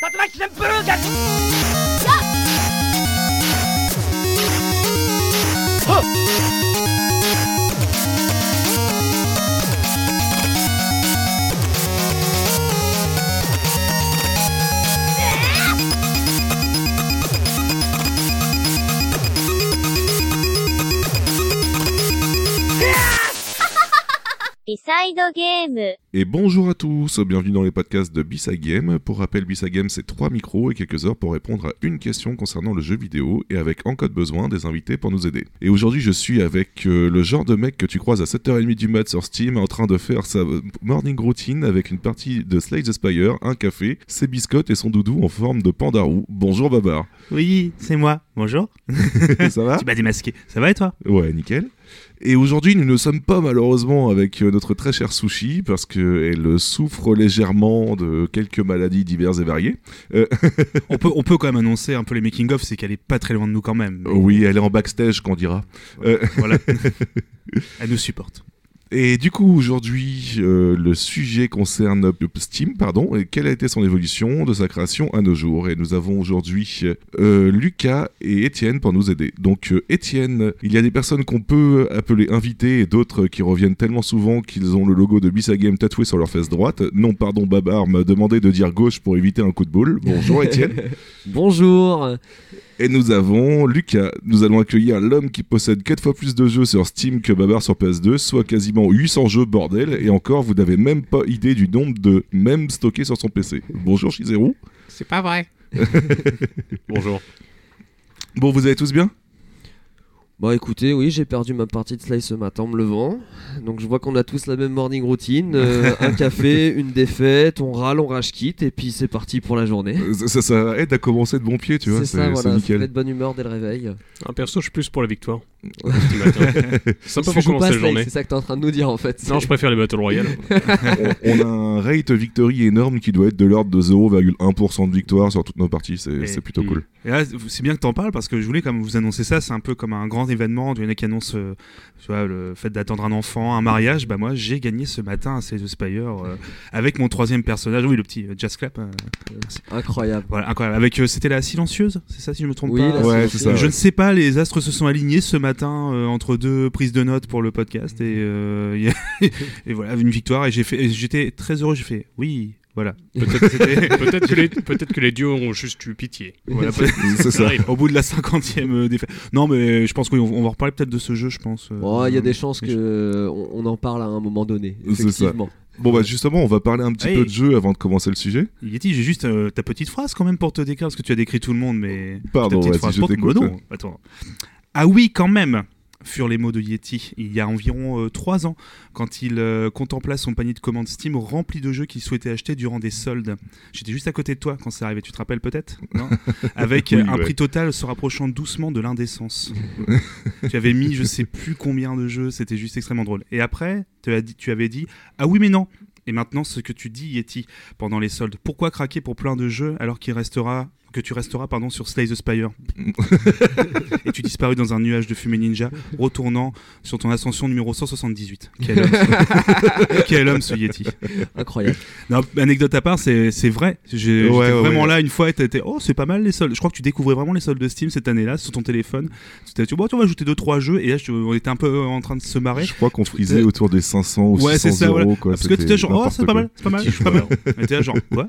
竜巻旋風ーム Et bonjour à tous, bienvenue dans les podcasts de Bisa Game. Pour rappel, Bisa Game c'est 3 micros et quelques heures pour répondre à une question concernant le jeu vidéo et avec en cas de besoin des invités pour nous aider. Et aujourd'hui je suis avec euh, le genre de mec que tu croises à 7h30 du mat sur Steam en train de faire sa morning routine avec une partie de Slay the Spire, un café, ses biscottes et son doudou en forme de pandarou. Bonjour Babar. Oui, c'est moi. Bonjour. Ça va? Tu m'as démasqué. Ça va et toi? Ouais, nickel. Et aujourd'hui, nous ne sommes pas malheureusement avec euh, notre très cher Sushi parce qu'elle souffre légèrement de quelques maladies diverses et variées. Euh, on peut, on peut quand même annoncer un peu les making-of, c'est qu'elle est pas très loin de nous quand même. Mais oui, elle est en backstage, qu'on dira. Euh, Voilà. Elle nous supporte. Et du coup, aujourd'hui, euh, le sujet concerne Steam, pardon, et quelle a été son évolution de sa création à nos jours. Et nous avons aujourd'hui euh, Lucas et Étienne pour nous aider. Donc, euh, Étienne, il y a des personnes qu'on peut appeler invités et d'autres qui reviennent tellement souvent qu'ils ont le logo de Bisa Game tatoué sur leur fesse droite. Non, pardon, Babar m'a demandé de dire gauche pour éviter un coup de boule. Bonjour Étienne. Bonjour. Et nous avons Lucas. Nous allons accueillir l'homme qui possède 4 fois plus de jeux sur Steam que Babar sur PS2, soit quasiment 800 jeux, bordel. Et encore, vous n'avez même pas idée du nombre de mèmes stockés sur son PC. Bonjour Shizeru. C'est pas vrai. Bonjour. Bon, vous allez tous bien? Bon écoutez, oui, j'ai perdu ma partie de Slice ce matin en me levant. Donc je vois qu'on a tous la même morning routine. euh, un café, une défaite, on râle, on rage quitte et puis c'est parti pour la journée. Euh, ça, ça, ça aide à commencer de bon pied, tu vois. C'est ça, voilà, ça nickel. met de bonne humeur dès le réveil. Un perso, je suis plus pour la victoire. Matin. Sympa Tu pour commencer pas la Slice, journée. C'est ça que t'es en train de nous dire en fait. Non, je préfère les Battle Royale. on, on a un rate victory énorme qui doit être de l'ordre de 0,1% de victoire sur toutes nos parties. C'est c'est plutôt cool. Et là, c'est bien que t'en parles parce que je voulais comme vous annoncer ça, c'est un peu comme un grand événement. Il y en a qui annoncent euh, tu vois, le fait d'attendre un enfant, un mariage. Bah moi, j'ai gagné ce matin à Slay the Spire euh, avec mon troisième personnage. Oui, le petit euh, Jazz Clap. euh, merci. Incroyable. voilà, incroyable. Avec, euh, c'était la silencieuse, c'est ça si je me trompe Oui, pas Ouais, ça, Je ouais. ne sais pas, les astres se sont alignés ce matin euh, entre deux prises de notes pour le podcast et, euh, voilà une victoire et j'ai fait, et j'étais très heureux. J'ai fait oui, voilà. Peut-être que, les- peut-être que les dieux ont juste eu pitié. Voilà, C'est ça. Au bout de la cinquantième euh, défaite. Non, mais je pense qu'on on va reparler peut-être de ce jeu, je pense. euh, Oh, il y a des chances euh, on, en parle à un moment donné. C'est ça. Effectivement. Bon, bah justement, on va parler un petit Hey. peu de jeu avant de commencer le sujet. Yeti, j'ai juste euh, ta petite phrase quand même pour te décrire, parce que tu as décrit tout le monde, mais. Pardon, ta petite vas-y, phrase je pour- t'écoute. Non, attends. Ah oui, quand même furent les mots de Yeti il y a environ 3 ans quand il euh, contempla son panier de commandes Steam rempli de jeux qu'il souhaitait acheter durant des soldes. J'étais juste à côté de toi quand c'est arrivé, tu te rappelles peut-être Non? Avec Oui, euh, un ouais. prix total se rapprochant doucement de l'indécence. tu avais mis je sais plus combien de jeux, c'était juste extrêmement drôle. Et après, tu, as dit, tu avais dit Ah oui, mais non et maintenant, ce que tu dis, Yeti, pendant les soldes, pourquoi craquer pour plein de jeux alors qu'il restera que tu resteras pardon sur Slay the Spire et tu disparais dans un nuage de fumée ninja, retournant sur ton ascension numéro 178. Quel homme, ce- Quel homme, ce Yeti. Incroyable. Non, anecdote à part, c'est vrai. J'ai- J'étais Ouais, ouais, vraiment ouais. là une fois t'étais oh c'est pas mal les soldes. Je crois que tu découvrais vraiment les soldes de Steam cette année-là sur ton téléphone. Tu dit bon tu vas ajouter deux trois jeux et là je- on était un peu en train de se marrer. Je crois qu'on frisait autour des 500 ou Ouais, 600 c'est ça, euros. voilà. Quoi. Parce que tu étais genre oh c'est pas mal, c'est pas mal, je suis pas mal. Et genre quoi?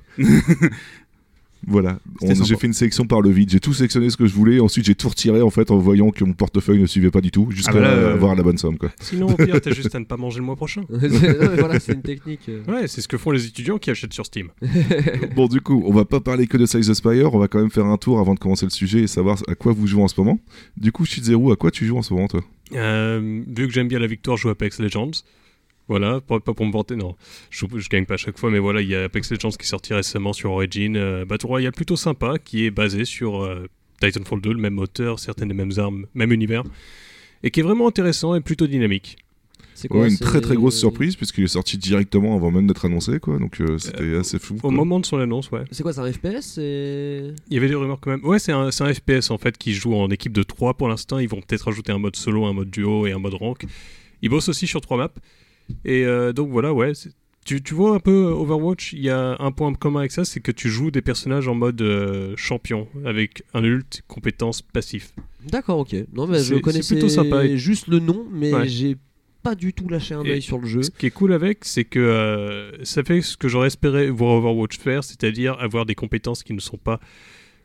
Voilà, j'ai fait une sélection par le vide. J'ai tout sélectionné ce que je voulais. Ensuite, j'ai tout retiré en fait en voyant que mon portefeuille ne suivait pas du tout, jusqu'à Ah bah euh, avoir la bonne somme. Quoi. Sinon, au pire, t'as juste à ne pas manger le mois prochain. Non, voilà, c'est une technique. euh. Ouais, c'est ce que font les étudiants qui achètent sur Steam. bon, du coup, on va pas parler que de Size the Spire. On va quand même faire un tour avant de commencer le sujet et savoir à quoi vous jouez en ce moment. Du coup, Shizeru, à quoi tu joues en ce moment, toi? Euh, vu que j'aime bien la victoire, je joue à Apex Legends. Voilà, pas, pas pour me vanter, non. Je, je gagne pas à chaque fois, mais voilà, il y a Apex Legends qui est sorti récemment sur Origin. Euh, Battle Royale plutôt sympa, qui est basé sur euh, Titanfall 2, le même moteur, certaines des mêmes armes, même univers. Et qui est vraiment intéressant et plutôt dynamique. C'est Ouais, une très très grosse surprise puisqu'il est sorti directement avant même d'être annoncé, quoi. Donc euh, c'était Euh, assez fou. Au quoi. moment de son annonce, ouais. C'est quoi, c'est un FPS. Il y avait des rumeurs quand même. Ouais, c'est un, c'est un FPS en fait qui joue en équipe de 3 pour l'instant. Ils vont peut-être rajouter un mode solo, un mode duo et un mode rank. Ils bossent aussi sur trois maps. Et euh, donc voilà, ouais. Tu, tu vois un peu Overwatch, il y a un point commun avec ça, c'est que tu joues des personnages en mode euh, champion, avec un ult, compétence, passif. D'accord, ok. Non, mais je connaissais plutôt sympa. Et- juste le nom, mais Ouais. j'ai pas du tout lâché un œil sur le jeu. Ce qui est cool avec, c'est que euh, ça fait ce que j'aurais espéré voir Overwatch faire, c'est-à-dire avoir des compétences qui ne sont pas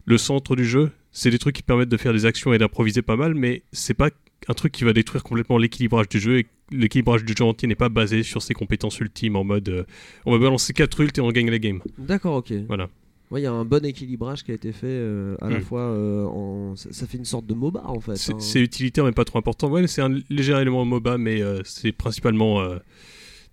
le centre du jeu. C'est des trucs qui permettent de faire des actions et d'improviser pas mal, mais c'est pas un truc qui va détruire complètement l'équilibrage du jeu et l'équilibrage du jeu entier n'est pas basé sur ses compétences ultimes en mode euh, on va balancer 4 ults et on gagne la game. D'accord, ok. Voilà. Ouais, il y a un bon équilibrage qui a été fait euh, à la Mm. fois euh, en. Ça, ça fait une sorte de MOBA en fait. C'est hein. c'est utilitaire mais pas trop important. Ouais, c'est un léger élément MOBA, mais euh, c'est principalement euh,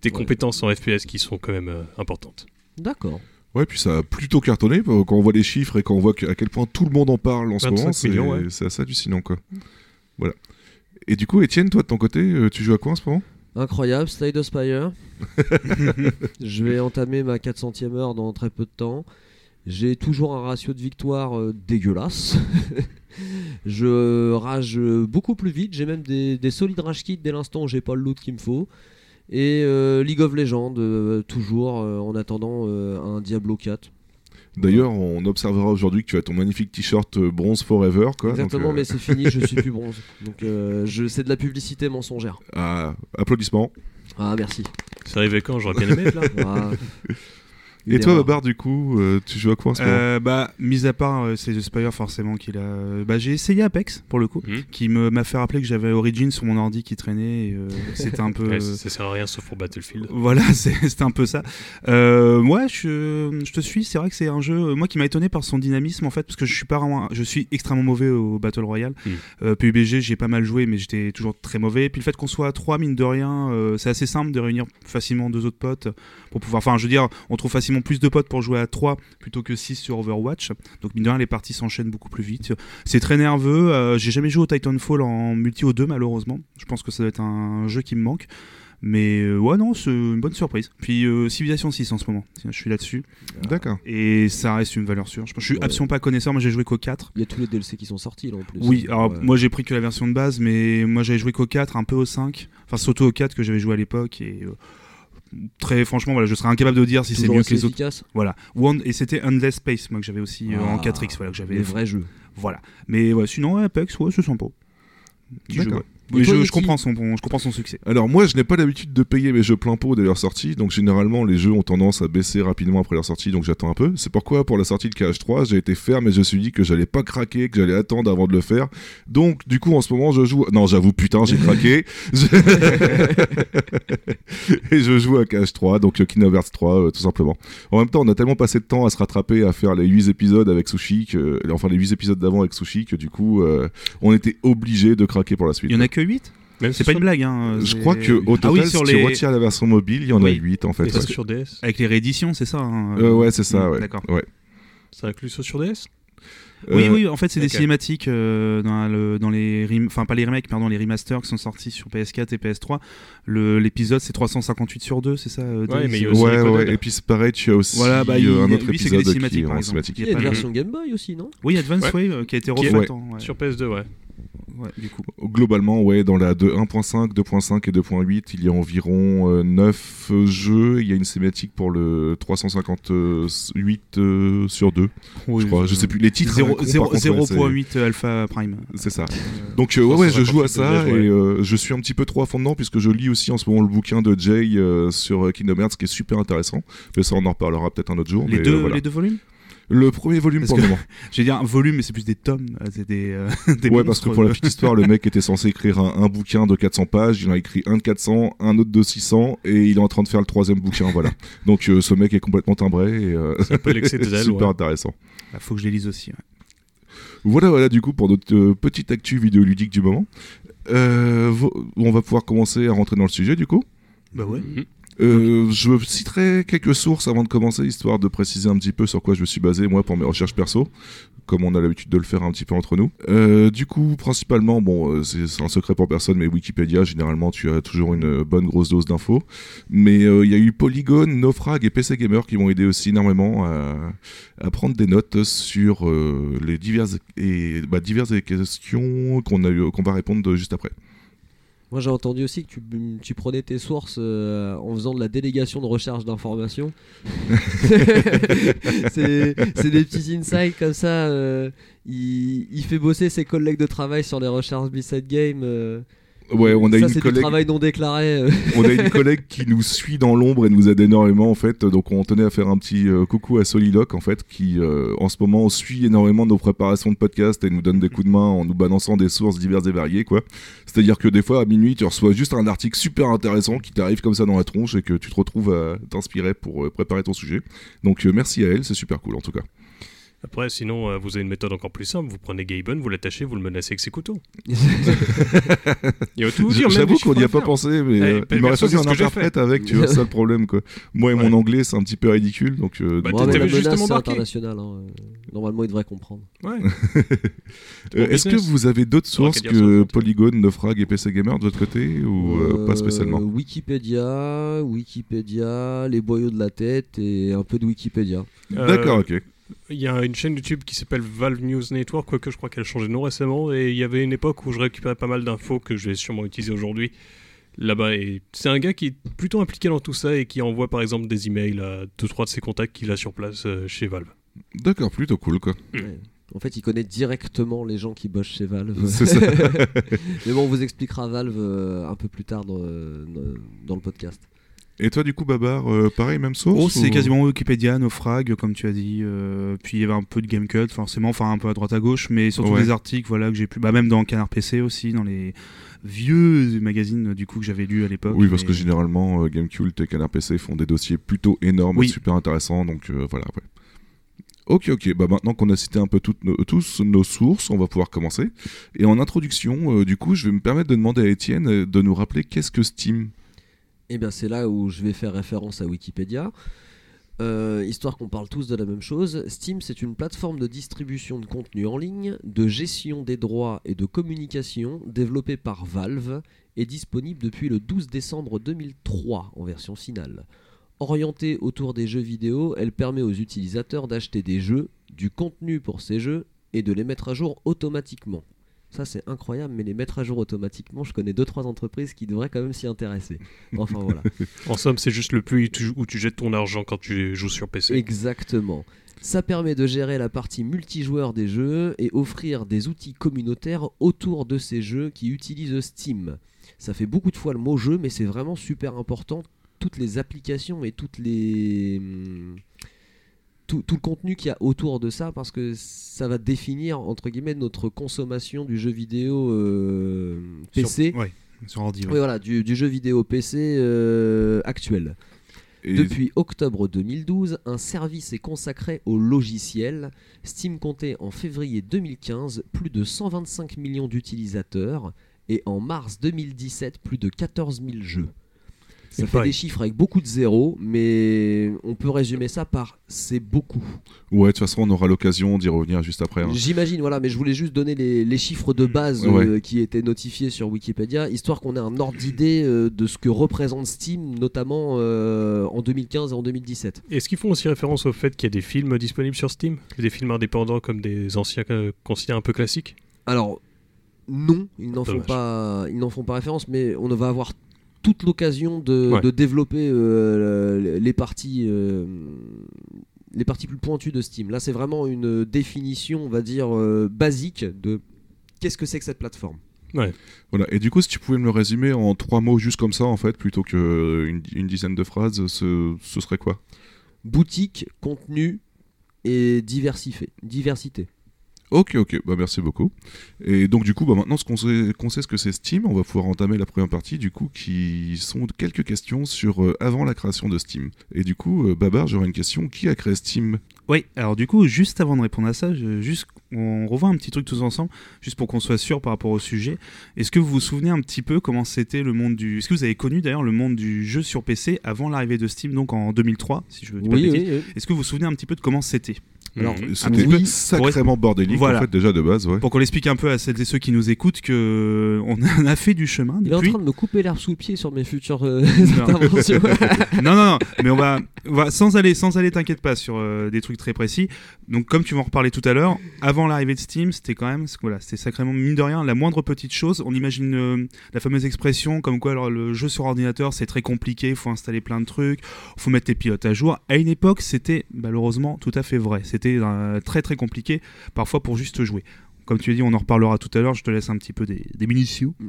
des Ouais. compétences en FPS qui sont quand même euh, importantes. D'accord. Ouais, puis ça a plutôt cartonné quand on voit les chiffres et quand on voit à quel point tout le monde en parle en ce 25 moment. C'est ouais. c'est assez hallucinant, quoi. Voilà. Et du coup, Étienne, toi de ton côté, euh, tu joues à quoi en ce moment? Incroyable, Slade of Spire. je vais entamer ma 400e heure dans très peu de temps. J'ai toujours un ratio de victoire euh, dégueulasse. je rage beaucoup plus vite. J'ai même des, des solides rage kits dès l'instant où j'ai pas le loot qu'il me faut. Et euh, League of Legends, euh, toujours en attendant un Diablo 4. D'ailleurs, on observera aujourd'hui que tu as ton magnifique t-shirt euh, bronze forever, quoi. Exactement, donc, euh, mais c'est fini, je suis plus bronze. Donc euh, je, c'est de la publicité mensongère. ah, applaudissements. Ah, merci. Ça arrivait quand J'aurais bien aimé être là. Ah. Et toi. Babar, du coup, euh, tu joues à quoi en ce moment Euh, bah, mis à part euh, c'est The Spire forcément qu'il a. euh, Bah, j'ai essayé Apex pour le coup, Mhm. qui me m'a fait rappeler que j'avais Origin sur mon ordi qui traînait. et, euh, C'était un peu. Ouais, ça, sert à rien sauf pour Battlefield. Voilà, c'est- c'était un peu ça. Euh, ouais, je, je te suis. C'est vrai que c'est un jeu, moi, qui m'a étonné par son dynamisme en fait, parce que je suis pas vraiment, je suis extrêmement mauvais au Battle Royale. Euh, PUBG, j'ai pas mal joué, mais j'étais toujours très mauvais. Puis le fait qu'on soit à 3 mine de rien, euh, c'est assez simple de réunir facilement deux autres potes pour pouvoir. Enfin, je veux dire, on trouve facilement plus de potes pour jouer à 3 plutôt que 6 sur Overwatch. Donc mine de rien, les parties s'enchaînent beaucoup plus vite. C'est très nerveux. Euh, j'ai jamais joué au Titanfall en multi au 2 malheureusement. Je pense que ça doit être un jeu qui me manque. Mais euh, ouais, non, c'est une bonne surprise. Puis euh, Civilization 6 en ce moment, je suis là-dessus. D'accord. Et ça reste une valeur sûre. Je, pense- je suis Ouais. absolument pas connaisseur, moi j'ai joué qu'au 4. Il y a tous les DLC qui sont sortis là en plus. Oui, alors Ouais. moi j'ai pris que la version de base, mais moi j'avais joué qu'au 4, un peu au 5. Enfin, surtout au 4 que j'avais joué à l'époque. Et euh, très franchement, voilà, je serais incapable de dire si c'est mieux que les autres. efficace. Voilà. One- et c'était Endless Space, moi que j'avais aussi euh, en Ah, 4X. Voilà, que j'avais Les vrais jeux. Voilà. Mais ouais, sinon, Apex, ouais, c'est sympa. Petit jeu, ouais. Toi, je, comprends son, je comprends son succès. Alors moi, je n'ai pas l'habitude de payer mes jeux plein pot dès leur sortie, donc généralement les jeux ont tendance à baisser rapidement après leur sortie, donc j'attends un peu. C'est pourquoi pour la sortie de KH3, j'ai été ferme et je me suis dit que j'allais pas craquer, que j'allais attendre avant de le faire. Donc du coup en ce moment je joue... Non j'avoue putain j'ai craqué. et je joue à KH3, donc euh, Kingdom Hearts 3 euh, tout simplement. En même temps on a tellement passé de temps à se rattraper à faire les 8 épisodes avec Sushi, que... enfin les 8 épisodes d'avant avec Sushi, que du coup euh, on était obligé de craquer pour la suite. Il y en a que 8 Même C'est pas une blague, hein. Je crois que au Ah total, oui, si sur tu les... retires la version mobile, il y en a Oui. 8 en fait. Et ouais. ça sur DS Avec les rééditions, c'est ça hein, Euh, ouais, c'est ça, Mm, ouais. D'accord. Ouais. Ça inclut ça sur DS Oui, Euh, oui, en fait, c'est des cinématiques euh, dans, le, dans les enfin pas les remakes, pardon, les remasters qui sont sortis sur PS4 et PS3. Le- L'épisode c'est 358 sur 2, c'est ça euh, Ouais, mais il y a aussi Ouais, les ouais, et puis c'est pareil, tu as aussi Voilà, bah, il- un autre lui, c'est que des épisode qui cinématiques, est par en cinématique. Il y a une version Game Boy aussi, non? Oui, Advance Ouais. Wave euh, qui a été Qui est- refait. Ouais. en- ouais. Sur PS2, ouais. Ouais, du coup. Globalement, ouais, dans la 2 1.5, 2.5 et 2.8, il y a environ 9 jeux. Il y a une cinématique pour le 358 euh, sur 2, je crois. Je sais plus les titres. Zéro- hein, 0.8 Alpha Prime. C'est ça. Euh, Donc euh, ouais, ouais, je joue à 358 ça et euh, je suis un petit peu trop à fond dedans puisque je lis aussi en ce moment le bouquin de Jay euh, sur euh, Kingdom Hearts qui est super intéressant. Mais ça, on en reparlera peut-être un autre jour. les, mais, deux, euh, voilà. les deux volumes? Le premier volume Parce pour que- le moment. J'ai dit un volume, mais c'est plus des tomes. C'est des, euh, des Ouais, parce que pour la petite histoire, le mec était censé écrire un, un bouquin de 400 pages, il en a écrit un de 400, un autre de 600, et il est en train de faire le troisième bouquin, voilà. Donc euh, ce mec est complètement timbré, et euh, C'est super ouais. intéressant. Ah, faut que je les lise aussi. ouais. Voilà, voilà, du coup, pour notre euh, petite actu vidéoludique du moment. Euh, on va pouvoir commencer à rentrer dans le sujet, du coup? Bah ouais. Mhm. Euh, je citerai quelques sources avant de commencer, histoire de préciser un petit peu sur quoi je me suis basé, moi, pour mes recherches perso, comme on a l'habitude de le faire un petit peu entre nous. Euh, du coup, principalement, bon, euh, c'est un secret pour personne, mais Wikipédia, généralement, tu as toujours une bonne grosse dose d'infos. Mais il y a eu Polygon, Nofrag et PC Gamer qui m'ont aidé aussi énormément à, prendre des notes sur les diverses, et, bah, diverses questions qu'on va répondre juste après. Moi j'ai entendu aussi que tu, tu prenais tes sources euh, en faisant de la délégation de recherche d'informations. c'est des petits insights comme ça. euh, il, il fait bosser ses collègues de travail sur les recherches B-Side Game. Ouais, on a ça une du collègue. travail non déclaré. euh. On a une collègue qui nous suit dans l'ombre et nous aide énormément en fait, donc on tenait à faire un petit euh, coucou à Soliloque en fait, qui euh, en ce moment suit énormément nos préparations de podcast et nous donne des coups de main en nous balançant des sources diverses et variées quoi. C'est-à-dire que des fois à minuit tu reçois juste un article super intéressant qui t'arrive comme ça dans la tronche et que tu te retrouves à t'inspirer pour préparer ton sujet. Donc euh, merci à elle, c'est super cool en tout cas. Après, sinon, euh, vous avez une méthode encore plus simple. Vous prenez Gaben, vous l'attachez, vous le menacez avec ses couteaux. Il va tout vous dire. J'avoue qu'on n'y a pas pensé, mais Eh, euh, pas il m'aurait fallu un interprète avec, tu vois, c'est ça le problème quoi. Moi et mon anglais c'est un petit peu ridicule, donc euh, Bah, Ouais, t'avais mais la juste menace c'est embarqué. international. hein. Normalement il devrait comprendre. Ouais. Euh, Est-ce que vous avez d'autres sources que. Polygon, Naufrag et PC Gamer de votre côté ou euh, pas Euh, spécialement Wikipédia, Wikipédia, les boyaux de la tête et un peu de Wikipédia. Euh, D'accord, ok. Il y a une chaîne YouTube qui s'appelle Valve News Network, quoique je crois qu'elle a changé de nom récemment, et il y avait une époque où je récupérais pas mal d'infos que je vais sûrement utiliser aujourd'hui là-bas. Et c'est un gars qui est plutôt impliqué dans tout ça et qui envoie par exemple des emails à deux trois de ses contacts qu'il a sur place euh, chez Valve. D'accord, plutôt cool quoi. Ouais. En fait, il connaît directement les gens qui bossent chez Valve. C'est ça. Mais bon, on vous expliquera Valve euh, un peu plus tard dans, euh, dans le podcast. Et toi, du coup, Babar, euh, pareil, même source Oh, c'est ou- quasiment Wikipédia, Naufrag, comme tu as dit. euh, puis il y avait un peu de Gamecult, forcément, enfin un peu à droite à gauche, mais surtout Ouais. des articles voilà, que j'ai pu. Bah, même dans Canard PC aussi, dans les vieux magazines du coup que j'avais lus à l'époque. Oui, parce mais- que généralement, euh, Gamecult et Canard PC font des dossiers plutôt énormes Oui. et super intéressants, donc euh, voilà. ouais. Ok, ok. Bah maintenant qu'on a cité un peu toutes nos- tous nos sources, on va pouvoir commencer. Et en introduction, euh, du coup, je vais me permettre de demander à Étienne de nous rappeler qu'est-ce que Steam? Et bien, c'est là où je vais faire référence à Wikipédia. Euh, histoire qu'on parle tous de la même chose, Steam c'est une plateforme de distribution de contenu en ligne, de gestion des droits et de communication développée par Valve et disponible depuis le 12 décembre 2003 en version finale. Orientée autour des jeux vidéo, elle permet aux utilisateurs d'acheter des jeux, du contenu pour ces jeux et de les mettre à jour automatiquement. Ça c'est incroyable, mais les mettre à jour automatiquement, je connais 2-3 entreprises qui devraient quand même s'y intéresser. Enfin voilà. En somme, c'est juste le plus où tu- jettes ton argent quand tu joues sur PC. Exactement. Ça permet de gérer la partie multijoueur des jeux et offrir des outils communautaires autour de ces jeux qui utilisent Steam. Ça fait beaucoup de fois le mot jeu, mais c'est vraiment super important. Toutes les applications et toutes les hum, tout, tout le contenu qu'il y a autour de ça, parce que ça va définir entre guillemets notre consommation du jeu vidéo euh, Sur- PC. ouais, sur ordi. ouais. Oui, voilà, du, du jeu vidéo PC euh, actuel. Et- Depuis octobre 2012, un service est consacré au logiciel. Steam comptait en février 2015 plus de 125 millions d'utilisateurs et en mars 2017 plus de 14 000 jeux. Ça fait pareil. des chiffres avec beaucoup de zéros, mais on peut résumer ça par c'est beaucoup. Ouais, de toute façon, on aura l'occasion d'y revenir juste après. hein. J'imagine, voilà, mais je voulais juste donner les, les chiffres de base Ouais. euh, qui étaient notifiés sur Wikipédia, histoire qu'on ait un ordre d'idée euh, de ce que représente Steam, notamment euh, en 2015 et en 2017. Est-ce qu'ils font aussi référence au fait qu'il y a des films disponibles sur Steam? Des films indépendants comme des anciens euh, considérés un peu classiques? Alors, non, ils n'en font pas, ils n'en font pas référence, mais on va avoir toute l'occasion de, Ouais. de développer euh, les parties. euh, les parties plus pointues de Steam. Là, c'est vraiment une définition, on va dire, euh, basique de qu'est-ce que c'est que cette plateforme. Voilà. Et du coup, si tu pouvais me le résumer en trois mots, juste comme ça, en fait, plutôt qu'une une dizaine de phrases, ce, ce serait quoi? Boutique, contenu et diversifié, diversité. Ok, ok, bah merci beaucoup. Et donc du coup, bah maintenant ce qu'on sait, ce que c'est Steam, on va pouvoir entamer la première partie du coup qui sont quelques questions sur euh, avant la création de Steam. Et du coup, euh, Babar, j'aurais une question. Qui a créé Steam? Oui, alors du coup, juste avant de répondre à ça, je- juste, on revoit un petit truc tous ensemble, juste pour qu'on soit sûr par rapport au sujet. Est-ce que vous vous souvenez un petit peu comment c'était le monde du... Est-ce que vous avez connu d'ailleurs le monde du jeu sur PC avant l'arrivée de Steam, donc en 2003, si je veux dire pas oui, oui. Est-ce que vous vous souvenez un petit peu de comment c'était? Alors, Mhm. C'était Oui. sacrément bordélique Voilà. en fait déjà de base, ouais. Pour qu'on l'explique un peu à celles et ceux qui nous écoutent que on a fait du chemin Il est en train de me couper l'herbe sous le pied sur mes futures euh, Non. interventions. non, non, non, mais on va, on va sans aller, sans aller, t'inquiète pas sur euh, des trucs très précis. Donc, comme tu vas en reparler tout à l'heure, avant l'arrivée de Steam, c'était quand même, voilà, c'était sacrément mine de rien la moindre petite chose. On imagine euh, la fameuse expression comme quoi alors, le jeu sur ordinateur c'est très compliqué, il faut installer plein de trucs, faut mettre tes pilotes à jour. À une époque, c'était malheureusement tout à fait vrai. C'était euh, très très compliqué, parfois pour juste jouer. Comme tu as dit, on en reparlera tout à l'heure. Je te laisse un petit peu des, des.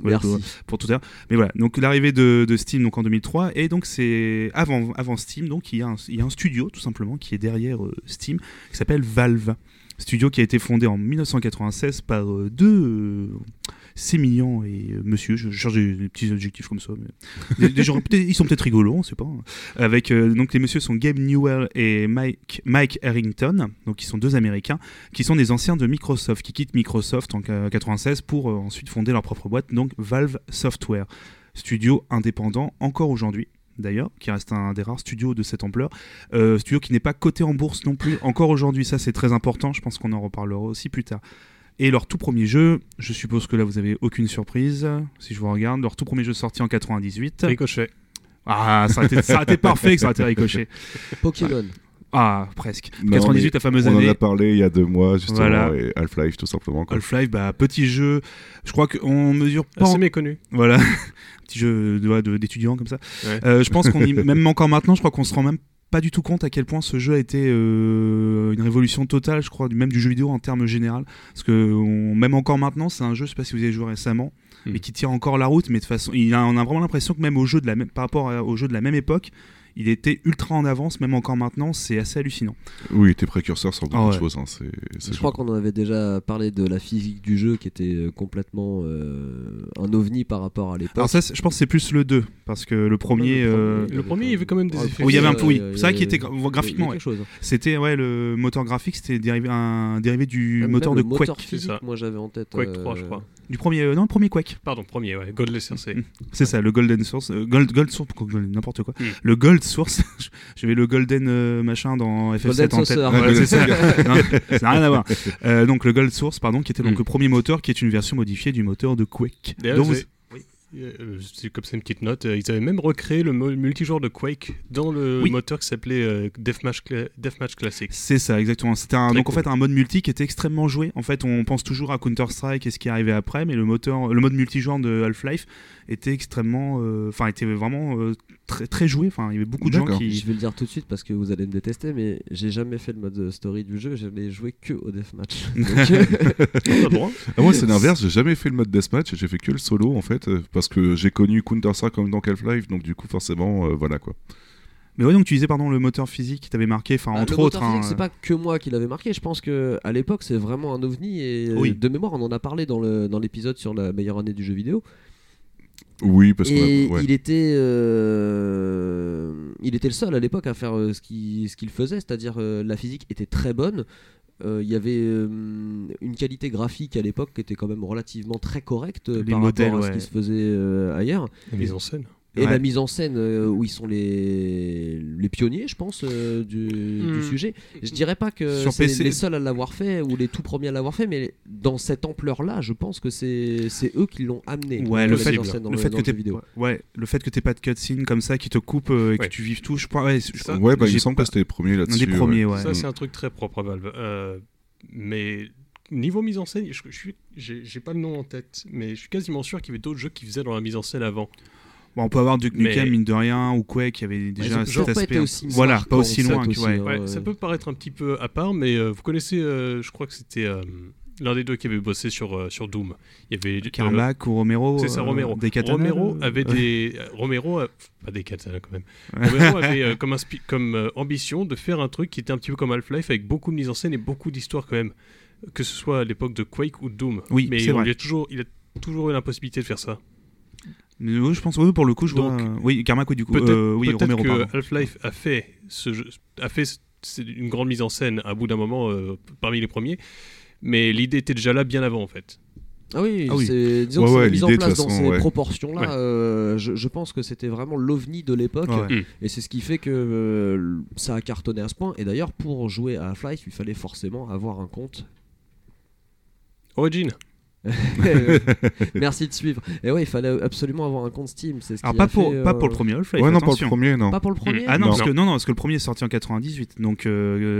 Voilà, pour- pour tout à l'heure. Mais voilà, donc l'arrivée de, de Steam donc en 2003 et donc c'est avant avant Steam donc il y a un, il y a un studio tout simplement qui est derrière euh, Steam qui s'appelle Valve. Studio qui a été fondé en 1996 par euh, deux euh, sémillants et euh, monsieur, je cherche des, petits adjectifs comme ça, mais des, gens, ils sont peut-être rigolos, on sait pas. Avec euh, donc les messieurs sont Gabe Newell et Mike Mike Harrington, donc ils sont deux Américains qui sont des anciens de Microsoft, qui quittent Microsoft en 96 pour euh, ensuite fonder leur propre boîte, donc Valve Software, studio indépendant encore aujourd'hui. D'ailleurs, qui reste un des rares studios de cette ampleur. Studio qui n'est pas coté en bourse non plus, encore aujourd'hui. Ça, c'est très important. Je pense qu'on en reparlera aussi plus tard. Et leur tout premier jeu, je suppose que là, vous avez aucune surprise. Si je vous regarde, leur tout premier jeu sorti en 98. Ricochet. Ah, ça aurait été, ça aurait été parfait que ça aurait été ricoché. Pokémon. Ah, presque. Non, 98, mais la fameuse On en année. a parlé il y a deux mois justement Voilà. et Half-Life tout simplement. quoi. Half-Life, bah, petit jeu. Je crois qu'on mesure pas. Assez en- méconnu. Voilà, petit jeu de- de- d'étudiants comme ça. Ouais. Euh, je pense qu'on y, même encore maintenant, je crois qu'on se rend même pas du tout compte à quel point ce jeu a été euh, une révolution totale, je crois, du- même du jeu vidéo en termes général. Parce que on- même encore maintenant, c'est un jeu, je sais pas si vous avez joué récemment, Hmm. mais qui tire encore la route. Mais de façon, il a, on a vraiment l'impression que même au jeu de la même, par rapport au jeu de la même époque, il était ultra en avance, même encore maintenant, c'est assez hallucinant. Oui, t'es précurseur sur beaucoup Ah de choses. hein, Je crois qu'on en avait déjà parlé de la physique du jeu qui était euh, complètement euh, un ovni par rapport à l'époque. Alors ça, je pense que c'est plus le 2, parce que le premier... euh, Le premier, il y avait quand même des effets. Oui, il y avait un peu, oui. C'est vrai qu'il était il graphiquement, il ouais. chose. C'était ouais, le moteur graphique, c'était dérivé, un dérivé du Même moteur de le moteur Quake. physique, ça. moi j'avais en tête. Quake euh, 3, je crois. Du premier, euh, non, premier Quake. Pardon, premier, ouais. Godless RC. Mm. C'est ça, le Golden Source, euh, Gold, Gold Source, n'importe quoi. Mm. Le Gold Source, j'avais le Golden euh, machin dans FF7 Golden en tête. C'est ça. N'a rien à voir. Euh, donc le Gold Source, pardon, qui était donc Mm. le premier moteur, qui est une version modifiée du moteur de Quake. D'ailleurs, c'est- Euh, C'est comme ça une petite note. euh, Ils avaient même recréé le multijoueur de Quake dans le Oui. moteur qui s'appelait euh, Deathmatch, Cla- Deathmatch Classic. C'est ça, exactement. C'était donc en fait un mode multi qui était extrêmement joué. En fait, on pense toujours à Counter Strike et ce qui est arrivé après, mais le moteur, le mode multijoueur de Half-Life était extrêmement, euh, enfin était vraiment euh, très très joué. Enfin, il y avait beaucoup de gens qui. Je vais le dire tout de suite parce que vous allez me détester, mais j'ai jamais fait le mode story du jeu, je n'ai joué que au deathmatch. Donc, euh, droit. Ah, moi, c'est l'inverse. J'ai jamais fait le mode deathmatch. J'ai fait que le solo, en fait, euh, parce que j'ai connu Counter-Strike comme dans Half-Life. Donc, du coup, forcément, euh, voilà quoi. Mais ouais, donc tu disais pardon le moteur physique qui t'avait marqué, enfin bah, entre le autres. moteur physique, hein, c'est pas que moi qui l'avais marqué. Je pense que à l'époque, c'est vraiment un ovni et euh, Oui. de mémoire, on en a parlé dans le dans l'épisode sur la meilleure année du jeu vidéo. Oui, parce que. Ouais. il était euh, il était le seul à l'époque à faire euh, ce qu'il ce qu'il faisait, c'est-à-dire euh, la physique était très bonne. Euh, Il y avait euh, une qualité graphique à l'époque qui était quand même relativement très correcte euh, Les par modèles, rapport à ouais. ce qui se faisait euh, ailleurs. La mise en scène. Et Ouais. la mise en scène euh, où ils sont les, les pionniers, je pense, euh, du, du Hmm. sujet. Je dirais pas que c'est PC. les seuls à l'avoir fait ou les tout premiers à l'avoir fait, mais dans cette ampleur-là, je pense que c'est c'est eux qui l'ont amené. Ouais, le fait, en scène dans le le- fait dans que t'aies vidéo. ouais, le fait que t'aies pas de cutscene comme ça qui te coupe euh, et que tu vives tout, je crois. Ouais, je- Ça, Ouais, bah, il me semble pas- que c'était les premiers là-dessus. des premiers, ouais. Ça, c'est un truc très propre à Valve. Euh, mais niveau mise en scène, je, je suis, j'ai pas le nom en tête, mais je suis quasiment sûr qu'il y avait d'autres jeux qui faisaient dans la mise en scène avant. Bon, on peut avoir Duke Mais- Nukem, mine de rien, ou Quake, il y avait Ouais, déjà ont cet aspect. aussi voilà, pas aussi loin aussi, Ouais. Ouais, ouais. ça peut paraître un petit peu à part, mais euh, vous connaissez, euh, je crois que c'était euh, l'un des deux qui avait bossé sur, euh, sur Doom. Il y avait euh, Carmack ou Romero. C'est ça, euh, Romero. Des katanas, Romero avait ouais. des. Romero, a- pas des katanas quand même. Romero avait euh, comme, inspi- comme euh, ambition de faire un truc qui était un petit peu comme Half-Life avec beaucoup de mise en scène et beaucoup d'histoire quand même. Que ce soit à l'époque de Quake ou de Doom. Oui, mais c'est on vrai. a toujours, il a toujours eu la possibilité de faire ça. Mais oui, je pense, oui, pour le coup, je Donc, vois. Oui, Carmack, oui, du coup. Peut-être euh, oui, peut-être Romero, que. Half-Life a fait, ce jeu- a fait c- c'est une grande mise en scène à bout d'un moment euh, parmi les premiers, mais l'idée était déjà là bien avant en fait. Ah oui, Ah oui. c'est disons Ouais, que c'est ouais, mise en place dans ces ouais. proportions-là. Ouais. euh, je, je pense que c'était vraiment l'ovni de l'époque. Ouais. Mm. Et c'est ce qui fait que euh, ça a cartonné à ce point. Et d'ailleurs, pour jouer à Half-Life, il fallait forcément avoir un compte. Origin. Merci de suivre. Et ouais, il fallait absolument avoir un compte Steam. C'est ce Alors qui pas a pour, fait, pas euh, pour le premier Half-Life. Ouais, non, pas le premier, non. Pas pour le premier. Ah non, Non. parce que, non, non, parce que le premier est sorti en 98, donc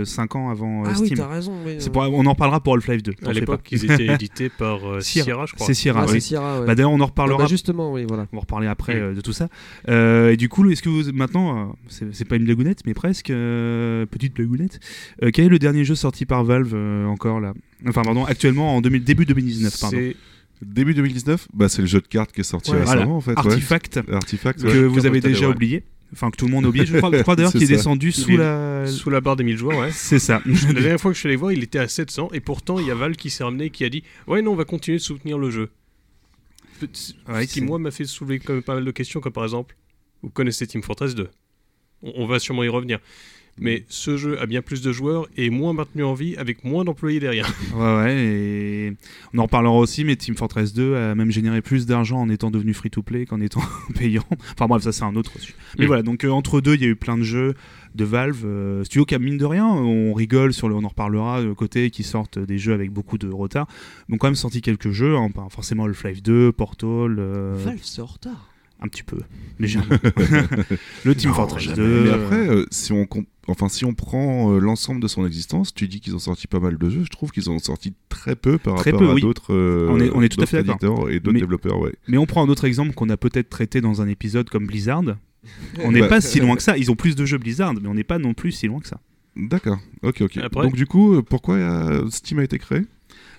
5 ans avant euh, Ah oui, Steam. t'as raison. oui, C'est euh, pour- on en reparlera pour Half-Life 2. t'en À l'époque, ils étaient édités par euh, Sierra. Sierra, je crois. C'est Sierra, ah, c'est oui. Sierra, ouais. Bah, D'ailleurs, on en Ah, reparlera bah, justement, oui, voilà. On va reparler après Mm. euh, de tout ça. Euh, et du coup, est-ce que vous maintenant, euh, c'est c'est pas une blagounette, mais presque euh, petite blagounette. euh, quel est le dernier jeu sorti par Valve euh, encore là? Enfin, pardon, actuellement en 2000 début 2019, pardon. Début 2019 Bah, c'est le jeu de cartes qui est sorti Ouais, récemment, voilà. en fait. ouais. Artifact Artifact, que ouais. vous avez déjà oublié. Enfin, que tout le monde a oublié. Je crois, crois d'ailleurs qu'il est descendu Il sous est la. sous la barre des 1000 joueurs, ouais. C'est ça. La dernière fois que je suis allé voir, il était à 700 et pourtant il y a Val qui s'est ramené et qui a dit Ouais, non, on va continuer de soutenir le jeu. Ce Ouais, qui, moi, m'a fait soulever quand même pas mal de questions, comme par exemple Vous connaissez Team Fortress 2 on, on va sûrement y revenir. Mais ce jeu a bien plus de joueurs et moins maintenu en vie avec moins d'employés derrière. Ouais, ouais, et on en reparlera aussi, mais Team Fortress 2 a même généré plus d'argent en étant devenu free-to-play qu'en étant payant. Enfin bref, ça c'est un autre sujet. Mais Mm. voilà, donc euh, entre deux, il y a eu plein de jeux de Valve. euh, studio qui a mine de rien, on rigole sur le, on en reparlera, le côté qui sortent des jeux avec beaucoup de retard. Donc quand même sorti quelques jeux, hein, forcément Half-Life 2, Portal, euh, Valve, c'est en retard. Un petit peu, légèrement. le Team Non, Fortress jamais. 2. Mais après, euh, si on enfin si on prend euh, l'ensemble de son existence, tu dis qu'ils ont sorti pas mal de jeux. Je trouve qu'ils ont sorti très peu par Très rapport peu, à oui. d'autres. euh, On est- on est tout à d'autres fait d'accord. éditeurs et d'autres développeurs, ouais. Mais on prend un autre exemple qu'on a peut-être traité dans un épisode comme Blizzard. On n'est Bah. pas si loin que ça. Ils ont plus de jeux Blizzard, mais on n'est pas non plus si loin que ça. D'accord. Ok, ok. Après- Donc du coup, euh, pourquoi euh, Steam a été créé?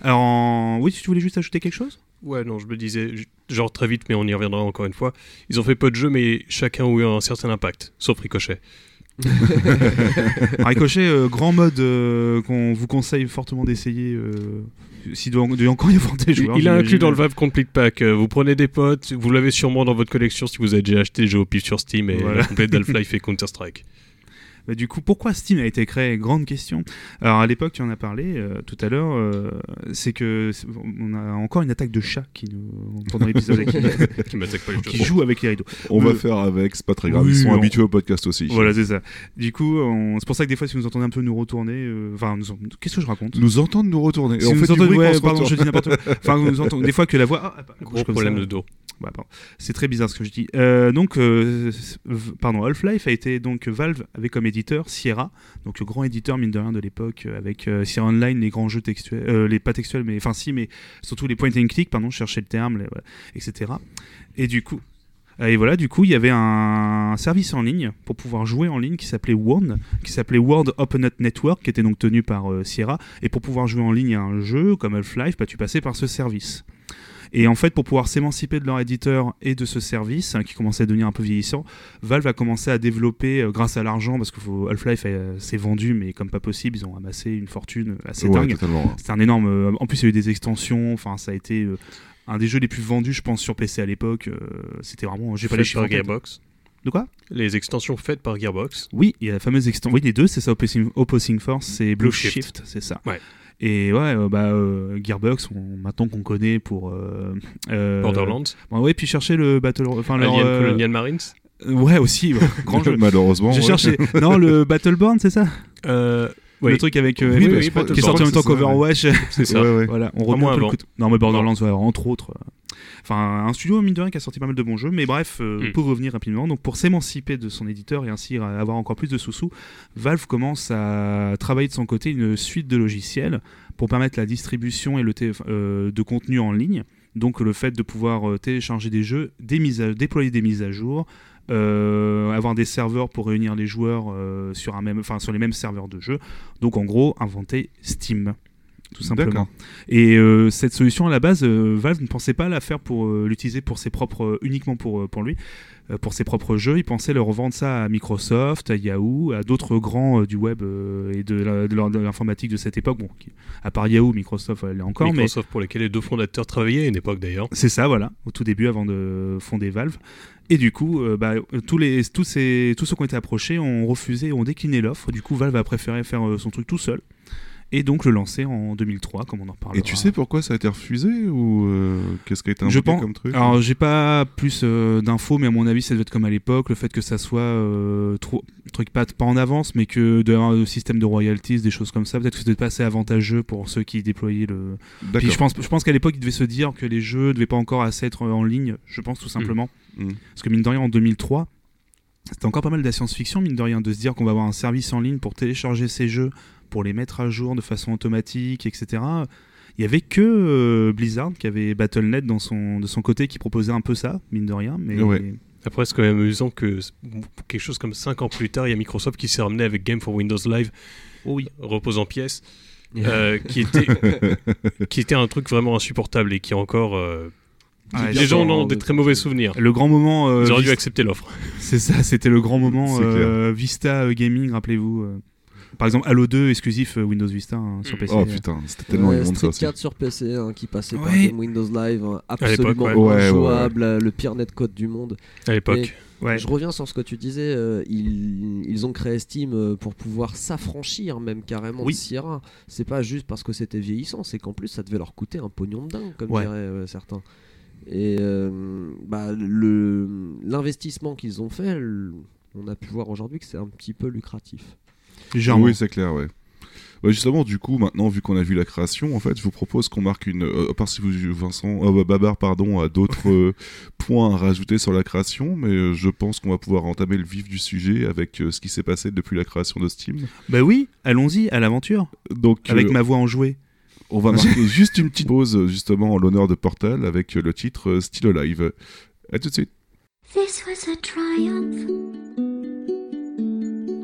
Alors, en- oui, si tu voulais juste ajouter quelque chose? Ouais, non, je me disais, genre très vite, mais on y reviendra encore une fois. Ils ont fait peu de jeux, mais chacun a eu un certain impact, sauf Ricochet. Ricochet, euh, grand mode euh, qu'on vous conseille fortement d'essayer. Euh, S'il doit, doit encore y avoir des Il, joueurs. il a inclus dans le Valve Complete Pack. euh, vous prenez des potes, vous l'avez sûrement dans votre collection si vous avez déjà acheté des jeux au pif sur Steam et Voilà. la complète d'Half-Life et Counter-Strike. Bah, du coup, pourquoi Steam a été créé? Grande question. Alors, à l'époque, tu en as parlé euh, tout à l'heure. euh, c'est que on a encore une attaque de chat qui nous, pendant l'épisode qui, qui m'attaque pas les qui jeux. joue avec les rideaux. On Le- va faire avec, c'est pas très grave. Oui, Ils sont on- habitués au podcast aussi. Voilà, c'est ça. Du coup, on- c'est pour ça que des fois, si vous entendez un peu nous retourner, euh, enfin, nous qu'est-ce que je raconte? Nous entendent nous retourner. Et Si on vous fait entendez- ouais, pardon, retourne. je dis n'importe quoi. Enfin, des fois que la voix. ah, bah, Gros problème ça. de dos. Ouais, pardon. C'est très bizarre ce que je dis. Euh, donc, euh, pardon, Half-Life a été donc Valve avait comme éditeur Sierra, donc le grand éditeur mine de rien de l'époque euh, avec euh, Sierra Online, les grands jeux textuels, euh, les pas textuels, mais enfin si, mais surtout les point and click, pardon, je cherchais le terme, etc. Et du coup. Et voilà, du coup, il y avait un service en ligne pour pouvoir jouer en ligne qui s'appelait WORN, qui s'appelait World Open Network, qui était donc tenu par Sierra. Et pour pouvoir jouer en ligne à un jeu comme Half-Life, bah, tu passais par ce service. Et en fait, pour pouvoir s'émanciper de leur éditeur et de ce service, hein, qui commençait à devenir un peu vieillissant, Valve a commencé à développer, euh, grâce à l'argent, parce que Half-Life euh, s'est vendu, mais comme pas possible, ils ont amassé une fortune assez Ouais, dingue. C'était un énorme. euh, en plus, il y a eu des extensions, enfin, ça a été. euh, un des jeux les plus vendus, je pense, sur PC à l'époque. euh, C'était vraiment. J'ai pas les Faites chiffres. Gearbox. De quoi? Les extensions faites par Gearbox. Oui, il y a la fameuse extension. Oui, les deux, c'est ça, Opposing, Opposing Force, c'est Blue, Blue Shift, Shift. c'est ça. Ouais. Et ouais, euh, bah, euh, Gearbox, on- maintenant qu'on connaît pour. euh, euh, Borderlands. Bon, ouais, puis chercher le Battle. Enfin, leur, Alien euh, Colonial Marines. Ouais, aussi, grand jeu. Malheureusement. J'ai ouais. cherché. Non, le Battleborn, c'est ça Euh, oui, Le truc avec. euh, Oui, qui oui, est Battleborn, sorti en même temps qu'Overwatch. c'est ça. Ouais, ouais. Voilà, on peu le couteau. Non, mais Borderlands, ouais, entre autres. Enfin, un studio, mine de rien, qui a sorti pas mal de bons jeux. Mais bref, euh, Mm. pour revenir rapidement, donc pour s'émanciper de son éditeur et ainsi avoir encore plus de sous-sous, Valve commence à travailler de son côté une suite de logiciels pour permettre la distribution et le euh, de contenu en ligne. Donc le fait de pouvoir euh, télécharger des jeux, des mises à- déployer des mises à jour, euh, avoir des serveurs pour réunir les joueurs euh, sur, un même, enfin, sur les mêmes serveurs de jeu. Donc en gros, inventer Steam. Tout simplement. Et euh, cette solution à la base, euh, Valve ne pensait pas la faire pour euh, l'utiliser pour ses propres, uniquement pour, pour lui, pour ses propres jeux. Il pensait leur revendre ça à Microsoft, à Yahoo, à d'autres grands du web et de l'informatique de cette époque. Bon, qui- à part Yahoo, Microsoft, elle l'est encore, mais Microsoft pour lesquels les deux fondateurs travaillaient à une époque d'ailleurs. c'est ça, voilà, au tout début avant de fonder Valve. Et du coup, euh, bah, tous, les, tous, ces, tous ceux qui ont été approchés ont refusé, ont décliné l'offre. Du coup, Valve a préféré faire euh, son truc tout seul. Et donc le lancer en 2003, comme on en reparlera. Et tu sais pourquoi ça a été refusé ou euh, qu'est-ce qui a été Je invoqué comme truc Alors, j'ai pas plus euh, d'infos, mais à mon avis, ça devait être comme à l'époque, le fait que ça soit euh, trop, truc pas, pas en avance, mais que d'avoir un système de royalties, des choses comme ça, peut-être que c'était pas assez avantageux pour ceux qui déployaient le. Puis je pense, je pense qu'à l'époque, ils devaient se dire que les jeux devaient pas encore assez être en ligne, je pense tout simplement. Mm. Parce que mine de rien, en 2003, c'était encore pas mal de la science-fiction, mine de rien, de se dire qu'on va avoir un service en ligne pour télécharger ces jeux, pour les mettre à jour de façon automatique, etc. Il y avait que euh, Blizzard qui avait Battle.net dans son, de son côté qui proposait un peu ça, mine de rien. Mais Ouais. Après, c'est quand même amusant que quelque chose comme 5 ans plus tard, il y a Microsoft qui s'est ramené avec Game for Windows Live, Oh oui. repose en pièces, euh, qui, était, qui était un truc vraiment insupportable et qui encore. euh, Ah, les gens en ont de- des très mauvais souvenirs. Le grand moment. euh, Ils auraient dû Vista- accepter l'offre. C'est ça, c'était le grand moment euh, Vista Gaming, rappelez-vous. Par exemple, Halo 2 exclusif euh, Windows Vista hein, sur Mm. PC. Oh putain, c'était tellement Ouais, immonde ça Street aussi. 4 sur PC hein, qui passait par Ouais. Game Windows Live, hein, absolument ouais. Ouais, ouais, injouable, le pire netcode du monde. À l'époque. Ouais. Je reviens sur ce que tu disais, euh, ils, ils ont créé Steam euh, pour pouvoir s'affranchir même carrément Oui. de Sierra. C'est pas juste parce que c'était vieillissant, c'est qu'en plus ça devait leur coûter un pognon de dingue, comme Ouais. diraient euh, certains. Et euh, bah, le- l'investissement qu'ils ont fait, le- on a pu voir aujourd'hui que c'est un petit peu lucratif. Légèrement. Oui, c'est clair, ouais. Ouais, justement, du coup, maintenant, vu qu'on a vu la création, en fait, je vous propose qu'on marque une. euh, à part si vous, Vincent, euh, Babar, pardon, a d'autres euh, points à rajouter sur la création, mais euh, je pense qu'on va pouvoir entamer le vif du sujet avec euh, ce qui s'est passé depuis la création de Steam. Bah oui, allons-y, à l'aventure. Donc, Avec euh, ma voix enjouée. on va marquer juste une petite pause, justement, en l'honneur de Portal, avec le titre Still Alive. À tout de suite. This was a triumph.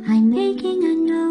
I'm making a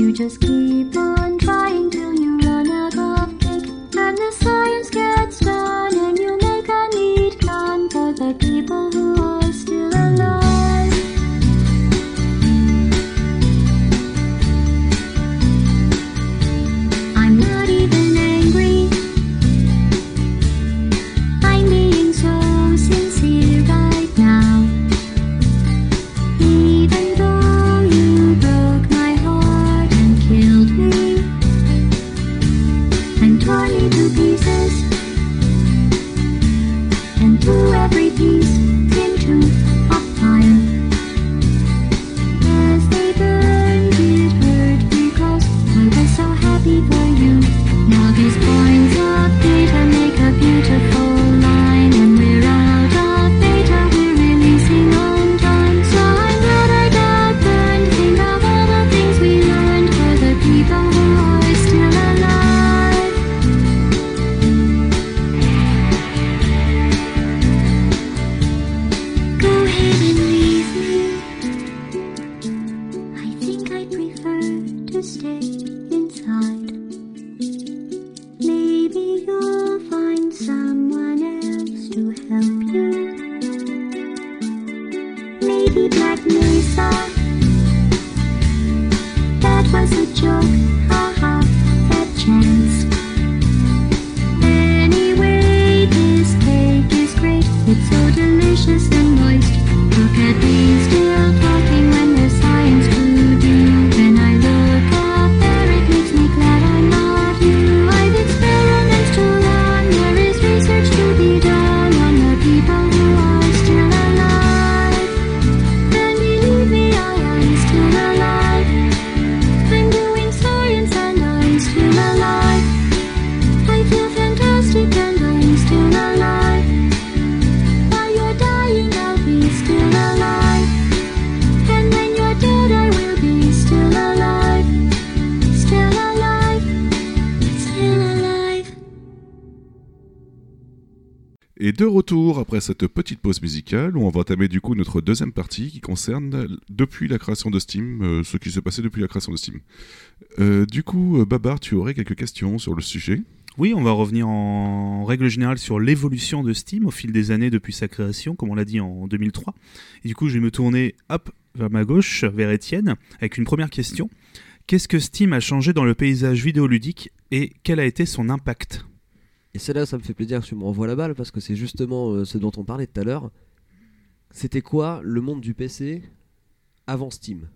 You just keep on après cette petite pause musicale on va entamer du coup notre deuxième partie qui concerne depuis la création de Steam, euh, ce qui s'est passé depuis la création de Steam. Euh, du coup, euh, Babar, tu aurais quelques questions sur le sujet Oui, on va revenir en règle générale sur l'évolution de Steam au fil des années depuis sa création, comme on l'a dit en 2003. Et du coup, je vais me tourner vers ma gauche, vers Étienne, avec une première question. Qu'est-ce que Steam a changé dans le paysage vidéoludique et quel a été son impact? Et c'est là, ça me fait plaisir que tu me renvoies la balle parce que c'est justement euh, ce dont on parlait tout à l'heure. C'était quoi le monde du PC avant Steam?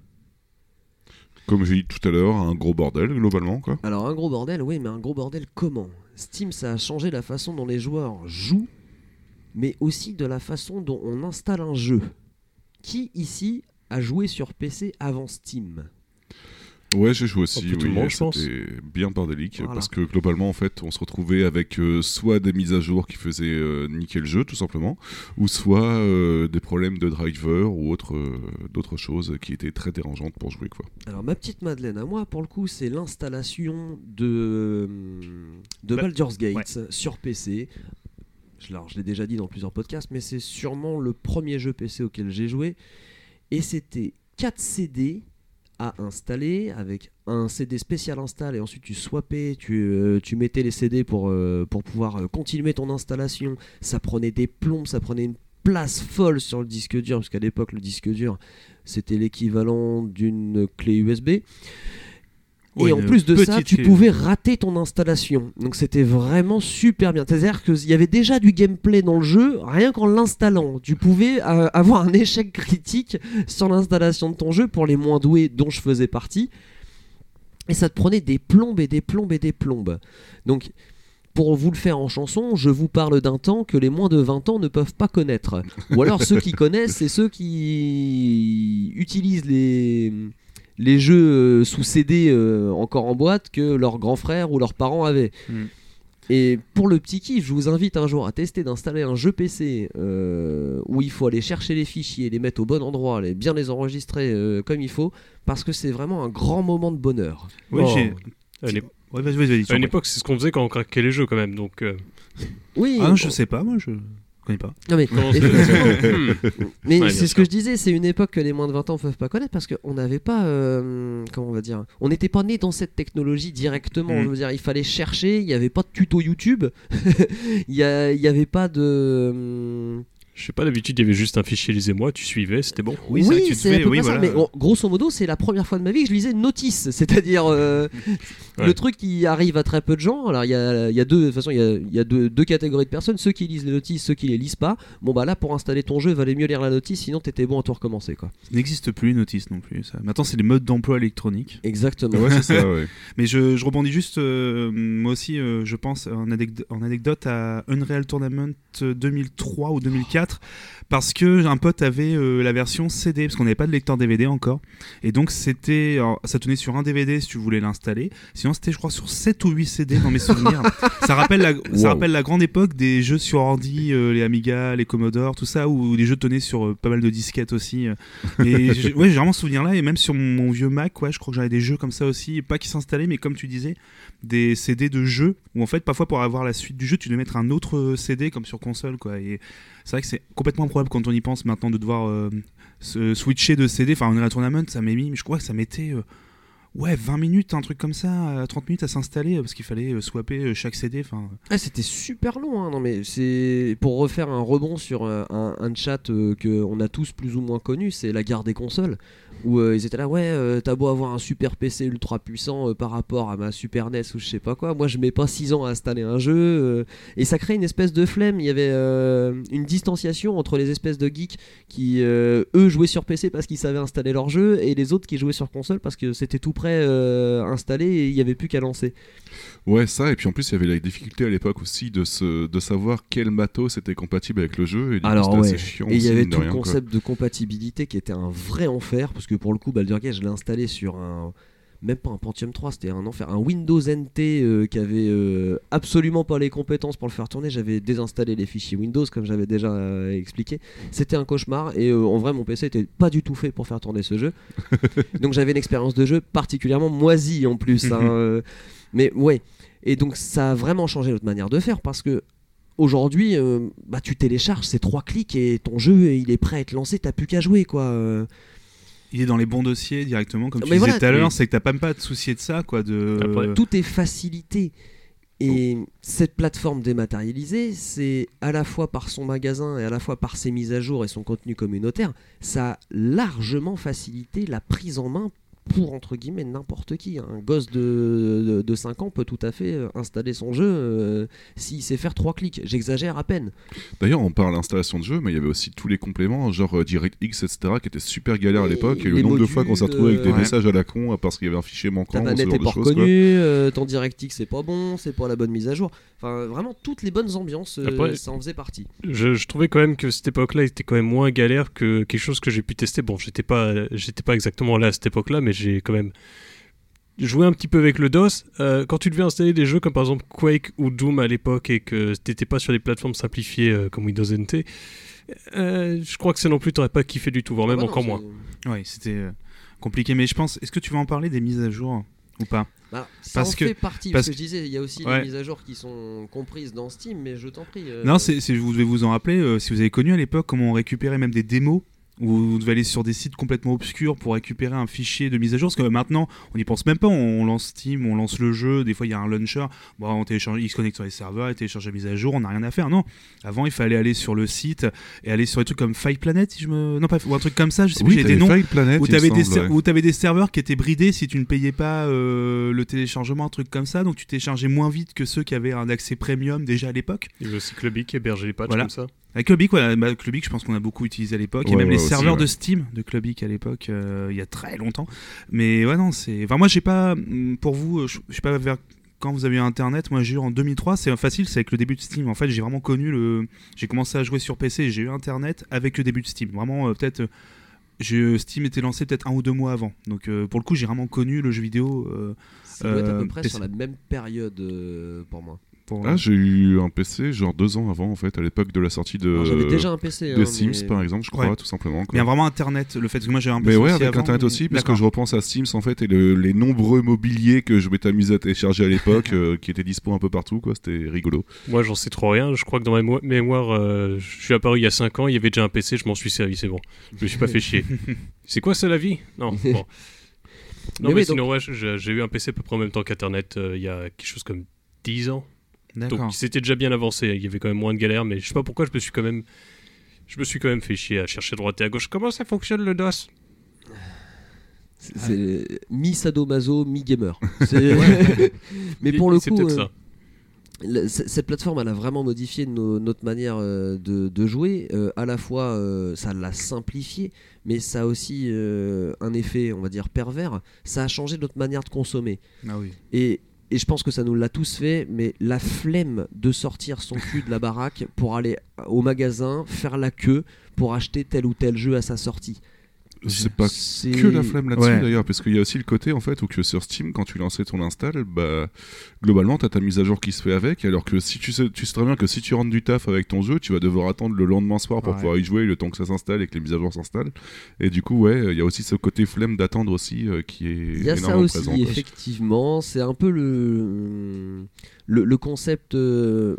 Comme j'ai dit tout à l'heure, un gros bordel, globalement, quoi. Alors un gros bordel, oui, mais un gros bordel comment? Steam, ça a changé la façon dont les joueurs jouent, mais aussi de la façon dont on installe un jeu. Qui ici a joué sur PC avant Steam? Ouais, j'ai joué aussi. Oui, le monde, je pense. C'était bien bordélique Voilà. parce que globalement, en fait, on se retrouvait avec euh, soit des mises à jour qui faisaient euh, niquer le jeu, tout simplement, ou soit euh, des problèmes de driver ou autre, euh, d'autres choses qui étaient très dérangeantes pour jouer, quoi. Alors ma petite Madeleine à moi, pour le coup, c'est l'installation de, de Bah, Baldur's Gate sur PC. Alors, je l'ai déjà dit dans plusieurs podcasts, mais c'est sûrement le premier jeu PC auquel j'ai joué. Et c'était 4 CD à installer avec un CD spécial install et ensuite tu swappais, tu, euh, tu mettais les CD pour, euh, pour pouvoir euh, continuer ton installation. Ça prenait des plombs, ça prenait une place folle sur le disque dur, parce qu'à l'époque le disque dur c'était l'équivalent d'une clé USB. Ouais, et en plus de ça, tu pouvais rater ton installation. Donc c'était vraiment super bien. C'est-à-dire qu'il y avait déjà du gameplay dans le jeu, rien qu'en l'installant. Tu pouvais euh, avoir un échec critique sur l'installation de ton jeu pour les moins doués dont je faisais partie. Et ça te prenait des plombes et des plombes et des plombes. Donc pour vous le faire en chanson, je vous parle d'un temps que les moins de 20 ans ne peuvent pas connaître. Ou alors ceux qui connaissent, c'est ceux qui utilisent les, les jeux euh, sous CD euh, encore en boîte que leurs grands frères ou leurs parents avaient. Mm. Et pour le petit kiff, je vous invite un jour à tester d'installer un jeu PC euh, où il faut aller chercher les fichiers, les mettre au bon endroit, les, bien les enregistrer euh, comme il faut, parce que c'est vraiment un grand moment de bonheur. Oui, Oh. j'ai. À Ouais, à une époque, c'est ce qu'on faisait quand on craquait les jeux quand même. Donc, euh, Oui, Ah, je sais pas, moi, je connais pas. non, mais, Hmm. Mais Ouais, c'est ce que je disais, c'est une époque que les moins de 20 ans ne peuvent pas connaître parce qu'on n'avait pas, euh, comment on va dire, on n'était pas né dans cette technologie directement. Mhm. Je veux dire, il fallait chercher, il n'y avait pas de tuto YouTube, il n'y avait pas de. Je sais pas, d'habitude, il y avait juste un fichier lisez-moi, tu suivais, c'était bon. Oui, c'est vrai que tu c'est devais- oui, ça, mais grosso modo, c'est la première fois de ma vie que je lisais Notice, c'est-à-dire euh, Ouais. le truc qui arrive à très peu de gens. Alors, il y a, il y a deux, de toute façon, il y a, il y a deux, deux catégories de personnes ceux qui lisent les notices, ceux qui les lisent pas. Bon, bah là, pour installer ton jeu, il valait mieux lire la notice, sinon t'étais bon à tout recommencer, quoi. Ça n'existe plus, Notice non plus. Ça. Maintenant, c'est les modes d'emploi électroniques. Exactement. Ouais, c'est ça, ouais. Mais je, je rebondis juste, euh, moi aussi, euh, je pense, en anecdote à Unreal Tournament 2003 ou 2004, parce que un pote avait euh, la version CD, parce qu'on n'avait pas de lecteur DVD encore. Et donc, c'était, ça tenait sur un DVD si tu voulais l'installer. Sinon, c'était, je crois, sur 7 ou 8 CD dans mes souvenirs. ça, rappelle la, ça rappelle la grande époque des jeux sur ordi, euh, les Amiga, les Commodore, tout ça, où les jeux tenaient sur euh, pas mal de disquettes aussi. Et j'ai- ouais, j'ai vraiment ce souvenir-là, et même sur mon, mon vieux Mac, ouais, je crois que j'avais des jeux comme ça aussi, pas qui s'installaient, mais comme tu disais, des CD de jeux, où en fait, parfois pour avoir la suite du jeu, tu dois mettre un autre CD comme sur console, quoi. Et c'est vrai que c'est complètement improbable quand on y pense maintenant de devoir euh, se switcher de CD. Enfin, Unreal Tournament, ça m'a mis, mais je crois que ça mettait. Euh, Ouais, 20 minutes, un truc comme ça, euh, 30 minutes à s'installer euh, parce qu'il fallait euh, swapper euh, chaque CD. Enfin, Ah, c'était super long, hein. non mais c'est pour refaire un rebond sur euh, un, chat euh, que on a tous plus ou moins connu, c'est la guerre des consoles, où euh, ils étaient là, ouais, euh, t'as beau avoir un super PC ultra puissant euh, par rapport à ma Super NES ou je sais pas quoi, moi je mets pas 6 ans à installer un jeu, euh, et ça crée une espèce de flemme, il y avait euh, une distanciation entre les espèces de geeks qui euh, eux jouaient sur PC parce qu'ils savaient installer leur jeu, et les autres qui jouaient sur console parce que c'était tout prêt euh, installé et il y avait plus qu'à lancer. Ouais, ça, et puis en plus, il y avait la difficulté à l'époque aussi de, se, de savoir quel matos était compatible avec le jeu, et du Alors ouais, assez chiant et il y avait tout le quoi. concept de compatibilité qui était un vrai enfer, parce que pour le coup, Baldur's Gate, je l'ai installé sur un... Même pas un Pentium 3, c'était un enfer. Un Windows NT euh, qui avait euh, absolument pas les compétences pour le faire tourner. J'avais désinstallé les fichiers Windows, comme j'avais déjà euh, expliqué. C'était un cauchemar, et en vrai, mon PC était pas du tout fait pour faire tourner ce jeu. donc j'avais une expérience de jeu particulièrement moisie en plus. hein, mais ouais. Et donc ça a vraiment changé notre manière de faire, parce que aujourd'hui, bah, tu télécharges, c'est trois clics et ton jeu il est prêt à être lancé, t'as plus qu'à jouer quoi. Il est dans les bons dossiers directement, comme tu Mais disais voilà, tout à l'heure, c'est que t'as pas même pas à te soucier de ça, quoi. De... Après, tout est facilité. Et cette plateforme dématérialisée, c'est à la fois par son magasin et à la fois par ses mises à jour et son contenu communautaire, ça a largement facilité la prise en main pour entre guillemets n'importe qui. Un gosse de, de, de 5 ans peut tout à fait euh, installer son jeu euh, s'il sait faire 3 clics. J'exagère à peine. D'ailleurs, on parle d'installation de jeu, mais il y avait aussi tous les compléments, genre euh, DirectX, etc., qui étaient super galères à l'époque. Et le nombre de fois qu'on s'est retrouvé avec des euh, messages à la con, parce qu'il y avait un fichier Ta manquant, ce manette genre est de pas reconnue, euh, ton DirectX c'est pas bon, c'est pas la bonne mise à jour. Enfin, vraiment, toutes les bonnes ambiances, euh, Après- ça en faisait partie. Je, je trouvais quand même que cette époque-là était quand même moins galère que quelque chose que j'ai pu tester. Bon, j'étais pas, j'étais pas exactement là à cette époque-là, mais j'ai quand même joué un petit peu avec le DOS. Euh, quand tu devais installer des jeux comme par exemple Quake ou Doom à l'époque et que t'étais pas sur des plateformes simplifiées euh, comme Windows NT, euh, je crois que ça non plus t'aurais pas kiffé du tout, voire même bah non, encore moins. Ouais, c'était compliqué. Mais je pense, est-ce que tu vas en parler des mises à jour ou pas? Bah, ça Parce en que- fait partie, parce parce que je disais, il y a aussi Ouais. les mises à jour qui sont comprises dans Steam, mais je t'en prie. euh, Non, c'est, c'est- vous devez vous en rappeler, euh, si vous avez connu à l'époque comment on récupérait même des démos où vous devez aller sur des sites complètement obscurs pour récupérer un fichier de mise à jour. Parce que maintenant, on n'y pense même pas. On lance Steam, on lance le jeu. Des fois, il y a un launcher. Bon, on télécharge, il se connecte sur les serveurs, il télécharge la mise à jour. On n'a rien à faire. Non. Avant, il fallait aller sur le site et aller sur des trucs comme Five Planet, si je me, non pas ou un truc comme ça. Je sais plus. J'ai des noms. Planet, Où il t'avais me des, ouais. serveurs qui étaient bridés si tu ne payais pas euh, le téléchargement, un truc comme ça. Donc tu téléchargeais moins vite que ceux qui avaient un accès premium déjà à l'époque. Il y avait aussi Clubby qui hébergeait les patchs Voilà. comme ça. Clubic, voilà, bah, Clubic, je pense qu'on a beaucoup utilisé à l'époque, et Ouais, même ouais, les aussi, serveurs ouais. de Steam de Clubic à l'époque, euh, il y a très longtemps. Mais ouais, non, c'est. Enfin, moi, j'ai pas. hum, Pour vous, euh, je sais pas vers quand vous avez eu Internet. Moi, j'ai eu en 2003, c'est facile, c'est avec le début de Steam. En fait, j'ai vraiment connu le. J'ai commencé à jouer sur PC, et j'ai eu Internet avec le début de Steam. Vraiment, euh, peut-être. Steam était lancé peut-être un ou deux mois avant. Donc, euh, pour le coup, j'ai vraiment connu le jeu vidéo. euh, ça doit être à peu près PC. sur la même période euh, pour moi. Pour, Ah, j'ai eu un PC genre deux ans avant, en fait, à l'époque de la sortie de, Alors, J'avais déjà un PC. de hein, Sims, mais- par exemple, je crois, Ouais. tout simplement. Mais quoi. vraiment Internet, le fait que moi j'ai un Mais PC ouais, aussi avec avant, Internet mais- aussi, parce que je repense à Sims en fait et le- les nombreux mobiliers que je m'étais amusé à télécharger à l'époque, euh, qui étaient dispo un peu partout, quoi. C'était rigolo. Moi, j'en sais trop rien. Je crois que dans ma mo- mémoire, euh, je suis apparu il y a 5 ans, il y avait déjà un PC, je m'en suis servi, c'est bon. Je me suis pas fait chier. C'est quoi ça la vie? Non. Bon. Non, Mais mais, oui, sinon, ouais, j'ai j'ai eu un PC à peu près en même temps qu'Internet euh, il y a quelque chose comme 10 ans. Donc c'était déjà bien avancé. Il y avait quand même moins de galères, mais je sais pas pourquoi je me suis quand même. Je me suis quand même fait chier à chercher à droite et à gauche. Comment ça fonctionne le DOS? C'est- C'est mi-sadomaso, mi-gamer. C'est- mais pour le coup, euh, cette plateforme, elle a vraiment modifié nos- notre manière euh, de, de jouer. Euh, à la fois, euh, ça l'a simplifié, mais ça a aussi euh, un effet, on va dire, pervers. Ça a changé notre manière de consommer. Ah oui. Et, et je pense que ça nous l'a tous fait, mais la flemme de sortir son cul de la baraque pour aller au magasin, faire la queue pour acheter tel ou tel jeu à sa sortie. C'est pas C'est- que la flemme là-dessus Ouais. d'ailleurs, parce qu'il y a aussi le côté en fait où que sur Steam, quand tu lançais ton install, bah globalement t'as ta mise à jour qui se fait avec, alors que si tu sais, tu sais très bien que si tu rentres du taf avec ton jeu, tu vas devoir attendre le lendemain soir pour Ouais. pouvoir y jouer le temps que ça s'installe et que les mises à jour s'installent. Et du coup, ouais, il y a aussi ce côté flemme d'attendre aussi euh, qui est Il y a ça énormément aussi, présent. effectivement. C'est un peu le, le, le concept. euh,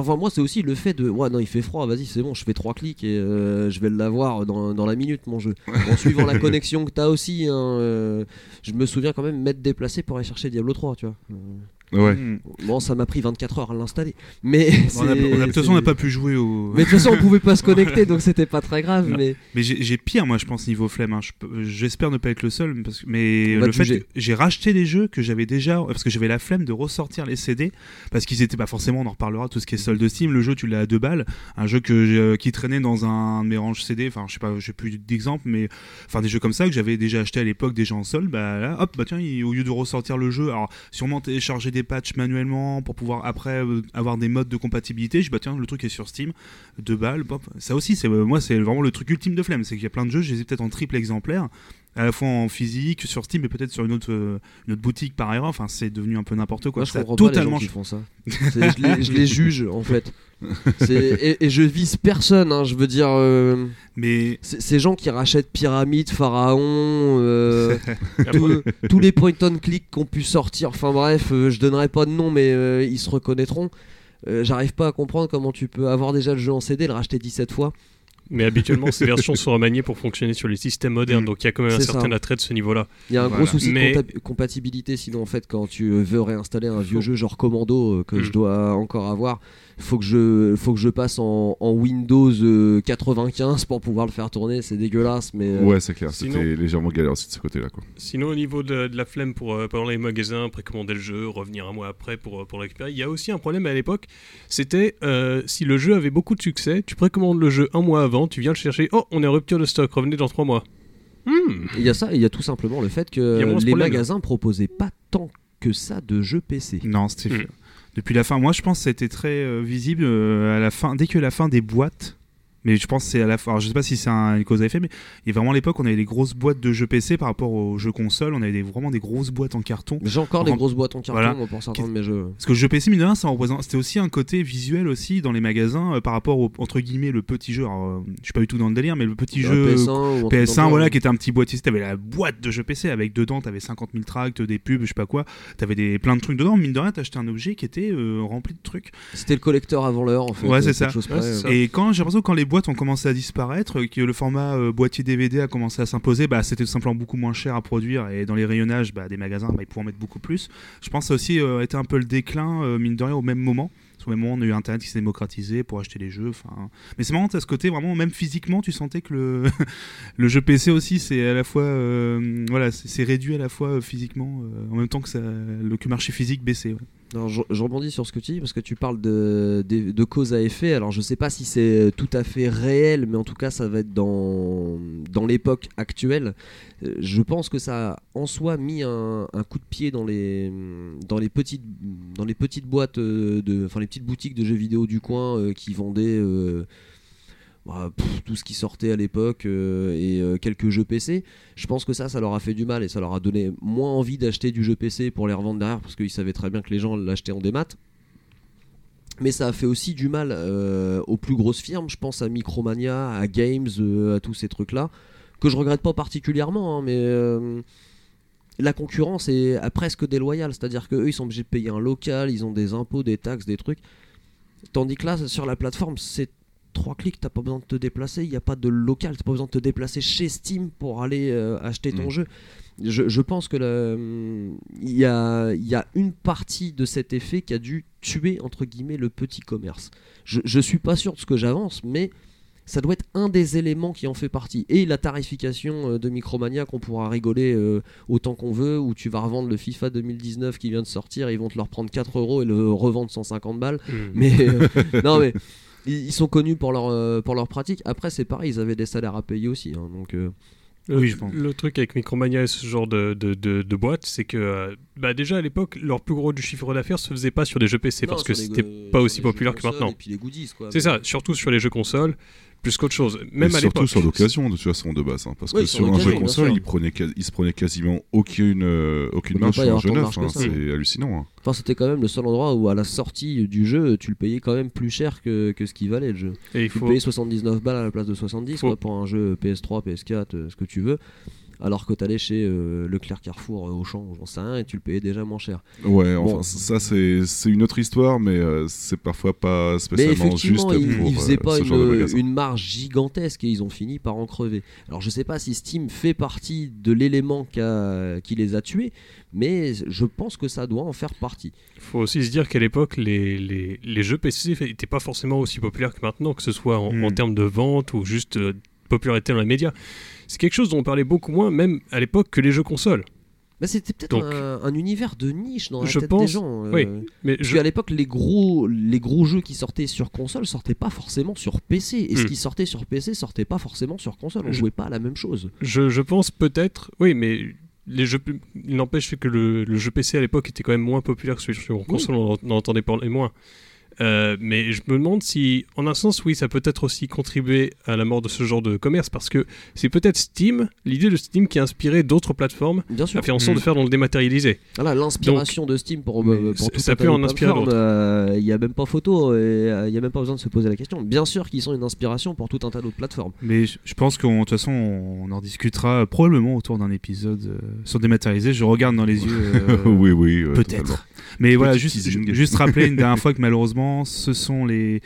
Enfin, moi, c'est aussi le fait de. Ouais, non, il fait froid, vas-y, c'est bon, je fais trois clics et euh, je vais l'avoir dans, dans la minute, mon jeu. En suivant la connexion que t'as aussi, hein, euh, je me souviens quand même m'être déplacé pour aller chercher Diablo 3, tu vois. Ouais. Hmm. Bon, ça m'a pris 24 heures à l'installer. Mais. De toute façon, on n'a pas pu jouer au. Mais de toute façon, on pouvait pas se connecter, donc c'était pas très grave. Non. Mais Mais j'ai pire, moi, je pense, niveau flemme. hein. J'espère ne pas être le seul. Parce que... Mais On va le fait j'ai racheté des jeux que j'avais déjà. Parce que j'avais la flemme de ressortir les CD. Parce qu'ils étaient pas forcément, on en reparlera, tout ce qui est solde Steam. Le jeu, tu l'as à deux balles. Un jeu que euh, qui traînait dans un de mes ranges CD. Enfin, je sais pas, j'ai plus d'exemples, mais. Enfin, des jeux comme ça que j'avais déjà acheté à l'époque, déjà en solde. Bah là, hop, bah tiens, il- au lieu de ressortir le jeu, alors sûrement télécharger des patchs manuellement pour pouvoir après euh, avoir des modes de compatibilité. Je dis, bah tiens, le truc est sur Steam. deux balles. Ça aussi, c'est moi, c'est vraiment le truc ultime de flemme. C'est qu'il y a plein de jeux, je les ai peut-être en triple exemplaire, à la fois en physique, sur Steam et peut-être sur une autre, euh, une autre boutique par ailleurs. Enfin, c'est devenu un peu n'importe quoi. moi, je Ça comprends pas les gens totalement qui font ça. C'est- je, les, je les juge, en fait. Et, et je vise personne, hein, je veux dire. euh, Mais ces gens qui rachètent Pyramide, Pharaon, euh, tous- les point and click qu'on pu sortir, enfin bref, euh, je donnerai pas de nom, mais ils se reconnaîtront. J'arrive pas à comprendre comment tu peux avoir déjà le jeu en CD, le racheter 17 fois Mais habituellement, ces versions sont remaniées pour fonctionner sur les systèmes modernes, Mm. donc il y a quand même un certain attrait de ce niveau-là. Il y a un Voilà. gros souci Mais- de compatibilité, sinon en fait quand tu veux réinstaller un vieux jeu genre Commando euh, que Mm. je dois encore avoir, faut que je, faut que je passe en, en Windows euh, 95 pour pouvoir le faire tourner, c'est dégueulasse mais... euh, Ouais, c'est clair. Sinon- C'était légèrement galère aussi de ce côté-là. quoi. Sinon, au niveau de, de la flemme pour, euh, pour les magasins, précommander le jeu, revenir un mois après pour, euh, pour le récupérer, il y a aussi un problème à l'époque. C'était euh, si le jeu avait beaucoup de succès, tu précommandes le jeu un mois avant, tu viens le chercher, oh, on est en rupture de stock, revenez dans trois mois. Hmm. Il y a ça, il y a tout simplement le fait que les problème. magasins proposaient pas tant que ça de jeux PC. Non, c'était Mm. Depuis la fin. Moi, je pense que c'était très euh, visible euh, à la fin, dès que la fin des boîtes. Mais je pense que c'est à la. Alors, je sais pas si c'est un- une cause à effet, mais il y a vraiment à l'époque, on avait des grosses boîtes de jeux PC par rapport aux jeux consoles. On avait des- vraiment des grosses boîtes en carton. J'ai encore des grosses boîtes en carton Voilà. moi, pour certains de mes jeux. Parce que le jeu PC, mine de rien, ça représente. C'était aussi un côté visuel aussi dans les magasins euh, par rapport au entre guillemets le petit jeu. Alors, euh, je suis pas du tout dans le délire, mais le petit jeu PS1, ou un truc PS1, dans le voilà, qui était un petit boîtier. T'avais la boîte de jeux PC avec dedans, t'avais 50 000 tracts, des pubs, je sais pas quoi. T'avais des plein de trucs dedans. Mine de rien, t'achetais un objet qui était euh, rempli de trucs. C'était le collecteur avant l'heure en fait. Ouais, euh, c'est ça. Ouais. Et quand j'ai l'impression que quand les boîtes ont commencé à disparaître, que le format euh, boîtier DVD a commencé à s'imposer, bah, c'était tout simplement beaucoup moins cher à produire et dans les rayonnages bah, des magasins, bah, ils pouvaient en mettre beaucoup plus. Je pense que ça aussi euh, été un peu le déclin, euh, mine de rien, au même moment. Qu'au même moment, on a eu Internet qui s'est démocratisé pour acheter les jeux. Mais c'est marrant, à ce côté, vraiment, même physiquement, tu sentais que le, jeu PC aussi, c'est à la fois, euh, voilà, c'est réduit à la fois physiquement, en même temps que ça, le marché physique baissait. Alors, je, rebondis sur ce que tu dis parce que tu parles de, de, cause à effet. Alors je sais pas si c'est tout à fait réel, mais en tout cas ça va être dans, l'époque actuelle. Euh, Je pense que ça en soi mis un, coup de pied dans les, dans les, petites, dans les petites boîtes, euh, de, enfin les petites boutiques de jeux vidéo du coin euh, qui vendaient euh, bah, tout ce qui sortait à l'époque euh, et euh, quelques jeux PC. Je pense que ça, ça leur a fait du mal et ça leur a donné moins envie d'acheter du jeu PC pour les revendre derrière parce qu'ils savaient très bien que les gens l'achetaient en démat. Mais ça a fait aussi du mal euh, aux plus grosses firmes. Je pense à Micromania, à Games, à tous ces trucs-là, que je regrette pas particulièrement, hein, mais la concurrence est presque déloyale. C'est-à-dire qu'eux, ils sont obligés de payer un local, ils ont des impôts, des taxes, des trucs. Tandis que là, sur la plateforme, c'est trois clics, t'as pas besoin de te déplacer, il n'y a pas de local, t'as pas besoin de te déplacer chez Steam pour aller euh, acheter ton Mm. jeu. Je, je pense que il y a, il y a une partie de cet effet qui a dû tuer entre guillemets le petit commerce. Je, je suis pas sûr de ce que j'avance, mais ça doit être un des éléments qui en fait partie. Et la tarification euh, de Micromania qu'on pourra rigoler euh, autant qu'on veut, où tu vas revendre le FIFA 2019 qui vient de sortir, ils vont te le reprendre 4 euros et le revendre 150 balles. Hmm. Mais euh, non, mais ils, ils sont connus pour leur, euh, pour leur pratique. Après, c'est pareil, ils avaient des salaires à payer aussi. hein, donc, euh, Le, Oui, je pense. le truc avec Micromania et ce genre de, de, de, de boîte, c'est que euh, bah déjà à l'époque, leur plus gros du chiffre d'affaires se faisait pas sur des jeux PC non, parce que c'était pas aussi populaire que maintenant. Et puis les goodies, quoi. C'est Mais- ça, surtout sur les jeux consoles, plus qu'autre chose. Même Et à surtout sur l'occasion de toute façon de base, hein, parce Oui, que sur sur un jeu console, il, prenait il se prenait quasiment aucune, euh, aucune marge sur un jeu neuf. hein, c'est hallucinant. hein. Enfin, c'était quand même le seul endroit où, à la sortie du jeu, tu le payais quand même plus cher que, que ce qui valait le jeu. Et il Tu faut, payais 79 balles à la place de 70 Faut- quoi, pour un jeu PS3, PS4, euh, ce que tu veux. Alors que t'allais chez euh, Leclerc Carrefour, euh, Auchan, j'en sais rien, et tu le payais déjà moins cher. Ouais, enfin, ça c'est c'est une autre histoire, mais euh, c'est parfois pas Mais spécialement juste effectivement, ils, pour ils faisaient euh, pas une, marge gigantesque et ils ont fini par en crever. Alors je sais pas si Steam fait partie de l'élément qui, les a tués, mais je pense que ça doit en faire partie. faut aussi se dire qu'à l'époque, les, les, les jeux PC n'étaient pas forcément aussi populaires que maintenant, que ce soit en, Hmm. en termes de vente ou juste euh, popularité dans les médias. C'est quelque chose dont on parlait beaucoup moins, même à l'époque, que les jeux consoles. Bah, C'était peut-être un, un univers de niche dans la je tête des pense- gens. euh, oui, Mais Parce je, qu'à l'époque, les gros, les gros jeux qui sortaient sur console sortaient pas forcément sur PC. Et ce Hmm. qui sortait sur PC sortait pas forcément sur console. On Je- jouait pas à la même chose. je, je pense peut-être, oui, mais les jeux, il n'empêche que le, le jeu PC à l'époque était quand même moins populaire que celui sur console, on en entendait parler moins. Euh, mais je me demande si, en un sens, oui, ça peut être aussi contribué à la mort de ce genre de commerce parce que c'est peut-être Steam, l'idée de Steam qui a inspiré d'autres plateformes Bien sûr. à faire en sorte Mm. de faire dans le dématérialisé. Voilà, l'inspiration de Steam pour, euh, pour ça- tout ça peut en inspirer plateformes, euh, Il n'y a même pas photo et euh, il n'y a même pas besoin de se poser la question. Bien sûr qu'ils sont une inspiration pour tout un tas d'autres plateformes. Mais je, je pense qu'en de toute façon, on, en discutera probablement autour d'un épisode euh, sur dématérialisé. Je regarde dans les yeux. euh, oui, oui. euh, totalement. Peut-être. Mais voilà, juste, juste rappeler une dernière fois que malheureusement, ce sont les,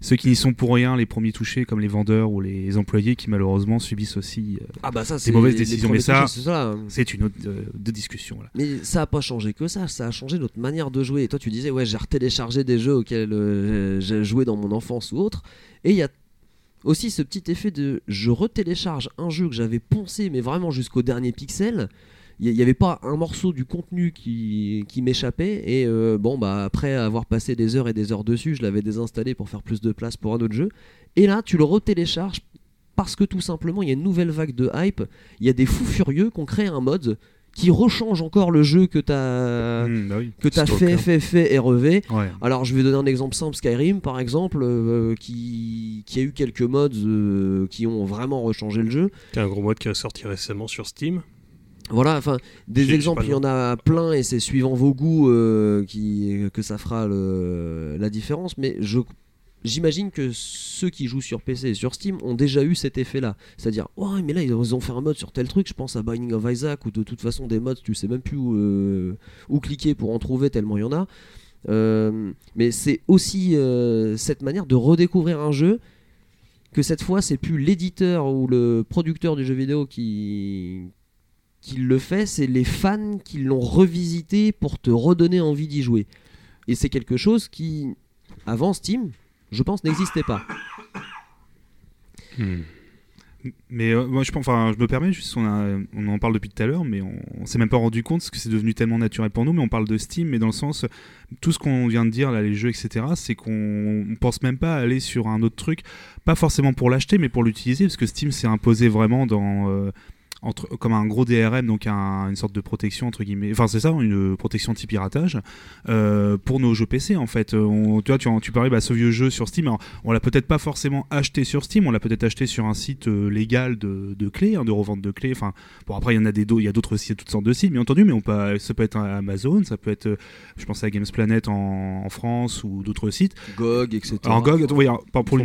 ceux qui n'y sont pour rien, les premiers touchés, comme les vendeurs ou les employés qui malheureusement subissent aussi. euh, Ah bah ça c'est mauvaises décisions, mais ça- touchés, c'est une autre euh, de discussion. Là. Mais ça a pas changé que ça, ça a changé notre manière de jouer. Et toi, tu disais, ouais, j'ai retéléchargé des jeux auxquels euh, j'ai joué dans mon enfance ou autre. Et il y a aussi ce petit effet de je retélécharge un jeu que j'avais poncé, mais vraiment jusqu'au dernier pixel. Il n'y avait pas un morceau du contenu qui, qui m'échappait. Et euh, bon, bah après avoir passé des heures et des heures dessus, je l'avais désinstallé pour faire plus de place pour un autre jeu. Et là, tu le retélécharges parce que tout simplement, il y a une nouvelle vague de hype. Il y a des fous furieux qui ont créé un mode qui rechange encore le jeu que tu as, Mmh, bah oui. que as Stalker. fait, fait, fait et revé. Ouais. Alors je vais donner un exemple simple, Skyrim par exemple, euh, qui, qui a eu quelques mods euh, qui ont vraiment rechangé le jeu. A un gros mode qui est sorti récemment sur Steam. Voilà, enfin, des exemples, il y en a plein et c'est suivant vos goûts euh, qui, que ça fera le- la différence. Mais je, j'imagine que ceux qui jouent sur PC et sur Steam ont déjà eu cet effet-là. C'est-à-dire, ouais, mais là ils ont fait un mode sur tel truc, je pense à Binding of Isaac ou de toute façon des mods, tu sais même plus où, euh, où cliquer pour en trouver tellement il y en a. Euh, mais c'est aussi euh, cette manière de redécouvrir un jeu que cette fois c'est plus l'éditeur ou le producteur du jeu vidéo qui, qui le fait, c'est les fans qui l'ont revisité pour te redonner envie d'y jouer. Et c'est quelque chose qui, avant Steam, je pense, n'existait pas. Mais euh, moi, je, enfin, je me permets, juste, on, a- on en parle depuis tout à l'heure, mais on, on s'est même pas rendu compte parce que c'est devenu tellement naturel pour nous. Mais on parle de Steam, mais dans le sens, tout ce qu'on vient de dire, là, les jeux, etc., c'est qu'on on pense même pas à aller sur un autre truc, pas forcément pour l'acheter, mais pour l'utiliser, parce que Steam s'est imposé vraiment dans. euh, entre, comme un gros DRM, donc un- une sorte de protection entre guillemets, enfin c'est ça, une protection anti-piratage euh, pour nos jeux PC en fait. On, tu vois, tu, tu parlais bah, ce vieux jeu sur Steam, alors, on l'a peut-être pas forcément acheté sur Steam, on l'a peut-être acheté sur un site euh, légal de, de clés, hein, de revente de clés. Enfin, bon après il y en a des, il y a d'autres sites, toutes sortes de sites, bien entendu, mais on peut, ça peut être un Amazon, ça peut être, euh, je pensais à Games Planet en, en France ou d'autres sites. GOG, etc. Alors GOG, oui, pour.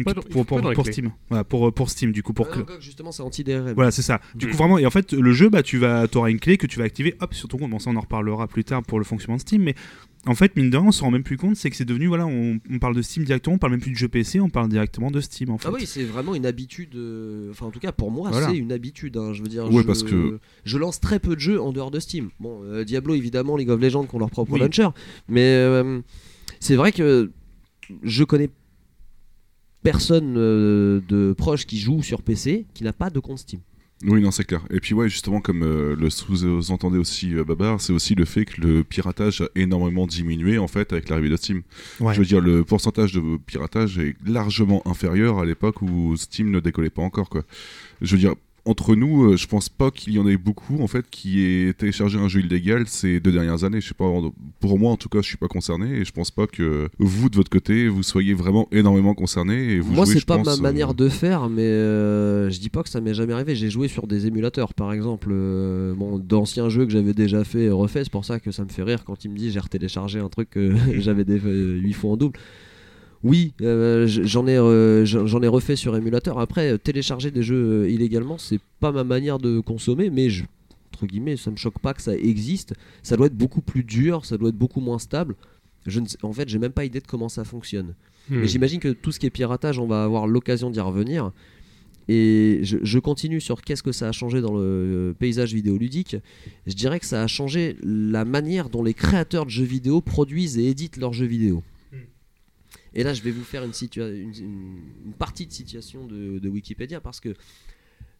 Steam, voilà, pour, pour Steam du coup pour Ah non, GOG, justement, c'est anti-DRM. voilà, c'est ça. Du Mm. coup, vraiment, et en fait, le jeu, bah, tu vas, auras une clé que tu vas activer, hop, sur ton compte. Bon, ça, on en reparlera plus tard pour le fonctionnement de Steam, mais en fait, mine de rien, on se rend même plus compte, c'est que c'est devenu, voilà, on, on parle de Steam directement, on parle même plus de jeu PC, on parle directement de Steam, en fait. Ah oui, c'est vraiment une habitude. euh, Enfin, en tout cas, pour moi, Voilà. c'est une habitude. hein, Je veux dire, Ouais, je, parce que- je lance très peu de jeux en dehors de Steam. Bon, euh, Diablo, évidemment, League of Legends qui ont leur propre Oui. launcher. Mais euh, c'est vrai que je connais personne euh, de proche qui joue sur PC qui n'a pas de compte Steam. Oui, non, c'est clair. Et puis, ouais, justement, comme euh, le sous-entendait aussi euh, Babar, c'est aussi le fait que le piratage a énormément diminué, en fait, avec l'arrivée de Steam. Ouais. Je veux dire, le pourcentage de piratage est largement inférieur à l'époque où Steam ne décollait pas encore, quoi. Je veux dire, entre nous, euh, je pense pas qu'il y en ait beaucoup, en fait, qui aient téléchargé un jeu illégal ces deux dernières années. Je sais pas, pour moi, en tout cas, je suis pas concerné, et je pense pas que vous, de votre côté, vous soyez vraiment énormément concerné, et vous Moi, c'est pas pense, ma euh, manière de faire, mais euh, je dis pas que ça m'est jamais arrivé. J'ai joué sur des émulateurs, par exemple, euh, bon, d'anciens jeux que j'avais déjà fait et refait. C'est pour ça que ça me fait rire quand il me dit j'ai retéléchargé un truc que j'avais 8 fois en double. Oui, euh, j- j'en ai, euh, j'en ai refait sur émulateur. Après, euh, télécharger des jeux illégalement, c'est pas ma manière de consommer, mais je, entre guillemets, ça me choque pas que ça existe. Ça doit être beaucoup plus dur, ça doit être beaucoup moins stable. Je ne sais- en fait, j'ai même pas idée de comment ça fonctionne. Hmm. Mais j'imagine que tout ce qui est piratage, on va avoir l'occasion d'y revenir. Et je, je continue sur qu'est-ce que ça a changé dans le paysage vidéoludique. Je dirais que ça a changé la manière dont les créateurs de jeux vidéo produisent et éditent leurs jeux vidéo. Et là, je vais vous faire une, partie de situation de, de Wikipédia parce que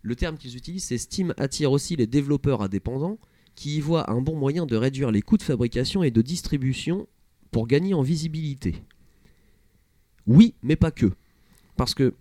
le terme qu'ils utilisent, c'est Steam attire aussi les développeurs indépendants qui y voient un bon moyen de réduire les coûts de fabrication et de distribution pour gagner en visibilité. Oui, mais pas que. Parce que,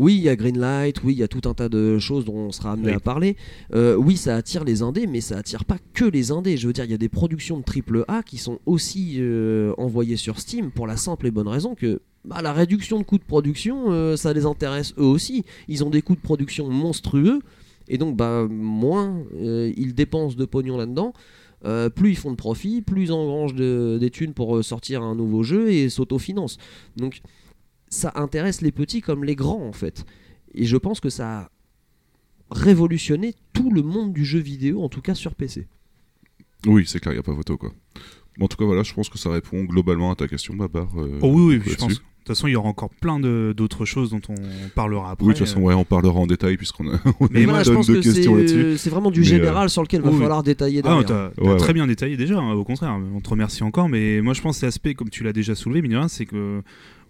oui, il y a Greenlight, oui, il y a tout un tas de choses dont on sera amené Oui. à parler. Euh, oui, ça attire les indés, mais ça attire pas que les indés. Je veux dire, il y a des productions de triple A qui sont aussi euh, envoyées sur Steam pour la simple et bonne raison que bah, la réduction de coûts de production, euh, ça les intéresse eux aussi. Ils ont des coûts de production monstrueux, et donc bah, moins ils dépensent de pognon là-dedans. euh, plus ils font de profit, plus ils engrangent de- des thunes pour sortir un nouveau jeu et s'autofinancent. Donc ça intéresse les petits comme les grands en fait. Et je pense que ça a révolutionné tout le monde du jeu vidéo, en tout cas sur PC. Oui, c'est clair, il n'y a pas photo, quoi. Bon, en tout cas, voilà, je pense que ça répond globalement à ta question, Babar. euh, Oh oui, oui, je pense. toute façon, il y aura encore plein de- d'autres choses dont on parlera après. Oui, de toute façon, ouais, on parlera en détail puisqu'on a, on Mais Voilà, je tonne pense de que c'est questions là-dessus. euh, c'est vraiment du euh, général sur lequel va oui. falloir détailler Ah, t'as Ouais, très ouais. bien détaillé déjà, hein, au contraire, on te remercie encore, mais moi je pense que l'aspect, comme tu l'as déjà soulevé, de rien, c'est que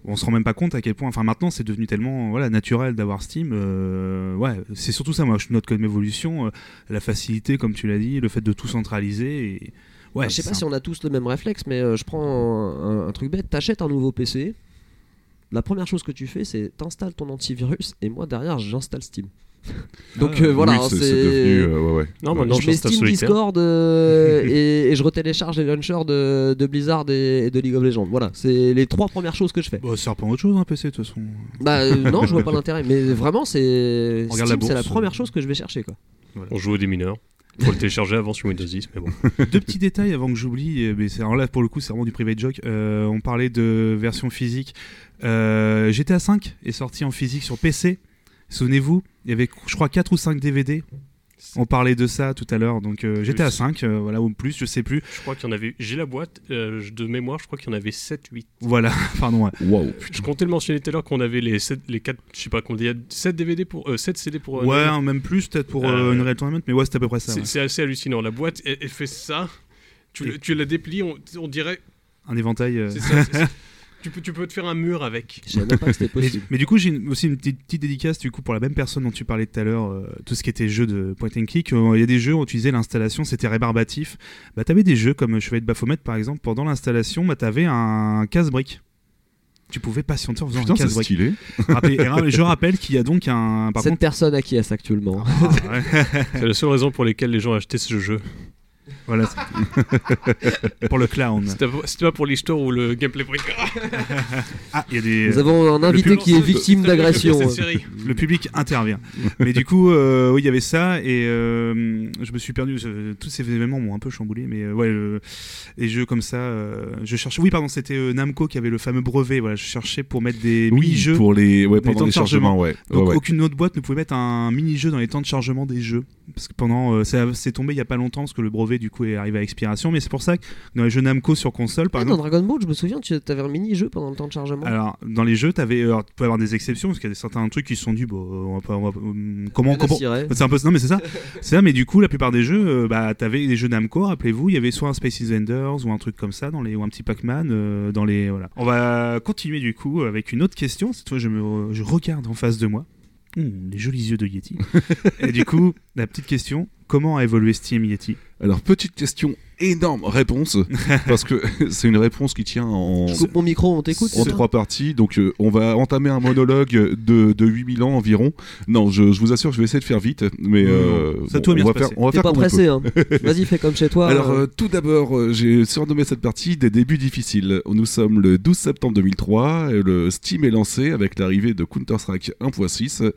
on se rend même pas compte à quel point, enfin maintenant c'est devenu tellement voilà, naturel d'avoir Steam, euh, ouais, c'est surtout ça, moi je note comme évolution, euh, la facilité, comme tu l'as dit, le fait de tout centraliser, et ouais, je sais pas si on a tous le même réflexe, mais euh, je prends un, un- un truc bête. T'achètes un nouveau PC. La première chose que tu fais, c'est t'installes ton antivirus et moi derrière j'installe Steam. Donc Ah, euh, voilà, oui, hein, c'est c'est. c'est devenu. euh, ouais, ouais. Non, maintenant je je mets Steam. Discord euh, et, et je retélécharge les launchers de, de Blizzard et, et de League of Legends. Voilà, c'est les trois premières choses que je fais. C'est un peu autre chose un PC de toute façon. Bah euh, non, je vois pas l'intérêt, mais vraiment c'est c'est la première chose que je vais chercher quoi. On joue au démineur. Faut le télécharger avant sur Windows 10, mais bon. Deux petits détails avant que j'oublie, mais c'est alors là pour le coup c'est vraiment du private joke. Euh, on parlait de version physique. Euh, GTA 5 est sorti en physique sur PC. Souvenez-vous, il y avait je crois 4 ou 5 DVD. On parlait de ça tout à l'heure, donc euh, GTA 5, euh, voilà, ou plus, je sais plus. Je crois qu'il y en avait. J'ai la boîte euh, de mémoire, je crois qu'il y en avait 7, 8. Voilà, pardon. ouais. Waouh. Je comptais le mentionner tout à l'heure qu'on avait les 7, les 4, je sais pas, qu'on dit 7 DVD pour. euh, 7 CD pour. euh, Ouais, hein, même plus peut-être pour euh, Euh, Unreal Tournament, mais ouais, c'est à peu près ça. C'est ouais. assez hallucinant. La boîte, elle, elle fait ça. Tu, tu la déplies, on, on dirait. Un éventail. euh. c'est ça, c'est ça. tu, peux, tu peux te faire un mur avec. Je savais même pas que c'était Mais, possible. mais du coup, j'ai aussi une petite, petite dédicace du coup pour la même personne dont tu parlais tout à l'heure, euh, tout ce qui était jeu de point and click. Euh, Il y a des jeux où tu disais l'installation c'était rébarbatif. Bah, t'avais des jeux comme Chevalier de Baphomet par exemple. Pendant l'installation, bah, t'avais un casse-brique. Tu pouvais patienter en faisant Putain, un c'est casse-brique. stylé. Je rappelle qu'il y a donc un. Par Cette contre, personne à qui est actuellement? Ah, ouais. C'est la seule raison pour laquelle les gens achetaient ce jeu. Voilà. c'est- pour le clown. C'était pas- pour l'histoire ou le gameplay brick. Ah, il y a des. Nous avons un invité public- qui est victime d'agression. Le public intervient. mais du coup, euh, oui, il y avait ça et euh, je me suis perdu. je- tous ces événements m'ont un peu chamboulé, mais euh, ouais, le- les jeux comme ça, euh, je cherchais. Oui, pardon, c'était euh, Namco qui avait le fameux brevet. Voilà, je cherchais pour mettre des Oui, mini-jeux. pour les, ouais, les pendant temps les de chargement. chargements, ouais. Donc Ouais, ouais. aucune autre boîte ne pouvait mettre un mini-jeu dans les temps de chargement des jeux. Parce que pendant, euh, c'est tombé il y a pas longtemps parce que le brevet du coup est arrivé à expiration. Mais c'est pour ça que dans les jeux Namco sur console, par Ah, dans exemple. Dragon Ball, je me souviens, tu avais un mini-jeu pendant le temps de chargement. Alors, dans les jeux, t'avais, alors, tu peux avoir des exceptions parce qu'il y a certains trucs qui se sont dit, bon, on va pas, on va- hum, comment, c'est un peu non mais c'est ça. c'est ça mais du coup la plupart des jeux euh, bah t'avais des jeux Namco, rappelez-vous, il y avait soit un Space Invaders ou un truc comme ça dans les ou un petit Pac-Man euh, dans les voilà. On va continuer du coup avec une autre question. Cette fois je me je regarde en face de moi. Hum, les jolis yeux de Yeti. Et du coup, la petite question, comment a évolué Steam Yeti? Alors, petite question, énorme réponse. parce que c'est une réponse qui tient en, Je coupe mon micro, on t'écoute. en trois parties. Donc, euh, on va entamer un monologue de, de 8000 ans environ. Non, je, je vous assure, je vais essayer de faire vite. Mais euh, ça, tout va bien on va se faire, on va faire pas on pressé, hein. Vas-y, fais comme chez toi. Alors, euh, euh, tout d'abord, j'ai surnommé cette partie des débuts difficiles. Nous sommes le 12 septembre 2003, et le Steam est lancé avec l'arrivée de Counter-Strike 1.6,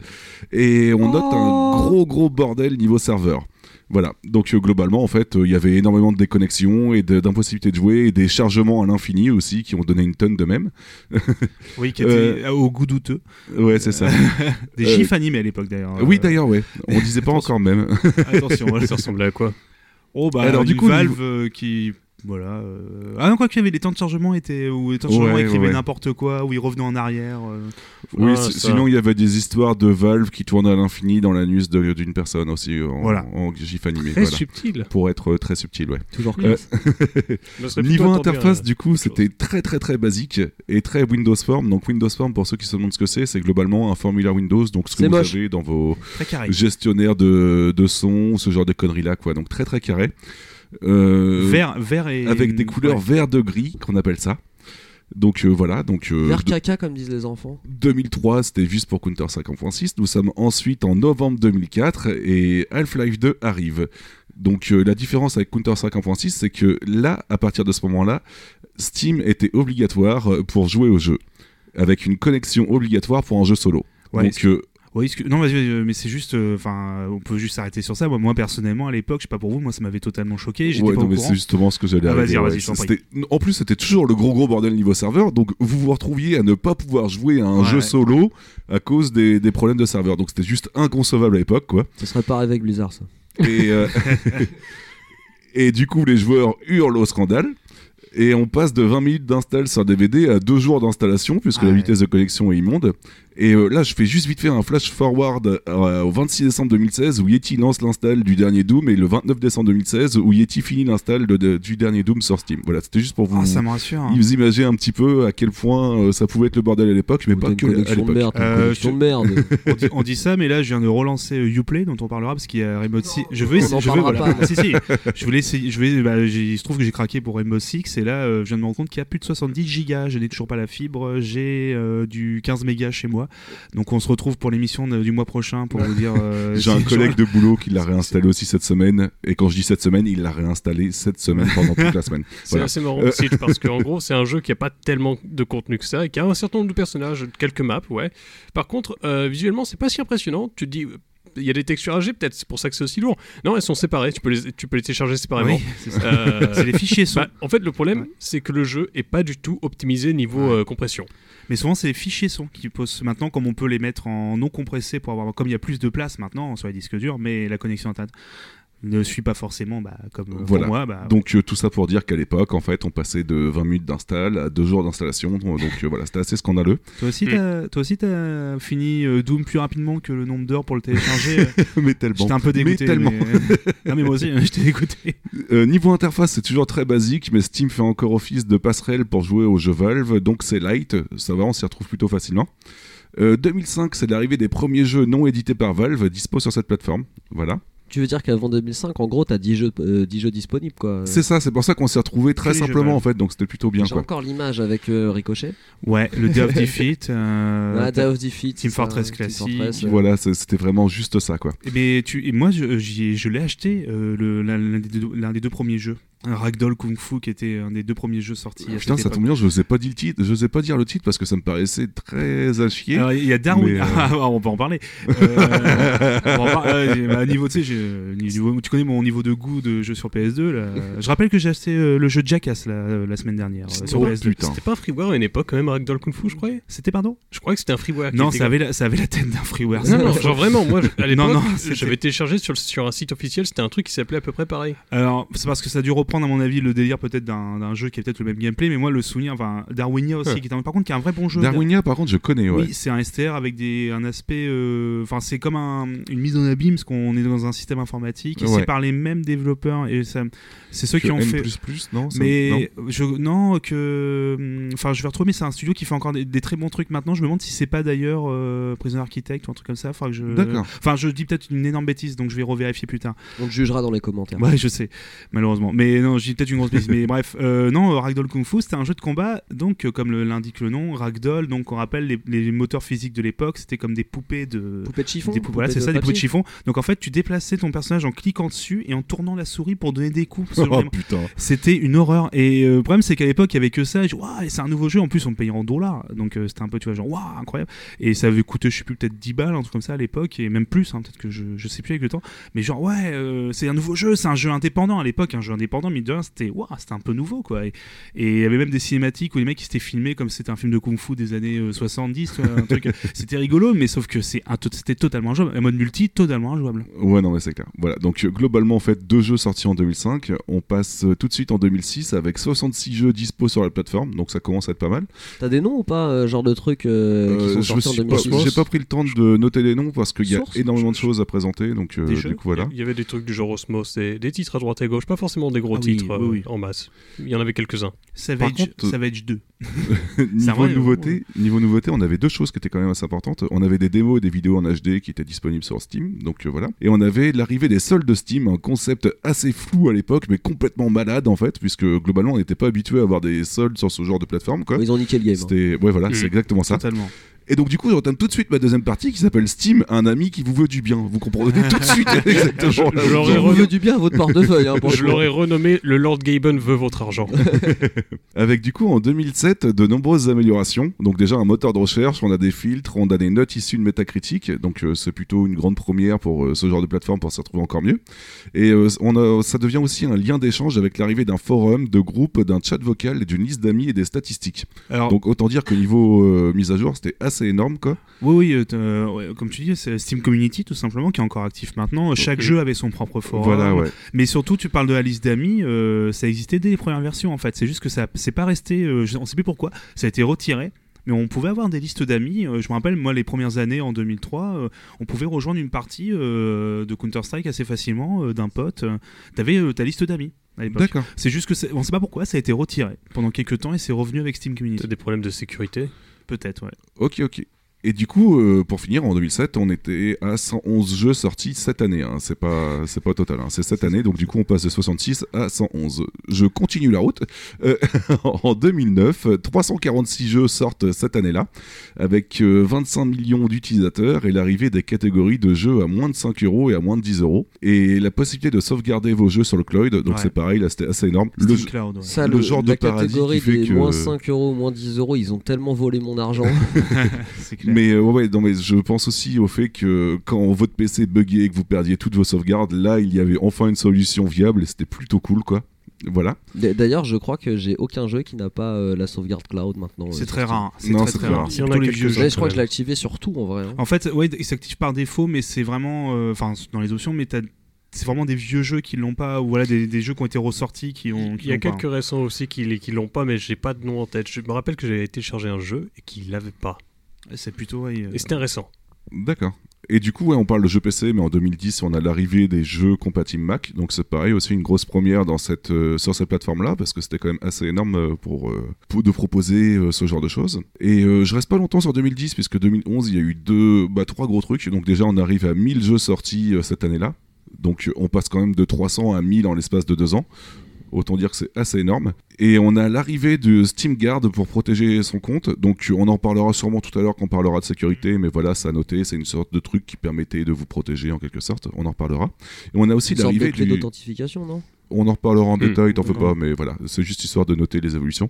et on note Oh. un gros gros bordel niveau serveur. Voilà, donc euh, globalement en fait euh, il y avait énormément de déconnexions et d'impossibilités de jouer et des chargements à l'infini aussi qui ont donné une tonne de même. Oui, qui était au goût douteux. Ouais c'est ça. Des Euh, gifs animés à l'époque d'ailleurs. oui Euh, d'ailleurs ouais, on disait pas encore même. Attention. Ça ressemblait à quoi? Oh bah Alors, du coup, Valve niveau- euh, qui voilà euh, ah non quoi qu'il y avait les temps de chargement étaient où les temps de chargement Ouais, écrivaient ouais. n'importe quoi où ils revenaient en arrière euh. Oui, Ah, ça. sinon il y avait des histoires de Valve qui tournaient à l'infini dans l'anus de- d'une personne aussi en, Voilà. en gif animé. Très voilà. subtil. Pour être euh, très subtil, ouais. Toujours Euh, classe. Serais Niveau interface, à- du coup, c'était très très très basique et très Windows Form. Donc Windows Form, pour ceux qui se demandent ce que c'est, c'est globalement un formulaire Windows, donc ce que vous moche. avez dans vos gestionnaires de, de son, ce genre de conneries là, quoi. Donc très très carré. Euh, vert vert et avec des couleurs ouais. vert de gris, qu'on appelle ça. Donc euh, voilà, donc euh, de- caca, comme disent les enfants. 2003, c'était juste pour Counter 5.6. Nous sommes ensuite en novembre 2004 et Half-Life 2 arrive. Donc euh, la différence avec Counter 5.6, c'est que là, à partir de ce moment-là, Steam était obligatoire pour jouer au jeu, avec une connexion obligatoire pour un jeu solo. Ouais, Donc euh, que- non, vas-y, vas-y, mais c'est juste, euh, enfin, on peut juste s'arrêter sur ça. Moi, moi, personnellement, à l'époque, je sais pas pour vous, moi, ça m'avait totalement choqué. J'étais ouais, pas non, au mais c'est justement ce que j'allais Ah, vas-y, vas-y, ouais. En plus, c'était toujours le gros gros bordel niveau serveur, donc vous vous retrouviez à ne pas pouvoir jouer à un Ouais. jeu solo à cause des, des problèmes de serveur. Donc c'était juste inconcevable à l'époque, quoi. Ce serait pareil avec Blizzard, ça. Et, euh, et du coup, les joueurs hurlent au scandale. Et on passe de 20 minutes d'install sur DVD à 2 jours d'installation, puisque Ah la vitesse de connexion est immonde. Et euh, là, je fais juste vite faire un flash forward euh, au 26 décembre 2016 où Yeti lance l'install du dernier Doom et le 29 décembre 2016 où Yeti finit l'install de- de- du dernier Doom sur Steam. Voilà, c'était juste pour vous, Ah, ça me rassure. hein. vous imaginer un petit peu à quel point euh, ça pouvait être le bordel à l'époque, mais Ou pas que une à l'époque. je- de merde. on, dit, on dit ça, mais là, je viens de relancer euh, Uplay, dont on parlera, parce qu'il y a Rainbow Six. Je veux, en je veux, parlera voilà. pas. si, si. Je voulais essayer. Je vais, bah, j'ai- il se trouve que j'ai craqué pour Rainbow Six, et là, euh, je viens de me rendre compte qu'il y a plus de 70 gigas. Je n'ai toujours pas la fibre. J'ai euh, du 15 mégas chez moi. Donc, on se retrouve pour l'émission du mois prochain pour vous dire. euh, J'ai un collègue de boulot qui l'a réinstallé aussi cette semaine, et quand je dis cette semaine, il l'a réinstallé cette semaine pendant toute la semaine. C'est Voilà. assez marrant. Siege parce qu'en gros, c'est un jeu qui a pas tellement de contenu que ça et qui a un certain nombre de personnages, quelques maps, ouais. Par contre, euh, visuellement, c'est pas si impressionnant. Tu te dis, il y a des textures AG, peut-être, c'est pour ça que c'est aussi lourd. Non, elles sont séparées, tu peux les, tu peux les télécharger séparément. Oui, c'est. Euh, les fichiers son. bah, en fait, le problème, Ouais. c'est que le jeu est pas du tout optimisé niveau Ouais. euh, compression. Mais souvent, c'est les fichiers son qui posent maintenant, comme on peut les mettre en non compressé pour avoir, comme il y a plus de place maintenant sur les disques durs, mais la connexion internet ne suit pas forcément, bah, comme euh, Voilà. pour moi. Bah, Donc euh, tout ça pour dire qu'à l'époque, en fait, on passait de 20 minutes d'install à 2 jours d'installation. Donc euh, voilà, c'était assez scandaleux. toi aussi, Hmm. t'as, toi aussi, t'as fini euh, Doom plus rapidement que le nombre d'heures pour le télécharger. euh, mais tellement. J'étais un peu dégoûté. Mais tellement. mais- non, mais moi aussi, j'étais dégoûté. Euh, niveau interface, c'est toujours très basique, mais Steam fait encore office de passerelle pour jouer aux jeux Valve, donc c'est light, ça va, on s'y retrouve plutôt facilement. Euh, 2005, c'est l'arrivée des premiers jeux non édités par Valve, dispo sur cette plateforme. Voilà. Tu veux dire qu'avant 2005, en gros, t'as 10 jeux, euh, 10 jeux disponibles, quoi. C'est ça, c'est pour ça qu'on s'y retrouvait très simplement en fait, donc c'était plutôt bien J'ai quoi. encore l'image avec euh, Ricochet. Ouais, le Day of Defeat. euh, Ah, Day of Defeat. Team Fortress ça, classique. Team Fortress, euh, Voilà, c'était vraiment juste ça quoi. Eh tu, et moi, je, l'ai acheté, euh, des l'un des deux premiers jeux. Un Ragdoll Kung Fu, qui était un des deux premiers jeux sortis. à Putain, ça tombe bien, je n'osais pas dire le titre, je pas dire le titre parce que ça me paraissait très à chier. Il y a Darwin. Mais, euh, Ah, on va en parler. Euh, euh, bah, niveau, tu sais, j'ai- niveau- tu connais mon niveau de goût de jeu sur PS2. Là. Je rappelle que j'ai acheté euh, le jeu Jackass la, la semaine dernière euh, sur Oh, PS2. putain. C'était pas un freeware à une époque, quand même, Ragdoll Kung Fu, je croyais? C'était pardon? Je crois que c'était un freeware. Non, ça avait, la, ça avait la tête d'un freeware. Non, non, genre vraiment, moi, à l'époque, Non, non, c'était- j'avais téléchargé sur, sur un site officiel, c'était un truc qui s'appelait à peu près pareil. Alors, c'est parce que ça a dû reprendre, à mon avis, le délire peut-être d'un jeu qui a peut-être le même gameplay, mais moi, le souvenir, enfin, Darwinia aussi, Ouais. qui est un, par contre, qui est un vrai bon jeu. Darwinia, par contre, je connais, ouais. Oui, c'est un STR avec des, un aspect. euh, Enfin, c'est comme un- une mise en abîme, parce qu'on est dans un système informatique, et Ouais. c'est par les mêmes développeurs, et c'est ceux Que qui ont N++, fait. non Mais je non que hum, enfin je vais retrouver mais c'est un studio qui fait encore des, des très bons trucs maintenant je me demande si c'est pas d'ailleurs euh, Prison Architect ou un truc comme ça faudra que je D'accord. enfin je dis peut-être une énorme bêtise donc je vais revérifier plus tard On jugera dans les commentaires. ouais je sais malheureusement mais non dis peut-être une grosse bêtise mais bref euh, non Ragdoll Kung Fu c'était un jeu de combat donc euh, comme l'indique le nom Ragdoll donc on rappelle les, les moteurs physiques de l'époque c'était comme des poupées de Poupée de chiffon des poupées, voilà, c'est de ça, des poupées de chiffon. Donc en fait, tu déplaçais ton personnage en cliquant dessus et en tournant la souris pour donner des coups. Oh c'était une horreur. Et euh, le problème, c'est qu'à l'époque, il y avait que ça. Waouh, c'est un nouveau jeu. En plus, on me payait en dollars. Donc c'était un peu, tu vois, genre, waouh, incroyable. Et ça avait coûté, je sais plus, peut-être 10 balles, un truc comme ça à l'époque. Et même plus, hein, peut-être que je, je sais plus avec le temps. Mais genre, ouais, c'est un nouveau jeu. C'est un jeu indépendant à l'époque. Un jeu indépendant, mais de rien, c'était, waouh, c'était un peu nouveau, quoi. Et et il y avait même des cinématiques où les mecs qui s'étaient filmés comme si c'était un film de kung fu des années euh, 70. tu vois, un truc. C'était rigolo, mais sauf que c'est un to- c'était totalement injouable. Un mode multi, totalement injouable. Ouais, non, mais c'est clair. Voilà, donc euh, globalement, en fait, deux jeux sortis en 2005. On passe euh, tout de suite en 2006 avec 66 jeux dispo sur la plateforme, donc ça commence à être pas mal. T'as des noms ou pas, euh, genre de trucs euh, qui Euh, sont sortis en suis pas- 2006 J'ai pas pris le temps de noter les noms parce qu'il y a Source? énormément de choses à présenter, donc euh, du coup, voilà. Il y avait des trucs du genre Osmos, des, des titres à droite et à gauche, pas forcément des gros Ah oui, titres oui, euh, oui. en masse. Il y en avait quelques-uns. Savage, contre, Savage 2. niveau, vrai, nouveauté, niveau nouveauté, on avait deux choses qui étaient quand même assez importantes. On avait des démos et des vidéos en HD qui étaient disponibles sur Steam, donc euh, voilà. Et on avait l'arrivée des soldes de Steam, un concept assez flou à l'époque, mais complètement malade en fait, puisque globalement on n'était pas habitué à avoir des soldes sur ce genre de plateforme. Quoi. Ils ont niqué le game. hein. C'était, ouais voilà, Mm. c'est exactement ça. Totalement. Et donc du coup, j'entame tout de suite ma deuxième partie qui s'appelle Steam, un ami qui vous veut du bien. Vous comprenez tout de suite exactement. Je- je veut du bien à votre portefeuille. Hein, Je l'aurais renommé Le Lord Gaben veut votre argent. Avec du coup en 2007 de nombreuses améliorations. Donc déjà un moteur de recherche, on a des filtres, on a des notes issues de Metacritic. Donc euh, c'est plutôt une grande première pour euh, ce genre de plateforme pour s'y retrouver encore mieux. Et euh, on a, ça devient aussi un lien d'échange avec l'arrivée d'un forum, de groupe, d'un chat vocal, d'une liste d'amis et des statistiques. Alors, Donc autant dire que niveau euh, mise à jour, c'était assez assez énorme, quoi. Oui, oui, euh, euh, ouais, comme tu dis, c'est Steam Community tout simplement qui est encore actif maintenant. Chaque jeu avait son propre forum. Voilà, ouais. Mais surtout, tu parles de la liste d'amis, euh, ça existait dès les premières versions en fait. C'est juste que ça c'est pas resté, euh, je- on sait plus pourquoi, ça a été retiré. Mais on pouvait avoir des listes d'amis. euh, je me rappelle, moi, les premières années en 2003, euh, on pouvait rejoindre une partie euh, de Counter-Strike assez facilement euh, d'un pote. Euh, T'avais euh, ta liste d'amis. D'accord. C'est juste que c'est- on sait pas pourquoi ça a été retiré pendant quelques temps et c'est revenu avec Steam Community. T'as des problèmes de sécurité? Peut-être, ouais. Ok, ok. Et du coup, euh, pour finir, en 2007, on était à 111 jeux sortis cette année. Hein. C'est pas, c'est pas total. Hein. C'est cette année, donc du coup, on passe de 66 à 111. Je continue la route. Euh, en 2009, 346 jeux sortent cette année-là, avec euh, 25 millions d'utilisateurs et l'arrivée des catégories de jeux à moins de 5 euros et à moins de 10 euros. Et la possibilité de sauvegarder vos jeux sur le cloud. Donc Ouais. c'est pareil, là, c'était assez énorme. Le Cloud, ouais. Ça, Le le, genre de paradis catégorie qui fait des que- moins 5 euros, moins 10 euros, ils ont tellement volé mon argent. c'est clair. Mais euh, ouais, non, mais je pense aussi au fait que quand votre PC buguait et que vous perdiez toutes vos sauvegardes, là il y avait enfin une solution viable et c'était plutôt cool quoi. Voilà. D'ailleurs, je crois que j'ai aucun jeu qui n'a pas euh, la sauvegarde cloud maintenant. euh, C'est sur très rare. C'est Non, très, c'est très très rare. rare. Y en a les vieux jeux. Je crois que je l'ai activé sur tout en vrai. hein. En fait, ouais, il s'active par défaut, mais c'est vraiment, euh, enfin, dans les options, mais t'as- c'est vraiment des vieux jeux qui l'ont pas, ou voilà, des, des jeux qui ont été ressortis qui ont. qui Il y a pas. quelques récents aussi qui, qui l'ont pas, mais j'ai pas de nom en tête. Je me rappelle que j'avais téléchargé un jeu et qu'il l'avait pas. C'est plutôt. ouais, euh, Et c'était récent. D'accord. Et du coup, ouais, on parle de jeux PC, mais en 2010, on a l'arrivée des jeux compatibles Mac. Donc c'est pareil, aussi une grosse première dans cette, euh, sur cette plateforme-là, parce que c'était quand même assez énorme euh, pour, euh, pour de proposer euh, ce genre de choses. Et euh, je reste pas longtemps sur 2010, puisque 2011, il y a eu deux, bah, trois gros trucs. Donc déjà, on arrive à 1000 jeux sortis euh, cette année-là. Donc on passe quand même de 300 à 1000 en l'espace de deux ans. Autant dire que c'est assez énorme. Et on a l'arrivée de Steam Guard pour protéger son compte. Donc on en parlera sûrement tout à l'heure quand on parlera de sécurité, mais voilà, ça à noter, c'est une sorte de truc qui permettait de vous protéger en quelque sorte. On en reparlera. Et on a aussi de l'arrivée clé du... d'authentification, non? On en reparlera en Hmm. détail, t'en fais pas, mais voilà, c'est juste histoire de noter les évolutions.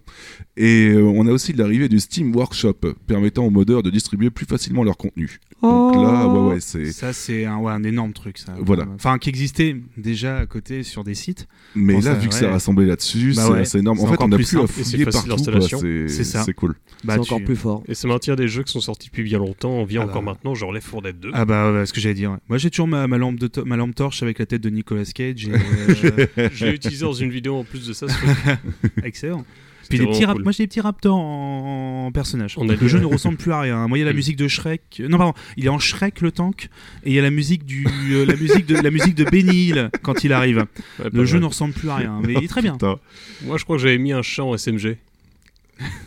Et euh, on a aussi l'arrivée du Steam Workshop, permettant aux modeurs de distribuer plus facilement leur contenu. Donc là, ouais, ouais, c'est... Ça, c'est un, ouais, un énorme truc, ça. Voilà. Enfin, qui existait déjà à côté sur des sites. Mais Bon, là, ça, vu que ouais. c'est rassemblé là-dessus, Bah c'est ouais, énorme. En c'est fait, on a plus plus à c'est fouiller partout. C'est C'est ça. c'est cool. Bah, C'est tu- encore plus fort. Et ça maintient des jeux qui sont sortis depuis bien longtemps. On vient Ah encore bah. maintenant, genre Left 4 Dead 2. Ah bah, ouais, ce que j'allais dire. ouais. Moi, j'ai toujours ma, ma lampe de to- ma lampe torche avec la tête de Nicolas Cage. Et, euh, Je l'ai utilisé dans une vidéo en plus de ça. excellent. Puis C'était les petits vraiment rap- cool. moi j'ai des petits raptors en, en personnage. On a le dit, jeu ouais. ne ressemble plus à rien. Moi il y a la musique de Shrek. Non pardon, il est en Shrek le tank et il y a la musique du euh, la musique de la musique de Benny Hill quand il arrive. Ouais, Le jeu ne ressemble plus à rien, mais il est très bien. Putain. Moi, je crois que j'avais mis un chat en SMG.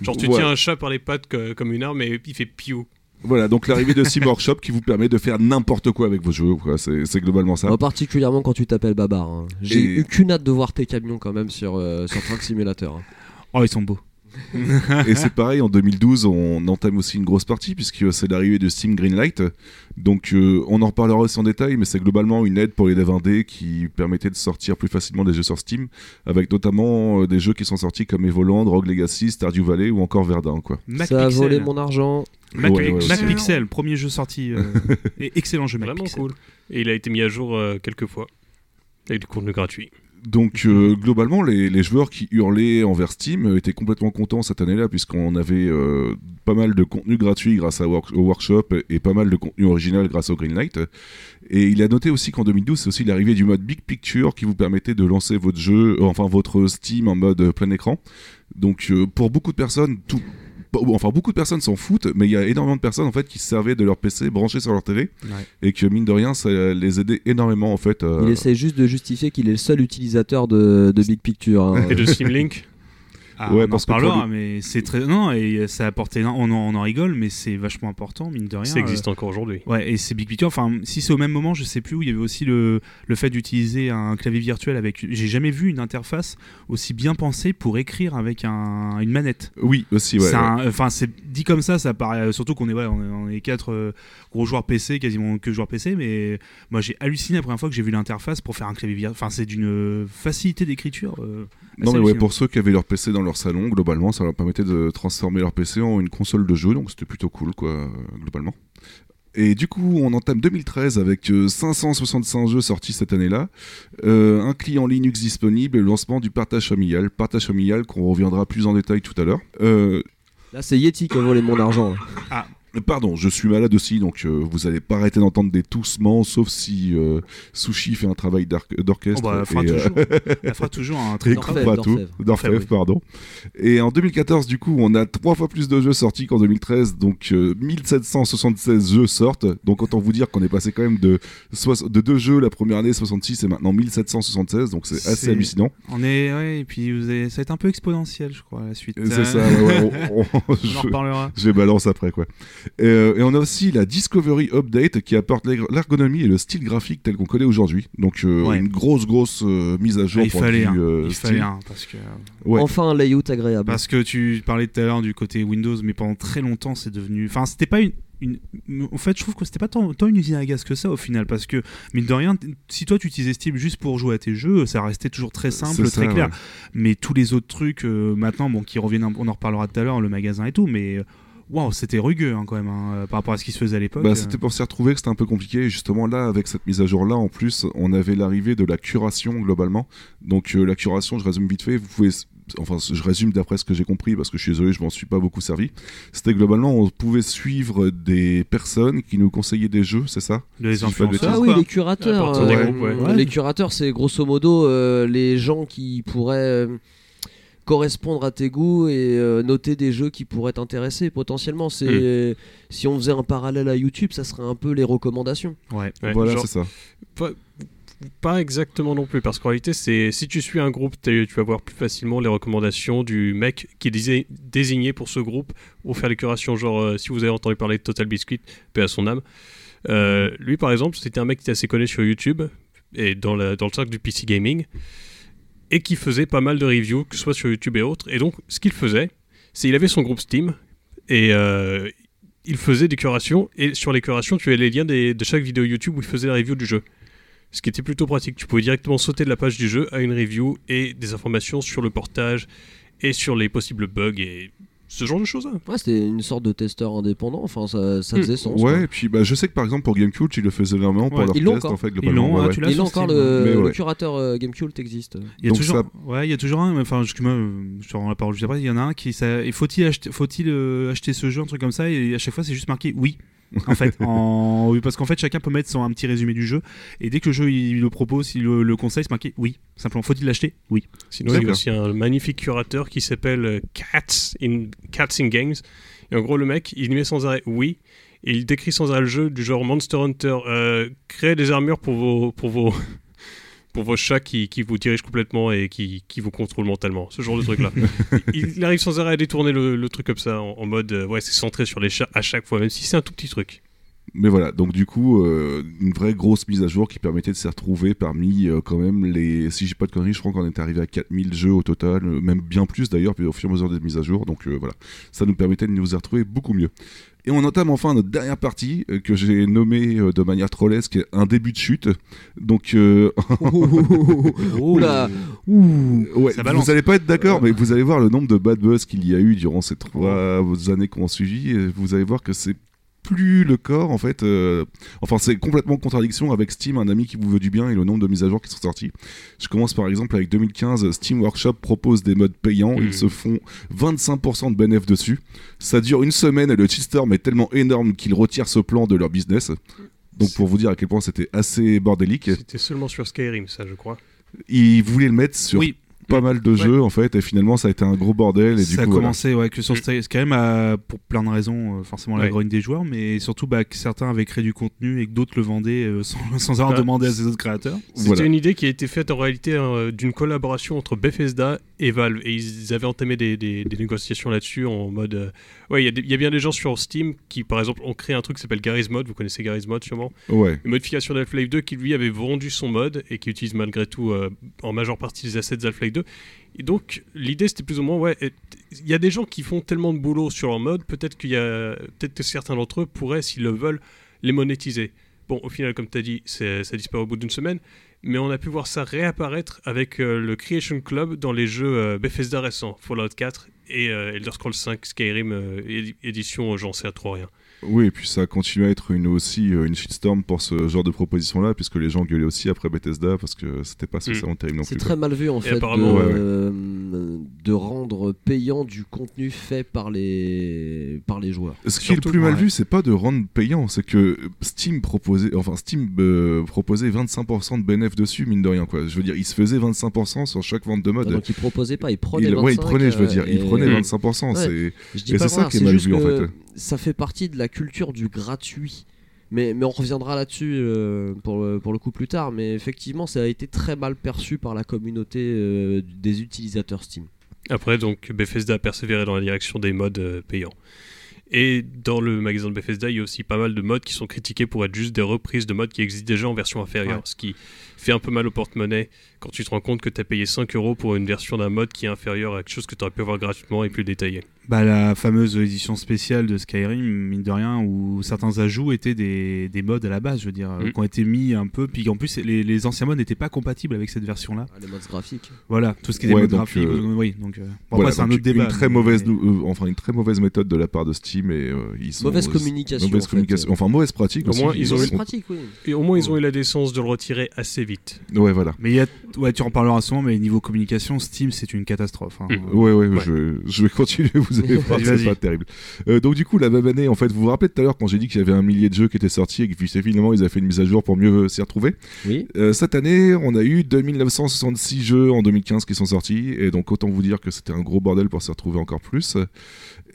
Genre, tu Ouais. tiens un chat par les pattes co- comme une arme et il fait piou. Voilà, donc l'arrivée de Steam Workshop qui vous permet de faire n'importe quoi avec vos jeux. C'est globalement ça. En particulièrement quand tu t'appelles Babar. hein. J'ai Et- eu qu'une hâte de voir tes camions quand même sur, euh, sur Truck Simulator. hein. Oh ils sont beaux. Et c'est pareil, en 2012, on entame aussi une grosse partie, puisque c'est l'arrivée de Steam Greenlight. Donc, euh, on en reparlera aussi en détail, mais c'est globalement une aide pour les dev indés qui permettait de sortir plus facilement des jeux sur Steam, avec notamment euh, des jeux qui sont sortis comme Evoland, Rogue Legacy, Stardew Valley ou encore Verdun. Quoi. Mac Ça a Pixel. volé mon argent. Mac, Ouais, ouais, Mac ouais. Pixel, premier jeu sorti. euh, et excellent jeu Mac Vraiment Pixel. cool. Et il a été mis à jour euh, quelques fois. Avec du contenu gratuit. Donc, euh, globalement, les, les joueurs qui hurlaient envers Steam euh, étaient complètement contents cette année-là, puisqu'on avait euh, pas mal de contenu gratuit grâce à work- au workshop et pas mal de contenu original grâce au Greenlight. Et il a noté aussi qu'en 2012, c'est aussi l'arrivée du mode Big Picture qui vous permettait de lancer votre jeu, enfin votre Steam en mode plein écran. Donc, euh, pour beaucoup de personnes, tout. Enfin, beaucoup de personnes s'en foutent, mais il y a énormément de personnes en fait qui se servaient de leur PC branché sur leur TV Ouais. et que mine de rien, ça les aidait énormément en fait. à- Il essaie juste de justifier qu'il est le seul utilisateur de, de Big Picture. hein. Et de Steam Link. Ah, Ouais, on parce en que parlera, mais c'est très non et ça a apporté on en, on en rigole, mais c'est vachement important mine de rien. Ça existe encore aujourd'hui. Euh, Ouais, et c'est Big Picture. Enfin, si c'est au même moment, je sais plus où il y avait aussi le, le fait d'utiliser un clavier virtuel avec. J'ai jamais vu une interface aussi bien pensée pour écrire avec un, une manette. Oui, aussi, ouais. Enfin, c'est dit comme ça, ça paraît. Surtout qu'on est, ouais, on est, on est quatre euh, gros joueurs PC, quasiment que joueurs PC, mais moi j'ai halluciné la première fois que j'ai vu l'interface pour faire un clavier virtuel. Enfin, c'est d'une facilité d'écriture. euh, Non mais ouais, pour ceux qui avaient leur PC dans leur salon, globalement, ça leur permettait de transformer leur PC en une console de jeu, donc c'était plutôt cool, quoi, euh, globalement. Et du coup, on entame 2013 avec euh, 565 jeux sortis cette année-là, euh, un client Linux disponible et le lancement du partage familial. Partage familial qu'on reviendra plus en détail tout à l'heure. Euh, Là, c'est Yeti qui a volé mon argent. Pardon, je suis malade aussi, donc euh, vous allez pas arrêter d'entendre des toussements, sauf si euh, Sushi fait un travail d'ar- Oh, d'orchestre. bah, elle, fera et, euh, toujours, elle fera toujours un très oui. pardon. Et en 2014, du coup, on a trois fois plus de jeux sortis qu'en 2013, donc euh, 1776 jeux sortent. Donc autant vous dire qu'on est passé quand même de, deux jeux la première année, 66, et maintenant 1776, donc c'est assez hallucinant. On est, ouais, et puis vous avez- ça va être un peu exponentiel, je crois, la suite. C'est Euh, ça, ouais, on- on- On en je- reparlera. Je balance après quoi. Et, euh, et on a aussi la Discovery Update qui apporte l'erg- l'ergonomie et le style graphique tel qu'on connaît aujourd'hui. Donc euh, Ouais. une grosse grosse euh, mise à jour. Ah, il de fallait un, euh, il style. fallait un, parce que Ouais. Enfin un layout agréable. parce que tu parlais tout à l'heure du côté Windows, mais pendant très longtemps c'est devenu, enfin c'était pas une, une- en fait je trouve que c'était pas tant, tant une usine à gaz que ça au final, parce que mine de rien, si toi tu utilisais Steam juste pour jouer à tes jeux, ça restait toujours très simple, très ça, clair. ouais. Mais tous les autres trucs euh, maintenant, bon, qui reviennent, on en reparlera tout à l'heure, le magasin et tout, mais euh, waouh, c'était rugueux hein, quand même hein, euh, par rapport à ce qui se faisait à l'époque. Bah, euh. c'était pour s'y retrouver que c'était un peu compliqué. Et justement, là, avec cette mise à jour-là, en plus, on avait l'arrivée de la curation globalement. Donc, euh, la curation, je résume vite fait. Vous pouvez, enfin, je résume d'après ce que j'ai compris parce que je suis désolé, je m'en suis pas beaucoup servi. C'était globalement, on pouvait suivre des personnes qui nous conseillaient des jeux, c'est ça? Les influenceurs. Ah oui, les curateurs. Euh, groupes, ouais. Ouais. Les curateurs, c'est grosso modo euh, les gens qui pourraient euh, correspondre à tes goûts et euh, noter des jeux qui pourraient t'intéresser potentiellement. C'est si on faisait un parallèle à YouTube, ça serait un peu les recommandations. Ouais. Ouais, Voilà, c'est ça. pas, pas exactement non plus, parce qu'en réalité, c'est si tu suis un groupe, tu vas voir plus facilement les recommandations du mec qui est désigné pour ce groupe pour faire les curations. Genre, euh, si vous avez entendu parler de Total Biscuit, paix à son âme. Euh, lui, par exemple, c'était un mec qui était assez connu sur YouTube et dans, la- dans le cercle du PC Gaming et qui faisait pas mal de reviews, que ce soit sur YouTube et autres. Et donc, ce qu'il faisait, c'est il avait son groupe Steam et euh, il faisait des curations. Et sur les curations, tu avais les liens de chaque vidéo YouTube où il faisait la review du jeu. Ce qui était plutôt pratique. Tu pouvais directement sauter de la page du jeu à une review et des informations sur le portage et sur les possibles bugs et ce genre de choses. Ouais, c'était une sorte de testeur indépendant. Enfin, ça, ça Hmm. faisait sens. Ouais, quoi. et puis bah, je sais que par exemple pour Gamecube, ils le faisaient énormément pour Ouais, leur ils l'ont test en fait Ils globalement. l'ont, ouais, hein, ouais. tu l'as Il encore le, le ouais. curateur euh, Gamecube existe. Il y a Donc toujours, ça- ouais, il y a toujours un. Enfin, euh, je te rends la parole juste après. Il y en a un qui, ça, faut-il acheter, faut-il euh, acheter ce jeu, un truc comme ça, et à chaque fois c'est juste marqué oui. En fait, en... oui, parce qu'en fait, chacun peut mettre son un petit résumé du jeu, et dès que le jeu il le propose, il le, le conseille, c'est marqué oui. Simplement, faut-il l'acheter Oui. Sinon, il y a aussi un magnifique curateur qui s'appelle euh, Cats in, Cats in Games. Et en gros, le mec, il met sans arrêt oui. Et il décrit sans arrêt le jeu du genre Monster Hunter. Euh, créez des armures pour vos, pour vos, pour vos chats qui, qui vous dirigent complètement et qui, qui vous contrôlent mentalement. Ce genre de truc-là. il, il arrive sans arrêt à détourner le, le truc comme ça, en, en mode, euh, ouais, c'est centré sur les chats à chaque fois, même si c'est un tout petit truc. Mais voilà, donc du coup, euh, une vraie grosse mise à jour qui permettait de s'y retrouver parmi euh, quand même les. Si j'ai pas de conneries, je crois qu'on est arrivé à 4000 jeux au total, euh, même bien plus d'ailleurs, puis au fur et à mesure des mises à jour. Donc voilà, ça nous permettait de nous y retrouver beaucoup mieux. Et on entame enfin notre dernière partie euh, que j'ai nommée euh, de manière trollesque un début de chute. Donc, euh, Oula Ouh ouais, vous allez pas être d'accord, mais vous allez voir le nombre de bad buzz qu'il y a eu durant ces trois années qu'on a suivi. et Vous allez voir que c'est plus le corps en fait. euh, enfin, c'est complètement en contradiction avec Steam, un ami qui vous veut du bien et le nombre de mises à jour qui sont sorties. Je commence par exemple avec 2015. Steam Workshop propose des modes payants. Ils se font 25% de bénéfices dessus. Ça dure une semaine et le cheatstorm est tellement énorme qu'ils retirent ce plan de leur business. Donc pour vous dire à quel point c'était assez bordélique, C'était seulement sur Skyrim, ça, je crois. ils voulaient le mettre sur Oui. Pas mal de jeux en fait et finalement ça a été un gros bordel et du ça a coup voilà. commencé ouais, que sur Sky- Skyrim a, pour plein de raisons, euh, forcément la Ouais. grogne des joueurs, mais surtout bah, que certains avaient créé du contenu et que d'autres le vendaient euh, sans, sans avoir Ah. demandé à ses autres créateurs. C'était Voilà. une idée qui a été faite en réalité euh, d'une collaboration entre Bethesda et Valve. Et ils avaient entamé des, des- des négociations là-dessus en mode. euh, ouais, il y a y, a bien des gens sur Steam qui, par exemple, ont créé un truc qui s'appelle Garry's Mod. Vous connaissez Garry's Mod sûrement? Ouais. Une modification d'Half-Life 2 qui lui avait vendu son mode et qui utilise malgré tout euh, en majeure partie les assets d'Half-Life 2. Et donc, l'idée c'était plus ou moins, ouais, il y a des gens qui font tellement de boulot sur leur mode, peut-être qu'il y a, peut-être que certains d'entre eux pourraient, s'ils le veulent, les monétiser. Bon, au final, comme tu as dit, ça disparaît au bout d'une semaine, mais on a pu voir ça réapparaître avec euh, le Creation Club dans les jeux euh, Bethesda récents, Fallout 4 et euh, Elder Scrolls 5 Skyrim euh, édi- édition, j'en sais à trop rien. Oui, et puis ça continue à être une, aussi euh, une shitstorm pour ce genre de proposition-là, puisque les gens gueulaient aussi après Bethesda parce que c'était pas spécialement terrible non C'est très mal vu en fait de, apparemment, ouais, ouais. euh, de rendre payant du contenu fait par les, par les joueurs. Ce qui est le plus mal ouais. vu, c'est pas de rendre payant, c'est que Steam proposait, enfin Steam euh, proposait 25% de bénéfices dessus, mine de rien quoi. Je veux dire, il se faisait 25% sur chaque vente de mode. Ah, donc ils proposaient pas, ils prenaient il, 25, ouais, il prenait, je veux dire, il euh, prenait et- 25%. Ouais. C'est Je dis Et pas c'est ça qui est mal vu, en fait. Ça fait partie de la culture du gratuit. Mais, mais on reviendra là-dessus euh, pour, le, pour le coup plus tard. Mais effectivement, ça a été très mal perçu par la communauté euh, des utilisateurs Steam. Après, donc, Bethesda a persévéré dans la direction des modes euh, payants. Et dans le magasin de Bethesda, il y a aussi pas mal de modes qui sont critiqués pour être juste des reprises de modes qui existent déjà en version inférieure. Ouais. Ce qui fait un peu mal au porte-monnaie quand tu te rends compte que tu as payé 5 euros pour une version d'un mode qui est inférieure à quelque chose que tu aurais pu avoir gratuitement et plus détaillé. Bah, la fameuse édition spéciale de Skyrim, mine de rien, où certains ajouts étaient des, des mods à la base, je veux dire, Mm. qui ont été mis un peu, puis en plus les, les anciens mods n'étaient pas compatibles avec cette version-là. Ah, les modes graphiques. Voilà, tout ce qui était Ouais, mode donc, graphique, euh, euh, oui, donc. euh, bon, voilà, après, c'est un autre débat. Une très mais- mauvaise, euh, enfin une très mauvaise méthode de la part de Steam et euh, ils sont Mauvaise communication. mauvaise en fait. communication, enfin mauvaise pratique Au aussi. moins, ils ont Mauvaise eu- sont- pratique, oui. Et au moins, ils ont eu la décence de le retirer assez vite. Ouais, voilà. Mais il y a, ouais, tu en parleras souvent, mais niveau communication, Steam, c'est une catastrophe. hein. Mm. Ouais, ouais, Ouais. Je, je vais continuer, vous allez voir, Vas-y, c'est pas terrible. Euh, donc, du coup, la même année, en fait, vous vous rappelez tout à l'heure quand j'ai dit qu'il y avait un millier de jeux qui étaient sortis et que puis, finalement ils avaient fait une mise à jour pour mieux s'y retrouver Oui. Euh, Cette année, on a eu 2966 jeux en 2015 qui sont sortis, et donc autant vous dire que c'était un gros bordel pour s'y retrouver encore plus.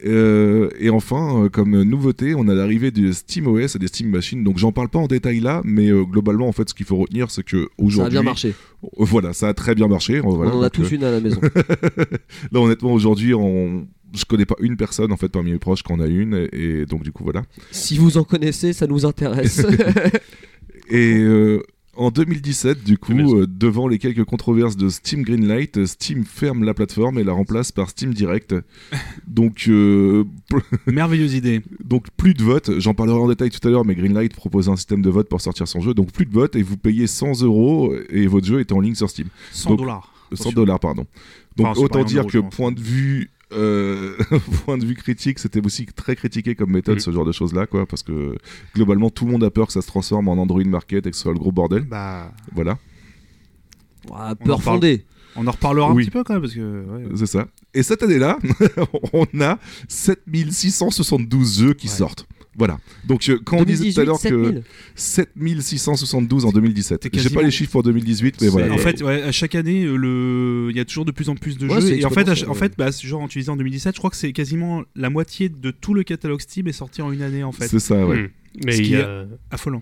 Euh, et enfin, euh, comme nouveauté, on a l'arrivée du SteamOS et des Steam Machines. Donc j'en parle pas en détail là, mais euh, globalement, en fait, ce qu'il faut retenir, c'est que Ça a bien marché. Euh, Voilà, ça a très bien marché. Voilà, on en a tous euh, une à la maison. Là, honnêtement, aujourd'hui, on... je connais pas une personne en fait parmi mes proches qui en a une, et, et donc du coup voilà. si vous en connaissez, ça nous intéresse. Et euh, en 2017, du coup, euh, devant les quelques controverses de Steam Greenlight, euh, Steam ferme la plateforme et la remplace par Steam Direct. donc, euh, Merveilleuse idée. donc plus de votes. J'en parlerai en détail tout à l'heure, mais Greenlight propose un système de vote pour sortir son jeu. Donc plus de votes et vous payez 100 euros et votre jeu est en ligne sur Steam. 100 Donc, dollars. 100 dollars, pardon. Donc Enfin, autant dire euro, que point de vue euh, point de vue critique, c'était aussi très critiqué comme méthode Mm. ce genre de choses là, quoi, parce que globalement tout le monde a peur que ça se transforme en Android Market et que ce soit le gros bordel. Bah, Voilà, On en peur reparle. fondée. on en reparlera Oui. un petit peu quand même, parce que. ouais. c'est ça. Et cette année-là, on a 7672 jeux qui Ouais. sortent. Voilà. Donc euh, quand on disait tout à 2018, l'heure que 7000. 7672 en 2017. t'es J'ai pas les chiffres pour 2018, mais voilà. En fait, ouais, à chaque année, euh, le... il y a toujours de plus en plus de Ouais, jeux. Et en fait, à en fait bah, ce genre, tu disais en 2017, je crois que c'est quasiment la moitié de tout le catalogue Steam est sorti en une année, en fait. c'est ça, ouais. Hmm. Mais Ce il qui y est- a... Affolant.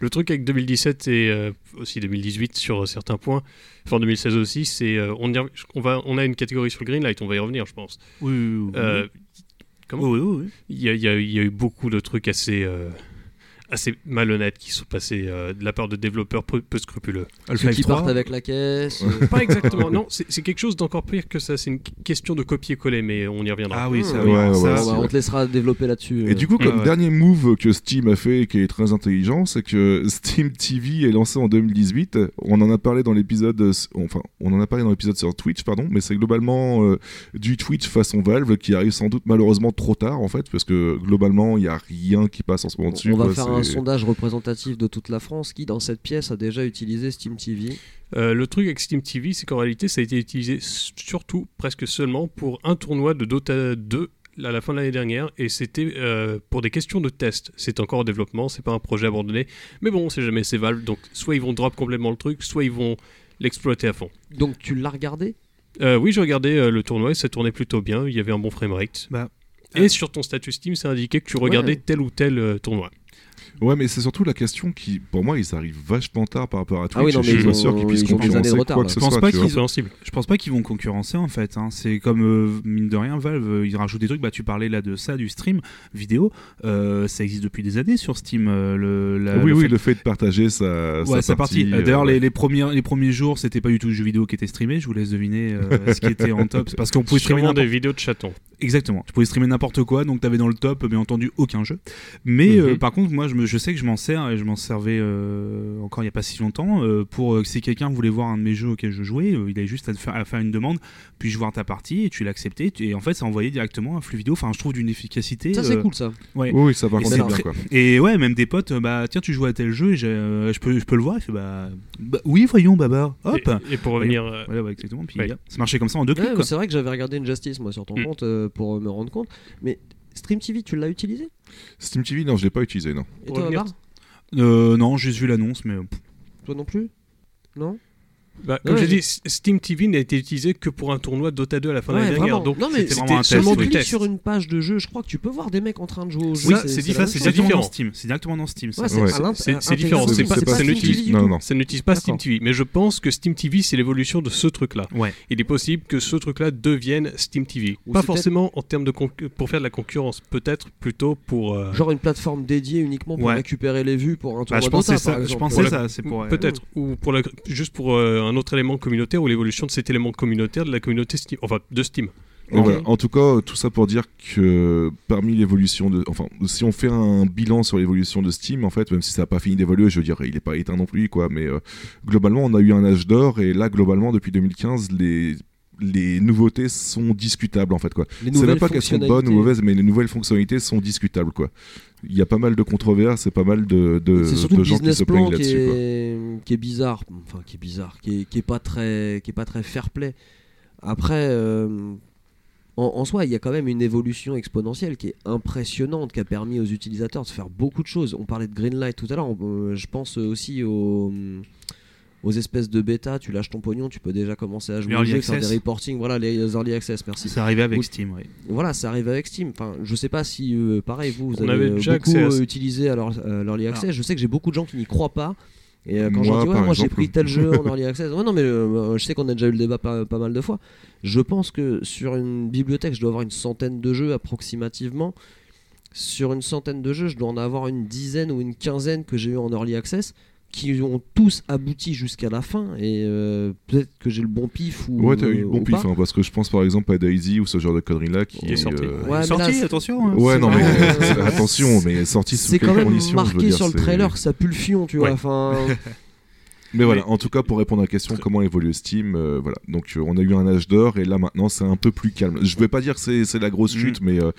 Le truc avec 2017 et euh, aussi 2018 sur euh, certains points, enfin 2016 aussi, c'est euh, on, y on, va, on a une catégorie sur le Greenlight, on va y revenir, je pense. Oui, oui, oui. Euh, comment oui, oui, oui. Il y, a- il y a- il y a eu beaucoup de trucs assez, euh, assez malhonnêtes qui sont passés euh, de la part de développeurs peu, peu scrupuleux. Ceux qui 3, partent avec la caisse. euh, Pas exactement, non, c'est quelque chose d'encore pire que ça, c'est une question de copier-coller, mais on y reviendra. Ah oui, ça, Ouais, oui. ouais, ça, ouais, bon, ça- bah, on te laissera développer là-dessus. Et euh. du coup, comme ouais. dernier move que Steam a fait et qui est très intelligent, c'est que Steam TV est lancé en 2018. On en a parlé dans l'épisode, euh, enfin, on en a parlé dans l'épisode sur Twitch, pardon, mais c'est globalement euh, du Twitch façon Valve qui arrive sans doute malheureusement trop tard en fait, parce que globalement il y a rien qui passe en ce moment dessus. on va quoi, faire un c'est- sondage représentatif de toute la France qui, dans cette pièce, a déjà utilisé Steam TV. Euh, le truc avec Steam TV, c'est qu'en réalité, ça a été utilisé surtout, presque seulement, pour un tournoi de Dota 2 à la fin de l'année dernière, et c'était euh, pour des questions de test. C'est encore en développement, c'est pas un projet abandonné, mais bon, on sait jamais, c'est Valve, donc soit ils vont drop complètement le truc, soit ils vont l'exploiter à fond. Donc tu l'as regardé? Euh, oui, j'ai regardé euh, le tournoi et ça tournait plutôt bien, il y avait un bon framerate. Bah, Et sur ton statut Steam, c'est indiqué que tu regardais Ouais. tel ou tel euh, tournoi. Ouais, mais c'est surtout la question qui, pour moi, ils arrivent vachement tard par rapport à Twitch. Ah oui, non, mais je suis ils pas ont- sûr qu'ils puissent concurrencer retard, quoi là. que ce Je pense soit. pas qu'ils-. Je pense pas qu'ils vont concurrencer en fait. hein. C'est comme euh, mine de rien, Valve, euh, ils rajoutent des trucs. Bah, tu parlais là de ça, du stream vidéo. Euh, ça existe depuis des années sur Steam. euh, le, la- oui, le oui, fait- le fait de partager sa, Ouais, sa sa partie. partie. Euh, D'ailleurs, les, les premiers, les premiers jours, c'était pas du tout le jeu vidéo qui était streamé. Je vous laisse deviner euh, ce qui était en top. C'est parce qu'on pouvait streamer des vidéos de chatons. Exactement. Tu pouvais streamer n'importe quoi, donc t'avais dans le top, bien entendu, aucun jeu. Mais Mhm. par contre, moi, je, me- je sais que je m'en sers et je m'en servais euh, encore il n'y a pas si longtemps euh, pour euh, si quelqu'un voulait voir un de mes jeux auxquels je jouais, euh, il avait juste à, te faire, à faire une demande, puis je voir ta partie et tu l'acceptais et en fait ça envoyait directement un flux vidéo. Enfin, je trouve d'une efficacité. Ça, c'est cool ça. Ouais. Oui, ça par Et bien quoi. Et ouais, même des potes, bah tiens, tu joues à tel jeu, et euh, je, peux, je peux le voir. Il fait bah, bah, oui, voyons, Baba. Hop. Et, et pour revenir. euh, Ouais, ouais, exactement. Puis Ouais. ça marchait comme ça en deux Ouais, clics. c'est vrai que j'avais regardé Injustice moi sur ton Mm. compte euh, pour me rendre compte. Mais Stream TV, tu l'as utilisé? Steam TV, non, je l'ai pas utilisé, non. Et toi, Babar Euh, non, j'ai juste vu l'annonce, mais. pff, Toi non plus? Non? Bah, comme Ouais, j'ai dit, Steam TV n'a été utilisé que pour un tournoi Dota 2 à la fin de l'année dernière. Donc non mais c'était un test, seulement test. sur une page de jeu, je crois que tu peux voir des mecs en train de jouer au jeu. Oui, c'est différent. dans Steam. C'est directement dans Steam. c'est différent, ça Steam n'utilise- pas Steam. TV. Mais je pense que Steam TV, c'est l'évolution de ce truc-là. Il est possible que ce truc-là devienne Steam TV. Pas forcément en termes de pour faire de la concurrence, peut-être plutôt pour. euh, Genre une plateforme dédiée uniquement pour récupérer les vues pour un Bah, tournoi je pensais Dota. Je pensais ça. C'est pour. euh, Peut-être, ou juste pour euh, un autre élément communautaire, ou l'évolution de cet élément communautaire de la communauté Steam, enfin de Steam. Voilà. En tout cas, tout ça pour dire que parmi l'évolution de. Enfin, si on fait un bilan sur l'évolution de Steam, en fait, même si ça n'a pas fini d'évoluer, je veux dire, il n'est pas éteint non plus, quoi. Mais euh, globalement, on a eu un âge d'or, et là, globalement, depuis 2015, les. Les nouveautés sont discutables en fait quoi. C'est même pas qu'elles sont bonnes ou mauvaises, mais les nouvelles fonctionnalités sont discutables quoi. Il y a pas mal de controverses et pas mal de, de, de gens qui se plaignent qui là-dessus. est, qui est bizarre, enfin qui est bizarre, qui est, qui est pas très, qui est pas très fair play. Après, euh, en, en soi, il y a quand même une évolution exponentielle qui est impressionnante, qui a permis aux utilisateurs de faire beaucoup de choses. On parlait de Greenlight tout à l'heure, euh, je pense aussi aux aux espèces de bêta, tu lâches ton pognon, tu peux déjà commencer à jouer jeu, faire des access. reporting, voilà les early access, merci. C'est arrivé avec Oui. Steam. ouais. Voilà, ça arrive avec Steam. Enfin, je sais pas si, euh, pareil, vous, vous On avez euh, déjà beaucoup à euh, utilisé alors, euh, l'Early Access. Je sais que j'ai beaucoup de gens qui n'y croient pas. Et euh, quand j'en dis, ouais, moi j'ai pris tel jeu en Early Access. Ouais, non, mais euh, je sais qu'on a déjà eu le débat pas, pas mal de fois. Je pense que sur une bibliothèque, je dois avoir une centaine de jeux approximativement. Sur une centaine de jeux, je dois en avoir une dizaine ou une quinzaine que j'ai eu en Early Access qui ont tous abouti jusqu'à la fin. Et euh, peut-être que j'ai le bon pif ou. Ouais, t'as eu euh, le bon ou pif, pas. hein, parce que je pense par exemple à Daisy ou ce genre de conneries-là qui, Qui est sorti. euh, Ouais, sorti, là, attention. hein. Ouais, non, mais Euh, euh, attention, mais sorti sous C'est quand même conditions je veux marqué dire, sur le trailer que ça pue le fion, tu vois. Ouais. Enfin, Mais voilà, en tout cas, pour répondre à la question, comment évolue Steam, euh, voilà. Donc, euh, on a eu un âge d'or et là maintenant, c'est un peu plus calme. Je vais pas dire que c'est c'est la grosse Mhm. chute, mais euh,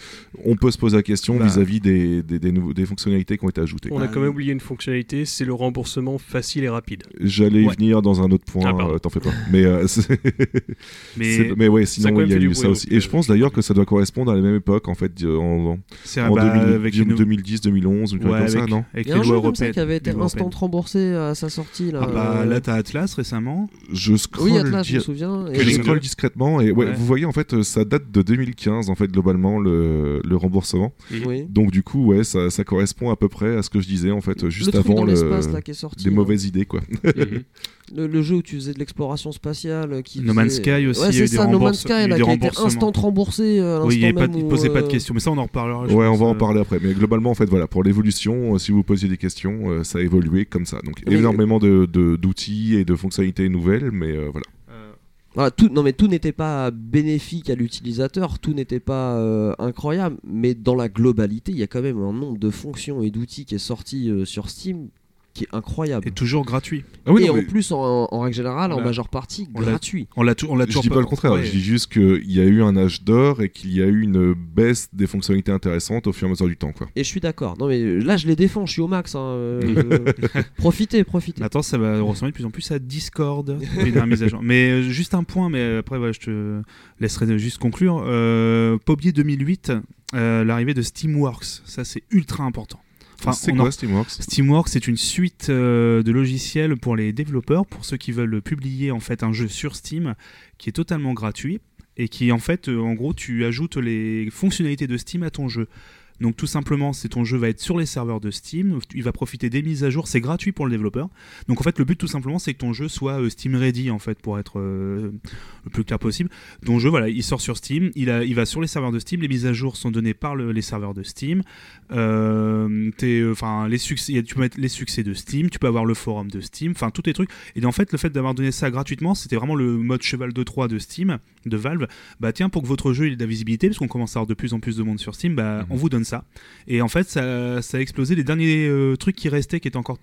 on peut se poser la question Bah. vis-à-vis des, des, des des fonctionnalités qui ont été ajoutées. On a Ah, quand même oublié une fonctionnalité, c'est le remboursement facile et rapide. J'allais y Ouais. venir dans un autre point, Ah, euh, t'en fais pas. Mais, euh, Mais mais ouais, sinon, il y a eu ça aussi. Et je pense d'ailleurs que ça doit correspondre à la même époque, en fait, en, en, en bah, 2000 avec une- 2010, 2011, ou quelque chose Ouais, comme ça, non? avec les un jeu lois comme ça européennes. qui avait été instant remboursé à sa sortie. Là, Euh, là, t'as Atlas récemment. Je scroll, Oui, Atlas, je me souviens. Et- je scroll discrètement et ouais, Ouais. vous voyez en fait euh, ça date de 2015 en fait globalement le, le remboursement. Oui. Donc du coup ouais ça, ça correspond à peu près à ce que je disais en fait le juste truc avant le, là qui est sorti. des là. mauvaises idées quoi. Mhm. Le, le jeu où tu faisais de l'exploration spatiale. euh, Qui No Man's faisait- Sky aussi, Ouais, c'est des ça, No Man's Sky là, qui a été remboursements. instant remboursé à Oui, il pas, où, posait pas de euh, questions, mais ça on en reparlera. ouais on va en euh, parler après mais globalement en fait voilà pour l'évolution euh, si vous posiez des questions euh, ça a évolué comme ça donc Mais- énormément de de- d'outils et de fonctionnalités nouvelles mais euh, voilà. Voilà, tout, non mais tout n'était pas bénéfique à l'utilisateur, tout n'était pas euh, incroyable, mais dans la globalité, il y a quand même un nombre de fonctions et d'outils qui est sorti euh, sur Steam qui est incroyable. Et toujours gratuit. Ah oui, et non, en mais plus, en, en règle générale, On en majeure partie, on gratuit. On l'a tou- on l'a je toujours dis pas le contraire, ouais. je dis juste qu'il y a eu un âge d'or et qu'il y a eu une baisse des fonctionnalités intéressantes au fur et à mesure du temps quoi. Et je suis d'accord. Non mais euh, là, je les défends, je suis au max. hein, euh, profitez, profitez. Maintenant, ça va ressembler de plus en plus à Discord. Mais euh, juste un point, mais après, voilà, je te laisserai juste conclure. Euh, Pobier 2008, euh, l'arrivée de Steamworks, ça c'est ultra important. Enfin, c'est on quoi en- Steamworks Steamworks, c'est une suite euh, de logiciels pour les développeurs, pour ceux qui veulent publier en fait un jeu sur Steam, qui est totalement gratuit et qui en fait, euh, en gros, tu ajoutes les fonctionnalités de Steam à ton jeu. Donc tout simplement, c'est ton jeu va être sur les serveurs de Steam, il va profiter des mises à jour, c'est gratuit pour le développeur. Donc en fait, le but tout simplement, c'est que ton jeu soit euh, Steam ready en fait pour être euh, le plus clair possible. Ton jeu, voilà, il sort sur Steam, il, va sur les serveurs de Steam, les mises à jour sont données par le- les serveurs de Steam. Euh, enfin, tu peux mettre les succès de Steam, tu peux avoir le forum de Steam, enfin tous les trucs. Et en fait, le fait d'avoir donné ça gratuitement, c'était vraiment le mode cheval de Troie de Steam, de Valve. Bah tiens, pour que votre jeu ait de la visibilité, parce qu'on commence à avoir de plus en plus de monde sur Steam, bah Mhm. on vous donne ça. Et en fait, ça, ça a explosé. Les derniers euh, trucs qui restaient, qui étaient encore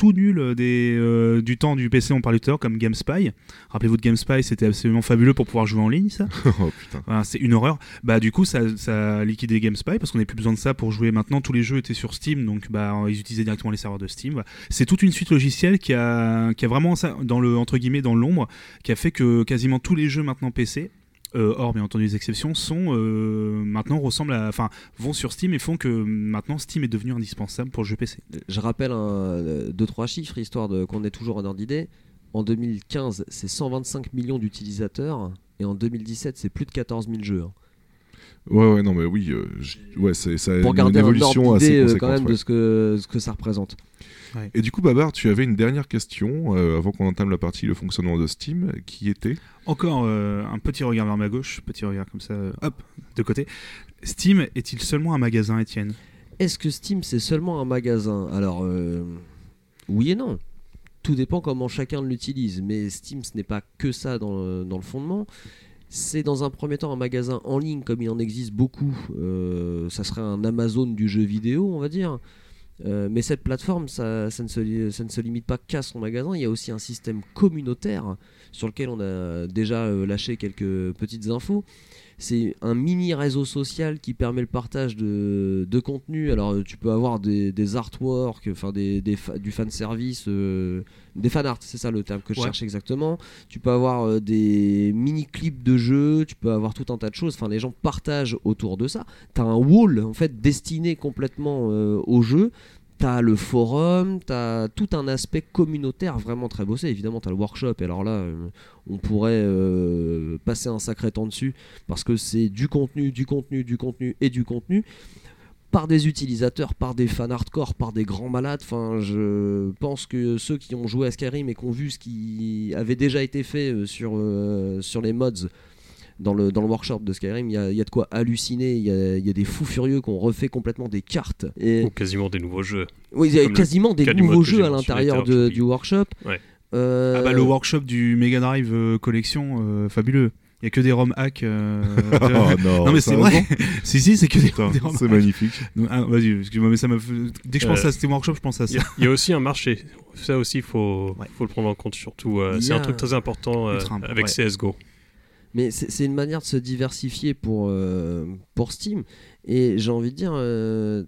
tout nuls euh, des, euh, du temps du PC, on parlait tout à l'heure, comme GameSpy. Rappelez-vous de GameSpy, c'était absolument fabuleux pour pouvoir jouer en ligne, ça. oh. Voilà, c'est une horreur. Bah du coup ça, ça a liquidé GameSpy parce qu'on n'avait plus besoin de ça pour jouer maintenant. Tous les jeux étaient sur Steam, donc bah ils utilisaient directement les serveurs de Steam. Voilà. C'est toute une suite logicielle qui a, qui a vraiment ça dans le entre guillemets dans l'ombre, qui a fait que quasiment tous les jeux maintenant PC. Euh, hors bien entendu des exceptions, sont euh, maintenant ressemblent à, enfin, vont sur Steam et font que maintenant Steam est devenu indispensable pour le jeu PC. Je rappelle un, deux trois chiffres histoire de qu'on ait toujours un ordre d'idée. En 2015, c'est 125 millions d'utilisateurs et en 2017, c'est plus de 14 000 jeux. hein. Ouais, ouais, non, mais oui, euh, je- ouais, c'est ça a Pour une garder un évolution ordre assez euh, conséquente. quand même ouais. de ce que, ce que ça représente. Et du coup, Babar, tu avais une dernière question euh, avant qu'on entame la partie le fonctionnement de Steam, qui était Encore euh, un petit regard vers ma gauche, petit regard comme ça, euh, hop, de côté. Steam est-il seulement un magasin, Étienne? Est-ce que Steam c'est seulement un magasin? Alors euh, oui et non. Tout dépend comment chacun l'utilise. Mais Steam ce n'est pas que ça dans le, dans le fondement. C'est dans un premier temps un magasin en ligne comme il en existe beaucoup. Euh, ça serait un Amazon du jeu vidéo on va dire. Euh, mais cette plateforme, ça, ne se limite pas qu'à son magasin. Il y a aussi un système communautaire sur lequel on a déjà euh, lâché quelques petites infos. C'est un mini réseau social qui permet le partage de, de contenu. Alors euh, tu peux avoir des, des artworks, enfin des, des fa- du fan service, des fan art, c'est ça le terme que je Ouais. cherche exactement. Tu peux avoir euh, des mini clips de jeux, tu peux avoir tout un tas de choses. Enfin les gens partagent autour de ça. T'as un wall en fait destiné complètement euh, au jeu. T'as le forum, t'as tout un aspect communautaire vraiment très bossé. Évidemment, t'as le workshop. Et alors là, euh, on pourrait euh, passer un sacré temps dessus parce que c'est du contenu, du contenu, du contenu et du contenu par des utilisateurs, par des fans hardcore, par des grands malades. Enfin, je pense que ceux qui ont joué à Skyrim et qui ont vu ce qui avait déjà été fait euh, sur, sur les mods dans le, dans le workshop de Skyrim, il y a, il y a de quoi halluciner. Il y a, il y a des fous furieux qui ont refait complètement des cartes. Et, Ou quasiment des nouveaux jeux. oui, il y a quasiment des nouveaux jeux à l'intérieur du workshop. Ouais. Euh, Ah bah le workshop du Mega Drive euh, collection, euh, fabuleux. Il y a que des ROM hacks. euh, de- Oh non, non mais c'est vrai. si si, c'est que des, Putain, des ROM c'est magnifique. Ah, Vas-y, excuse-moi, mais ça me fait- dès que je pense à Steam Workshop, je pense à ça. il y a aussi un marché. Ça aussi, il faut, Ouais. faut le prendre en compte surtout. euh, c'est a- un truc très important euh, avec ouais. CSGO. Mais c'est une manière de se diversifier pour, euh, pour Steam. Et j'ai envie de dire, euh,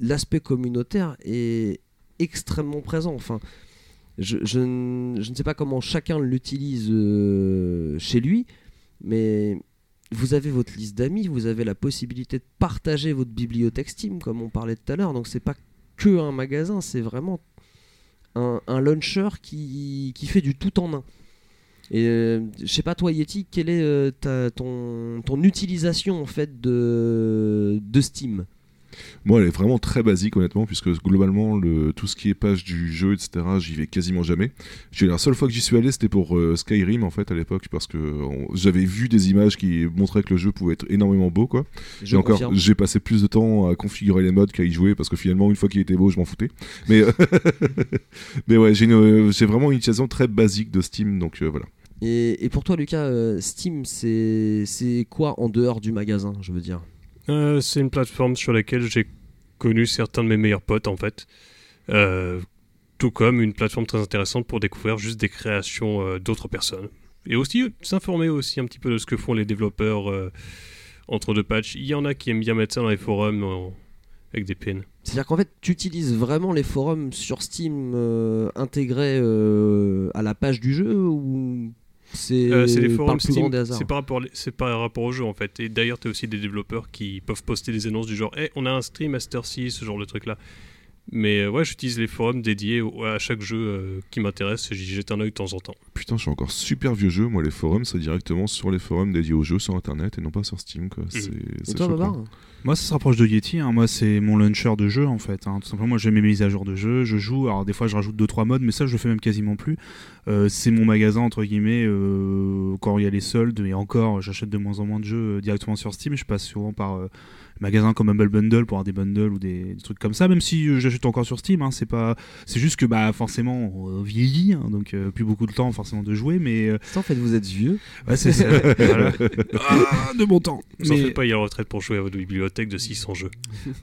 l'aspect communautaire est extrêmement présent. Enfin, je, je ne je ne sais pas comment chacun l'utilise euh, chez lui, mais vous avez votre liste d'amis, vous avez la possibilité de partager votre bibliothèque Steam, comme on parlait tout à l'heure. Donc c'est pas que un magasin, c'est vraiment un, un launcher qui, qui fait du tout en un. Et euh, je sais pas toi Yeti, quelle est euh, ta, ton, ton utilisation en fait de, de Steam? Moi, elle est vraiment très basique, honnêtement, puisque globalement, le, tout ce qui est page du jeu, etc., j'y vais quasiment jamais. La seule fois que j'y suis allé, c'était pour euh, Skyrim, en fait, à l'époque, parce que j'avais vu des images qui montraient que le jeu pouvait être énormément beau, quoi. Et encore, j'ai passé plus de temps à configurer les modes qu'à y jouer, parce que finalement, une fois qu'il était beau, je m'en foutais. Mais, mais ouais, j'ai vraiment une utilisation très basique de Steam, donc voilà. Et, et pour toi Lucas, euh, Steam c'est quoi en dehors du magasin, je veux dire? Euh, c'est une plateforme sur laquelle j'ai connu certains de mes meilleurs potes en fait. Euh, tout comme une plateforme très intéressante pour découvrir juste des créations d'autres personnes. Et aussi s'informer aussi un petit peu de ce que font les développeurs entre deux patchs. Il y en a qui aiment bien mettre ça dans les forums en- avec des pins. C'est-à-dire qu'en fait, tu utilises vraiment les forums sur Steam intégrés à la page du jeu ou c'est Euh, forums des hasards c'est par, rapport, c'est par rapport au jeu en fait. Et d'ailleurs, tu as aussi des développeurs qui peuvent poster des annonces du genre hey, on a un stream à cette heure-ci, ce genre de truc là. Mais euh, ouais, j'utilise les forums dédiés au- à chaque jeu euh, qui m'intéresse et j'y jette un œil de temps en temps. Putain, je suis encore super vieux jeu. Moi, les forums, c'est directement sur les forums dédiés aux jeux sur internet et non pas sur Steam, quoi. C'est Et c'est toi Moi, ça se rapproche de Yeti. hein. Moi, c'est mon launcher de jeu, en fait. hein. Tout simplement, moi, j'ai mes mises à jour de jeu. Je joue. Alors, des fois, je rajoute 2-3 modes, mais ça, je le fais même quasiment plus. Euh, c'est mon magasin, entre guillemets, euh, quand il y a les soldes. Et encore, j'achète de moins en moins de jeux euh, directement sur Steam. Je passe souvent par magasins comme Humble Bundle pour avoir des bundles ou des, des trucs comme ça. Même si euh, j'achète encore sur Steam, hein, c'est pas, c'est juste que bah forcément on vieillit, hein, donc euh, plus beaucoup de temps forcément de jouer, mais euh, en fait, vous êtes vieux. ouais, c'est ça. voilà. Ah, de bon temps. Vous en Mais- faites pas, il y a la retraite pour jouer à votre bibliothèque de 600 jeux.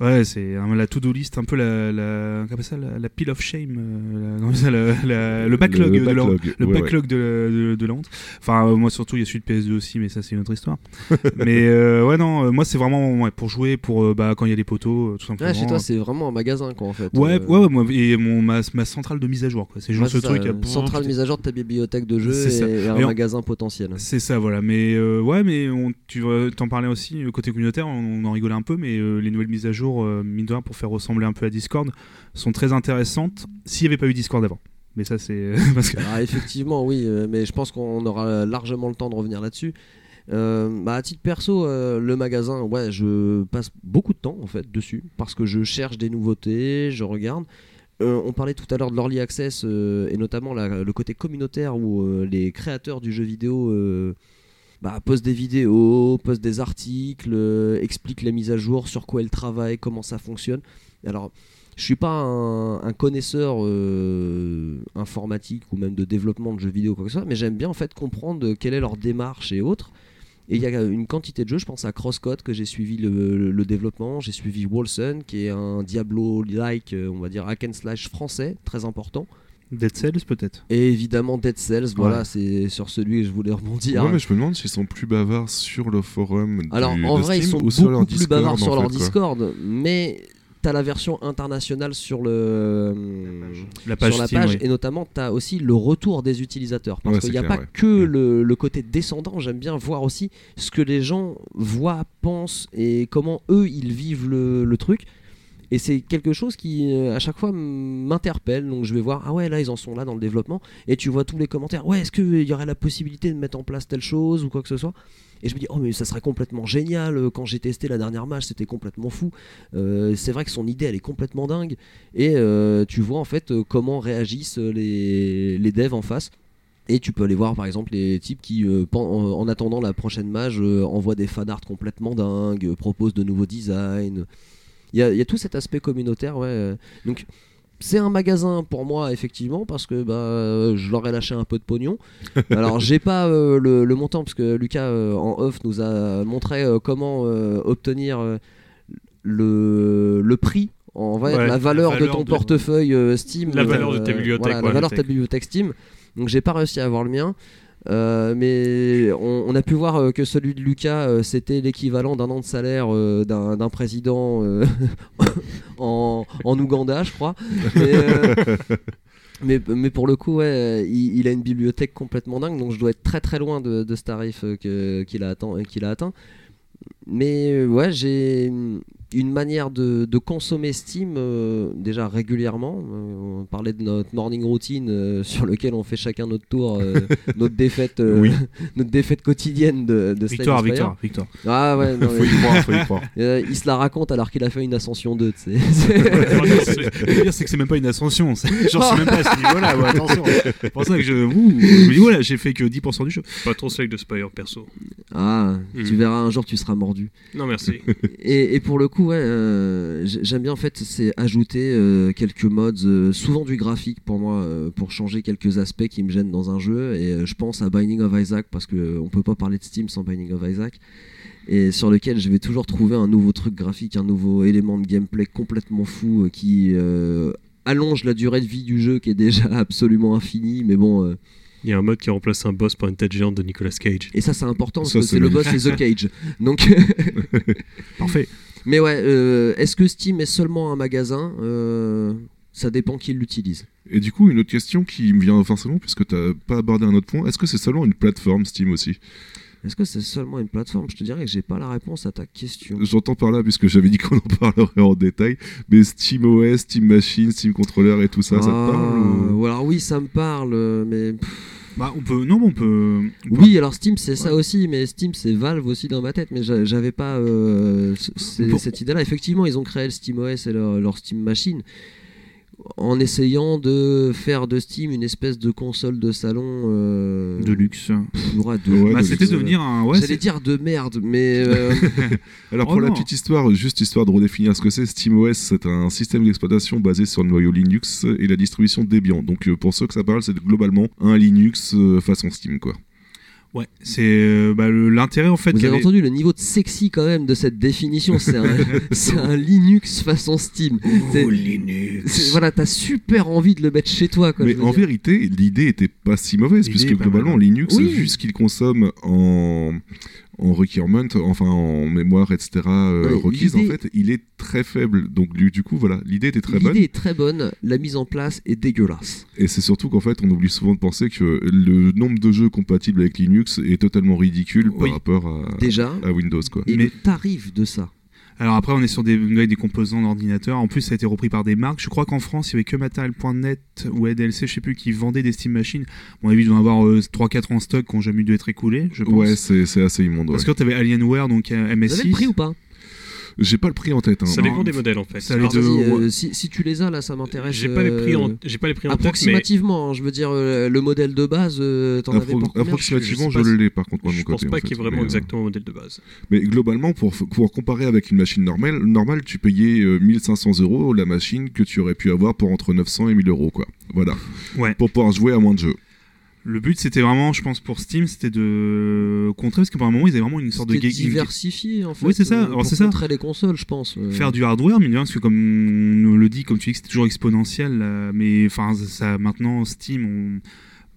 Ouais, c'est hein, la to-do list, un peu la, la, comment ça, la, la pile of shame, euh, la- non, ça, la- la- le backlog, de, la, backlog, ouais, de, la- de- de la honte. Enfin, euh, moi surtout, il y a celui de PS2 aussi, mais ça c'est une autre histoire. mais euh, ouais, non, euh, moi c'est vraiment ouais, pour jouer, pour euh, bah, quand il y a des poteaux, euh, tout simplement. Ouais, chez toi, c'est vraiment un magasin, quoi, en fait. Ouais, Euh, ouais, ouais, moi, et mon, ma, ma centrale de mise à jour, quoi. C'est genre ce truc. ça, euh, Centrale mise à jour de ta bibliothèque de jeux et, et un on- magasin potentiel. C'est ça, voilà. Mais euh, ouais, mais on, tu t'en parlais aussi côté communautaire, on, on en rigolait un peu, mais euh, les nouvelles mises à jour, euh, mine de rien, pour faire ressembler un peu à Discord, sont très intéressantes. S'il n'y avait pas eu Discord avant. Mais ça, c'est parce que Alors, effectivement, oui, mais je pense qu'on aura largement le temps de revenir là-dessus. Euh, bah, à titre perso, euh, le magasin, ouais, je passe beaucoup de temps en fait dessus parce que je cherche des nouveautés, je regarde. Euh, on parlait tout à l'heure de l'early access et notamment la- le côté communautaire où les créateurs du jeu vidéo bah, postent des vidéos, postent des articles, expliquent les mises à jour, sur quoi ils travaillent, comment ça fonctionne. Alors, je suis pas un, un connaisseur informatique ou même de développement de jeux vidéo quoi que ce soit, mais j'aime bien en fait comprendre quelle est leur démarche et autres. Et il y a une quantité de jeux, je pense à Crosscode que j'ai suivi le, le- le développement, j'ai suivi Wolsen qui est un Diablo-like, euh, on va dire hack and slash français, très important. Dead Cells peut-être. Et évidemment Dead Cells, voilà, c'est sur celui que je voulais rebondir. Ouais, mais je me demande s'ils sont plus bavards sur le forum. du- Alors en de vrai, ils sont beaucoup plus Discord, bavards en sur leur quoi. Discord, mais t'as la version internationale sur le La page sur la Steam, page oui. et notamment tu as aussi le retour des utilisateurs parce Ouais, qu'il n'y a clair, pas ouais. que le, le côté descendant j'aime bien voir aussi ce que les gens voient pensent et comment eux ils vivent le, le truc et c'est quelque chose qui euh, à chaque fois m'interpelle. Donc je vais voir ah ouais là ils en sont là dans le développement. Et tu vois tous les commentaires. Ouais est-ce qu'il y aurait la possibilité de mettre en place telle chose ou quoi que ce soit? Et je me dis oh mais ça serait complètement génial. Euh, quand j'ai testé la dernière match c'était complètement fou. Euh, c'est vrai que son idée elle est complètement dingue. Et euh, tu vois en fait euh, comment réagissent euh, les, les devs en face. Et tu peux aller voir par exemple les types qui, euh, en, en attendant la prochaine mage, euh, envoient des fanarts complètement dingues, euh, proposent de nouveaux designs. Il y a, il y a tout cet aspect communautaire, ouais. euh. Donc c'est un magasin pour moi effectivement parce que bah, je leur ai lâché un peu de pognon. Alors j'ai pas euh, le, le montant parce que Lucas euh, en off nous a montré euh, comment obtenir le, le prix en vrai, Ouais, la valeur, la de ton de- portefeuille Steam. La valeur de ta bibliothèque, voilà, la valeur de ta bibliothèque Steam. Donc j'ai pas réussi à avoir le mien. Euh, mais on, on a pu voir euh, que celui de Lucas euh, c'était l'équivalent d'un an de salaire d'un président en, en Ouganda je crois. Mais, mais, mais pour le coup ouais, il, il a une bibliothèque complètement dingue donc je dois être très très loin de, de ce tarif qu'il a, a atteint. Mais ouais j'ai une manière de, de consommer Steam euh, déjà régulièrement. Euh, on parlait de notre morning routine euh, sur lequel on fait chacun notre tour, euh, notre défaite, euh, Oui. notre défaite quotidienne de, de Victoire, victoire, victoire. Ah ouais, non, Faut y croire, faut y croire. mais, euh, il se la raconte alors qu'il a fait une ascension 2, tu sais. Le pire, c'est que c'est même pas une ascension. c'est- J'en suis même pas à ce niveau-là. ouais, attention. C'est pour ça que je, ouh, je me dis, voilà, j'ai fait que 10% du jeu. Pas trop Slay de Spire perso. ah, tu verras un jour tu seras mordu. Non, merci. Et, et pour le coup, ouais, euh, j'aime bien en fait, c'est ajouter euh, quelques mods, euh, souvent du graphique pour moi, euh, pour changer quelques aspects qui me gênent dans un jeu. Et euh, je pense à Binding of Isaac parce que on peut pas parler de Steam sans Binding of Isaac. Et sur lequel je vais toujours trouver un nouveau truc graphique, un nouveau élément de gameplay complètement fou euh, qui euh, allonge la durée de vie du jeu qui est déjà absolument infinie. Mais bon, euh, Il y a un mode qui remplace un boss par une tête géante de Nicolas Cage. et ça c'est important parce Ça, que c'est c'est le boss, c'est The Cage. Donc Parfait. Mais ouais, euh, est-ce que Steam est seulement un magasin Euh, Ça dépend qui l'utilise. Et du coup, une autre question qui me vient forcément, puisque tu n'as pas abordé un autre point, est-ce que c'est seulement une plateforme Steam aussi? Est-ce que c'est seulement une plateforme? Je te dirais que j'ai pas la réponse à ta question. J'entends par là, puisque j'avais dit qu'on en parlerait en détail, mais SteamOS, Steam Machine, Steam Controller et tout ça, ça te parle Ah, ou- ou alors oui, ça me parle, euh, mais pff, Bah, on peut. Non, mais on peut. on peut- oui, alors Steam c'est ça aussi, mais Steam c'est Valve aussi dans ma tête, mais j'a- j'avais pas euh, cette idée-là. Effectivement, ils ont créé le SteamOS et leur, leur Steam Machine. En essayant de faire de Steam une espèce de console de salon euh, De luxe. ouais, Bah, c'était devenir un. Ouais, J'allais dire de merde, mais euh, Alors Oh pour la non. petite histoire, juste histoire de redéfinir ce que c'est, SteamOS c'est un système d'exploitation basé sur le noyau Linux et la distribution Debian. Donc euh, pour ceux que ça parle, c'est globalement un Linux façon Steam quoi. Ouais, c'est euh, bah, l'intérêt en fait. vous avez entendu le niveau de sexy quand même de cette définition. C'est un, Linux façon Steam. C'est- c'est- Voilà, t'as super envie de le mettre chez toi. Quoi, Mais en dire. vérité, l'idée était pas si mauvaise puisque globalement. Linux, Oui. vu ce qu'il consomme en en requirement, enfin en mémoire, etc. euh, Ouais, requise, en l'idée- fait, il est très faible. Donc du, du coup, voilà, l'idée était très bonne. L'idée est très bonne, la mise en place est dégueulasse. Et c'est surtout qu'en fait, on oublie souvent de penser que le nombre de jeux compatibles avec Linux est totalement ridicule Oui. par rapport à, Déjà, à Windows, quoi. et Mais- le tarif de ça. Alors après, on est sur des, ouais, des composants d'ordinateur. En plus, ça a été repris par des marques. Je crois qu'en France, il y avait que Material.net ou ADLC, je sais plus, qui vendaient des Steam Machines. Bon, ils doivent en avoir 3-4 en stock qui n'ont jamais dû être écoulés, je pense. Ouais, c'est assez immonde. ouais. Parce que tu avais Alienware, donc euh, Vous avez le MS6. prix ou pas? J'ai pas le prix en tête. hein. Ça Non, dépend des modèles en fait. ça Alors euh, ouais. si, si tu les as là, ça m'intéresse. J'ai pas les prix en, j'ai pas les prix en tête, Approximativement, je veux dire, euh, le modèle de base, euh, t'en avais Appro- pour combien? approximativement, je je, sais pas l'ai par contre, moi, de je mon pense côté. pas en qu'il y ait vraiment Mais, euh, exactement le modèle de base. Mais globalement, pour, pour comparer avec une machine normale, normale tu payais euh, 1500 euros la machine que tu aurais pu avoir pour entre 900 et 1000 euros, quoi. Voilà. Ouais. Pour pouvoir jouer à moins de jeux. Le but, c'était vraiment, je pense, pour Steam, c'était de contrer, parce que par un moment, ils avaient vraiment une sorte de gaming. diversifié en fait. Oui, c'est ça. euh, Alors, c'est ça. contrer les consoles, je pense. euh. Faire du hardware, rien, parce que comme on le dit, comme tu dis, c'est toujours exponentiel, là, mais enfin, ça, maintenant, Steam, on-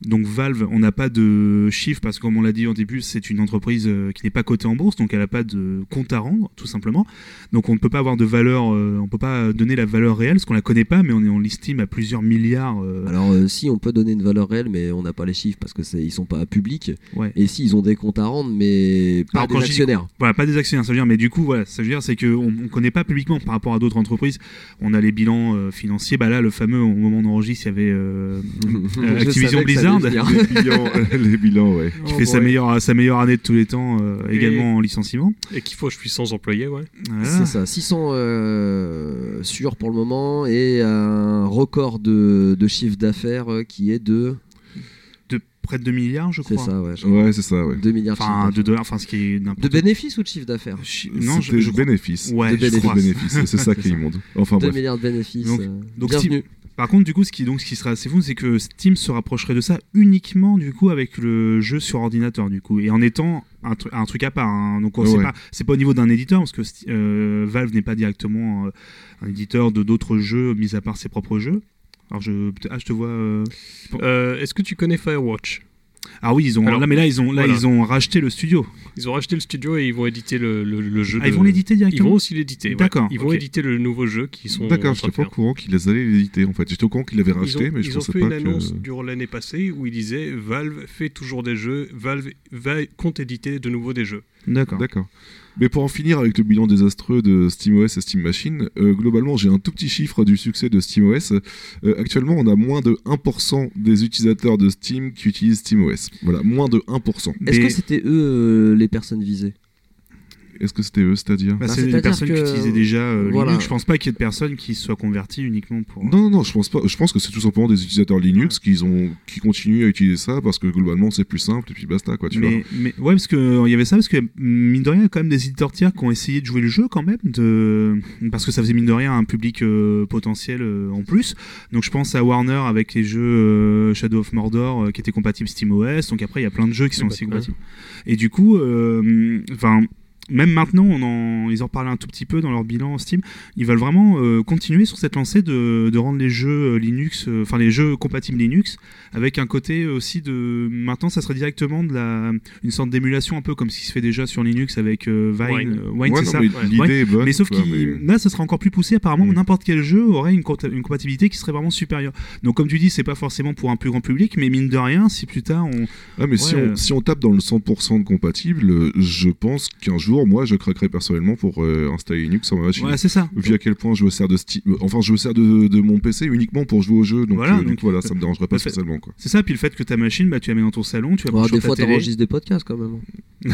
donc Valve, on n'a pas de chiffres, parce que comme on l'a dit au début, c'est une entreprise euh, qui n'est pas cotée en bourse, donc elle n'a pas de compte à rendre, tout simplement. Donc on ne peut pas avoir de valeur, euh, on peut pas donner la valeur réelle, parce qu'on la connaît pas, mais on, est, on l'estime à plusieurs milliards. euh, Alors euh, si on peut donner une valeur réelle, mais on n'a pas les chiffres parce que ils sont pas publics. ouais. Et si ils ont des comptes à rendre, mais pas Alors, des dis- actionnaires. Voilà, pas des actionnaires, ça veut dire, mais du coup, voilà, ça veut dire, c'est qu'on ne connaît pas publiquement par rapport à d'autres entreprises. On a les bilans euh, financiers. Bah là, le fameux, au moment enregistre, il y avait euh, Activision Blizzard Les bilans, les bilans ouais. qui fait sa, meilleure, sa meilleure année de tous les temps, euh, Et- également en licenciement. Et qu'il faut 800 employés, ouais. Voilà. C'est ça, 600 euh, sûrs pour le moment et un record de, de chiffre d'affaires euh, qui est de. De près de 2 milliards, je C'est crois. ça, ouais. je- Ouais, c'est ça, ouais. 2 milliards de Enfin, de dollars, enfin, ce qui est De bénéfices ou de chiffre d'affaires Chi- Non, je, C'était je crois- bénéfice. Ouais, De je C'est c'est ça qui C'est immonde. Enfin 2 bref. milliards de bénéfices. Donc- euh, donc bienvenue. Par contre, du coup, ce qui, donc, ce qui sera assez fou, c'est que Steam se rapprocherait de ça uniquement du coup avec le jeu sur ordinateur, du coup, et en étant un, tru- un truc à part. hein. Donc, Ouais. sait pas, c'est pas au niveau d'un éditeur parce que euh, Valve n'est pas directement euh, un éditeur de d'autres jeux, mis à part ses propres jeux. Alors, je, ah, je te vois. euh, Euh, Est-ce que tu connais Firewatch? Ah oui, ils ont. Alors, là, mais là, ils ont, là, voilà. ils ont racheté le studio. Ils ont racheté le studio et ils vont éditer le, le- le jeu. Ah, ils de- vont l'éditer Ils directement. vont aussi l'éditer. ouais. D'accord, Ils vont éditer le nouveau jeu qui sont. D'accord, de pas au courant qu'ils les allaient l'éditer en fait. J'étais au courant qu'ils l'avaient Ils ont, racheté, mais je ils ont pensais fait pas une annonce que. durant l'année passée où ils disaient Valve fait toujours des jeux, Valve va, compte éditer de nouveau des jeux. D'accord. D'accord. Mais pour en finir avec le bilan désastreux de SteamOS et Steam Machine, euh, globalement, j'ai un tout petit chiffre du succès de SteamOS. Euh, actuellement, on a moins de 1% des utilisateurs de Steam qui utilisent SteamOS. Voilà, moins de 1%. Est-ce Mais- que c'était eux euh, les personnes visées? Est-ce que c'était eux, c'est-à-dire Bah, Bah, c'est des c'est-à-dire personnes que- qui utilisaient déjà euh, voilà. Linux. Je pense pas qu'il y ait de personnes qui se soient converties uniquement pour. Non, non, non, je pense pas. Je pense que c'est tout simplement des utilisateurs Linux qui, ont, qui continuent à utiliser ça parce que globalement c'est plus simple et puis basta quoi, tu vois. mais, mais ouais, parce que euh, il y avait ça, parce que mine de rien, il y a quand même des éditeurs tiers qui ont essayé de jouer le jeu quand même, de... parce que ça faisait mine de rien un public euh, potentiel euh, en plus. Donc je pense à Warner avec les jeux euh, Shadow of Mordor euh, qui étaient compatibles SteamOS. Donc après, il y a plein de jeux qui sont bah, aussi compatibles. Et du coup, euh, enfin. Même maintenant, on en, ils en parlaient un tout petit peu dans leur bilan Steam. Ils veulent vraiment euh, continuer sur cette lancée de, de rendre les jeux euh, Linux, euh, enfin les jeux compatibles Linux, avec un côté aussi de. Maintenant, ça serait directement de la, une sorte d'émulation, un peu comme ce qui se fait déjà sur Linux avec euh, Vine. Wine. Wine, Ouais, c'est ça. mais Ouais. l'idée Ouais. est bonne. Mais sauf que mais- là, ça serait encore plus poussé. Apparemment, Mm. n'importe quel jeu aurait une, compatibilité qui serait vraiment supérieure. Donc, comme tu dis, c'est pas forcément pour un plus grand public, mais mine de rien, si plus tard on. Ah, mais si, on, si on tape dans le 100% de compatible, je pense qu'un jour jour, moi, je craquerais personnellement pour euh, installer Linux sur ma machine. Ouais, c'est ça. Vu à quel point je me sers de Steam, euh, enfin je me sers de, de mon PC uniquement pour jouer au jeu, donc Voilà, euh, donc- voilà, ça me dérangerait pas spécialement quoi. C'est ça, puis le fait que ta machine, bah, tu la mets dans ton salon, tu vas Ouais, brancher des fois, t'enregistres des podcasts quand même.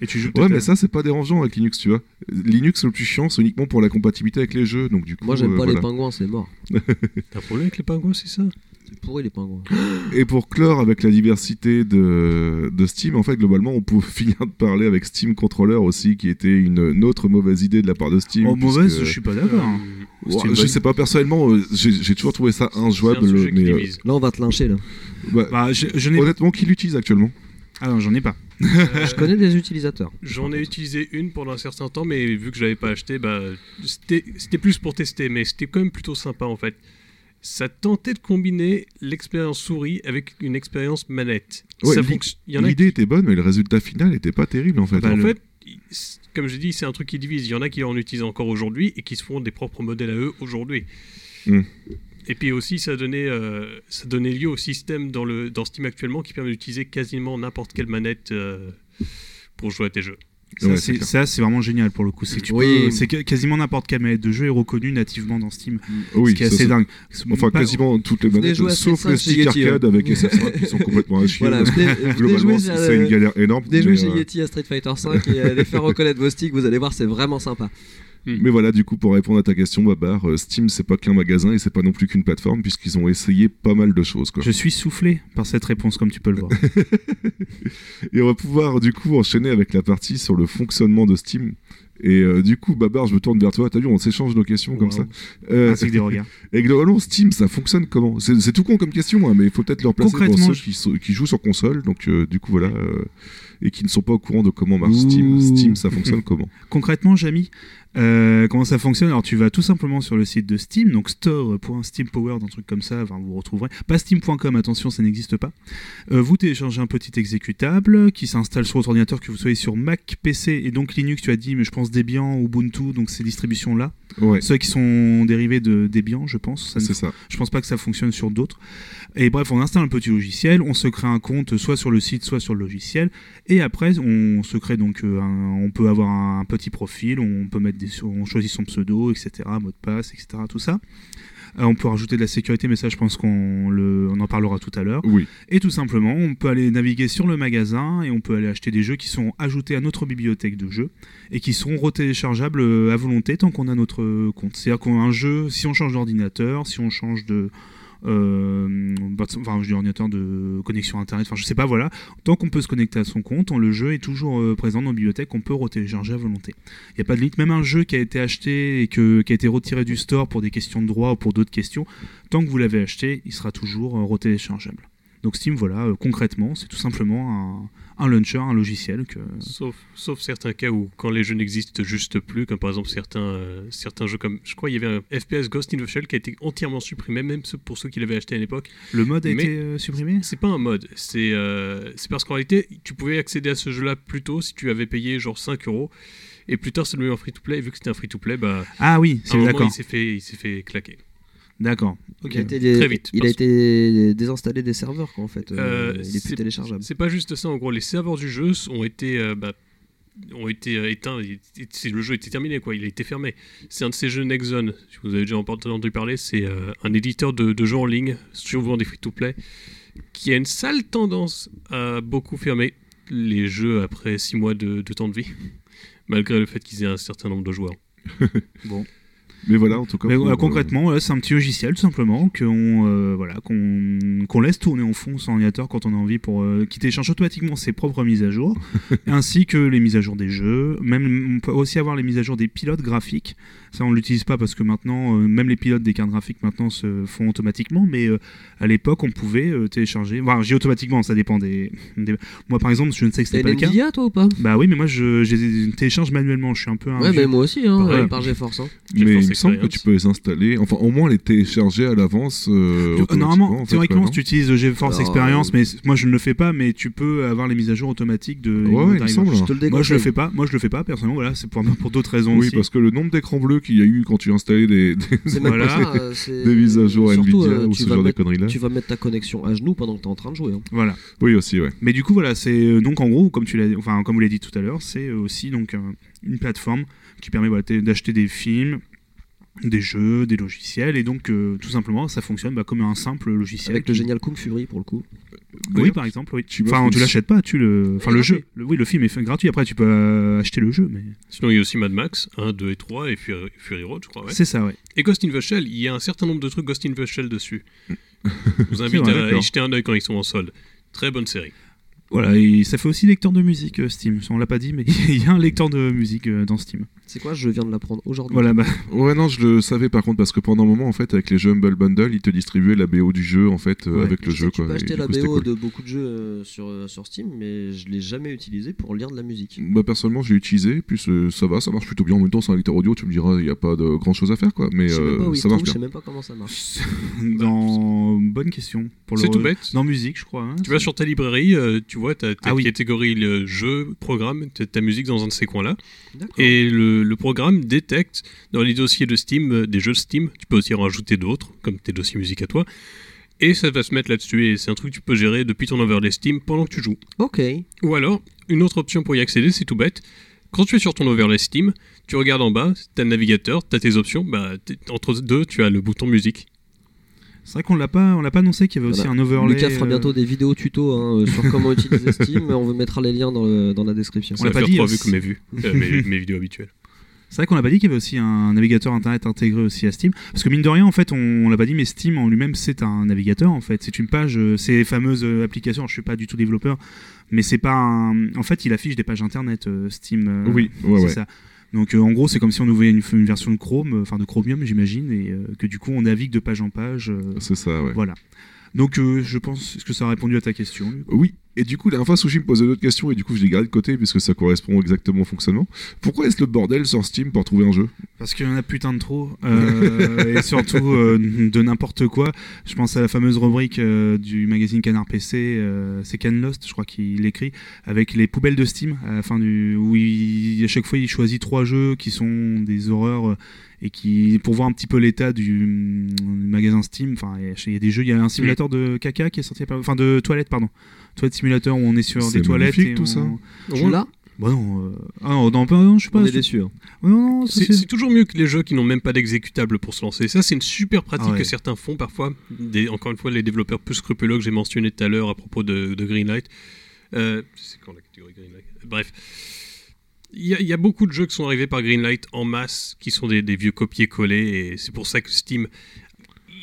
et tu joues Ouais, mais ça c'est pas dérangeant avec Linux, tu vois. Linux le plus chiant, c'est uniquement pour la compatibilité avec les jeux, donc du coup. Moi, j'aime euh, pas voilà. les pingouins, c'est mort. T'as un problème avec les pingouins, c'est ça? C'est pourri les pingouins. Et pour clore avec la diversité de, de Steam, en fait, globalement, on peut finir de parler avec Steam Controller aussi, qui était une, une autre mauvaise idée de la part de Steam. Oh, mauvaise, puisque- je suis pas d'accord. hein. Ouais, je bonne- sais pas, personnellement, euh, j'ai toujours trouvé ça injouable. mais, euh. Là, on va te lyncher là. bah, Bah, je, je honnêtement, qui l'utilise actuellement? Ah non, j'en ai pas. Je connais des utilisateurs. J'en ai utilisé une pendant un certain temps, mais vu que je l'avais pas acheté, bah, c'était c'était plus pour tester, mais c'était quand même plutôt sympa en fait. Ça tentait de combiner l'expérience souris avec une expérience manette. Ouais, L'idée était bonne, mais le résultat final n'était pas terrible en fait. Bah, En fait, comme j'ai dit, c'est un truc qui divise. Il y en a qui en utilisent encore aujourd'hui et qui se font des propres modèles à eux aujourd'hui. Hmm. Et puis aussi, ça donnait, euh, ça donnait lieu au système dans, le, dans Steam actuellement qui permet d'utiliser quasiment n'importe quelle manette euh, pour jouer à tes jeux. Ça, Ouais, c'est vraiment génial pour le coup. C'est Oui. que quasiment n'importe quelle manette de jeu est reconnue nativement dans Steam. Oui, ce qui est assez c'est- dingue. Enfin, Pas- quasiment toutes les manettes, sauf Street les 5 sticks chez Yeti, arcade hein. avec SF5 qui sont complètement à chier. Venez Globalement, c'est une euh, galère énorme. mais, chez euh, Yeti à Street Fighter 5 et allez faire reconnaître vos sticks, vous allez voir, c'est vraiment sympa. Mais voilà, du coup, pour répondre à ta question, Babar, euh, Steam, c'est pas qu'un magasin et c'est pas non plus qu'une plateforme, puisqu'ils ont essayé pas mal de choses. Quoi. Je suis soufflé par cette réponse, comme tu peux le voir. Et on va pouvoir, du coup, enchaîner avec la partie sur le fonctionnement de Steam. Et euh, du coup, Babar, je me tourne vers toi. T'as vu, on s'échange nos questions comme ça. Euh, Ainsi que des regards. et globalement, Steam, ça fonctionne comment? C'est tout con comme question, hein, mais il faut peut-être le replacer pour ceux je- qui, qui jouent sur console. Donc, euh, du coup, voilà. et qui ne sont pas au courant de comment marche Steam. Steam, ça fonctionne comment? Concrètement, Jamy, euh, comment ça fonctionne? Alors, tu vas tout simplement sur le site de Steam, donc store.steampowered, un truc comme ça, enfin, vous retrouverez. Pas steam.com, attention, ça n'existe pas. Euh, vous téléchargez un petit exécutable qui s'installe sur votre ordinateur, que vous soyez sur Mac, PC et donc Linux, tu as dit, mais je pense Debian, Ubuntu, donc ces distributions-là. Ouais, Ceux qui sont dérivés de Debian, je pense. C'est ça. Je pense pas que ça fonctionne sur d'autres. Et bref, on installe un petit logiciel, on se crée un compte soit sur le site, soit sur le logiciel. Et après, on se crée donc, euh, un- on peut avoir un, petit profil, on peut mettre on choisit son pseudo, etc., mot de passe, etc., tout ça. Euh, on peut rajouter de la sécurité, mais ça, je pense qu'on on en parlera tout à l'heure. Oui, Et tout simplement, on peut aller naviguer sur le magasin et on peut aller acheter des jeux qui sont ajoutés à notre bibliothèque de jeux et qui seront retéléchargeables euh, à volonté tant qu'on a notre compte. C'est-à-dire qu'on a un jeu, si on change d'ordinateur, si on change de. Euh, bah, enfin, je dis ordinateur de connexion internet, enfin, je sais pas, voilà. Tant qu'on peut se connecter à son compte, le jeu est toujours euh, présent dans la bibliothèque, on peut retélécharger à volonté. Il n'y a pas de limite, même un jeu qui a été acheté et que, qui a été retiré du store pour des questions de droit ou pour d'autres questions, tant que vous l'avez acheté, il sera toujours euh, retéléchargeable. Donc Steam, voilà, concrètement, c'est tout simplement un, un launcher, un logiciel que... Sauf, sauf certains cas où, quand les jeux n'existent juste plus, comme par exemple certains, euh, certains jeux comme. Je crois qu'il y avait un FPS Ghost in the Shell qui a été entièrement supprimé, même pour ceux qui l'avaient acheté à l'époque. Le mode a Mais- été euh, supprimé? C'est pas un mode, c'est euh, parce qu'en réalité, tu pouvais accéder à ce jeu-là plus tôt si tu avais payé genre 5 euros. Et plus tard, c'est devenu un free-to-play. Et vu que c'était un free-to-play, bah, Ah oui, c'est d'accord. il s'est fait, il s'est fait claquer. D'accord. Il a été, Très vite, il a été désinstallé des serveurs, quoi, en fait. Euh, Euh, il est plus téléchargeable. C'est pas juste ça, en gros, les serveurs du jeu ont été, euh, bah, ont été euh, éteints. Le jeu était terminé, quoi. Il a été fermé. C'est un de ces jeux Nexon. Si vous avez déjà entendu parler, c'est euh, un éditeur de, de jeux en ligne, souvent des free-to-play, qui a une sale tendance à beaucoup fermer les jeux après 6 mois de, de temps de vie, malgré le fait qu'ils aient un certain nombre de joueurs. mais voilà, en tout cas. Mais voilà, euh, concrètement, c'est un petit logiciel tout simplement qu'on euh, voilà, qu'on qu'on laisse tourner en fond sur ordinateur quand on a envie pour euh, qui télécharge automatiquement ses propres mises à jour, ainsi que les mises à jour des jeux. Même on peut aussi avoir les mises à jour des pilotes graphiques. Ça on l'utilise pas parce que maintenant euh, même les pilotes des cartes graphiques maintenant se font automatiquement, mais euh, à l'époque on pouvait euh, télécharger. Enfin, j'ai automatiquement, ça dépend des, des- Moi par exemple, je ne sais que c'était pas le cas. Nvidia, toi, ou pas? Bah oui, mais moi je, télécharge manuellement. Je suis un peu un Ouais, mais moi aussi, hein, euh, par GeForce. Hein. Mais il me semble que tu peux les installer, enfin au moins les télécharger à l'avance. euh, Normalement, en fait, théoriquement, si tu utilises GeForce Alors, Experience, euh, mais moi je ne le fais pas, mais tu peux avoir les mises à jour automatiques de. Ouais, ouais, il me semble. Je te le Moi je le fais pas, moi je le fais pas personnellement, voilà, c'est pour, pour d'autres raisons Oui, aussi. parce que le nombre d'écrans bleus qu'il y a eu quand tu installais des, des, Voilà. ça, des mises à jour à surtout, Nvidia euh, ou tu ce vas genre de mettre- conneries-là. Tu vas mettre ta connexion à genoux pendant que tu es en train de jouer. hein. Voilà. Oui, aussi, ouais. Mais du coup, voilà, c'est euh, donc en gros, comme tu l'as, enfin comme vous l'avez dit tout à l'heure, c'est euh, aussi donc euh, une plateforme qui permet voilà, d'acheter des films, des jeux, des logiciels, et donc euh, tout simplement, ça fonctionne bah, comme un simple logiciel. Avec le génial Kung Fury pour le coup. Oui, par exemple, oui. tu Enfin, tu l'achètes pas, tu le, enfin le jeu. Le- oui, le film est fait gratuit. Après, tu peux euh, acheter le jeu, mais Sinon, il y a aussi Mad Max 1, 2 et 3 et Fury, Fury Road, je crois. ouais. c'est ça, ouais. Et Ghost in the Shell, il y a un certain nombre de trucs Ghost in the Shell dessus. Je vous invite vrai, à y jeter un œil quand ils sont en solde. Très bonne série. Voilà, et ça fait aussi lecteur de musique euh, Steam. On l'a pas dit, mais il y a un lecteur de musique dans Steam. C'est quoi Je viens de l'apprendre aujourd'hui. Voilà, bah, Ouais, non, je le savais par contre, parce que pendant un moment, en fait, avec les jeux Humble Bundle, ils te distribuaient la BO du jeu, en fait, euh, Ouais. avec le Je sais jeu, que tu quoi. peux et acheter du la coup, c'était BO cool. de beaucoup de jeux euh, sur, euh, sur Steam, mais je l'ai jamais utilisé pour lire de la musique. Bah, personnellement, j'ai utilisé, puis euh, ça va, ça marche plutôt bien. En même temps, c'est un lecteur audio, tu me diras, il n'y a pas de grand chose à faire, quoi. Mais je sais même pas euh, où il se ça marche trouve, je bien. sais même pas comment ça marche. dans bonne question. Pour le C'est tout bête. Dans musique, je crois. hein. Tu vas sur ta librairie, euh, tu vois, ta, ta Ah oui. catégorie le jeu, programme, t'as ta musique dans un de ces coins-là. D'accord. Et le, le programme détecte dans les dossiers de Steam euh, des jeux Steam. Tu peux aussi en rajouter d'autres, comme tes dossiers musique à toi. Et ça va se mettre là-dessus. Et c'est un truc que tu peux gérer depuis ton overlay Steam pendant que tu joues. Ok. Ou alors, une autre option pour y accéder, c'est tout bête. Quand tu es sur ton overlay Steam, tu regardes en bas, tu as le navigateur, tu as tes options. Bah, entre deux, tu as le bouton musique. C'est vrai qu'on l'a pas, on l'a pas annoncé qu'il y avait aussi un overlay. Lucas fera euh, bientôt des vidéos tuto hein, euh, sur comment utiliser Steam. On vous mettra les liens dans, le- dans la description. Ça l'a pas dit, trois vues comme mes vues, euh, mes, mes vidéos habituelles. C'est vrai qu'on l'a pas dit qu'il y avait aussi un navigateur internet intégré aussi à Steam. Parce que mine de rien, en fait, on, on l'a pas dit, mais Steam en lui-même, c'est un navigateur. En fait, c'est une page, euh, ces fameuses euh, applications. Alors, je suis pas du tout développeur, mais c'est pas un. En fait, il affiche des pages internet euh, Steam. euh, Oui, ouais, c'est ouais. ça. Donc euh, en gros, c'est comme si on ouvrait une, une version de Chrome, euh, enfin de Chromium, j'imagine, et euh, que du coup, on navigue de page en page. C'est ça, ouais. Voilà. Donc je pense que ça a répondu à ta question. Oui, et du coup, la dernière fois, Sushi me posait d'autres questions, et du coup, je les gardé de côté, puisque ça correspond exactement au fonctionnement. Pourquoi est-ce le bordel sur Steam pour trouver un jeu? Parce qu'il y en a putain de trop, euh, et surtout euh, de n'importe quoi. Je pense à la fameuse rubrique euh, du magazine Canard PC, c'est Can Lost, je crois qu'il écrit, avec les poubelles de Steam, à où à chaque fois il choisit trois jeux qui sont des horreurs. et qui pour voir un petit peu l'état du, magasin Steam enfin il y a- des jeux il y a un simulateur de caca qui est sorti enfin de toilette pardon toilette simulateur où on est sur C'est des toilettes magnifique, et tout on- ça. Tu l'as bah non euh, ah non, non, non, je suis pas On est sûr. déçus. hein. non, non, ça, C'est c'est- c'est toujours mieux que les jeux qui n'ont même pas d'exécutable pour se lancer. Ça, c'est une super pratique Ah ouais. que certains font parfois. Des, encore une fois, les développeurs plus scrupuleux que j'ai mentionné tout à l'heure à propos de, de Greenlight. Euh, c'est quand la catégorie Greenlight? Bref. Il y, a- il y a beaucoup de jeux qui sont arrivés par Greenlight en masse, qui sont des, des vieux copier-coller, et c'est pour ça que Steam.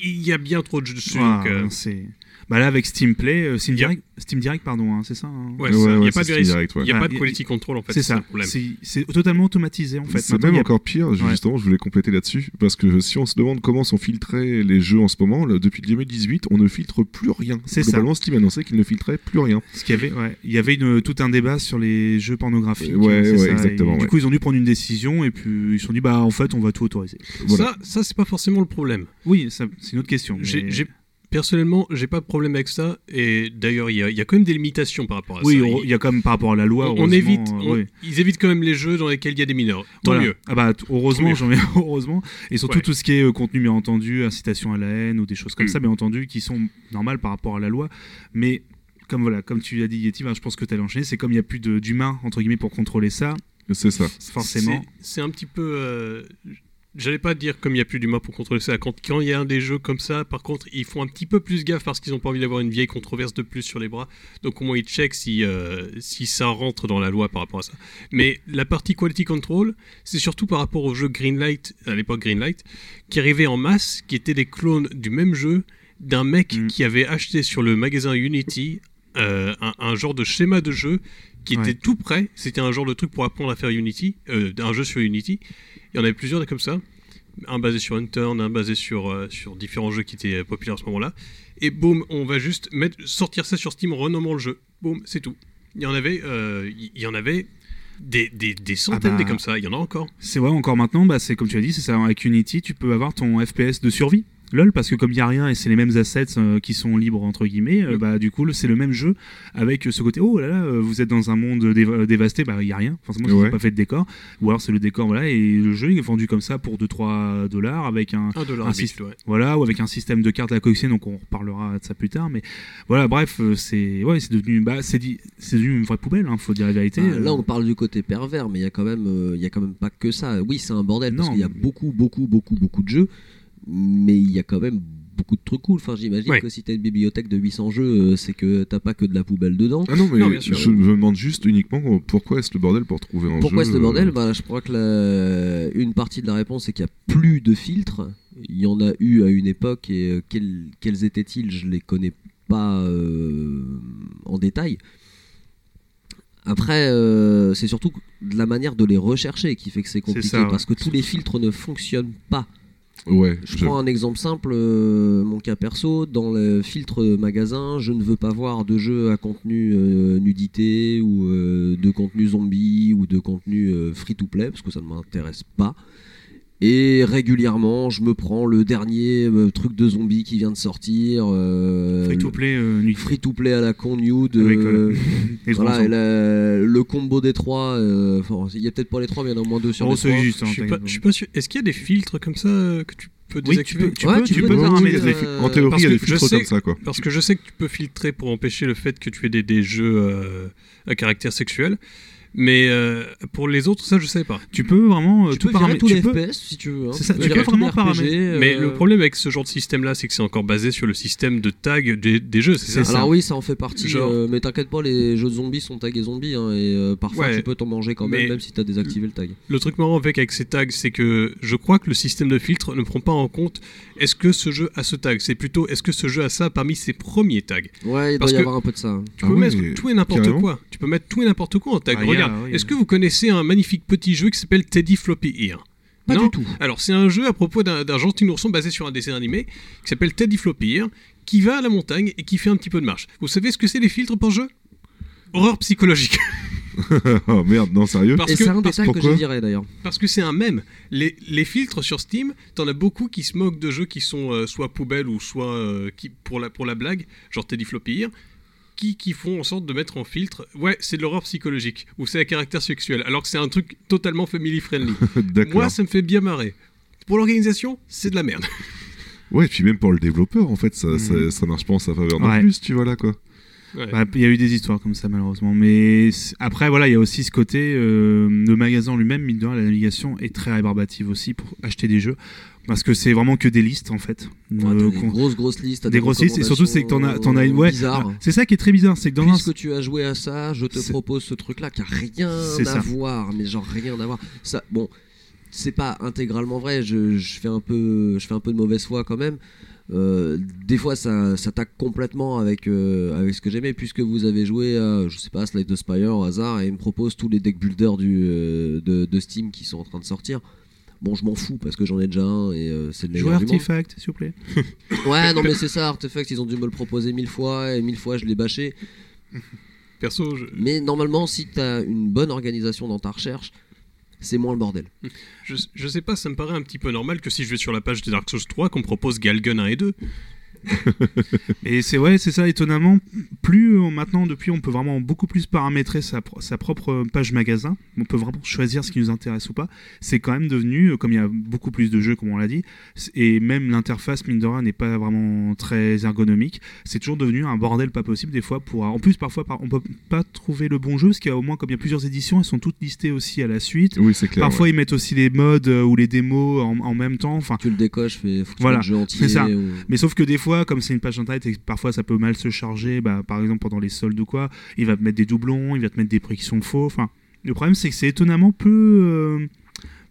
Il y a bien trop de jeux dessus. Ah, donc, euh, c'est bah là avec Steam Play euh, Steam Direct Steam Direct pardon hein, c'est ça hein ouais, Ouais, ça, il ouais, n'y a pas de, Direct, y a Ah, pas de il- quality control en fait. c'est ça le problème. c'est totalement automatisé en fait C'est Maintenant, même a- encore pire, justement, je voulais compléter là-dessus, parce que si on se demande comment sont filtrés les jeux en ce moment, là, depuis 2018, on ne filtre plus rien. C'est ça. Globalement, Steam annonçait qu'il ne filtrait plus rien. ce qu'il y avait ouais, il y avait une, tout un débat sur les jeux pornographiques Ouais, hein, ça, et exactement, du coup ils ont dû prendre une décision et puis ils se sont dit bah en fait on va tout autoriser Voilà. Ça, ça c'est pas forcément le problème. oui c'est une autre question mais- j'ai- Personnellement, j'ai pas de problème avec ça. Et d'ailleurs, il y, a- il y a quand même des limitations par rapport à oui ça. on- il y a quand même par rapport à la loi on, on heureusement, évite, euh, on- oui. ils évitent quand même les jeux dans lesquels il y a des mineurs. Tant Voilà. mieux. Ah bah heureusement, j'en ai heureusement et surtout Ouais. tout ce qui est euh, contenu bien entendu, incitation à la haine ou des choses comme Mm. ça bien entendu qui sont normales par rapport à la loi, mais comme voilà, comme tu l'as dit Yeti, ben, je pense que tu allais enchaîner, c'est comme il n'y a plus de- d'humains entre guillemets pour contrôler ça, C'est ça. forcément. C'est c'est un petit peu. euh, J'allais pas dire comme il y a plus d'humains pour contrôler ça. Quand, quand il y a un des jeux comme ça, par contre, ils font un petit peu plus gaffe parce qu'ils ont pas envie d'avoir une vieille controverse de plus sur les bras. Donc au moins ils checkent si, euh, si ça rentre dans la loi par rapport à ça. Mais la partie quality control, c'est surtout par rapport au jeu Greenlight, à l'époque Greenlight, qui arrivait en masse, qui étaient des clones du même jeu d'un mec Mm. qui avait acheté sur le magasin Unity euh, un, un genre de schéma de jeu qui Ouais. était tout prêt. C'était un genre de truc pour apprendre à faire Unity, euh, un jeu sur Unity. Il y en avait plusieurs comme ça. Un basé sur Unturn, un basé sur, euh, sur différents jeux qui étaient euh, populaires à ce moment-là. Et boum, on va juste mettre, sortir ça sur Steam en renommant le jeu. Boum, c'est tout. Il y en avait, euh, il y en avait des, des, des centaines bah. des comme ça. Il y en a encore. C'est vrai encore maintenant, bah, c'est comme tu as dit, c'est ça avec Unity, tu peux avoir ton FPS de survie. LOL parce que comme il y a rien et c'est les mêmes assets euh, qui sont libres entre guillemets, euh, Mm. bah du coup c'est le même jeu avec ce côté oh là là euh, vous êtes dans un monde déva- dévasté, bah il y a rien, forcément ils Ouais. n'ont pas fait de décor, ou alors c'est le décor voilà et le jeu il est vendu comme ça pour 2-3 dollars avec un Un dollar Un bit, ouais. voilà ou avec un système de cartes à collectionner donc on reparlera de ça plus tard mais voilà bref euh, c'est ouais c'est devenu bah c'est c'est devenu une vraie poubelle hein, faut dire la vérité. Bah, euh. là, on parle du côté pervers, mais il y a quand même, euh, il y a quand même pas que ça. Oui, c'est un bordel parce Non. qu'il y a beaucoup, beaucoup, beaucoup, beaucoup de jeux, mais il y a quand même beaucoup de trucs cool. Enfin, j'imagine Ouais. que si t'as une bibliothèque de 800 jeux, euh, c'est que t'as pas que de la poubelle dedans. Ah non, mais Non, bien sûr. je me demande juste uniquement pourquoi est-ce le bordel pour trouver un Pourquoi jeu ce bordel euh, bah, Je crois que la- une partie de la réponse c'est qu'il n'y a plus de filtres. Il y en a eu à une époque et euh, quels, quels étaient-ils? Je les connais pas euh, en détail. Après, euh, c'est surtout de la manière de les rechercher qui fait que c'est compliqué ça, parce que tous les filtres ne fonctionnent pas. Ouais, Je je- prends un exemple simple, euh, mon cas perso, dans le filtre magasin, je ne veux pas voir de jeux à contenu euh, nudité ou euh, de contenu zombie ou de contenu free-to-play parce que ça ne m'intéresse pas. Et régulièrement, je me prends le dernier euh, truc de zombie qui vient de sortir. euh, free to play euh, nuit. le Free-to-play à la con nude. Avec, euh, euh, voilà, trois et la- le combo des trois, euh, il y a peut-être pas les trois, mais il y en a au moins deux sur Oh, les trois. juste, hein, Je suis pas, t'inquiète je suis pas sûr. Est-ce qu'il y a des filtres comme ça que tu peux Oui, tu désactiver peux, tu Ouais, peux, tu tu peux peux désactiver, paramétrer les euh, filtres. En théorie, parce il y a que des je filtres sais- comme ça, quoi. Parce que je sais que tu peux filtrer pour empêcher le fait que tu aies des, des jeux euh, à caractère sexuel. Mais euh, pour les autres, ça, je savais pas. Tu peux vraiment euh, Tu tout peux virer paramétrer. tous les tu peux- FPS si tu veux. hein. C'est ça, peux tu peux vraiment paramétrer. euh, Mais le problème avec ce genre de système-là, c'est que c'est encore basé sur le système de tag des, des jeux, c'est ça ça. Alors oui, ça en fait partie, Genre- euh, mais t'inquiète pas, les jeux de zombies sont tagués zombies, hein, et euh, parfois Ouais, tu peux t'en manger quand même, même si t'as désactivé le tag. Le truc marrant avec, avec ces tags, c'est que je crois que le système de filtre ne prend pas en compte est-ce que ce jeu a ce tag? C'est plutôt est-ce que ce jeu a ça parmi ses premiers tags? Ouais, il doit Parce y avoir un peu de ça. Tu Ah peux ouais, mettre tout et n'importe quoi. Tu peux mettre tout et n'importe quoi en tag. Ah, Regarde, oui, est-ce que vous connaissez un magnifique petit jeu qui s'appelle Teddy Floppy Ear? Pas Non du tout. Alors, c'est un jeu à propos d'un gentil ourson basé sur un dessin animé qui s'appelle Teddy Floppy Ear, qui va à la montagne et qui fait un petit peu de marche. Vous savez ce que c'est les filtres pour jeu Horreur psychologique. oh merde, non, sérieux? Parce et que- c'est un parce- que je dirais d'ailleurs. Parce que c'est un mème. Les, les filtres sur Steam, t'en as beaucoup qui se moquent de jeux qui sont euh, soit poubelles ou soit euh, qui, pour, la, pour la blague, genre Teddy Floppy Ear, qui, qui font en sorte de mettre en filtre, ouais, c'est de l'horreur psychologique, ou c'est à caractère sexuel, alors que c'est un truc totalement family friendly. Moi, ça me fait bien marrer. Pour l'organisation, c'est de la merde. Ouais, et puis même pour le développeur, en fait, ça, Mhm. ça, ça marche pas en sa faveur non Ouais. plus, tu vois là, quoi. Ouais. Bah, Il y a eu des histoires comme ça malheureusement, mais après voilà, il y a aussi ce côté, euh, le magasin lui-même, mine de rien, la navigation est très rébarbative aussi pour acheter des jeux, parce que c'est vraiment que des listes en fait. Ouais, Euh, des grosses grosses listes, des grosses listes, et surtout c'est que t'en as, t'en as une, ouais, c'est ça qui est très bizarre, c'est que dans un, Puisque tu as joué à ça, je te propose ce truc-là qui a rien à ça. voir, mais genre rien à voir. Ça, bon, c'est pas intégralement vrai. Je, je fais un peu, je fais un peu de mauvaise foi quand même. Euh, des fois, ça, ça taque complètement avec euh, avec ce que j'aimais, puisque vous avez joué à, je sais pas, Slide the Spire au hasard, et il me propose tous les deck builders du euh, de, de Steam qui sont en train de sortir. Bon, je m'en fous parce que j'en ai déjà un et c'est le jouer meilleur monde. Artifact, s'il vous plaît. Ouais, non mais c'est ça, Artefact, ils ont dû me le proposer mille fois et mille fois je l'ai bâché. Perso, je, Mais normalement, si t'as une bonne organisation dans ta recherche, c'est moins le bordel. je, je sais pas, ça me paraît un petit peu normal que si je vais sur la page de Dark Souls 3, qu'on propose Galgun 1 et 2. Et c'est ouais, c'est ça étonnamment. Plus euh, maintenant, depuis, on peut vraiment beaucoup plus paramétrer sa, pro- sa propre page magasin. On peut vraiment choisir ce qui nous intéresse ou pas. C'est quand même devenu, euh, comme il y a beaucoup plus de jeux, comme on l'a dit, et même l'interface mine de rien n'est pas vraiment très ergonomique. C'est toujours devenu un bordel pas possible des fois. Pour en plus, parfois, par- on peut pas trouver le bon jeu parce qu'il y a au moins comme il y a plusieurs éditions, elles sont toutes listées aussi à la suite. Oui, c'est clair. Parfois, ils mettent aussi les modes euh, ou les démos en, en même temps. Enfin, Tu le décoches, fais, faut que tu Voilà, le jeu entier. c'est ça. ou- mais sauf que des fois, comme c'est une page internet et parfois ça peut mal se charger, bah, par exemple pendant les soldes ou quoi, il va te mettre des doublons, il va te mettre des prix qui sont faux. Enfin, le problème c'est que c'est étonnamment peu, euh,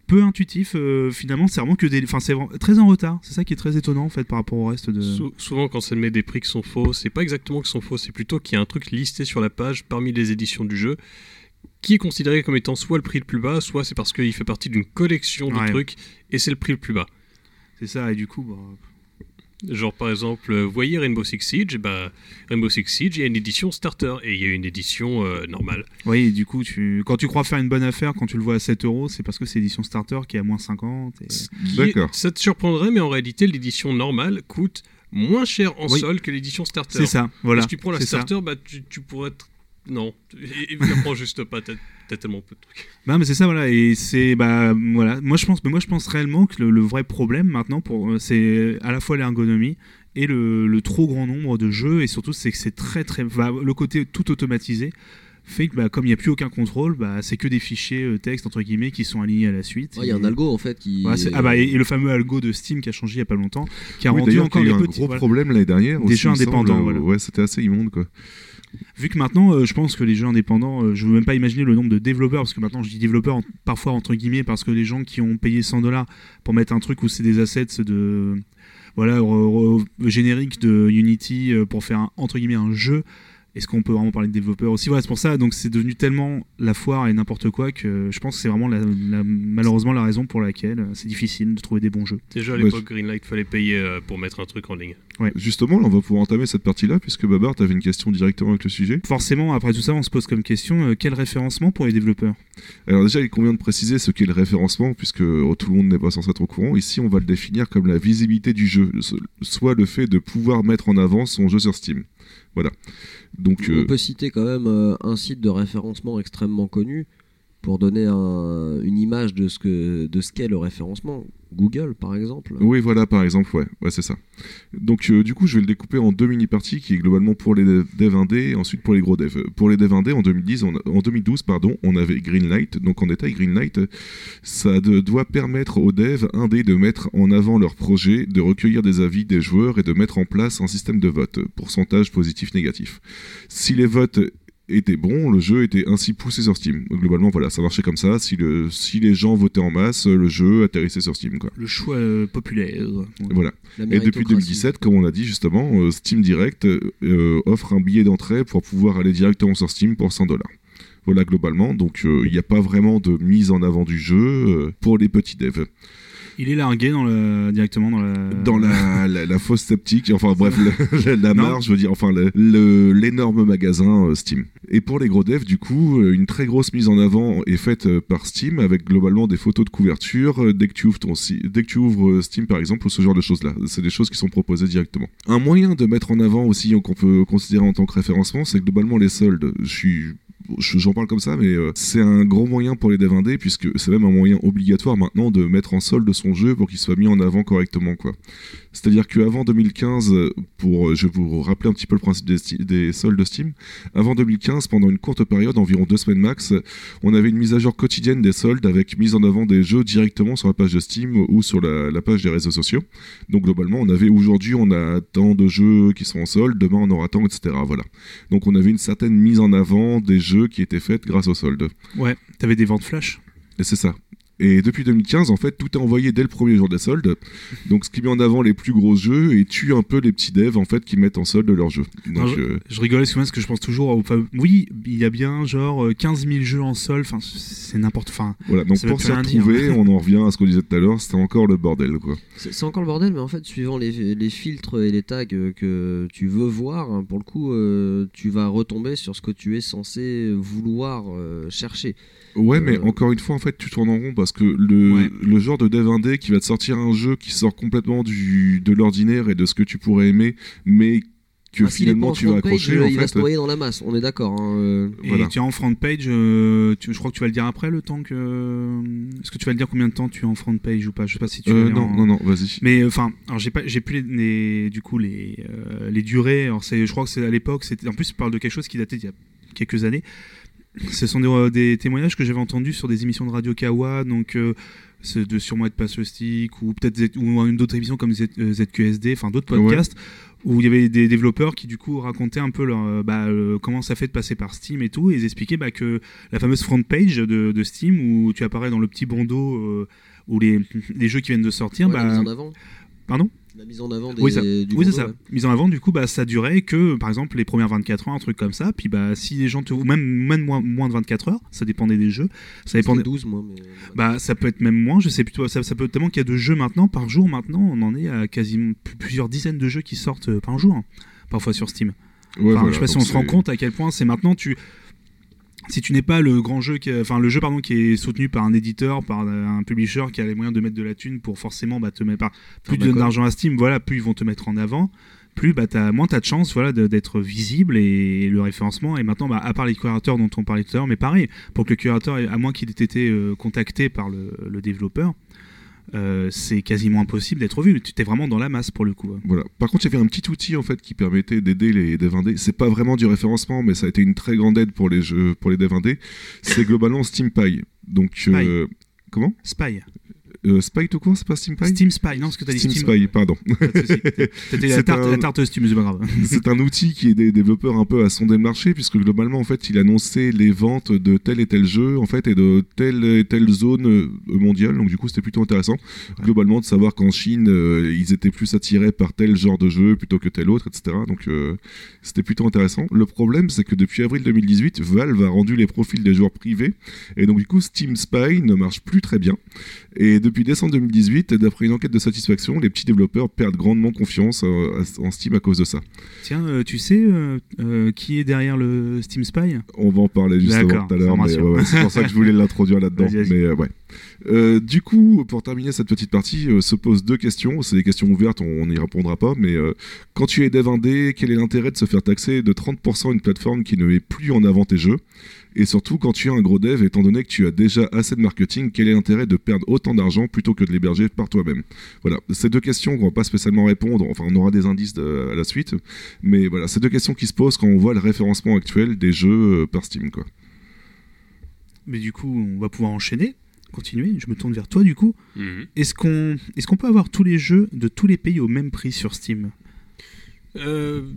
peu intuitif. euh, finalement, c'est vraiment que des, enfin c'est très en retard. C'est ça qui est très étonnant en fait par rapport au reste de. Sou- souvent, quand ça met des prix qui sont faux, c'est pas exactement qu'ils sont faux, c'est plutôt qu'il y a un truc listé sur la page parmi les éditions du jeu qui est considéré comme étant soit le prix le plus bas, soit c'est parce qu'il fait partie d'une collection de Ouais. trucs et c'est le prix le plus bas. C'est ça et du coup, bah, Genre par exemple, euh, vous voyez Rainbow Six Siege, bah, Rainbow Six Siege, il y a une édition starter et il y a une édition euh, normale. Oui, et du coup, tu... quand tu crois faire une bonne affaire, quand tu le vois à 7 euros, c'est parce que c'est édition starter qui est à moins 50. et- Ce qui D'accord. est- Ça te surprendrait, mais en réalité, l'édition normale coûte moins cher en Oui. sol que l'édition starter. C'est ça, voilà. Si tu prends la starter, bah, tu, tu pourrais être... Non, la prends juste pas, t'as tellement peu de trucs. Bah, mais c'est ça, voilà. Et c'est, bah, voilà. Moi, je pense, mais moi, je pense réellement que le, le vrai problème maintenant, pour, euh, c'est à la fois l'ergonomie et le, le trop grand nombre de jeux, et surtout, c'est que c'est très, très, bah, le côté tout automatisé fait que, bah, comme il n'y a plus aucun contrôle, bah, c'est que des fichiers euh, texte entre guillemets qui sont alignés à la suite. Ouais, Il y a un algo en fait qui. Ouais, ah bah, et, et le fameux algo de Steam qui a changé il y a pas longtemps, qui a Oui, rendu encore qu'il y a les eu un petits. gros voilà. problème l'année dernière. Des aussi, jeux il semble. indépendants, voilà. Ouais, c'était assez immonde, quoi. Vu que maintenant, euh, je pense que les jeux indépendants, euh, je veux même pas imaginer le nombre de développeurs, parce que maintenant je dis développeurs parfois entre guillemets, parce que les gens qui ont payé 100 dollars pour mettre un truc où c'est des assets de voilà générique de Unity euh, pour faire entre guillemets un jeu. Est-ce qu'on peut vraiment parler de développeurs aussi? Voilà, c'est pour ça. Donc c'est devenu tellement la foire et n'importe quoi que je pense que c'est vraiment la- la- malheureusement la raison pour laquelle euh, c'est difficile de trouver des bons jeux. Déjà à Ouais, l'époque, Greenlight, fallait payer euh, pour mettre un truc en ligne. Justement, là, on va pouvoir entamer cette partie-là, puisque Babar, tu avais une question directement avec le sujet. Forcément, après tout ça, on se pose comme question euh, quel référencement pour les développeurs? Alors déjà, il convient de préciser ce qu'est le référencement, puisque tout le monde n'est pas censé être au courant. Ici, on va le définir comme la visibilité du jeu, soit le fait de pouvoir mettre en avant son jeu sur Steam. Voilà. Donc, On euh, peut citer quand même euh, un site de référencement extrêmement connu pour donner un- une image de ce que de ce qu'est le référencement. Google, par exemple. oui, voilà, par exemple, ouais, ouais c'est ça. Donc, euh, du coup, je vais le découper en deux mini-parties, qui est globalement pour les dev- devs indés et ensuite pour les gros devs. Pour les devs indés, en 2010, on a- en 2012, pardon, on avait Greenlight. Donc, en détail, Greenlight, ça de- doit permettre aux devs indés de mettre en avant leur projet, de recueillir des avis des joueurs et de mettre en place un système de vote, pourcentage positif-négatif. Si les votes étaient bons, le jeu était ainsi poussé sur Steam. Globalement, voilà, ça marchait comme ça. Si, le, si les gens votaient en masse, le jeu atterrissait sur Steam, quoi. Le choix euh, populaire. Voilà. Et depuis méritocratie. 2017, comme on a dit justement, euh, Steam Direct euh, offre un billet d'entrée pour pouvoir aller directement sur Steam pour 100 dollars. Voilà globalement, donc euh, il n'y a pas vraiment de mise en avant du jeu euh, pour les petits devs. Il est largué dans le, directement dans la. Dans la, la, la fausse sceptique, enfin bref, la, marge, je veux dire, enfin le- le- l'énorme magasin euh, Steam. Et pour les gros devs, du coup, euh, une très grosse mise en avant est faite euh, par Steam avec globalement des photos de couverture dès que tu ouvres, ton dès que tu ouvres Steam par exemple ou ce genre de choses-là. C'est des choses qui sont proposées directement. Un moyen de mettre en avant aussi qu'on peut considérer en tant que référencement, c'est globalement les soldes. Je suis j'en parle comme ça, mais euh, c'est un gros moyen pour les devs indés, puisque c'est même un moyen obligatoire maintenant de mettre en solde son jeu pour qu'il soit mis en avant correctement. quoi. C'est-à-dire qu'avant 2015, euh, pour, euh, je vais vous rappeler un petit peu le principe des, des soldes de Steam, avant 2015, pendant une courte période, environ deux semaines max, on avait une mise à jour quotidienne des soldes avec mise en avant des jeux directement sur la page de Steam ou sur la, la page des réseaux sociaux. Donc globalement, on avait aujourd'hui, on a tant de jeux qui sont en solde, demain on aura tant, etc. Voilà. Donc on avait une certaine mise en avant des jeux qui étaient faites grâce aux soldes. Ouais, t'avais des ventes flash? Et c'est ça. Et depuis 2015, en fait, tout est envoyé dès le premier jour des soldes. Donc, ce qui met en avant les plus gros jeux et tue un peu les petits devs, en fait, qui mettent en solde leurs jeux. Donc, Alors, euh, Je rigolais parce que moi, parce que je pense toujours. au- enfin, oui, il y a bien genre euh, 15 000 jeux en sol. Enfin, c'est n'importe. Enfin, voilà. Donc, pour s'y retrouver, on en revient à ce qu'on disait tout à l'heure, c'était encore le bordel, quoi. C'est c'est encore le bordel, mais en fait, suivant les, les filtres et les tags euh, que tu veux voir, hein, pour le coup, euh, tu vas retomber sur ce que tu es censé vouloir euh, chercher. Ouais, mais Euh, encore une fois, en fait, tu tournes en rond parce que le, Ouais. le genre de dev indé qui va te sortir un jeu qui sort complètement du, de l'ordinaire et de ce que tu pourrais aimer, mais que Ah, finalement en tu vas front page, accrocher, euh, en il va se fait. noyer dans la masse, on est d'accord. hein, euh. et Voilà. tu es en front page. euh, tu- je crois que tu vas le dire après le temps que. Est-ce que tu vas le dire combien de temps tu es en front page ou pas? Je sais pas si tu. Euh, non, en- non, non, vas-y. Mais euh, enfin, alors j'ai pas, j'ai plus les, les- du coup les, euh, les durées. Alors c'est, je crois que c'est à l'époque. C'était, en plus, tu parles de quelque chose qui datait d'il y a quelques années. Ce sont des, euh, des témoignages que j'avais entendus sur des émissions de radio Kawa, donc euh, de sûrement être Passe le Stick ou peut-être ou une d'autres émissions comme Z- euh, ZQSD, enfin d'autres podcasts où il y avait des développeurs qui du coup racontaient un peu leur, euh, bah, euh, comment ça fait de passer par Steam et tout, et ils expliquaient bah, que la fameuse front page de, de Steam où tu apparais dans le petit bandeau euh, où les, les jeux qui viennent de sortir, Ouais, la bah, mise en avant. pardon? La mise en avant des, Oui, ça- du Oui, c'est gros, ça. ouais. Mise en avant, du coup, bah, ça durait que, par exemple, les premières 24 heures, un truc comme ça. Puis, bah, si les gens te. Ou même, même moins, moins de 24 heures, ça dépendait des jeux. Ça dépendait. C'était 12 moi. Mais... Bah, ça peut être même moins, je sais plus. toi, Ça, ça peut être tellement qu'il y a de jeux maintenant. Par jour, maintenant, on en est à quasiment plus- plusieurs dizaines de jeux qui sortent euh, par jour. hein, parfois sur Steam. Ouais, Enfin, voilà, je sais pas si on se rend compte à quel point c'est maintenant tu. Si tu n'es pas le grand jeu, qui, enfin le jeu pardon qui est soutenu par un éditeur, par un publisher qui a les moyens de mettre de la thune pour forcément bah, te mettre plus d'argent à Steam, voilà, plus ils vont te mettre en avant, plus bah t'as moins t'as de chance voilà d'être visible et le référencement. Et maintenant bah, à part les curateurs dont on parlait tout à l'heure, mais pareil pour que le curateur à moins qu'il ait été euh, contacté par le, le développeur, euh, c'est quasiment impossible d'être vu. Tu t'es vraiment dans la masse pour le coup. hein. Voilà. Par contre, il y avait un petit outil en fait qui permettait d'aider les dev. C'est pas vraiment du référencement, mais ça a été une très grande aide pour les jeux, pour les dev. C'est globalement SteamPy. Donc euh, comment? Spy, euh, Spy tout court, c'est pas SteamPy Steam Spy, non parce que t'as dit Steam Steam. Spy, pardon. C'était la tarte, un- la tarte Steam, c'est pas grave. c'est un outil qui aide les développeurs un peu à sonder le marché, puisque globalement, en fait, il annonçait les ventes de tel et tel jeu, en fait, et de telle et telle zone euh, mondiale. Donc, du coup, c'était plutôt intéressant, globalement, de savoir qu'en Chine, euh, ils étaient plus attirés par tel genre de jeu plutôt que tel autre, etc. Donc, euh, c'était plutôt intéressant. Le problème, c'est que depuis avril 2018, Valve a rendu les profils des joueurs privés, et donc, du coup, Steam Spy ne marche plus très bien. Et depuis décembre 2018, d'après une enquête de satisfaction, les petits développeurs perdent grandement confiance euh, en Steam à cause de ça. Tiens, euh, tu sais euh, qui est derrière le Steam Spy? On va en parler justement tout à l'heure, c'est pour ça que je voulais l'introduire là-dedans. Mais ouais. Euh, du coup, pour terminer cette petite partie, euh, se posent deux questions. C'est des questions ouvertes, on n'y répondra pas. Mais euh, quand tu es dev indé, quel est l'intérêt de se faire taxer de 30% une plateforme qui ne met plus en avant tes jeux? Et surtout, quand tu es un gros dev, étant donné que tu as déjà assez de marketing, quel est l'intérêt de perdre autant d'argent plutôt que de l'héberger par toi-même? Voilà, ces deux questions qu'on va pas spécialement répondre. Enfin, on aura des indices à la suite. Mais voilà, ces deux questions qui se posent quand on voit le référencement actuel des jeux par Steam, quoi. Mais du coup, on va pouvoir enchaîner, continuer. Je me tourne vers toi du coup. Mhm. Est-ce qu'on est qu'on peut avoir tous les jeux de tous les pays au même prix sur Steam? Euh,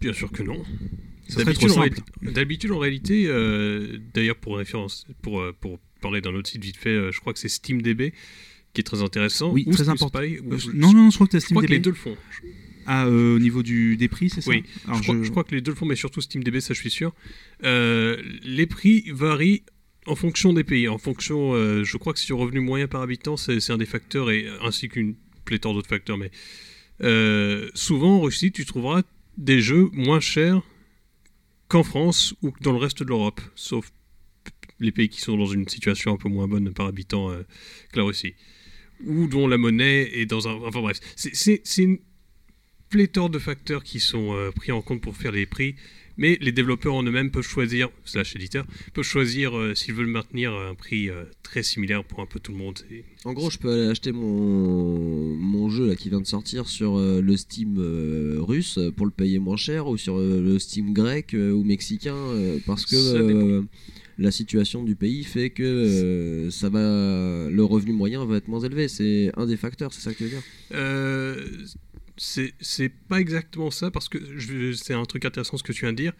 bien sûr que non. D'habitude, en, réalité- d'habitude, en réalité, euh, d'ailleurs pour référence, pour, euh, pour parler d'un autre site vite fait, euh, je crois que c'est SteamDB qui est très intéressant. Oui, ou très important. Ou- non, non, je crois que t'as Je Steam crois que les deux le font. Ah, euh, au niveau du, des prix, c'est ça? Oui. Alors, je, crois, je crois que les deux le font, mais surtout SteamDB, ça je suis sûr. Euh, les prix varient en fonction des pays. En fonction, euh, je crois que le revenu moyen par habitant, c'est un des facteurs, et, ainsi qu'une pléthore d'autres facteurs. Mais euh, souvent en Russie, tu trouveras des jeux moins chers qu'en France ou dans le reste de l'Europe, sauf les pays qui sont dans une situation un peu moins bonne par habitant euh, que la Russie. Ou dont la monnaie est dans un... Enfin bref, c'est une pléthore de facteurs qui sont euh, pris en compte pour faire les prix, mais les développeurs en eux-mêmes peuvent choisir, slash éditeurs, peuvent choisir euh, s'ils veulent maintenir un prix euh, très similaire pour un peu tout le monde. Et- En gros, je peux aller acheter mon, mon jeu là, qui vient de sortir sur euh, le Steam russe pour le payer moins cher ou sur le Steam grec ou mexicain parce que la situation du pays fait que euh, ça va, le revenu moyen va être moins élevé. C'est un des facteurs, c'est ça que tu veux dire? Euh, c'est pas exactement ça, parce que c'est un truc intéressant ce que tu viens de dire.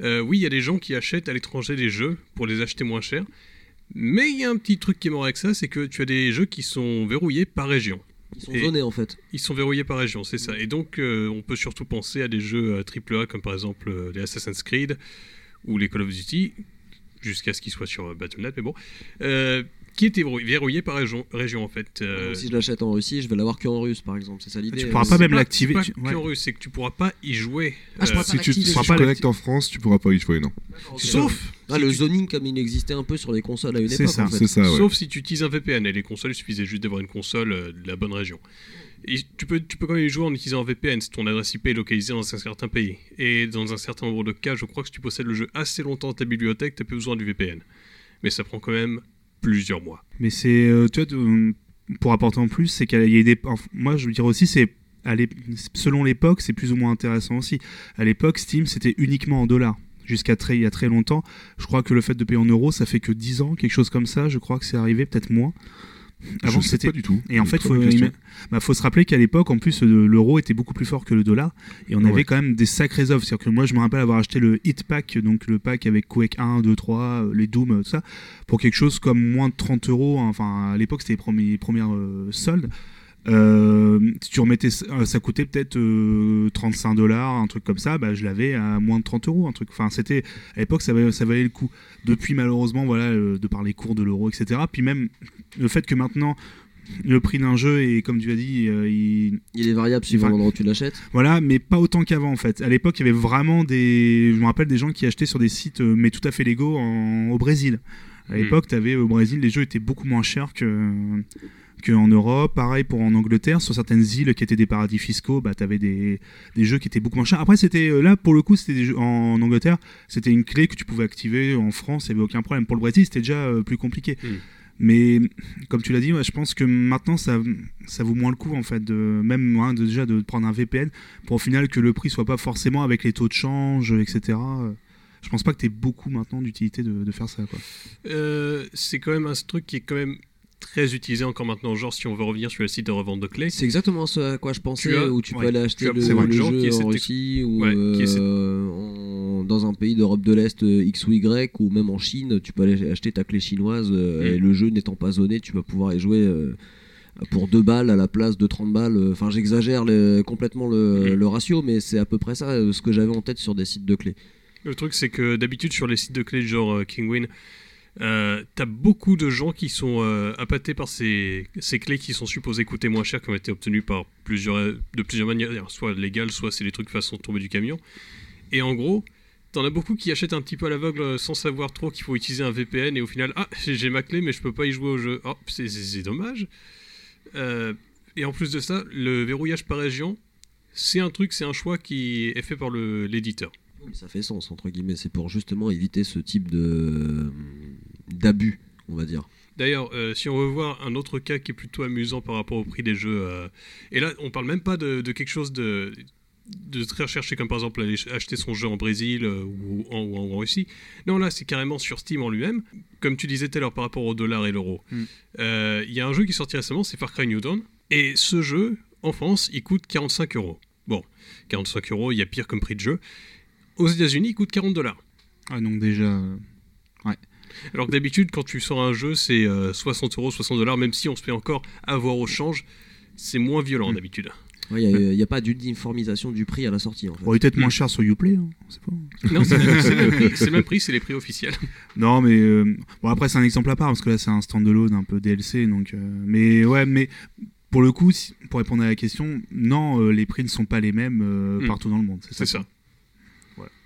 Euh, oui, il y a des gens qui achètent à l'étranger des jeux pour les acheter moins cher, mais il y a un petit truc qui est mort avec ça, c'est que tu as des jeux qui sont verrouillés par région. Ils sont zonés en fait. Ils sont verrouillés par région, c'est ça. Et donc, euh, on peut surtout penser à des jeux euh, AAA comme par exemple euh, les Assassin's Creed ou les Call of Duty, jusqu'à ce qu'ils soient sur euh, Battle.net, mais bon, euh, qui étaient verrou- verrouillés par région, région en fait. Euh, si je l'achète en Russie, je vais l'avoir qu'en russe par exemple. C'est ça l'idée. Tu euh, pourras pas même l'activer, tu- ouais. qu'en russe, c'est que tu pourras pas y jouer. Ah, je Euh, Si tu, si tu tu pas te connectes en France, tu pourras pas y jouer, non. Sauf, Ah, le zoning comme il existait un peu sur les consoles à une C'est époque. ça. en fait. Ça, ouais. sauf si tu utilises un VPN. Et les consoles, il suffisait juste d'avoir une console euh, de la bonne région. Et tu, peux, tu peux quand même y jouer en utilisant un VPN si ton adresse IP est localisée dans un certain pays. Et dans un certain nombre de cas, je crois que si tu possèdes le jeu assez longtemps dans ta bibliothèque, tu n'as plus besoin du VPN. Mais ça prend quand même plusieurs mois. Mais c'est, euh, tu vois, de- pour apporter en plus, c'est qu'il y a des. moi, je veux dire aussi, c'est selon l'époque, c'est plus ou moins intéressant aussi. À l'époque, Steam, c'était uniquement en dollars. Jusqu'à très, il y a très longtemps, je crois que le fait de payer en euros, ça fait que 10 ans, quelque chose comme ça. Je crois que c'est arrivé, peut-être moins. Avant, sais c'était pas du tout. Et en fait, faut, ima- bah, faut se rappeler qu'à l'époque, en plus, euh, l'euro était beaucoup plus fort que le dollar. Et on Ouais. avait quand même des sacrées offres. C'est-à-dire que moi, je me rappelle avoir acheté le Hit Pack, donc le pack avec Quake 1, 2, 3, euh, les Doom, euh, tout ça, pour quelque chose comme moins de 30 euros. hein. Enfin, à l'époque, c'était les premiers, premières euh, soldes. Euh, si tu remettais, ça euh, ça coûtait peut-être euh, 35 dollars, un truc comme ça, bah, je l'avais à moins de 30 euros, un truc. Enfin, c'était à l'époque, ça valait, ça valait le coup. Depuis, malheureusement, voilà, euh, de par les cours de l'euro, etc. Puis même le fait que maintenant le prix d'un jeu est, comme tu as dit, euh, il, Il est variable suivant Enfin, l'endroit où tu l'achètes. voilà, mais pas autant qu'avant en fait. À l'époque, il y avait vraiment des, je me rappelle des gens qui achetaient sur des sites, euh, mais tout à fait légaux, en- au Brésil. À Hmm. l'époque, tu avais au Brésil, les jeux étaient beaucoup moins chers que qu'en Europe. Pareil pour en Angleterre, sur certaines îles qui étaient des paradis fiscaux, bah, tu avais des, des jeux qui étaient beaucoup moins chers. Après, c'était euh, là pour le coup, c'était des jeux- en Angleterre, c'était une clé que tu pouvais activer. En France, il n'y avait aucun problème. Pour le Brésil, c'était déjà euh, plus compliqué. Mm. Mais comme tu l'as dit, ouais, je pense que maintenant ça, ça vaut moins le coup en fait, de, même hein, de- déjà de prendre un VPN pour au final que le prix soit pas forcément avec les taux de change, etc. Je pense pas que tu aies beaucoup maintenant d'utilité de, de faire ça. Quoi. Euh, c'est quand même un truc qui est quand même très utilisé encore maintenant. Genre, si on veut revenir sur le site de revente de clés, C'est exactement ce à quoi je pensais, Tu as- où tu peux aller acheter tu as le, qui jeu en Russie ou Ouais, euh, en- dans un pays d'Europe de l'Est euh, X ou Y ou même en Chine, tu peux aller acheter ta clé chinoise euh, Mm. et le jeu n'étant pas zoné, tu vas pouvoir y jouer euh, pour 2 balles à la place de 30 balles. Enfin, j'exagère complètement le, Mm. le ratio, mais c'est à peu près ça ce que j'avais en tête sur des sites de clés. Le truc, c'est que d'habitude, sur les sites de clés genre Kingwin, euh, t'as beaucoup de gens qui sont euh, appâtés par ces, ces clés qui sont supposées coûter moins cher, qui ont été obtenues par plusieurs, de plusieurs manières, soit légales, soit c'est des trucs façon tomber du camion. Et en gros, t'en as beaucoup qui achètent un petit peu à l'aveugle euh, sans savoir trop qu'il faut utiliser un VPN et au final, ah, j'ai ma clé, mais je peux pas y jouer au jeu. Oh, c'est- dommage. Euh, et en plus de ça, le verrouillage par région, c'est un truc, c'est un choix qui est fait par l'éditeur. Ça fait sens, entre guillemets. C'est pour justement éviter ce type de d'abus, on va dire. D'ailleurs, euh, si on veut voir un autre cas qui est plutôt amusant par rapport au prix des jeux, euh, et là on parle même pas de, de quelque chose de, de très recherché comme par exemple aller acheter son jeu en Brésil euh, ou, en, ou en- ou en Russie. Non, là c'est carrément sur Steam en lui-même. Comme tu disais tout à l'heure par rapport au dollar et l'euro. Mm. Euh, Il y a un jeu qui est sorti récemment, c'est Far Cry New Dawn. Et ce jeu, en France, il coûte 45 euros. Bon, 45 euros, il y a pire comme prix de jeu. Aux États-Unis, il coûte 40 dollars. Ah, donc déjà. Euh, Alors que d'habitude, quand tu sors un jeu, c'est euh, 60 euros, 60 dollars, même si on se fait encore avoir au change, c'est moins violent Mm. d'habitude. Il n'y a, pas d'uniformisation du prix à la sortie, en fait. Bon, il est peut-être moins cher sur Uplay. hein, c'est pas... Non, c'est le, même prix, c'est les prix officiels. Non, mais euh, bon après c'est un exemple à part parce que là c'est un standalone un peu DLC donc. euh, mais ouais, mais pour le coup, si- pour répondre à la question, non, euh, les prix ne sont pas les mêmes euh, Mm. partout dans le monde. C'est ça.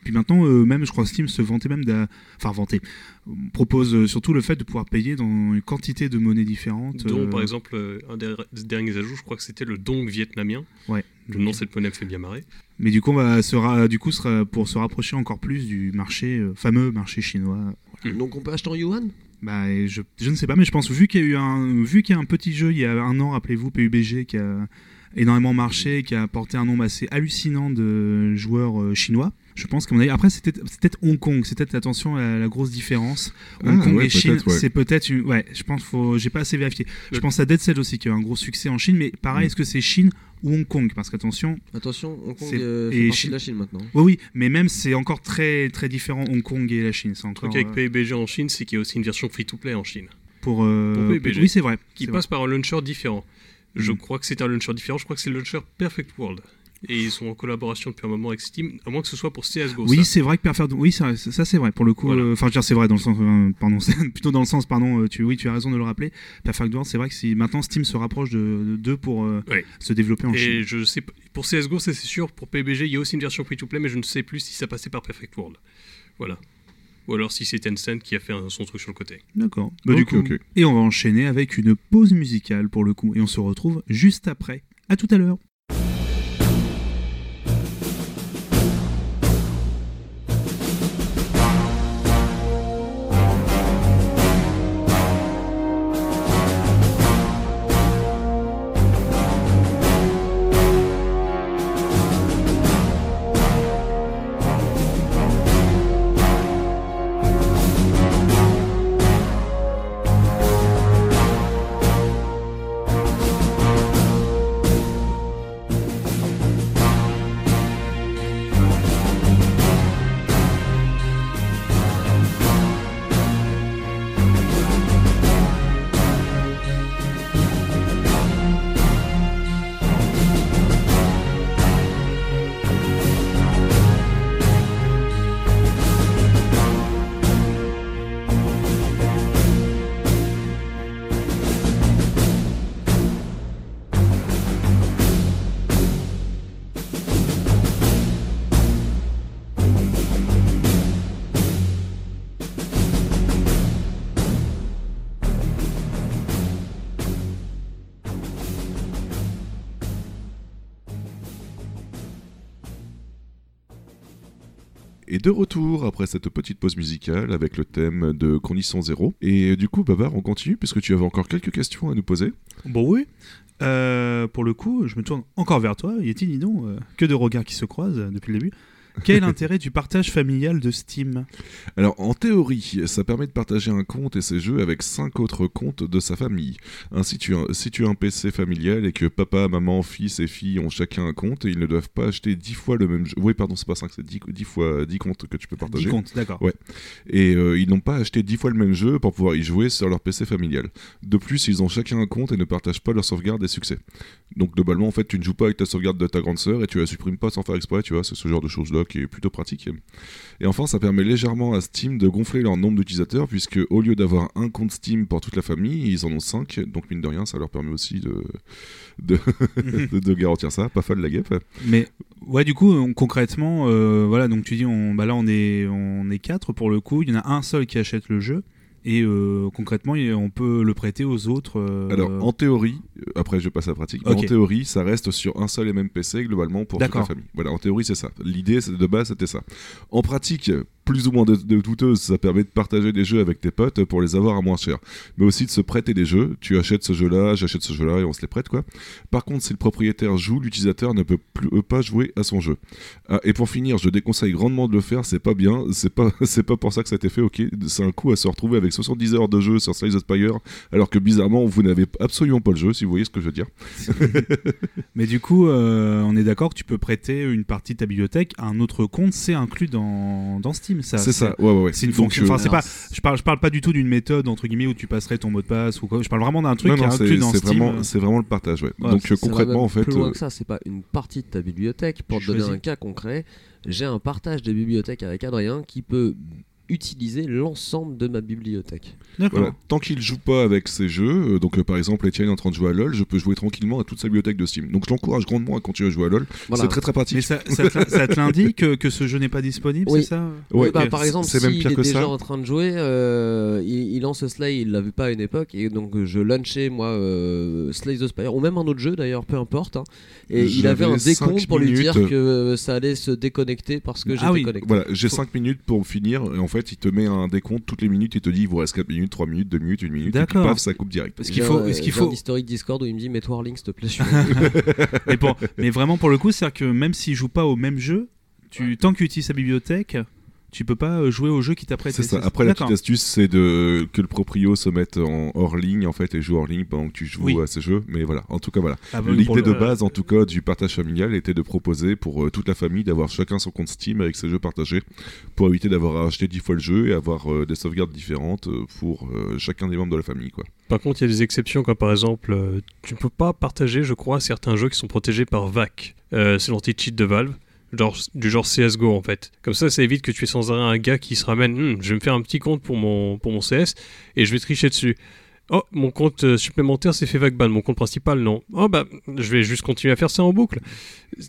Puis maintenant, euh, même je crois Steam se vantait même d'a- enfin vanter, euh, propose euh, surtout le fait de pouvoir payer dans une quantité de monnaies différentes. Dont, euh, par exemple, euh, un des derniers ajouts, je crois que c'était le dong vietnamien. Ouais. Le nom de cette monnaie me fait bien marrer. Mais du coup, on va se ra- du coup sera pour se rapprocher encore plus du marché euh, fameux marché chinois. Donc on peut acheter en yuan? Bah, je, je ne sais pas, mais je pense vu qu'il y a eu un vu qu'il y a un petit jeu il y a un an, rappelez-vous, PUBG qui a énormément marché, qui a apporté un nombre assez hallucinant de joueurs euh, chinois. Je pense a après c'était peut-être Hong Kong, c'est peut-être attention à la grosse différence. Hong Ah, Kong ouais, et Chine, ouais. c'est peut-être une... ouais, je pense faut j'ai pas assez vérifié. Je Le- pense à Dead Cell aussi qui a eu un gros succès en Chine, mais pareil, Mm. est-ce que c'est Chine ou Hong Kong? Parce qu'attention, Attention, Hong Kong C'est- euh, et partie Chine- de la Chine maintenant. oui oui, mais même c'est encore très très différent Hong Kong et la Chine, c'est Le encore truc avec euh, PUBG en Chine, c'est qu'il y a aussi une version free-to-play en Chine, pour, euh, pour PUBG. oui c'est vrai. qui passe par un launcher différent. Je Mm. crois que c'est un launcher différent, je crois que c'est le launcher Perfect World. Et ils sont en collaboration depuis un moment avec Steam, à moins que ce soit pour CSGO. Oui, c'est vrai que Perfect. Oui, ça, ça c'est vrai pour le coup. Voilà. euh, Enfin, c'est vrai dans le sens. euh, pardon, plutôt dans le sens. Pardon. euh, tu, oui, tu as raison de le rappeler. Perfect World, c'est vrai que si maintenant Steam se rapproche de d'eux pour euh, se développer en Et Chine. je sais pour CSGO, c'est sûr. Pour PUBG, il y a aussi une version free-to-play, mais je ne sais plus si ça passait par Perfect World. Voilà. Ou alors si c'est Tencent qui a fait son truc sur le côté. D'accord. Bah, du coup, et on va enchaîner avec une pause musicale pour le coup, et on se retrouve juste après. À tout à l'heure. De retour après cette petite pause musicale avec le thème de Condition Zéro. Et du coup, Babar, on continue puisque tu avais encore quelques questions à nous poser. Bon, oui. Euh, pour le coup, je me tourne encore vers toi. Yeti, dis euh, que de regards qui se croisent depuis le début. Quel est l'intérêt du partage familial de Steam? Alors, en théorie, ça permet de partager un compte et ses jeux avec cinq autres comptes de sa famille. Ainsi, tu si tu as un PC familial et que papa, maman, fils et fille ont chacun un compte, ils ne doivent pas acheter 10 fois le même jeu. Oui, pardon, c'est pas 5, c'est 10, 10 fois 10 comptes que tu peux 10 partager. comptes, d'accord. Ouais. Et euh, ils n'ont pas acheté 10 fois le même jeu pour pouvoir y jouer sur leur PC familial. De plus, ils ont chacun un compte et ne partagent pas leur sauvegarde et succès. Donc globalement, en fait, tu ne joues pas avec ta sauvegarde de ta grande sœur et tu la supprimes pas sans faire exprès, tu vois, c'est ce genre de choses-là qui est plutôt pratique. Et enfin, ça permet légèrement à Steam de gonfler leur nombre d'utilisateurs, puisque au lieu d'avoir un compte Steam pour toute la famille, ils en ont 5, donc mine de rien, ça leur permet aussi de, de, de- de garantir ça. Pas fan de la guêpe. Mais ouais, du coup, on- concrètement, euh, voilà, donc tu dis, on, bah là, on est, on est quatre pour le coup. Il y en a un seul qui achète le jeu. Et euh, concrètement, on peut le prêter aux autres. euh, Alors, en théorie, euh, après je passe à la pratique, mais en théorie, ça reste sur un seul et même PC globalement pour toute la famille. Voilà, en théorie, c'est ça. L'idée de base, c'était ça. En pratique, plus ou moins de, de douteuse, ça permet de partager des jeux avec tes potes pour les avoir à moins cher. Mais aussi de se prêter des jeux. Tu achètes ce jeu-là, j'achète ce jeu-là et on se les prête, quoi. Par contre, si le propriétaire joue, l'utilisateur ne peut plus, euh, pas jouer à son jeu. Ah, et pour finir, je déconseille grandement de le faire, c'est pas bien, c'est pas, c'est pas pour ça que ça a été fait, ok. C'est un coup à se retrouver avec 70 heures de jeu sur Slice of Spire, alors que bizarrement, vous n'avez absolument pas le jeu, si vous voyez ce que je veux dire. Mais du coup, euh, on est d'accord que tu peux prêter une partie de ta bibliothèque à un autre compte. C'est inclus dans, dans Steam, ça. c'est ça, ouais, ouais, ouais. C'est une Donc, fonction. euh, Enfin, c'est Alors, pas. Je parle, je parle pas du tout d'une méthode entre guillemets où tu passerais ton mot de passe ou quoi. Je parle vraiment d'un truc non, qui est c'est dans c'est Steam. vraiment, c'est vraiment le partage, ouais. Ouais, Donc euh, concrètement, en fait, Plus loin euh, que ça, c'est pas une partie de ta bibliothèque. Pour te donner choisis. un cas concret, j'ai un partage des bibliothèques avec Adrien qui peut utiliser l'ensemble de ma bibliothèque. D'accord. Voilà, tant qu'il joue pas avec ses jeux, euh, donc euh, par exemple Etienne est en train de jouer à LoL, je peux jouer tranquillement à toute sa bibliothèque de Steam. Donc je l'encourage grandement à continuer à jouer à LoL. Voilà. C'est très très pratique. Mais ça, ça te, l'indique que, que ce jeu n'est pas disponible, Oui. c'est ça? Oui, bah, par exemple, s'il même pire est que déjà ça. en train de jouer, euh, il lance Slay, il l'a vu pas à une époque, et donc euh, je launchais moi euh, Slay the Spire, ou même un autre jeu d'ailleurs, peu importe. hein. et il avait un décompte cinq pour lui dire minutes. que euh, ça allait se déconnecter parce que Ah j'étais oui. connecté. Voilà, j'ai Faut- 5 minutes pour finir, et en fait il te met un décompte toutes les minutes, il te dit il vous reste 4 minutes, 3 minutes, 2 minutes, 1 minute, et puis D'accord. paf, ça coupe direct. Parce qu'il faut, est-ce qu'il faut, un historique Discord où il me dit mets-toi Warling s'il te plaît. mais, pour- mais vraiment pour le coup, c'est-à-dire que même s'il joue pas au même jeu, tu, tant qu'il utilise sa bibliothèque, tu peux pas euh, jouer au jeu qui t'a prêté. C'est ça. Après, la petite astuce, c'est de que le proprio se mette en hors ligne en fait et joue hors ligne pendant que tu joues Oui. à ces jeux. Mais voilà, en tout cas voilà. Ah, bah, L'idée le- de base, en tout cas, du partage familial était de proposer pour euh, toute la famille d'avoir chacun son compte Steam avec ses jeux partagés pour éviter d'avoir à acheter 10 fois le jeu et avoir euh, des sauvegardes différentes pour euh, chacun des membres de la famille. Quoi. Par contre, il y a des exceptions, comme par exemple, tu ne peux pas partager, je crois, certains jeux qui sont protégés par VAC. Euh, c'est l'anti-cheat de Valve. Du genre CSGO en fait. Comme ça, ça évite que tu aies sans arrêt un gars qui se ramène Hum, je vais me faire un petit compte pour mon, pour mon CS et je vais tricher dessus. Oh, mon compte euh, supplémentaire s'est fait vague ban, mon compte principal non. Oh bah, je vais juste continuer à faire ça en boucle.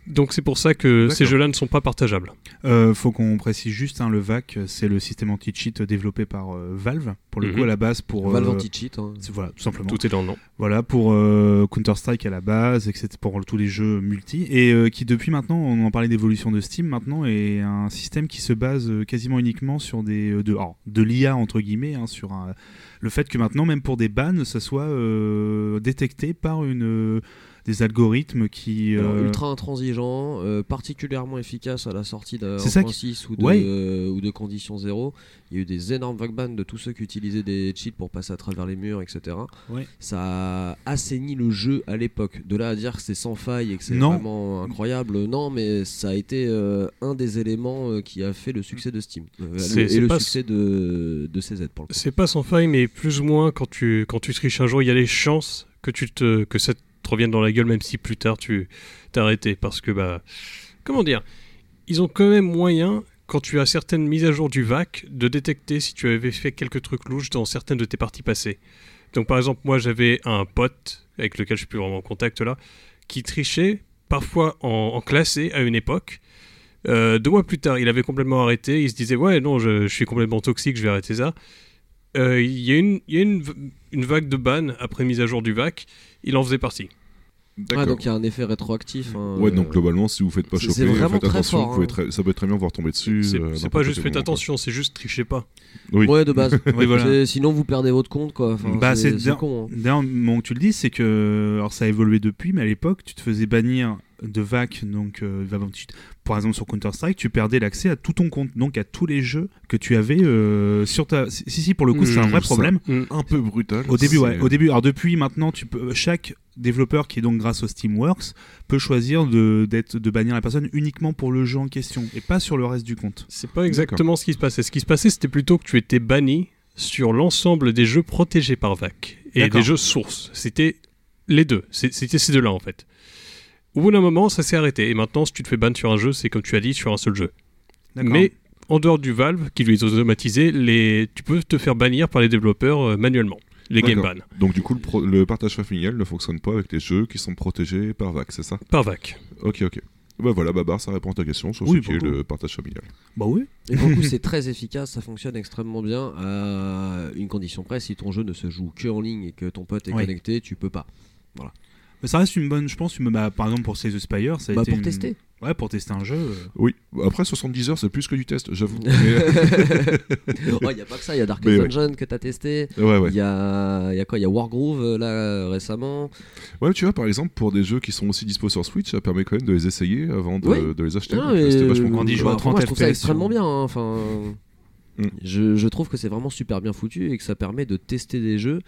Donc c'est pour ça que ces jeux-là ne sont pas partageables. Euh, faut qu'on précise juste, hein, le VAC, c'est le système anti-cheat développé par euh, Valve, pour le Mhm. coup à la base pour... Valve euh, anti-cheat. hein. Voilà, tout simplement. Tout est dans le nom. Voilà, pour euh, Counter-Strike à la base, etc. pour tous les jeux multi, et euh, qui depuis maintenant, on en parlait d'évolution de Steam, maintenant est un système qui se base quasiment uniquement sur des de, de l'IA entre guillemets, hein, sur un- le fait que maintenant, même pour des bans, ça soit euh, détecté par une des algorithmes qui Alors, euh, ultra intransigeant, euh, particulièrement efficace à la sortie ça qui- 6 ou de, Ouais. euh, ou de condition 0. Il y a eu des énormes vague de tous ceux qui utilisaient des cheats pour passer à travers les murs, etc. Ouais. Ça a assaini le jeu à l'époque. De là à dire que c'est sans faille et que c'est vraiment incroyable, non, mais ça a été euh, un des éléments euh, qui a fait le succès de Steam. Euh, C'est- le- c'est et le succès de, de CZ pour le coup. C'est pas sans faille, mais plus ou moins quand tu, quand tu triches un jour, il y a des chances que, tu te, que ça te revienne dans la gueule, même si plus tard tu t'es arrêté. Parce que, bah, comment dire, ils ont quand même moyen, quand tu as certaines mises à jour du VAC, de détecter si tu avais fait quelques trucs louches dans certaines de tes parties passées. Donc, par exemple, moi j'avais un pote avec lequel je suis plus vraiment en contact là, qui trichait parfois en, en classé à une époque. Euh, deux mois plus tard, il avait complètement arrêté. Il se disait Ouais, non, je, suis complètement toxique, je vais arrêter ça. Euh, Il y a, une, une vague de ban après mise à jour du VAC. Il en faisait partie. Ah, donc il y a un effet rétroactif. hein, Ouais, donc euh, globalement, si vous faites pas choper, faites très attention, fort, vous pouvez hein. très- ça peut très bien vous retomber dessus. C'est euh, pas juste faites attention, c'est juste trichez pas. Oui. Ouais, de base. Oui, voilà. C'est- Sinon, vous perdez votre compte, quoi. Enfin, Bah, c'est con. hein. Moment que tu le dis, c'est que alors ça a évolué depuis, mais à l'époque, tu te faisais bannir de VAC, donc euh, par exemple sur Counter Strike, tu perdais l'accès à tout ton compte, donc à tous les jeux que tu avais euh, sur ta. Si si, pour le coup, c'est un Mmh, vrai ça. problème. Un peu brutal. Au début, ouais. Au début, alors depuis maintenant, tu peux chaque développeur qui est donc grâce au Steamworks peut choisir de d'être de bannir la personne uniquement pour le jeu en question et pas sur le reste du compte. C'est pas exactement ce qui se passait. Ce qui se passait, c'était plutôt que tu étais banni sur l'ensemble des jeux protégés par VAC et D'accord. des jeux sources. C'était les deux. C'était ces deux-là en fait. Au bout d'un moment, ça s'est arrêté. Et maintenant, si tu te fais ban sur un jeu, c'est comme tu as dit, sur un seul jeu. D'accord. Mais en dehors du Valve, qui lui est automatisé, les... tu peux te faire bannir par les développeurs euh, manuellement. Les game ban. Donc du coup, le, pro- le partage familial ne fonctionne pas avec les jeux qui sont protégés par VAC, c'est ça? Par VAC. Ok, ok. Bah voilà, Babar, ça répond à ta question sur Oui, ce qui est le partage familial. Bah oui. Et pour le coup, c'est très efficace, ça fonctionne extrêmement bien. À une condition près, si ton jeu ne se joue que en ligne et que ton pote est Oui. connecté, tu peux pas. Mais ça reste une bonne, je pense, une- bah, par exemple pour the Spire, ça a Bah, été pour une- tester. Ouais, pour tester un jeu. euh, Oui, après 70 heures, c'est plus que du test, j'avoue. Mais- Oh, il y a pas que ça, il y a Darkest Mais ouais. Dungeon que t'as testé. ouais, ouais. Il y a, il y a quoi Il y a Wargroove euh, là euh, récemment. Ouais, tu vois, par exemple, pour des jeux qui sont aussi dispo sur Switch, ça permet quand même de les essayer avant de, Oui. de les acheter. Mais, C'était vachement Quand on jouer à bah, 30 moi, je trouve ça FPS, extrêmement sur- bien. hein, Enfin, Mm. je, je trouve que c'est vraiment super bien foutu et que ça permet de tester des jeux.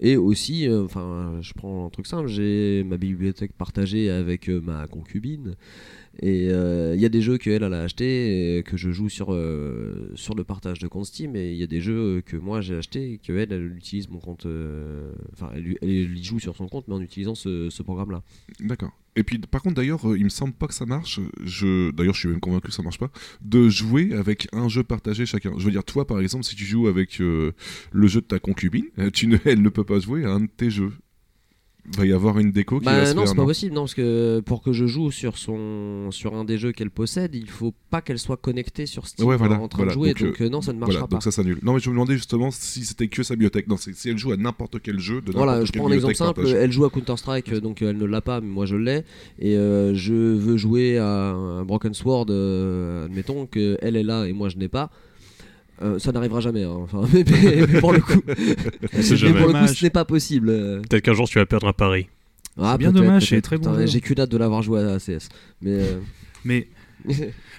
Et aussi, euh, enfin, je prends un truc simple, j'ai ma bibliothèque partagée avec euh, ma concubine. Et il y a des jeux qu'elle elle a acheté et que je joue sur, sur le partage de compte Steam. Et il y a des jeux que moi j'ai acheté et qu'elle elle utilise mon compte. euh, Enfin, elle, elle y joue sur son compte, mais en utilisant ce, programme-là. D'accord. Et puis, par contre, d'ailleurs, euh, il me semble pas que ça marche. Je... D'ailleurs, je suis même convaincu que ça marche pas. De jouer avec un jeu partagé chacun. Je veux dire, toi, par exemple, si tu joues avec euh, le jeu de ta concubine, tu ne... elle ne peut pas jouer à un de tes jeux. Il va y avoir une déco qui va Bah se non, faire, c'est pas possible, non, parce que pour que je joue sur son sur un des jeux qu'elle possède, il faut pas qu'elle soit connectée sur Steam Ouais, voilà, en train voilà. de jouer, Donc, donc, euh, non, ça ne marchera Voilà, pas. donc ça s'annule. Non, mais je me demandais justement si c'était que sa bibliothèque. Non, si elle joue à n'importe quel jeu de Voilà, je prends un exemple simple, elle joue à Counter-Strike, euh, donc euh, elle ne l'a pas, mais moi je l'ai, et euh, je veux jouer à un Broken Sword, euh, admettons que elle est là et moi je n'ai pas. Euh, ça n'arrivera jamais, hein. enfin, mais, mais- mais pour le coup, sait mais jamais. pour le coup, ce n'est pas possible. euh. Peut-être qu'un jour tu vas perdre un pari. Ah, bien dommage, c'est très bon. J'ai qu'une hâte de l'avoir joué à ACS. Mais euh, Mais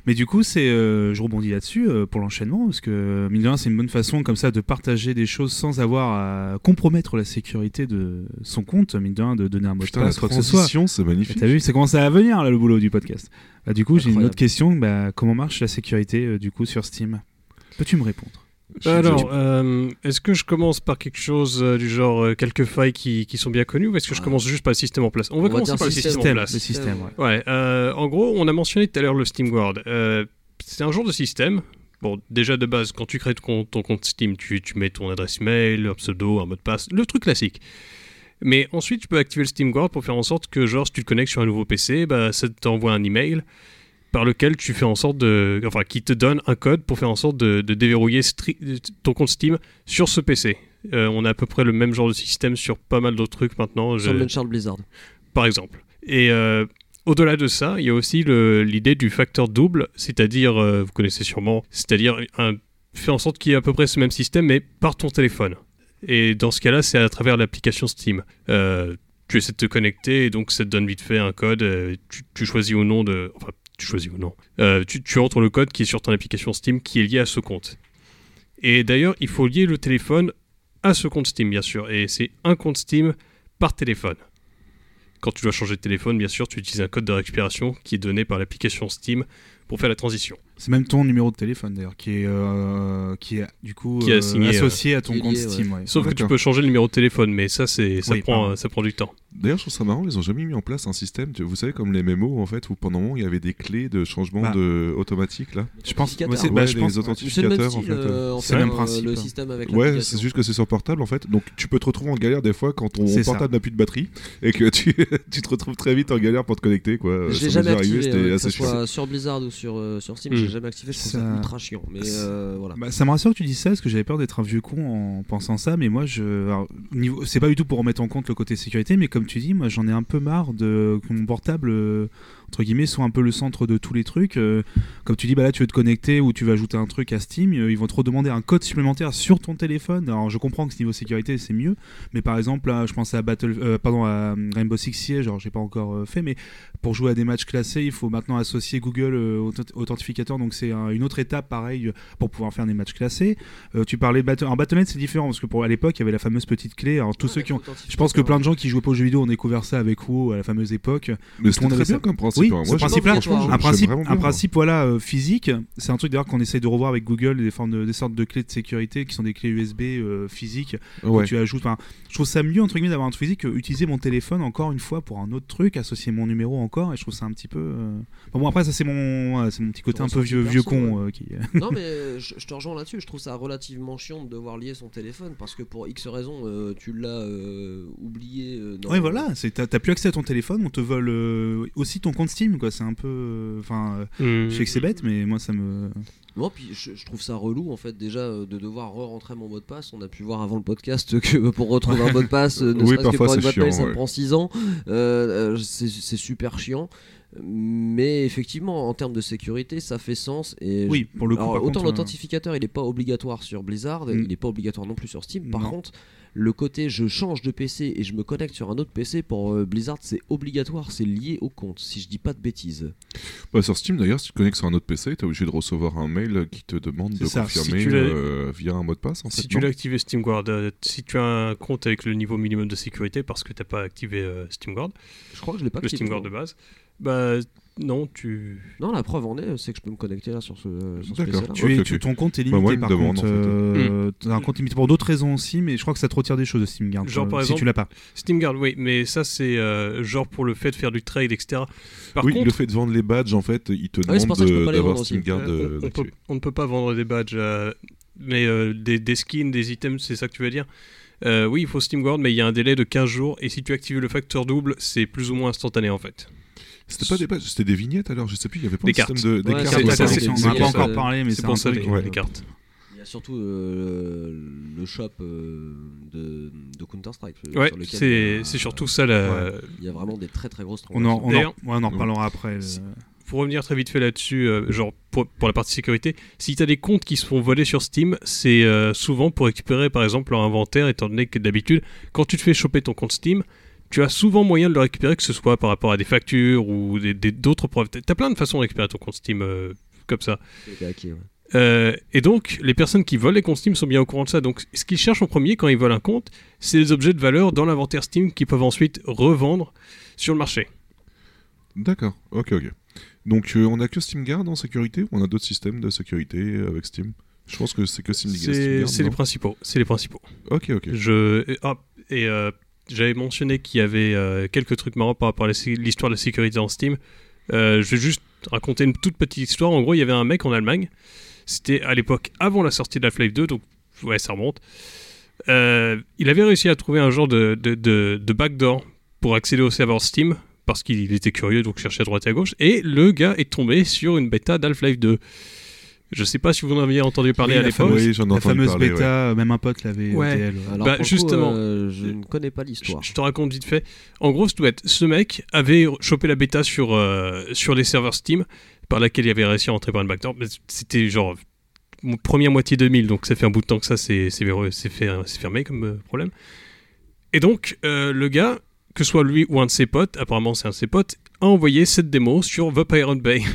Mais du coup, c'est, euh, je rebondis là-dessus euh, pour l'enchaînement, parce que mine de rien, c'est une bonne façon comme ça de partager des choses sans avoir à compromettre la sécurité de son compte, mine de rien, de donner un mot de Putain, la passe, quoi que ce soit. transition, c'est magnifique. T'as vu, c'est commencé à venir là le boulot du podcast. Bah, du coup, j'ai une autre question. Bah, comment marche la sécurité euh, du coup sur Steam? Peux-tu me répondre? Alors, euh, est-ce que je commence par quelque chose euh, du genre euh, quelques failles qui, qui sont bien connues ou est-ce que je Ah. commence juste par le système en place? On va On commencer par le système. système en le place. système, ouais. Ouais, euh, en gros, on a mentionné tout à l'heure le Steam Guard. Euh, c'est un genre de système. Bon, déjà de base, quand tu crées ton compte, ton compte Steam, tu, tu mets ton adresse mail, un pseudo, un mot de passe, le truc classique. Mais ensuite, tu peux activer le Steam Guard pour faire en sorte que, genre, si tu te connectes sur un nouveau PC, bah, ça t'envoie un email par lequel tu fais en sorte de. Enfin, qui te donne un code pour faire en sorte de, de déverrouiller ton compte Steam sur ce PC. Euh, on a à peu près le même genre de système sur pas mal d'autres trucs maintenant. sur Je- Uncharted Blizzard. par exemple. Et euh, au-delà de ça, il y a aussi l'idée du facteur double, c'est-à-dire, euh, vous connaissez sûrement, c'est-à-dire un, faire en sorte qu'il y ait à peu près ce même système, mais par ton téléphone. Et dans ce cas-là, c'est à travers l'application Steam. Tu essaies de te connecter, et donc ça te donne vite fait un code, tu, tu choisis ou non de... Enfin, tu choisis ou non. Euh, tu, tu entres le code qui est sur ton application Steam qui est lié à ce compte. Et d'ailleurs, il faut lier le téléphone à ce compte Steam, bien sûr. Et c'est un compte Steam par téléphone. Quand tu dois changer de téléphone, bien sûr, tu utilises un code de récupération qui est donné par l'application Steam pour faire la transition. C'est même ton numéro de téléphone d'ailleurs qui est euh, qui est du coup Qui euh, associé à ton compte ouais. Steam. ouais. Sauf que tu peux changer le numéro de téléphone, mais ça, c'est, ça, Oui, prend, pardon. ça prend du temps. D'ailleurs, je trouve ça marrant, ils ont jamais mis en place un système, vous savez, comme les mémos, en fait, où pendant un moment, il y avait des clés de changement Bah. de automatique, là. Je pense, ouais, c'est- bah, les authentificateurs, en style, fait. euh, en C'est le même euh, principe. Le système avec Ouais, c'est juste que c'est sur portable en fait. Donc tu peux te retrouver en galère des fois quand ton portable n'a plus de batterie et que tu, tu te retrouves très vite en galère pour te connecter quoi. M'est jamais arrivé, c'était euh, que assez ce chiant. soit sur Blizzard ou sur, euh, sur Steam. J'ai jamais activé, je trouve ça, Ça- ultra chiant. Mais euh, voilà. Bah, ça me rassure que tu dises ça parce que j'avais peur d'être un vieux con en pensant ça, mais moi je niveau c'est pas du tout pour remettre en compte le côté sécurité, mais comme tu dis, moi j'en ai un peu marre de que mon portable euh, entre guillemets soit un peu le centre de tous les trucs. euh, comme tu dis, bah là tu veux te connecter ou tu veux ajouter un truc à Steam, euh, ils vont te redemander un code supplémentaire sur ton téléphone. Alors je comprends que ce niveau sécurité c'est mieux, mais par exemple là je pensais à Battle, euh, pardon à Rainbow Six Siege, genre j'ai pas encore fait, mais pour jouer à des matchs classés, il faut maintenant associer Google euh, authent- authentificateur, donc c'est un- une autre étape pareil pour pouvoir faire des matchs classés. Euh, tu parlais de Battle... Alors Battle.net c'est différent parce que pour à l'époque il y avait la fameuse petite clé. Alors tous ceux qui ont, je pense que plein de gens qui jouaient pas aux jeux vidéo ont découvert ça avec WoW à la fameuse époque. Mais c'était très bien ça. comme principe. Oui, hein. ce principe-là, Un principe, un bien. principe voilà euh, physique. C'est un truc d'ailleurs qu'on essaye de revoir avec Google, des formes de- des sortes de clés de sécurité qui sont des clés USB euh, physiques Ouais. que tu ajoutes. Enfin, je trouve ça mieux entre guillemets d'avoir un truc physique que utiliser mon téléphone encore une fois pour un autre truc, associer mon numéro encore. Et je trouve ça un petit peu. euh, Bon, bon, après ça c'est mon, ouais, c'est mon petit côté un peu vieux vieux con euh, qui. non mais je, je te rejoins là-dessus, je trouve ça relativement chiant de devoir lier son téléphone parce que pour X raisons euh, tu l'as euh, oublié. euh, dans- Ouais, voilà, t'as t'as plus accès à ton téléphone, on te vole euh, aussi ton compte Steam, quoi. C'est un peu, euh, enfin, euh, je sais que c'est bête, mais moi ça me. Non, puis je, je trouve ça relou en fait déjà euh, de devoir re-rentrer mon mot de passe. On a pu voir avant le podcast que pour retrouver un mot de passe, ne Oui, serait-ce que parfois, pour une boîte mail, ça me prend 6 ans. Euh, c'est super chiant. Mais effectivement, en termes de sécurité, ça fait sens. Et Oui, pour le coup, Alors, autant l'authentificateur, il n'est pas obligatoire sur Blizzard, Mm. il n'est pas obligatoire non plus sur Steam. Par Non. contre, le côté je change de PC et je me connecte sur un autre PC pour euh, Blizzard, c'est obligatoire, c'est lié au compte, si je dis pas de bêtises. Bah, sur Steam d'ailleurs, si tu te connectes sur un autre PC, t'es obligé de recevoir un mail qui te demande de ça. confirmer Si tu euh, via un mot de passe. En fait, Si tu l'as activé SteamGuard, euh, si tu as un compte avec le niveau minimum de sécurité parce que t'as pas activé euh, SteamGuard, Je crois que je l'ai pas le activé, SteamGuard de base, bah non, tu. Non, la preuve en est, c'est que je peux me connecter là sur ce, ce D'accord. Tu es, tu- ton compte est Bah, limité moi, par demande, contre. en fait. euh, t'as un compte limité pour d'autres raisons aussi, mais je crois que ça te retire des choses de SteamGuard. Genre, euh, par si exemple, tu l'as pas. SteamGuard, oui, mais ça c'est euh, genre pour le fait de faire du trade, etc. Par oui, contre, le fait de vendre les badges, en fait, il te Ah oui, c'est demande pour ça que je peux de- pas les d'avoir aussi. SteamGuard euh, euh, on, on d'activer. peut, on ne peut pas vendre des badges, euh, mais euh, des, des skins, des items, c'est ça que tu veux dire? Euh, Oui, il faut SteamGuard, mais il y a un délai de 15 jours, et si tu actives le facteur double, c'est plus ou moins instantané en fait. C'était pas des badges, c'était des vignettes alors, je sais plus, il y avait pas Des un système cartes. de des Ouais, cartes. c'est- on c'est en a pour pas encore parlé, mais C'est pour un ça les, ouais. les cartes. Il y a surtout euh, le shop euh, de, de Counter-Strike. euh, Ouais, c'est a- c'est surtout ça la, Il y a vraiment des très très grosses On en, transactions. on en, ouais, on en reparlera après. Pour revenir très vite fait là-dessus, euh, genre pour, pour la partie sécurité, si tu as des comptes qui se font voler sur Steam, c'est euh, souvent pour récupérer par exemple leur inventaire, étant donné que d'habitude, quand tu te fais choper ton compte Steam, tu as souvent moyen de le récupérer, que ce soit par rapport à des factures ou d'autres preuves. Tu as plein de façons de récupérer ton compte Steam euh, comme ça. C'est hacké, ouais. Euh, et donc, les personnes qui volent les comptes Steam sont bien au courant de ça. Donc, ce qu'ils cherchent en premier quand ils volent un compte, c'est des objets de valeur dans l'inventaire Steam qu'ils peuvent ensuite revendre sur le marché. D'accord, ok, ok. Donc euh, on a que SteamGuard en sécurité ou on a d'autres systèmes de sécurité avec Steam? Je pense que c'est que Steam- C'est SteamGuard. c'est les principaux. C'est les principaux. Ok, ok. Je et, ah, et, euh, j'avais mentionné qu'il y avait euh, quelques trucs marrants par rapport à l'histoire de la sécurité dans Steam. Euh, je vais juste raconter une toute petite histoire. En gros, il y avait un mec en Allemagne. C'était à l'époque avant la sortie de Half-Life 2, donc ouais, ça remonte. Euh, il avait réussi à trouver un genre de backdoor pour accéder au serveur Steam parce qu'il était curieux, donc cherchait à droite et à gauche. Et le gars est tombé sur une bêta d'Half-Life 2. Je sais pas si vous en aviez entendu parler Oui, à la l'époque. Oui, j'en ai La fameuse parler, bêta, même un pote l'avait Ouais. Alors, Bah, pour le coup, justement. euh, je ne connais pas l'histoire. Je, je te raconte vite fait. En gros, c'est tout bête. Ce mec avait chopé la bêta sur, euh, sur les serveurs Steam, par laquelle il avait réussi à entrer par une backdoor. Mais C'était genre première moitié 2000, donc ça fait un bout de temps que ça c'est fermé comme euh, problème. Et donc, euh, le gars, que ce soit lui ou un de ses potes, apparemment c'est un de ses potes, a envoyé cette démo sur The Pirate Bay.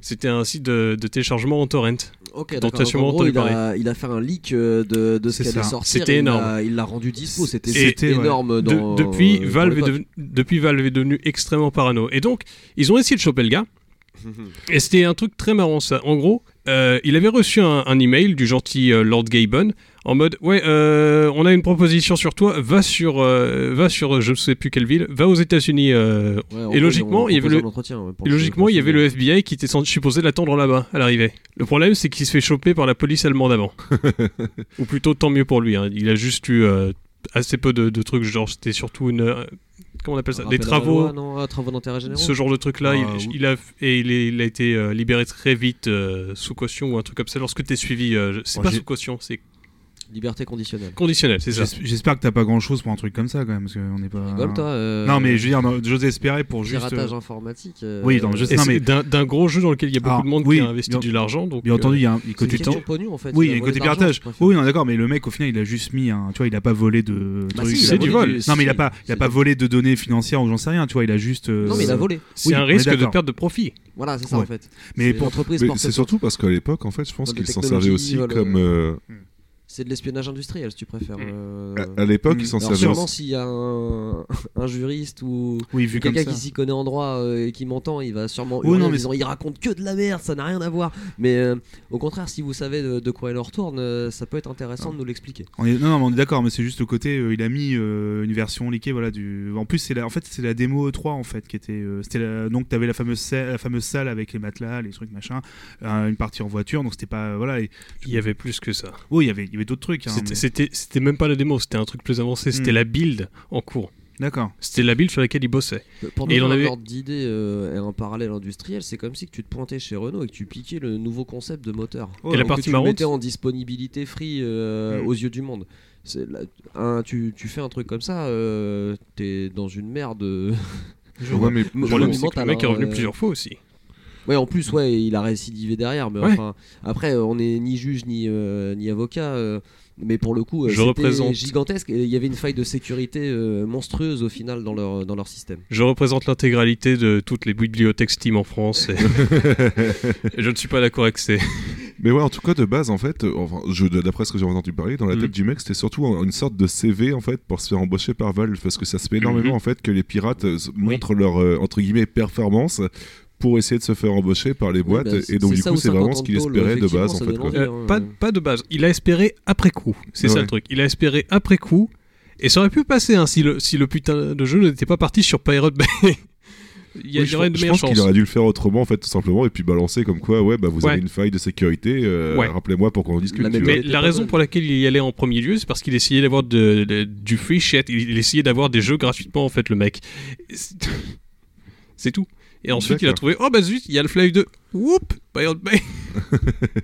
C'était un site de, de téléchargement en torrent. Ok, dont Donc, sûrement En gros, entendu il a, il a fait un leak euh, de, de ce qui allait sortir. C'était énorme. Il l'a rendu dispo. C'était énorme. De- depuis, pour Valve est devenu, depuis, Valve est devenu extrêmement parano. Et donc, ils ont essayé de choper le gars. Et c'était un truc très marrant, ça. En gros, euh, il avait reçu un, un email du gentil euh, Lord Gaben en mode Ouais, euh, on a une proposition sur toi, va sur, euh, va sur je ne sais plus quelle ville, va aux États-Unis. euh, Ouais, Et logiquement, il y avait le- et logiquement, il y avait FBI qui était supposé l'attendre là-bas, à l'arrivée. Le problème, c'est qu'il se fait choper par la police allemande avant. Ou plutôt, tant mieux pour lui. hein. Il a juste eu euh, assez peu de, de trucs, genre c'était surtout une. comment on appelle ça, Rappel des travaux, loi, non, ah, travaux d'intérêt général. ce genre de truc-là. Ah, il, oui. il a et il, est- il a été libéré très vite sous caution ou un truc comme ça. Lorsque tu es suivi, c'est pas sous caution, c'est Liberté conditionnelle. conditionnel, c'est ça. J'es- J'espère que t'as pas grand chose pour un truc comme ça quand même, parce qu'on n'est pas. Rigole toi. euh, Non, mais je veux dire, non, j'ose espérer pour juste. Piratage euh, informatique. euh, Oui, Non, mais- d'un gros jeu dans lequel il y a beaucoup Alors, de monde oui, qui a investi bien- de l'argent. Donc, Bien entendu, il y a un côté temps. pognon en fait. Oui, il y a un côté piratage. Oui, non, d'accord, mais le mec, au final, il a juste mis un. Tu vois, il a pas volé de. Bah si, C'est du vol. Non, mais il a pas, il a pas volé de données financières ou j'en sais rien, tu vois, il a juste. Non, mais il a volé. c'est un risque de perte de profit. Voilà, c'est ça en fait. Mais pour- porte c'est surtout parce qu'à l'époque, en fait, je pense qu'ils s'en servaient technologie, aussi comme. C'est de l'espionnage industriel, si tu préfères. Mm. euh, à- à l'époque, Mm. ils s'en servaient sûrement s'il y a un, un juriste ou Oui, quelqu'un qui s'y connaît en droit euh, et qui m'entend, il va sûrement Oui, non, en mais disant il raconte que de la merde, ça n'a rien à voir. Mais euh, au contraire, si vous savez de, de quoi il en retourne, ça peut être intéressant de nous l'expliquer. Est- Non, non, mais on est d'accord, mais c'est juste le côté, euh, il a mis euh, une version leakée, voilà, du. En plus, c'est la... en fait, c'est la démo 3 en fait qui était. euh, C'était la... donc t'avais la fameuse salle, la fameuse salle avec les matelas, les trucs machin, euh, une partie en voiture, donc c'était pas, voilà. et- Il y avait plus que ça. Oui, il y avait, il y avait d'autres trucs. hein, C'était- mais- C'était c'était même pas la démo, c'était un truc plus avancé. C'était Mm. la build en cours. D'accord. C'était la build sur laquelle il bossait. Euh, Pour Et il en avait- ordre d'idée euh, et un parallèle industriel, c'est comme si que tu te pointais chez Renault et que tu piquais le nouveau concept de moteur. Oh, Et la que partie tu marrante, mettais en disponibilité free euh, Mm. aux yeux du monde. Un- tu, tu fais un truc comme ça, euh, t'es dans une merde. euh, Ouais, mais le problème, c'est que le monumentale, mec est revenu euh. plusieurs fois aussi. Ouais, en plus, ouais, il a récidivé derrière. Mais Ouais. enfin, après, on n'est ni juge ni, euh, ni avocat. euh, mais pour le coup, euh, c'était représente- gigantesque. Et il y avait une faille de sécurité euh, monstrueuse au final dans leur, dans leur système. Je représente l'intégralité de toutes les bibliothèques Steam en France. Et... et je ne suis pas d'accord avec ces. Mais ouais, en tout cas, de base, en fait, enfin, d'après ce que j'ai entendu parler, dans la Mhm. tête du mec, c'était surtout un- une sorte de CV, en fait, pour se faire embaucher par Valve, parce que ça se fait énormément, Mhm. en fait, que les pirates montrent leur, euh, entre guillemets, performance pour essayer de se faire embaucher par les Oui, boîtes, bah, et donc, c'est du ça coup, ou c'est vraiment 50 ce qu'il espérait de base, en fait, quoi. Euh, pas, euh. pas de base. Il a espéré après coup. C'est ça le truc. Il a espéré après coup. Et ça aurait pu passer hein, si, le, si le putain de jeu n'était pas parti sur Pirate Bay. Il y, a- Oui, je, aurait une je pense qu'il aurait dû le faire autrement, en fait, tout simplement, et puis balancer comme quoi, ouais, bah, vous Ouais. avez une faille de sécurité, euh, Ouais. rappelez-moi pour qu'on en discute. La. Mais la raison pour laquelle il y allait en premier lieu, c'est parce qu'il essayait d'avoir de, de- du free shit. Il, essayait d'avoir des jeux gratuitement, en fait, le mec. C'est tout. Et ensuite, il a trouvé Oh bah zut, il y a le Flight 2. Whoop Pirate Bay.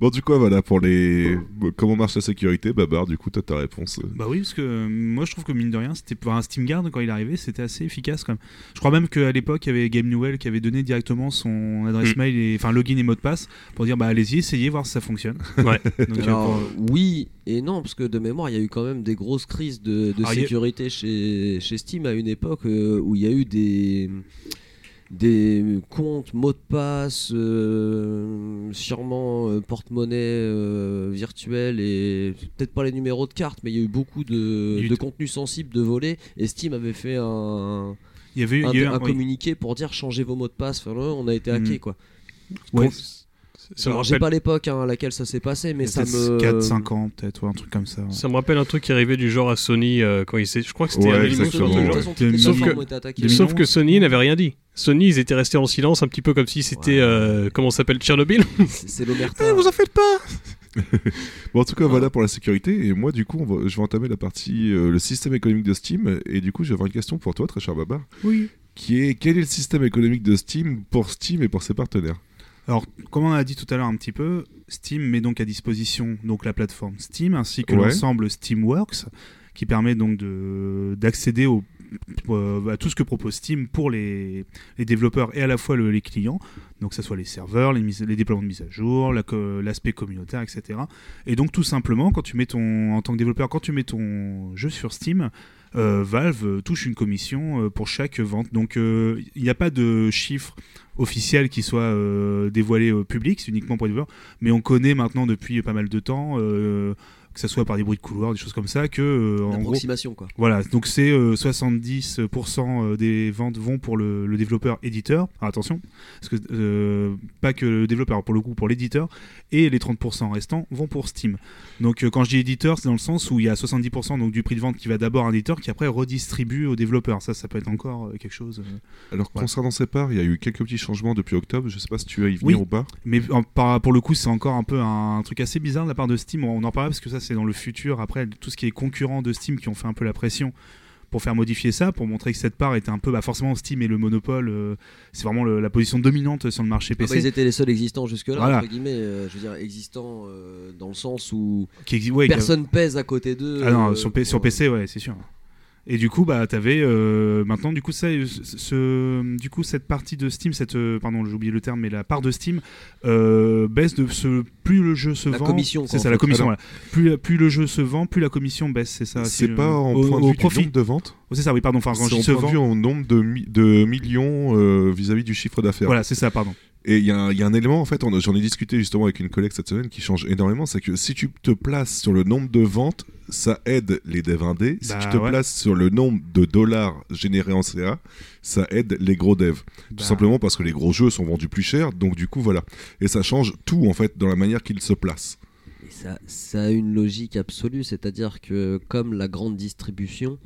Bon, du coup, voilà, pour les. Comment marche la sécurité, Babar, du coup, toi, ta réponse. euh. Bah oui, parce que euh, moi je trouve que mine de rien, c'était pour un Steam Guard quand il est arrivé, c'était assez efficace quand même. Je crois même qu'à l'époque, il y avait Game Newell qui avait donné directement son adresse Mm. mail et enfin login et mot de passe pour dire bah allez-y, essayez voir si ça fonctionne. Ouais. Donc, euh, Alors, pour- oui et non, parce que de mémoire, il y a eu quand même des grosses crises de, de Ah, a- sécurité chez, chez Steam à une époque euh, où il y a eu des, des comptes, mots de passe, euh, sûrement euh, porte-monnaie euh, virtuel et peut-être pas les numéros de carte, mais il y a eu beaucoup de, de contenus sensibles de volés et Steam avait fait un, il y avait eu, un, il y a eu un un- oui. communiqué pour dire changez vos mots de passe. Enfin, on a été hacké Mm. quoi. Ouais, Ça Alors j'ai rappelle- pas l'époque hein, à laquelle ça s'est passé, mais ça me 4-5 ans peut-être, ou un truc comme ça. ouais. Ça me rappelle un truc qui arrivait du genre à Sony euh, quand il s'est. Je crois que c'était Ouais, un Sauf que- ont été attaquées. 2011, Sauf que Sony n'avait rien dit. Sony, ils étaient restés en silence, un petit peu comme si c'était. Ouais. euh, comment ça s'appelle Tchernobyl C'est l'omerta. Eh, Vous en faites pas Bon, en tout cas, voilà pour la sécurité. Et moi, du coup, on va- je vais entamer la partie euh, le système économique de Steam. Et du coup, j'avais une question pour toi, très cher Babar. Oui. Qui est quel est le système économique de Steam pour Steam et pour ses partenaires? Alors, comme on a dit tout à l'heure un petit peu, Steam met donc à disposition donc la plateforme Steam ainsi que Ouais. l'ensemble Steamworks qui permet donc de d'accéder au euh, à tout ce que propose Steam pour les, les développeurs et à la fois le- les clients, donc que ce soit les serveurs, les, mises- les déploiements de mise à jour, la l'aspect communautaire, etc. Et donc tout simplement, quand tu mets ton, en tant que développeur, quand tu mets ton jeu sur Steam, Valve euh, touche une commission euh, pour chaque vente. Donc euh, il n'y a pas de chiffre officiel qui soit dévoilé au public, c'est uniquement pour les développeurs, mais on connaît maintenant depuis pas mal de temps, que ce soit par des bruits de couloir, des choses comme ça, que euh, en gros, quoi. voilà, donc c'est euh, 70% des ventes vont pour le, le développeur éditeur. Alors, attention, parce que euh, pas que le développeur, pour le coup pour l'éditeur, et les 30% restants vont pour Steam. Donc euh, quand je dis éditeur, c'est dans le sens où il y a 70% donc, du prix de vente qui va d'abord à un éditeur qui après redistribue au développeur. Ça, ça peut être encore euh, quelque chose. euh. Alors, Ouais. concernant ces parts, il y a eu quelques petits changements depuis octobre. Je sais pas si tu vas y venir Oui. ou pas. Mais en- par- pour le coup, c'est encore un peu un, truc assez bizarre de la part de Steam. On en parlera parce que ça, c'est dans le futur. Après, tout ce qui est concurrent de Steam qui ont fait un peu la pression pour faire modifier ça, pour montrer que cette part était un peu, bah, forcément Steam et le monopole, euh, c'est vraiment le- la position dominante sur le marché Ah bah, PC. ils étaient les seuls existants jusque-là, Voilà. entre guillemets. euh, je veux dire, existants euh, dans le sens où qui qui personne pèse à côté d'eux. Ah non, sur, sur PC, ouais, c'est sûr. Et du coup, bah, t'avais euh, maintenant, du coup, ça, ce, ce- du coup, cette partie de Steam, cette, euh, pardon, j'ai oublié le terme, mais la part de Steam euh, baisse de ce, plus le jeu se La vend. commission, c'est ça, la commission. Alors- voilà. Plus, plus le jeu se vend, plus la commission baisse, c'est ça. si C'est je- pas en au, point de au vue profit. du nombre de ventes, Oh, c'est ça, oui, pardon. Enfin, quand je en point de vue vend. en nombre de, mi- de millions euh, vis-à-vis du chiffre d'affaires. Voilà, c'est ça, pardon. Et il y, a un- il y a un élément, en fait, j'en ai discuté justement avec une collègue cette semaine qui change énormément, c'est que si tu te places sur le nombre de ventes, ça aide les devs indés. Si Bah, tu te ouais. places sur le nombre de dollars générés en CA, ça aide les gros devs. Tout Bah, simplement parce que les gros jeux sont vendus plus cher, donc du coup, voilà. Et ça change tout, en fait, dans la manière qu'ils se placent. Et ça, ça a une logique absolue, c'est-à-dire que comme la grande distribution,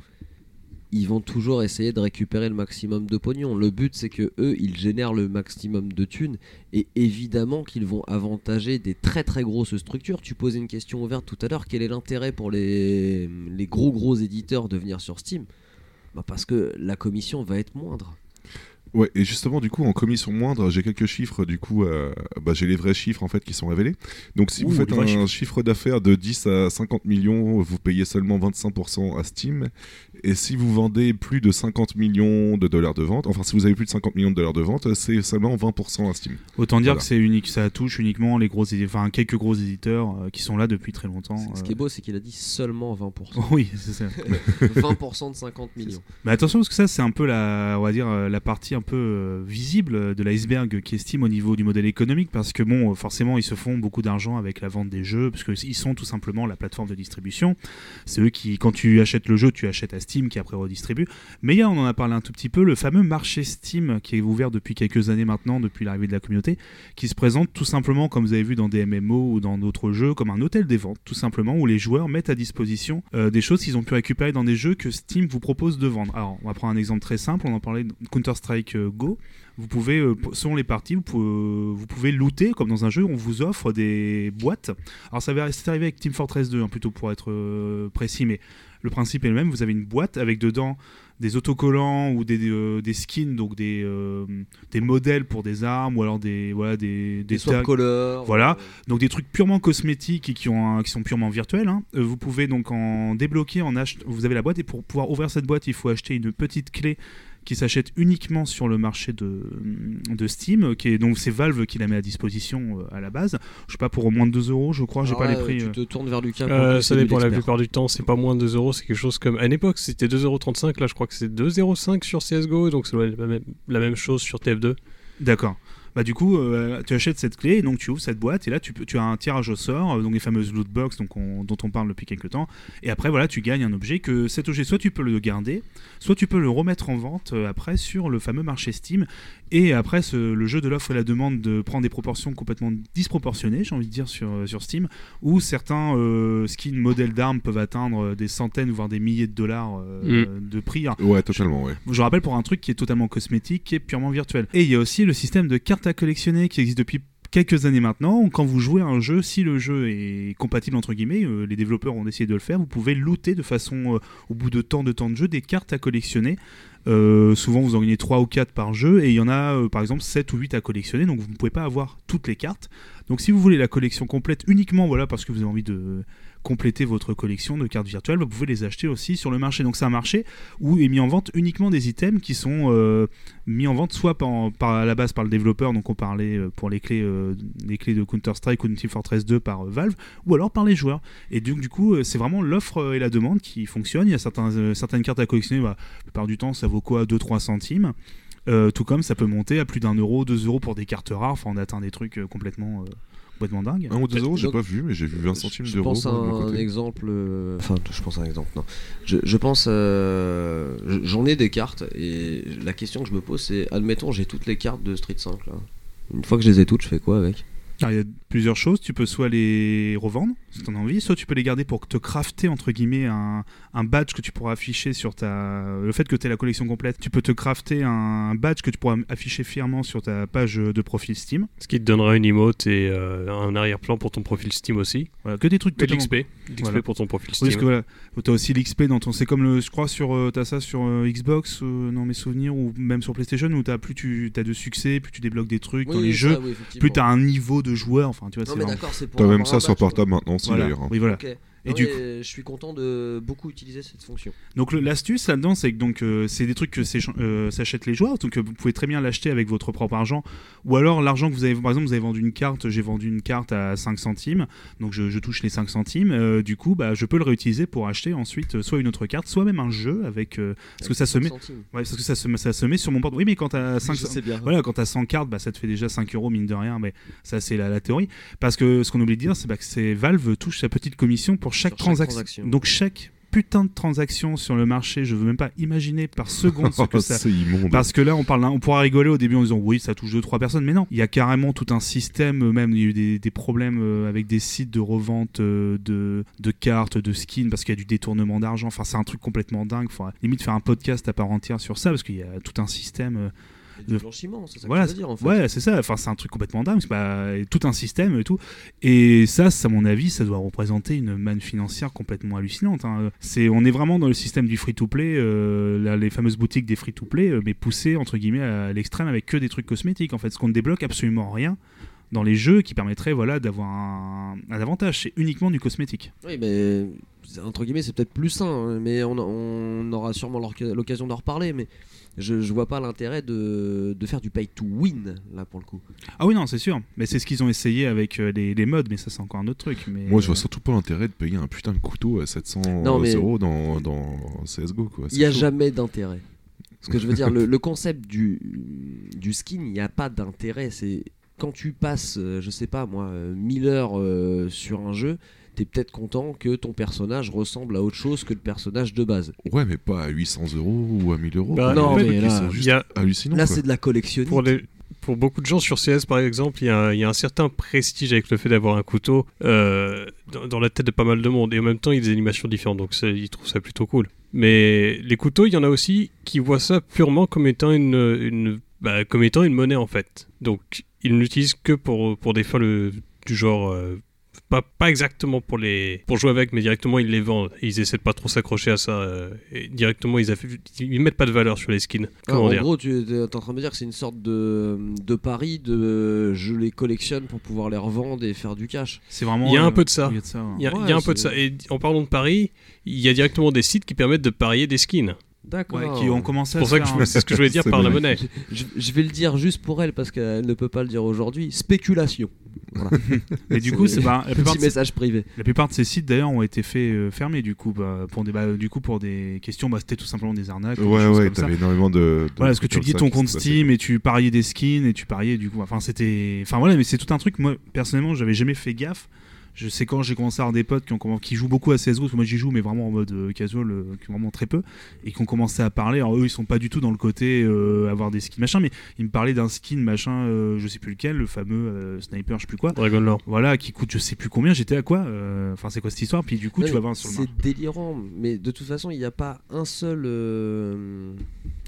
ils vont toujours essayer de récupérer le maximum de pognon. Le but, c'est que eux, ils génèrent le maximum de thunes, et évidemment qu'ils vont avantager des très très grosses structures. Tu posais une question ouverte tout à l'heure. Quel est l'intérêt pour les, les gros gros éditeurs de venir sur Steam? Bah Parce que la commission va être moindre. Ouais, et justement, du coup, en commission moindre, j'ai quelques chiffres, du coup, euh, bah, j'ai les vrais chiffres, en fait, qui sont révélés. Donc, si Ouh, vous faites un chiffres. chiffre d'affaires de 10 à 50 millions, vous payez seulement 25% à Steam. Et si vous vendez plus de 50 millions de dollars de vente, enfin, si vous avez plus de 50 millions de dollars de vente, c'est seulement 20% à Steam. Autant dire Voilà. que c'est unique, ça touche uniquement les gros, enfin quelques gros éditeurs euh, qui sont là depuis très longtemps. Ce euh. qui est beau, c'est qu'il a dit seulement 20%. Oui, c'est ça. 20% de 50 millions. Mais attention parce que ça c'est un peu la, on va dire euh, la partie un peu euh, visible de l'iceberg qui estime au niveau du modèle économique parce que bon, euh, forcément ils se font beaucoup d'argent avec la vente des jeux parce qu'ils sont tout simplement la plateforme de distribution. C'est eux qui, quand tu achètes le jeu, tu achètes à Steam qui après redistribue. Mais il y a, on en a parlé un tout petit peu, le fameux marché Steam qui est ouvert depuis quelques années maintenant, depuis l'arrivée de la communauté, qui se présente tout simplement, comme vous avez vu dans des MMO ou dans d'autres jeux, comme un hôtel des ventes, tout simplement, où les joueurs mettent à disposition euh, des choses qu'ils ont pu récupérer dans des jeux que Steam vous propose de vendre. Alors, on va prendre un exemple très simple, on en parlait Counter-Strike euh, Go. Vous pouvez, euh, selon les parties, vous pouvez, vous pouvez looter, comme dans un jeu, on vous offre des boîtes. Alors, ça va- c'est arrivé avec Team Fortress 2, hein, plutôt pour être précis, mais le principe est le même. Vous avez une boîte avec dedans des autocollants ou des, euh, des skins, donc des, euh, des modèles pour des armes ou alors des, voilà, des, Des. Voilà. euh, Donc des trucs purement cosmétiques et qui, ont un- qui sont purement virtuels. hein. Vous pouvez donc en débloquer, en ach- vous avez la boîte et pour pouvoir ouvrir cette boîte, il faut acheter une petite clé qui s'achète uniquement sur le marché de, de Steam, qui est donc c'est Valve qui la met à disposition euh, à la base. Je sais pas pour au moins de 2 euros, je crois, j'ai alors pas là, les prix. Tu euh. te tournes vers Lucas. Euh, ça c'est dépend la plupart du temps, c'est pas moins de 2 euros, c'est quelque chose comme. À l'époque, c'était 2,35€, là je crois que c'est 2,05€ sur CSGO, donc la même, la même chose sur TF2. D'accord. Bah du coup, euh, tu achètes cette clé et donc tu ouvres cette boîte et là tu, as un tirage au sort, euh, donc les fameuses loot box dont on parle depuis quelques temps. Et après voilà, tu gagnes un objet que cet objet soit tu peux le garder, soit tu peux le remettre en vente euh, après sur le fameux marché Steam. Et après, ce- le jeu de l'offre et la demande de prendre des proportions complètement disproportionnées, j'ai envie de dire sur, euh, sur Steam, où certains euh, skins modèles d'armes peuvent atteindre euh, des centaines voire des milliers de dollars euh, de prix. Alors, Ouais, totalement, ouais. je rappelle pour un truc qui est totalement cosmétique, qui est purement virtuel. Et il y a aussi le système de cartes à collectionner qui existe depuis quelques années maintenant. Quand vous jouez à un jeu, si le jeu est compatible entre guillemets, euh, les développeurs ont essayé de le faire, vous pouvez looter de façon, euh, au bout de tant de temps de jeu, des cartes à collectionner. Euh, souvent vous en gagnez 3 ou 4 par jeu et il y en a euh, par exemple 7 ou 8 à collectionner donc vous ne pouvez pas avoir toutes les cartes. Donc si vous voulez la collection complète uniquement voilà parce que vous avez envie de compléter votre collection de cartes virtuelles vous pouvez les acheter aussi sur le marché. Donc c'est un marché où est mis en vente uniquement des items qui sont euh, mis en vente soit par, à la base par le développeur donc on parlait euh, pour les clés euh, les clés de Counter Strike ou de Team Fortress 2 par Valve ou alors par les joueurs. Et donc du coup c'est vraiment l'offre et la demande qui fonctionnent il y a certaines cartes à collectionner bah, la plupart du temps ça vaut quoi? 2-3 centimes. Tout comme ça peut monter à plus d'un euro 2 euros pour des cartes rares. Enfin on atteint des trucs complètement complètement 1 ou 2 euros, j'ai pas vu, mais j'ai vu 20 centimes Je d'euros. pense à un exemple. euh, Enfin, je pense à un exemple. Non. Je, je pense. euh, J'en ai des cartes et la question que je me pose, c'est admettons, j'ai toutes les cartes de Street 5 là. Une fois que je les ai toutes, je fais quoi avec? Alors, il y a plusieurs choses. Tu peux soit les revendre, si tu en as envie, soit tu peux les garder pour te crafter, entre guillemets, un, un badge que tu pourras afficher sur ta. Le fait que tu aies la collection complète, tu peux te crafter un badge que tu pourras afficher fièrement sur ta page de profil Steam. Ce qui te donnera une emote et euh, un arrière-plan pour ton profil Steam aussi. Voilà, que des trucs Que de l'XP. L'XP Voilà. pour ton profil Oui, Steam. parce que voilà, t'as aussi l'XP dans ton. C'est comme le. Je crois sur. euh, T'as ça sur euh, Xbox, euh, dans mes souvenirs, ou même sur PlayStation, où t'as plus tu as de succès, plus tu débloques des trucs dans Oui, les ça, jeux, oui, effectivement. plus t'as un niveau de joueur. Enfin, tu vois, Non, c'est mais vraiment- d'accord, c'est pour. T'as même ça sur portable maintenant Voilà. d'ailleurs. hein. Oui, voilà. Ok. Et Non, du coup- je suis content de beaucoup utiliser cette fonction. Donc l'astuce là-dedans, c'est que donc euh, c'est des trucs que euh, s'achètent les joueurs, donc euh, vous pouvez très bien l'acheter avec votre propre argent, ou alors l'argent que vous avez, par exemple, vous avez vendu une carte, j'ai vendu une carte à 5 centimes, donc je, je touche les 5 centimes, euh, du coup, bah, je peux le réutiliser pour acheter ensuite euh, soit une autre carte, soit même un jeu avec, euh, parce que ça se met, ouais, parce que ça se, ça se met sur mon porte. Oui, mais quand t'as 5 Je sais bien. Voilà, quand t'as 100 cartes, bah, ça te fait déjà 5 euros, mine de rien, mais ça, c'est la, la théorie. Parce que ce qu'on oublie de dire, c'est bah, que Valve touche sa petite commission pour chaque, transaction. transaction. Donc, chaque putain de transaction sur le marché, je veux même pas imaginer par seconde ce que ça. c'est immonde. Parce que là, on parle, on pourra rigoler au début en disant oui, ça touche deux trois personnes, mais non, il y a carrément tout un système. euh, Même il y a eu des, des problèmes euh, avec des sites de revente euh, de, de cartes, de skins, parce qu'il y a du détournement d'argent. Enfin, c'est un truc complètement dingue. Faut limite faire un podcast à part entière sur ça, parce qu'il y a tout un système. Du blanchiment, c'est ça voilà, que dire en fait. Ouais, c'est ça. Enfin, c'est un truc complètement dingue. C'est pas tout un système et tout. Et ça, à mon avis, ça doit représenter une manne financière complètement hallucinante. hein. C'est, on est vraiment dans le système du free-to-play, euh, les fameuses boutiques des free-to-play, euh, mais poussées entre guillemets à l'extrême avec que des trucs cosmétiques. En fait, ce qu'on ne débloque absolument rien dans les jeux qui permettrait voilà d'avoir un, un avantage. C'est uniquement du cosmétique. Oui, mais entre guillemets, c'est peut-être plus sain, hein, mais on, on aura sûrement l'occasion d'en reparler. Mais je, je vois pas l'intérêt de, de faire du pay to win là pour le coup. Ah oui, non, c'est sûr. Mais c'est ce qu'ils ont essayé avec euh, les, les modes, mais ça, c'est encore un autre truc. Mais, Moi, je vois euh, surtout pas l'intérêt de payer un putain de couteau à 700 Non, mais- euros dans, dans CSGO. Quoi. Il n'y a chaud. jamais d'intérêt. Ce que je veux dire, le, le concept du, du skin, il n'y a pas d'intérêt. C'est quand tu passes, euh, je sais pas moi, euh, 1000 heures euh, sur un jeu, t'es peut-être content que ton personnage ressemble à autre chose que le personnage de base. Ouais, mais pas à 800 euros ou à 1000 euros. Bah, non, Les mais là, juste a, hallucinants. Là, c'est de la collectionnique. pour, les, pour beaucoup de gens sur CS, par exemple, il y, a un- il y a un certain prestige avec le fait d'avoir un couteau euh, dans, dans la tête de pas mal de monde. Et en même temps, il y a des animations différentes, donc ça, ils trouvent ça plutôt cool. Mais les couteaux, il y en a aussi qui voient ça purement comme étant une, une, bah, comme étant une monnaie, en fait. Donc, ils ne l'utilisent que pour, pour des fins le- du genre... euh, pas, pas exactement pour les pour jouer avec mais directement ils les vendent ils essaient de pas trop s'accrocher à ça euh, et directement ils, affi- ils mettent pas de valeur sur les skins Ah, comment en dire gros, tu es en train de me dire que c'est une sorte de, de pari de je les collectionne pour pouvoir les revendre et faire du cash. C'est vraiment. Il y a un euh, peu de ça. il y a de ça, ouais. Il y a, il y a Ouais, un peu de c'est- ça. Et en parlant de paris, il y a directement des sites qui permettent de parier des skins. D'accord. Ouais, qui ont commencé C'est à pour se ça que faire je- un- c'est ce que je voulais dire C'est par la monnaie. Je, je vais le dire juste pour elle parce qu'elle ne peut pas le dire aujourd'hui. Spéculation. Mais du coup, c'est bah, la plupart Petit de ces- message privé. La plupart de ces sites d'ailleurs ont été faits euh, fermer du coup bah, pour des bah, du coup pour des questions bah, c'était tout simplement des arnaques. Ouais, ouais, t'avais énormément de. de Voilà, parce que tu dis ton compte. Steam et tu pariais des skins et tu pariais du coup. Enfin, c'était. Enfin voilà, mais c'est tout un truc. Moi, personnellement, j'avais jamais fait gaffe. Je sais quand j'ai commencé à avoir des potes qui, ont, comm- qui jouent beaucoup à CSGO, parce que moi j'y joue, mais vraiment en mode euh, casual, euh, qui vraiment très peu, et qui ont commencé à parler. Alors eux, ils sont pas du tout dans le côté euh, avoir des skins machin, mais ils me parlaient d'un skin machin, euh, je sais plus lequel, le fameux euh, sniper, je sais plus quoi. Dragon Lore. Voilà, qui coûte je sais plus combien. J'étais à quoi Euh, Enfin, c'est quoi cette histoire? Puis du coup, Non, tu vas voir sur le. C'est délirant, mais de toute façon, il n'y a pas un seul, euh,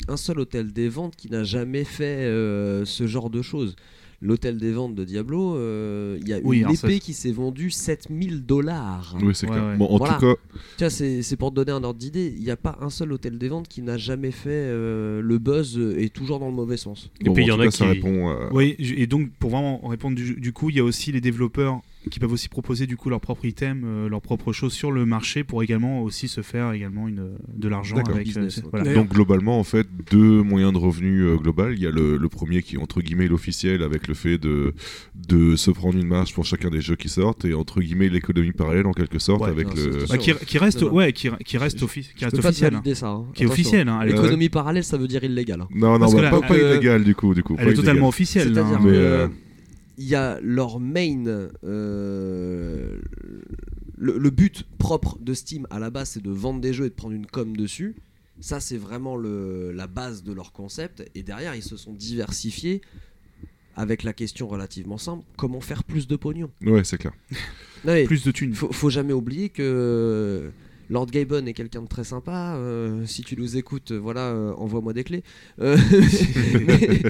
un seul hôtel des ventes qui n'a jamais fait euh, ce genre de choses. L'hôtel des ventes de Diablo, euh, il y a Oui, une épée qui s'est vendue 7000 dollars. Oui, c'est Ouais, clair. ouais. Bon, en Voilà. tout cas, Tu vois, c'est pour te donner un ordre d'idée. Il n'y a pas un seul hôtel des ventes qui n'a jamais fait euh, le buzz euh, et toujours dans le mauvais sens. Et bon, puis, il y en a cas, ça qui- répond à. Oui, et donc pour vraiment répondre du, du coup, il y a aussi les développeurs qui peuvent aussi proposer du coup leur propre item, euh, leurs propres choses sur le marché pour également aussi se faire également une, de l'argent avec. euh, Business, voilà. Donc globalement, en fait, deux moyens de revenus euh, global. Il y a le, le premier qui est entre guillemets l'officiel avec le fait de, de se prendre une marge pour chacun des jeux qui sortent et entre guillemets l'économie parallèle en quelque sorte Ouais, avec non, le. Bah, qui, qui reste, Non, non. ouais, qui, qui reste, qui reste officiel. hein. ça. hein. Qui est officiel. hein. L'économie parallèle, ça veut dire illégal. hein. Non, non, bah, là, pas, pas euh, illégal du coup, du coup. elle pas est totalement officielle. C'est-à-dire il y a leur main. euh, le, le but propre de Steam à la base, c'est de vendre des jeux et de prendre une com dessus. Ça, c'est vraiment le, la base de leur concept. Et derrière, ils se sont diversifiés avec la question relativement simple comment faire plus de pognon? Ouais, c'est clair. Non, Plus de thunes. faut, faut jamais oublier que Lord Gaben est quelqu'un de très sympa. euh, si tu nous écoutes, euh, voilà, euh, envoie-moi des clés. Euh, mais,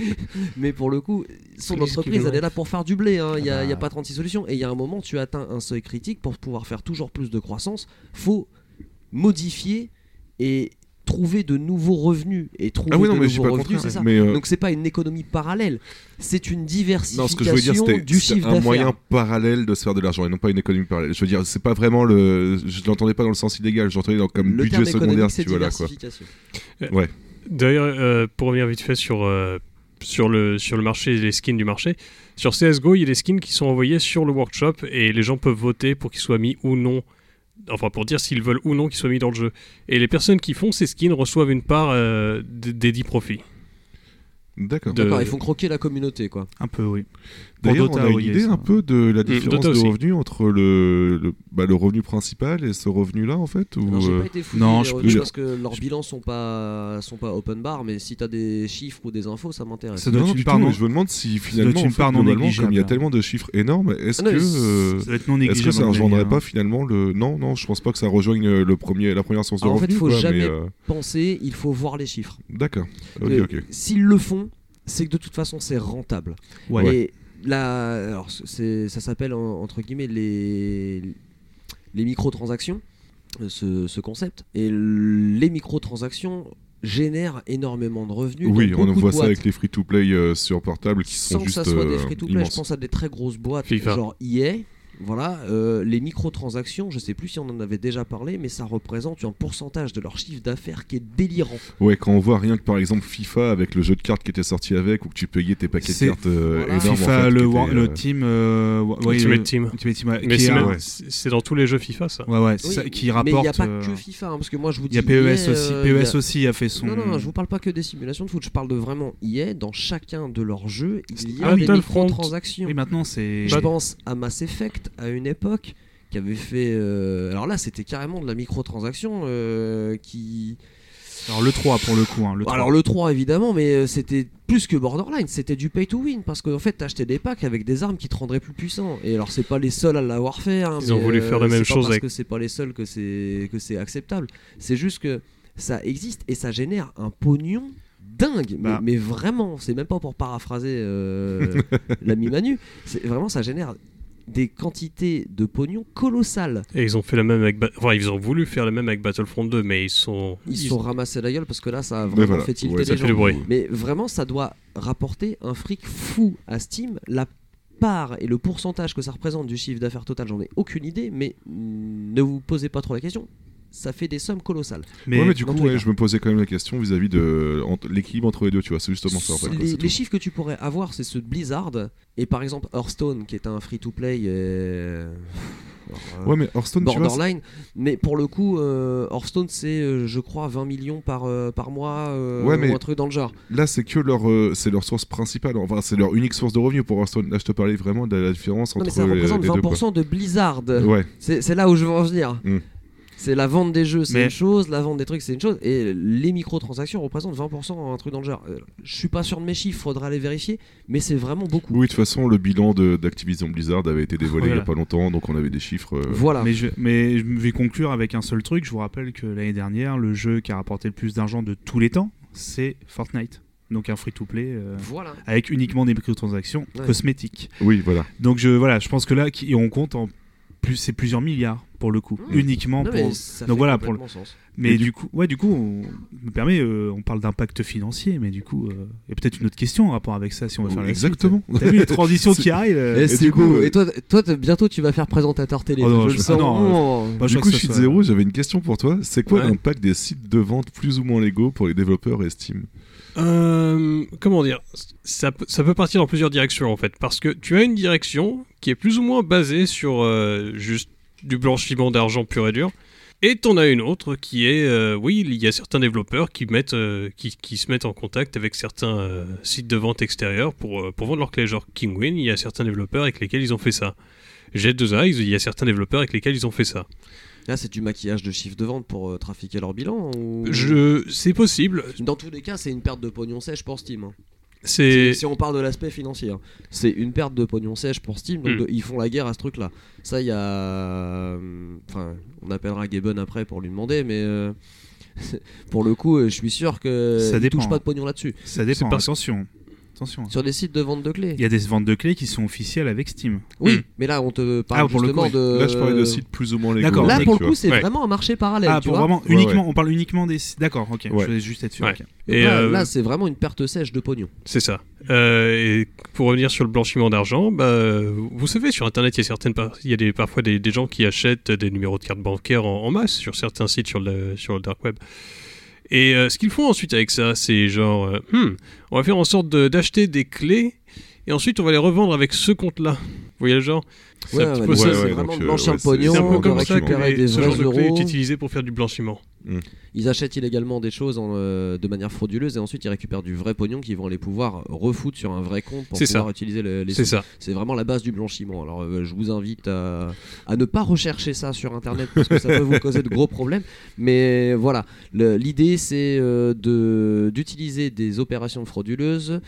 mais pour le coup, son entreprise, elle est là pour faire du blé. hein. Il n'y a, Ah a bah. pas 36 solutions. Et il y a un moment, tu atteins un seuil critique pour pouvoir faire toujours plus de croissance. faut modifier et trouver de nouveaux revenus. Et trouver Ah oui, non, de nouveaux revenus, c'est ça. Mais euh, Donc c'est pas une économie parallèle, c'est une diversification non, ce que je veux dire, c'était du c'était chiffre un moyen parallèle de se faire de l'argent et non pas une économie parallèle. Je veux dire, c'est pas vraiment le. Je l'entendais pas dans le sens illégal, je l'entendais dans- comme Le budget terme secondaire, si tu veux là, quoi. diversification. D'ailleurs, euh, pour revenir vite fait sur, euh, sur, le, sur le marché, les skins du marché, sur CSGO, il y a des skins qui sont envoyés sur le workshop et les gens peuvent voter pour qu'ils soient mis ou non. Enfin, pour dire s'ils veulent ou non qu'ils soient mis dans le jeu. Et les personnes qui font ces skins reçoivent une part euh, des 10 profits. D'accord. De- D'accord, ils font croquer la communauté, quoi. Un peu, oui. Pour D'ailleurs, on a une il idée ça. un peu de la différence Dota de aussi. revenus entre le, le, bah, le revenu principal et ce revenu-là, en fait ou, Alors, euh, pas été fouillé non, je- revenus je- parce que leurs bilans sont pas sont pas open bar, mais si t'as des chiffres ou des infos, ça m'intéresse. Ça doit non, être une part non- je me demande si finalement, en fait, non comme il y a tellement de chiffres énormes, est-ce Ah que, euh, Ça est-ce que mon engendrerait avis, pas hein. finalement le non non je pense pas que ça rejoigne le premier la première source de Alors, en fait, revenus faut quoi, jamais- mais, euh, Penser, il faut voir les chiffres. d'accord Euh, S'ils le font, c'est que de toute façon c'est rentable. Ouais. Et là, alors ça s'appelle en- entre guillemets les les microtransactions, euh, ce, ce concept. Et l- les microtransactions génèrent énormément de revenus. oui on voit ça avec les free to play sur portable qui sans sont que juste ça soit des euh, free-to-play, je pense à des très grosses boîtes, FIFA. genre EA. Voilà, euh, les microtransactions, je sais plus si on en avait déjà parlé, mais ça représente un pourcentage de leur chiffre d'affaires qui est délirant. ouais quand on voit rien que par exemple FIFA avec le jeu de cartes qui était sorti avec ou que tu payais tes paquets de C'est- cartes euh, Voilà. énormes FIFA, en fait, le, war- étaient, le euh, team. euh, ouais, Ultimate le- Team. Ultimate Team, ouais, Mais c'est ouais. dans tous les jeux FIFA, ça. Ouais, ouais, c'est Oui, ça, qui mais rapporte. il n'y a pas euh, que FIFA, hein, parce que moi je vous Il dis. y a PES EA, aussi. euh, il a- PES aussi a fait son. Non, non, je vous parle pas que des simulations de foot, je parle de vraiment EA, dans chacun de leurs jeux, il y Ah a oui, des microtransactions. Oui, maintenant c'est. Je pense à Mass Effect à une époque qui avait fait. euh, Alors là, c'était carrément de la microtransaction euh, qui. Alors le 3 pour le coup. Hein, le 3. Alors le 3 évidemment, mais euh, c'était plus que Borderline, c'était du pay to win parce qu'en fait t'achetais des packs avec des armes qui te rendraient plus puissant. Et alors c'est pas les seuls à l'avoir fait. hein, Ils ont mais, voulu euh, faire la même chose parce avec- que c'est pas les seuls que c'est que c'est acceptable. C'est juste que ça existe et ça génère un pognon dingue. Mais, Bah. mais vraiment, c'est même pas pour paraphraser euh, l'ami Manu. C'est vraiment ça génère des quantités de pognon colossales. Et ils ont fait la même avec. Ba- Enfin, ils ont voulu faire la même avec Battlefront 2, mais ils sont. Ils se sont ramassés la gueule parce que là ça a vraiment voilà. fait tilter Ouais, les gens. Mais vraiment, ça doit rapporter un fric fou à Steam. La part et le pourcentage que ça représente du chiffre d'affaires total, j'en ai aucune idée, mais ne vous posez pas trop la question. Ça fait des sommes colossales. Mais, ouais, mais du coup, ouais, je me posais quand même la question vis-à-vis de entre- l'équilibre entre les deux, tu vois, c'est justement ça en fait. quoi, les, chiffres que tu pourrais avoir, c'est ceux de Blizzard et par exemple Hearthstone, qui est un free-to-play. et- alors, euh, Ouais, mais Hearthstone, tu vois, Borderline, mais pour le coup, euh, Hearthstone c'est, euh, je crois, 20 millions par, euh, par mois euh, Ouais, mais- ou un truc dans le genre. Là, c'est que leur, euh, c'est leur source principale. Enfin, c'est leur unique source de revenus pour Hearthstone. Là, je te parlais vraiment de la différence Non, mais entre ça les, représente les deux. quoi. 20% de Blizzard. Ouais. C'est c'est là où je veux en venir. Mm. C'est la vente des jeux, c'est Mais- une chose, la vente des trucs, c'est une chose, et les microtransactions représentent 20% un truc dans le genre. Euh, Je suis pas sûr de mes chiffres, faudra les vérifier, mais c'est vraiment beaucoup. Oui, de toute façon, le bilan de- d'Activision Blizzard avait été dévoilé il y a pas longtemps, donc on avait des chiffres. euh, Voilà. Mais je, mais je vais conclure avec un seul truc. Je vous rappelle que l'année dernière, le jeu qui a rapporté le plus d'argent de tous les temps, c'est Fortnite. Donc un free-to-play euh, Voilà. avec uniquement des microtransactions Ouais. cosmétiques. Oui, voilà. Donc je, voilà, je pense que là, qui- on compte en plus, c'est plusieurs milliards pour le coup, Mmh. uniquement Non, pour. mais ça donc fait voilà, pour le- sens. Mais du, du- coup, ouais, du coup, on me permet, euh, on parle d'impact financier, mais du coup, euh, il y a peut-être une autre question en rapport avec ça si on veut faire la Exactement. suite. T'as vu les transitions qui arrivent euh, et du coup, euh, Et toi, toi bientôt tu vas faire présentateur télé. Oh non, je je- le sens. non, Oh. Je du coup, Shit ça soit- Zero, j'avais une question pour toi. C'est quoi Ouais. l'impact des sites de vente plus ou moins légaux pour les développeurs et Steam Euh, comment dire ça, peut- partir dans plusieurs directions en fait, parce que tu as une direction qui est plus ou moins basée sur euh, juste du blanchiment d'argent pur et dur, et t'en as une autre qui est, euh, oui, il y a certains développeurs qui, mettent, qui, qui se mettent en contact avec certains sites de vente extérieurs pour, pour vendre leurs clés, genre Kingwin, il y a certains développeurs avec lesquels ils ont fait ça. Jet2A, ils- il y a certains développeurs avec lesquels ils ont fait ça. Là, c'est du maquillage de chiffre de vente pour euh, trafiquer leur bilan ou... Je, c'est possible. Dans tous les cas, c'est une perte de pognon sèche pour Steam. hein. C'est Si, si on parle de l'aspect financier, hein. c'est une perte de pognon sèche pour Steam, donc Mm. de- ils font la guerre à ce truc-là. Ça, il y a. euh, Enfin, on appellera Gaben après pour lui demander, mais. euh, pour le coup, euh, je suis sûr que Ça il dépend. touche pas de pognon là-dessus. Ça dépend, parce- attention. Attention. hein. Sur des sites de vente de clés. Il y a des ventes de clés qui sont officielles avec Steam. Oui, Mm. mais là, on te parle Ah, pour le justement coup, de. Là, je parlais de sites plus ou moins légaux. D'accord. Là, pour le coup, c'est Ouais. vraiment un marché parallèle. Ah, tu pour vois. vraiment uniquement, ouais. on parle uniquement des. D'accord, ok. Ouais. Je voulais juste être sûr. Et, là, euh, là, c'est vraiment une perte sèche de pognon. C'est ça. Euh, et pour revenir sur le blanchiment d'argent, bah, vous savez, sur Internet, il y a, certaines par- il y a des, parfois des, des gens qui achètent des numéros de carte bancaire en, en masse sur certains sites sur le, sur le dark web. Et euh, ce qu'ils font ensuite avec ça, c'est genre, euh, Hmm, on va faire en sorte d'acheter des clés et ensuite on va les revendre avec ce compte-là. Vous voyez le genre C'est Ouais, un petit ouais, peu ça. c'est vraiment donc, de euh, blanchir ouais, le pognon, C'est un peu comme ça que récupérer les- des ce vrais genre de clé euros. est utilisé pour faire du blanchiment. Ils achètent illégalement des choses en, euh, de manière frauduleuse et ensuite ils récupèrent du vrai pognon qu'ils vont aller pouvoir refoutre sur un vrai compte pour pouvoir ça. utiliser le- les C'est ça. C'est vraiment la base du blanchiment. Alors euh, je vous invite à, à ne pas rechercher ça sur internet parce que ça peut vous causer de gros problèmes. Mais voilà, l'idée c'est euh, de- d'utiliser des opérations frauduleuses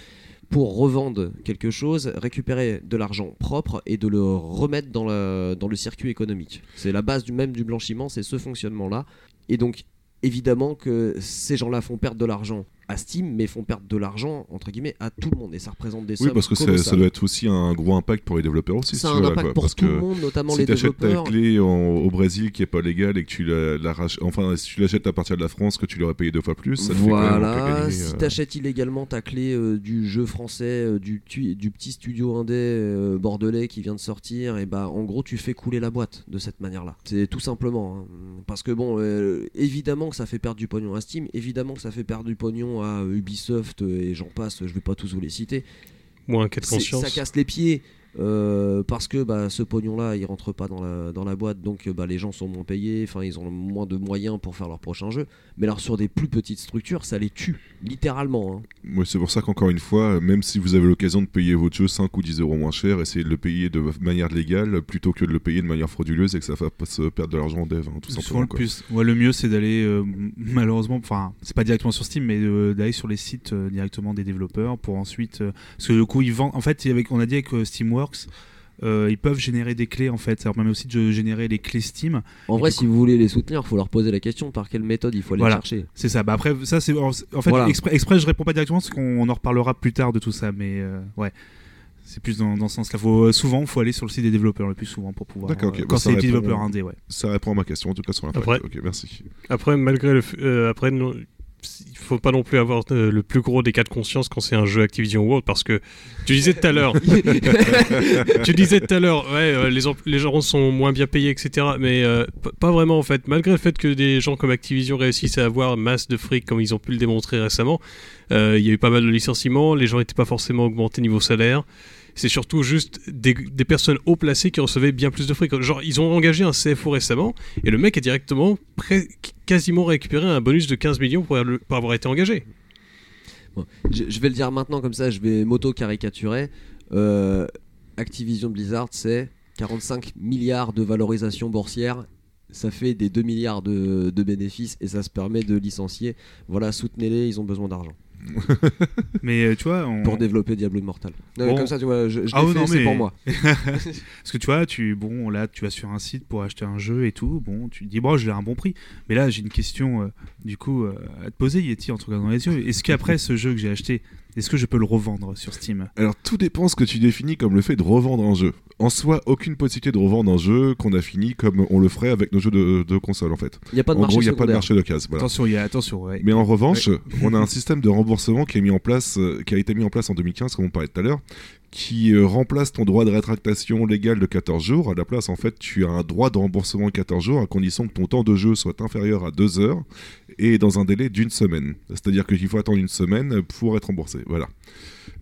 pour revendre quelque chose, récupérer de l'argent propre et de le remettre dans, la- dans le circuit économique. C'est la base même du blanchiment, c'est ce fonctionnement-là. Et donc évidemment que ces gens-là font perdre de l'argent à Steam, mais font perdre de l'argent entre guillemets à tout le monde et ça représente des sommes Oui, parce que ça, doit être aussi un gros impact pour les développeurs aussi. Ça si tu un veux, impact quoi, pour parce tout le monde, notamment si les tu achètes ta développeurs. clé en- au Brésil qui est pas légale et que tu la, la rach- enfin si tu l'achètes à partir de la France que tu l'aurais payé deux fois plus, ça te fait Voilà, gagner, si euh, t'achètes illégalement ta clé euh, du jeu français, euh, du, tu- du petit studio indé euh, bordelais qui vient de sortir, et bah en gros tu fais couler la boîte de cette manière-là. C'est tout simplement. hein. Parce que bon, euh, évidemment que ça fait perdre du pognon à Steam, évidemment que ça fait perdre du pognon à Ubisoft et j'en passe, je vais pas tous vous les citer. Moins un cas de C'est- conscience. ça casse les pieds euh, parce que bah, ce pognon là il rentre pas dans la, dans la boîte donc euh, bah, les gens sont moins payés enfin ils ont moins de moyens pour faire leur prochain jeu mais alors sur des plus petites structures ça les tue littéralement hein. Ouais, c'est pour ça qu'encore une fois, même si vous avez l'occasion de payer votre jeu 5 ou 10 euros moins cher, essayez de le payer de manière légale plutôt que de le payer de manière frauduleuse et que ça fasse perdre de l'argent en dev, hein, tout simplement. le, quoi. plus, ouais, le mieux, c'est d'aller, euh, malheureusement, enfin, c'est pas directement sur Steam, mais euh, d'aller sur les sites euh, directement des développeurs pour ensuite. euh, parce que du coup, ils vendent. En fait, avec, on a dit avec euh, Euh, ils peuvent générer des clés, en fait. Ça leur permet aussi de générer les clés Steam. en Et vrai si vous voulez les soutenir faut leur poser la question par quelle méthode il faut aller Voilà. chercher C'est ça. Bah après, ça, c'est. En fait, Voilà. exprès, exprès, je réponds pas directement parce qu'on en reparlera plus tard de tout ça, mais euh, ouais. C'est plus dans, dans ce sens-là. Faut, euh, souvent, il faut aller sur le site des développeurs le plus souvent pour pouvoir. D'accord, euh, Bah, quand c'est des petits répond- développeurs indés, ouais. Ça répond à ma question, en tout cas sur l'impact. Après- Ok, merci. Après, malgré le, f- euh, après, non, il faut pas non plus avoir euh, le plus gros des cas de conscience quand c'est un jeu Activision World parce que tu disais tout à l'heure, tu disais tout à l'heure, ouais, euh, les, gens sont moins bien payés, etc. Mais euh, pas vraiment en fait. Malgré le fait que des gens comme Activision réussissent à avoir masse de fric comme ils ont pu le démontrer récemment, il y a eu pas mal de licenciements, les gens n'étaient pas forcément augmentés niveau salaire. C'est surtout juste des, personnes haut placées qui recevaient bien plus de fric. Genre, ils ont engagé un CFO récemment et le mec a directement quasiment récupéré un bonus de 15 millions pour, avoir été engagé. Je, vais le dire maintenant comme ça, je vais m'auto-caricaturer. Euh, Activision Blizzard, c'est 45 milliards de valorisation boursière. Ça fait des 2 milliards de bénéfices et ça se permet de licencier. Voilà, soutenez-les, ils ont besoin d'argent Mais euh, tu vois, on... pour développer Diablo Immortal. Non, Bon. Comme ça, tu vois, je, je Ah c'est mais- pour moi. Parce que tu vois, tu, bon, là, tu vas sur un site pour acheter un jeu et tout. Bon, tu te dis, bon, je l'ai à un bon prix. Mais là, j'ai une question, euh, du coup, euh, à te poser, Yeti, en te regardant les yeux. Est-ce qu'après ce jeu que j'ai acheté, est-ce que je peux le revendre sur Steam? Alors tout dépend ce que tu définis comme le fait de revendre un jeu. En soi, aucune possibilité de revendre un jeu qu'on a fini comme on le ferait avec nos jeux de, de console en fait. Il n'y a pas de en marché gros, il n'y a pas de marché d'occasion. Voilà. Attention, il y a attention, ouais. Mais en revanche, on a un système de remboursement qui, est mis en place, euh, qui a été mis en place en 2015, comme on parlait tout à l'heure, qui euh, remplace ton droit de rétractation légal de 14 jours. À la place, en fait, tu as un droit de remboursement de 14 jours à condition que ton temps de jeu soit inférieur à 2 heures et dans un délai d'une semaine. C'est-à-dire qu'il faut attendre une semaine pour être remboursé. Voilà.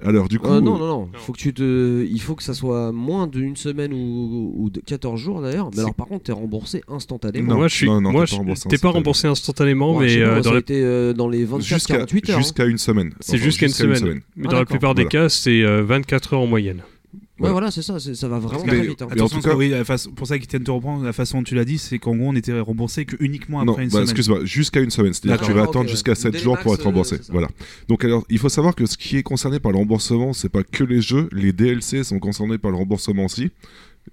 Alors, du coup. Euh, non, non, non. Faut que tu te... Il faut que ça soit moins d'une semaine ou, ou de 14 jours d'ailleurs. Mais alors, par contre, t'es remboursé instantanément. Non, moi, je suis, non, non, moi, t'es pas je- remboursé t'es pas instantanément. remboursé instantanément, Ouais, je sais mais euh, dans ça a la- été euh, dans les 24-48 Jusqu'à heures. hein. jusqu'à une semaine. c'est Enfin, jusqu'à une semaine. Mais Ah, dans la d'accord. plupart des cas, c'est euh, 24 heures en moyenne. Ouais, voilà, c'est ça, ça va vraiment Mais- très vite. hein. Mais en Attention, tout cas- oui, la façon- pour ça qu'Étienne te reprend, la façon dont tu l'as dit, c'est qu'en gros, on était remboursé que uniquement Non, après une bah, semaine. excuse-moi, jusqu'à une semaine. C'est-à-dire que tu vas attendre jusqu'à ouais. 7 Dès jours pour être remboursé. euh, ça. Voilà. Donc alors, il faut savoir que ce qui est concerné par le remboursement, c'est pas que les jeux, les DLC sont concernés par le remboursement aussi.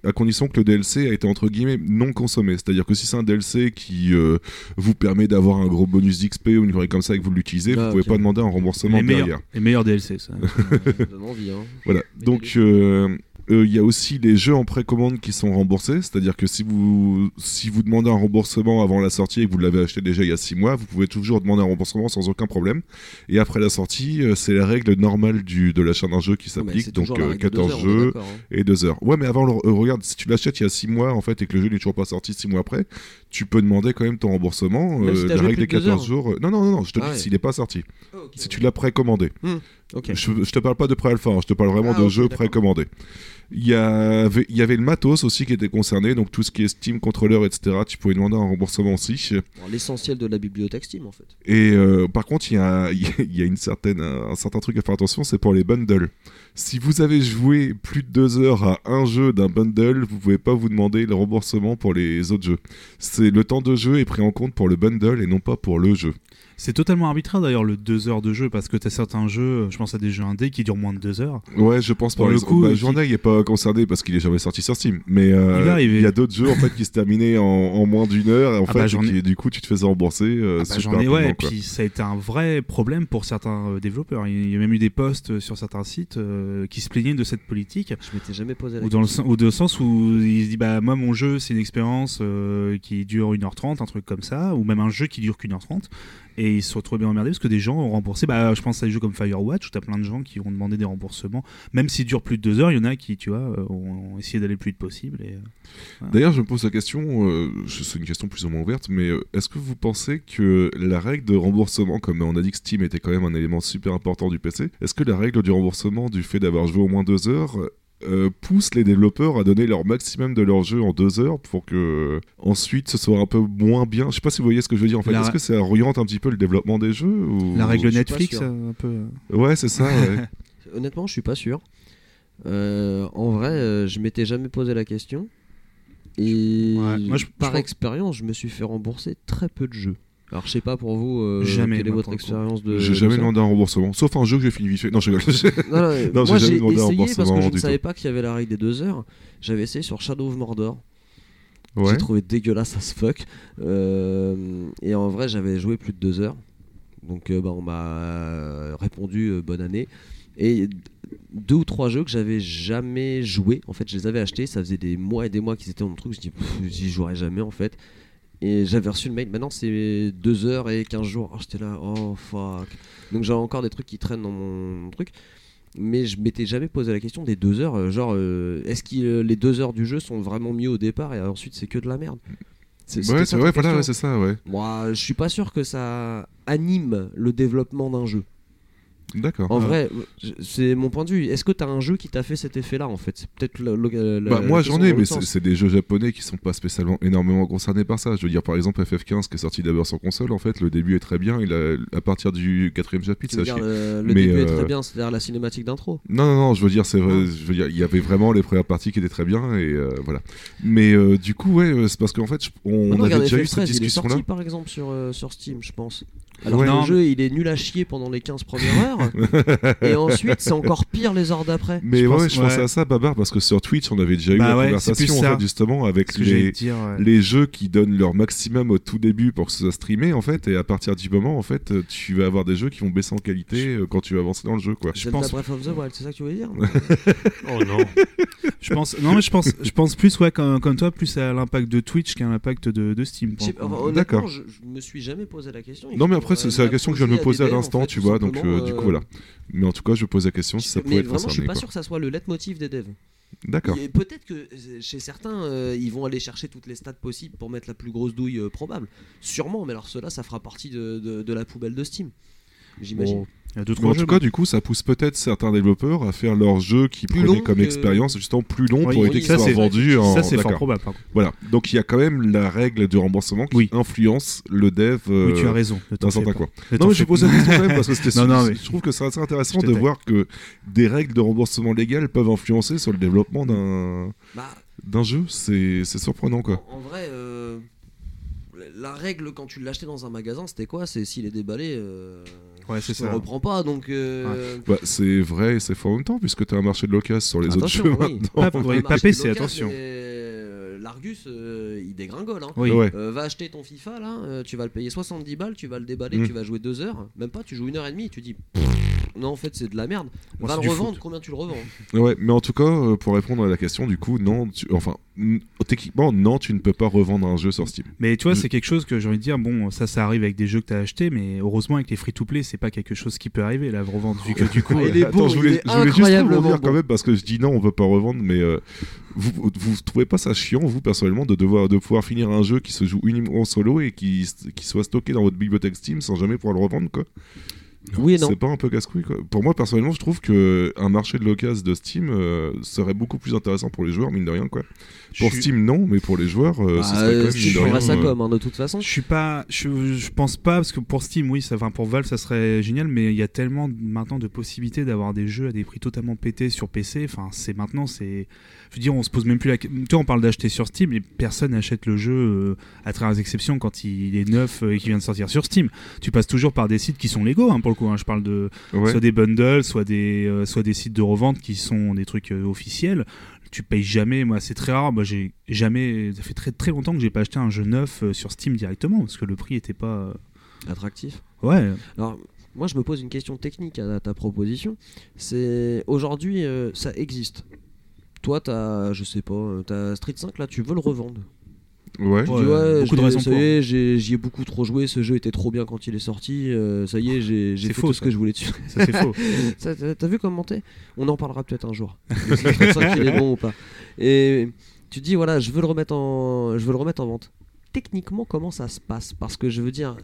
À condition que le DLC a été entre guillemets non consommé. C'est-à-dire que si c'est un DLC qui euh, vous permet d'avoir un gros bonus d'XP ou une connerie comme ça et que vous l'utilisez, Ah, vous pouvez pas demander un remboursement les, meilleurs, derrière. les meilleurs DLC, ça. Ça donne envie, hein. Voilà. Mais Donc, les- euh, euh, il y a aussi les jeux en précommande qui sont remboursés. C'est-à-dire que si vous, si vous demandez un remboursement avant la sortie et que vous l'avez acheté déjà il y a 6 mois, vous pouvez toujours demander un remboursement sans aucun problème. Et après la sortie, euh, c'est la règle normale du, de l'achat d'un jeu qui s'applique. Donc euh, règle de deux 14 heures, on est jeux hein. et 2 heures. Ouais, mais avant, le- euh, regarde, si tu l'achètes il y a 6 mois en fait et que le jeu n'est toujours pas sorti 6 mois après, tu peux demander quand même ton remboursement. Si la règle des de deux 14 heures. jours. Non, non, non, non, je te Ah dis ouais. s'il n'est pas sorti. Ok, Si ouais. tu l'as précommandé. Ok. Je, je te parle pas de pré-alpha, hein, je te parle vraiment Ah, de ok, jeux d'accord. Il y, avait, il y avait le matos aussi qui était concerné, donc tout ce qui est Steam, contrôleur, etc. Tu pouvais demander un remboursement aussi. L'essentiel de la bibliothèque Steam en fait. Et euh, par contre, il y a, il y a une certaine, un certain truc à faire attention, c'est pour les bundles. Si vous avez joué plus de deux heures à un jeu d'un bundle, vous pouvez pas vous demander le remboursement pour les autres jeux. C'est le temps de jeu est pris en compte pour le bundle et non pas pour le jeu. C'est totalement arbitraire d'ailleurs le 2 heures de jeu parce que t'as certains jeux, je pense à des jeux indés qui durent moins de 2 heures. Ouais, je pense Pour par le exemple, coup, bah, qui- Journée, il est pas concerné parce qu'il est jamais sorti sur Steam. Mais euh, Il y a d'autres jeux en fait qui se terminaient en, en moins d'une heure et en Ah fait, bah, qui- du coup, tu te faisais rembourser euh, Ah bah, super ai, ouais, et puis ça a été un vrai problème pour certains euh, développeurs. Il y a même eu des posts sur certains sites euh, qui se plaignaient de cette politique. Je m'étais jamais posé la Ou dans, le, question. sen- ou dans le sens où il se dit bah moi mon jeu c'est une expérience euh, qui dure 1h30 un truc comme ça ou même un jeu qui dure qu'une heure 30 et ils se retrouvent bien emmerdés parce que des gens ont remboursé. Bah je pense à des jeux comme Firewatch où t'as plein de gens qui ont demandé des remboursements. Même s'il dure plus de 2 heures il y en a qui tu vois euh, ont, essayé d'aller le plus vite possible et, euh, D'ailleurs, je me pose la question, euh, c'est une question plus ou moins ouverte, mais est-ce que vous pensez que la règle de remboursement, comme on a dit que Steam était quand même un élément super important du PC, est-ce que la règle du remboursement du fait d'avoir joué au moins deux heures euh, pousse les développeurs à donner leur maximum de leur jeu en deux heures pour que euh, ensuite ce soit un peu moins bien Je sais pas si vous voyez ce que je veux dire en fait. La- Est-ce que ça oriente un petit peu le développement des jeux ou... la règle Netflix euh, un peu Ouais, c'est ça. ouais. Honnêtement, je suis pas sûr. Euh, en vrai, euh, je m'étais jamais posé la question. Et Ouais, moi, je- par je expérience, je me suis fait rembourser très peu de jeux. Alors, je sais pas pour vous, euh, Jamais, quelle est votre expérience de. J'ai jamais demandé un remboursement, sauf un jeu que j'ai fini vite fait. Non, je rigole. Non, non, Non, moi j'ai essayé parce que je ne savais pas qu'il y avait la règle des deux heures. J'avais essayé sur Shadow of Mordor. ouais. J'ai trouvé dégueulasse as fuck. Euh, et en vrai, j'avais joué plus de deux heures. Donc, euh, bah, on m'a répondu bonne année. Et deux ou trois jeux que j'avais jamais joué. En fait, je les avais achetés. Ça faisait des mois et des mois qu'ils étaient dans mon truc. Je dis, pff, j'y jouerai jamais en fait. Et j'avais reçu le mail. Maintenant, c'est 2 heures et 15 jours. Alors, J'étais là, oh fuck. Donc, j'ai encore des trucs qui traînent dans mon, truc. Mais je m'étais jamais posé la question des deux heures. euh, Genre, euh, est-ce que euh, les deux heures du jeu sont vraiment mieux au départ et ensuite c'est que de la merde? Ouais, c'est voilà, ouais, c'est ça, ouais. Moi, je suis pas sûr que ça anime le développement d'un jeu. D'accord. En Ouais. vrai, c'est mon point de vue. Est-ce que t'as un jeu qui t'a fait cet effet-là en fait? C'est peut-être le- Bah, moi j'en ai, mais c'est des jeux japonais qui sont pas spécialement énormément concernés par ça. Je veux dire, par exemple, FF15 qui est sorti d'abord sur console, en fait, le début est très bien. Il a, à partir du quatrième chapitre, Tu ça dire, chie. le, Mais, début est euh, très bien, c'est-à-dire la cinématique d'intro. Non, non, non, je veux dire, c'est vrai. Ah. Je veux dire, il y avait vraiment les premières parties qui étaient très bien et euh, voilà. Mais euh, du coup, ouais, euh, c'est parce qu'en fait, on, Maintenant, avait déjà eu FF13, cette discussion-là. sorti par exemple sur, euh, sur Steam, je pense. Alors Ouais. que Non, le jeu, il est nul à chier pendant les 15 premières heures. et ensuite, c'est encore pire les heures d'après. Mais Je ouais, pense- je pensais ouais. à ça, Babar, parce que sur Twitch, on avait déjà eu Bah la ouais, conversation plus en ça. fait, justement avec les, te dire ouais. les jeux qui donnent leur maximum au tout début pour que ce soit streamé en fait et à partir du moment en fait tu vas avoir des jeux qui vont baisser en qualité euh, quand tu vas avancer dans le jeu quoi Je pense- Breath of the Wild, c'est ça que tu voulais dire Oh non. je pense non mais je pense je pense plus ouais comme, comme toi plus à l'impact de Twitch qu'à l'impact de, de Steam enfin, D'accord. je, je me suis jamais posé la question. Non mais après c'est la question que je viens de me poser à l'instant tu vois donc euh, du coup euh, voilà mais en tout cas je pose la question si ça pouvait être vraiment, je suis concerné pas sûr que ça soit le leitmotiv des devs. d'accord Peut-être que euh, chez certains, euh, ils vont aller chercher toutes les stats possibles pour mettre la plus grosse douille euh, probable. Sûrement, mais alors cela, ça fera partie de, de- de la poubelle de Steam. j'imagine. Bon, Il y a deux, Mais trois en jeux. tout cas, du coup, ça pousse peut-être certains développeurs à faire leurs jeux qui Plus prenaient comme que- expérience justement plus long Oui, pour oui, éviter qu'ils ça, soient vendus en. Ça, c'est fort probable. Voilà. Donc il y a quand même la règle du remboursement qui Oui. influence le dev. euh, Oui, tu as raison. Coins. Ne t'en Non, mais posé la question quand même parce que c'était. Non, non, mais- Je trouve que c'est assez intéressant Je de voir que des règles de remboursement légal peuvent influencer sur le développement d'un Bah, d'un jeu. C'est c'est surprenant quoi. En vrai, euh, la règle quand tu l'achetais dans un magasin, c'était quoi? C'est s'il est déballé, euh, Ouais, c'est ça. reprends pas. Donc, euh, Bah, c'est vrai et c'est fort en même temps puisque tu as un marché de l'occasion sur les Attention, autres jeux oui. maintenant. Pas- le oui, marché pas de PC, l'occasion, attention. mais, euh, L'Argus, euh, il dégringole. Hein. Oui. Ouais. Euh, va acheter ton FIFA là, euh, tu vas le payer 70 balles, tu vas le déballer, Mm. tu vas jouer 2 heures, même pas, tu joues une heure et demie, tu dis non en fait c'est de la merde. Bon, va le revendre, foot. combien tu le revends? Ouais, mais en tout cas, euh, pour répondre à la question, du coup, non, tu- enfin, techniquement, non, tu ne peux pas revendre un jeu sur Steam. Mais tu vois, c'est quelque chose que j'ai envie de dire. Bon, ça, ça arrive avec des jeux que tu as achetés, mais heureusement, avec les free-to-play, c'est pas quelque chose qui peut arriver, la revente. Vu que du coup. Ah, il euh, est Attends, je il voulais, est je voulais juste incroyablement rebondir bon. quand même parce que je dis non, on veut pas revendre, mais euh, vous, vous, trouvez pas ça chiant, vous, personnellement, de devoir de pouvoir finir un jeu qui se joue uniquement en solo et qui, qui soit stocké dans votre bibliothèque Steam sans jamais pouvoir le revendre, quoi? Oui et non. C'est pas un peu casse-couille, quoi? Pour moi, personnellement, je trouve que un marché de l'occasion de Steam euh, serait beaucoup plus intéressant pour les joueurs, mine de rien, quoi. Pour Steam, non, mais pour les joueurs, euh, ce Bah, serait quand même, rien, ça euh, comme hein, de toute façon. Je suis pas, je, je pense pas parce que pour Steam, oui, ça, enfin pour Valve, ça serait génial, mais il y a tellement maintenant de possibilités d'avoir des jeux à des prix totalement pétés sur PC. Enfin, c'est maintenant, c'est, je veux dire, on se pose même plus la, tu vois, on parle d'acheter sur Steam, et personne n'achète le jeu euh, à travers les exceptions quand il est neuf euh, et qu'il vient de sortir sur Steam. Tu passes toujours par des sites qui sont légaux, hein, pour le coup. hein. Je parle de ouais. soit des bundles, soit des, euh, soit des sites de revente qui sont des trucs officiels. Tu payes jamais, moi c'est très rare. Moi j'ai jamais, ça fait très très longtemps que j'ai pas acheté un jeu neuf sur Steam directement parce que le prix était pas. Attractif. Ouais. Alors, moi, je me pose une question technique à ta proposition. C'est aujourd'hui, euh, ça existe. Toi, t'as, je sais pas, euh, t'as Street 5 là, tu veux le revendre. Ouais. Tu Ouais, dis, ouais, beaucoup de raisons ça y est, j'y ai beaucoup trop joué. Ce jeu était trop bien quand il est sorti. euh, ça y est, j'ai fait faux, tout ce que je voulais dessus. Ça c'est faux. Ça, T'as vu comment t'es? On en parlera peut-être un jour. Le Street 5, il est bon ou pas Et tu dis voilà, je veux le remettre en, je veux le remettre en vente. Techniquement, comment ça se passe? Parce que je veux dire,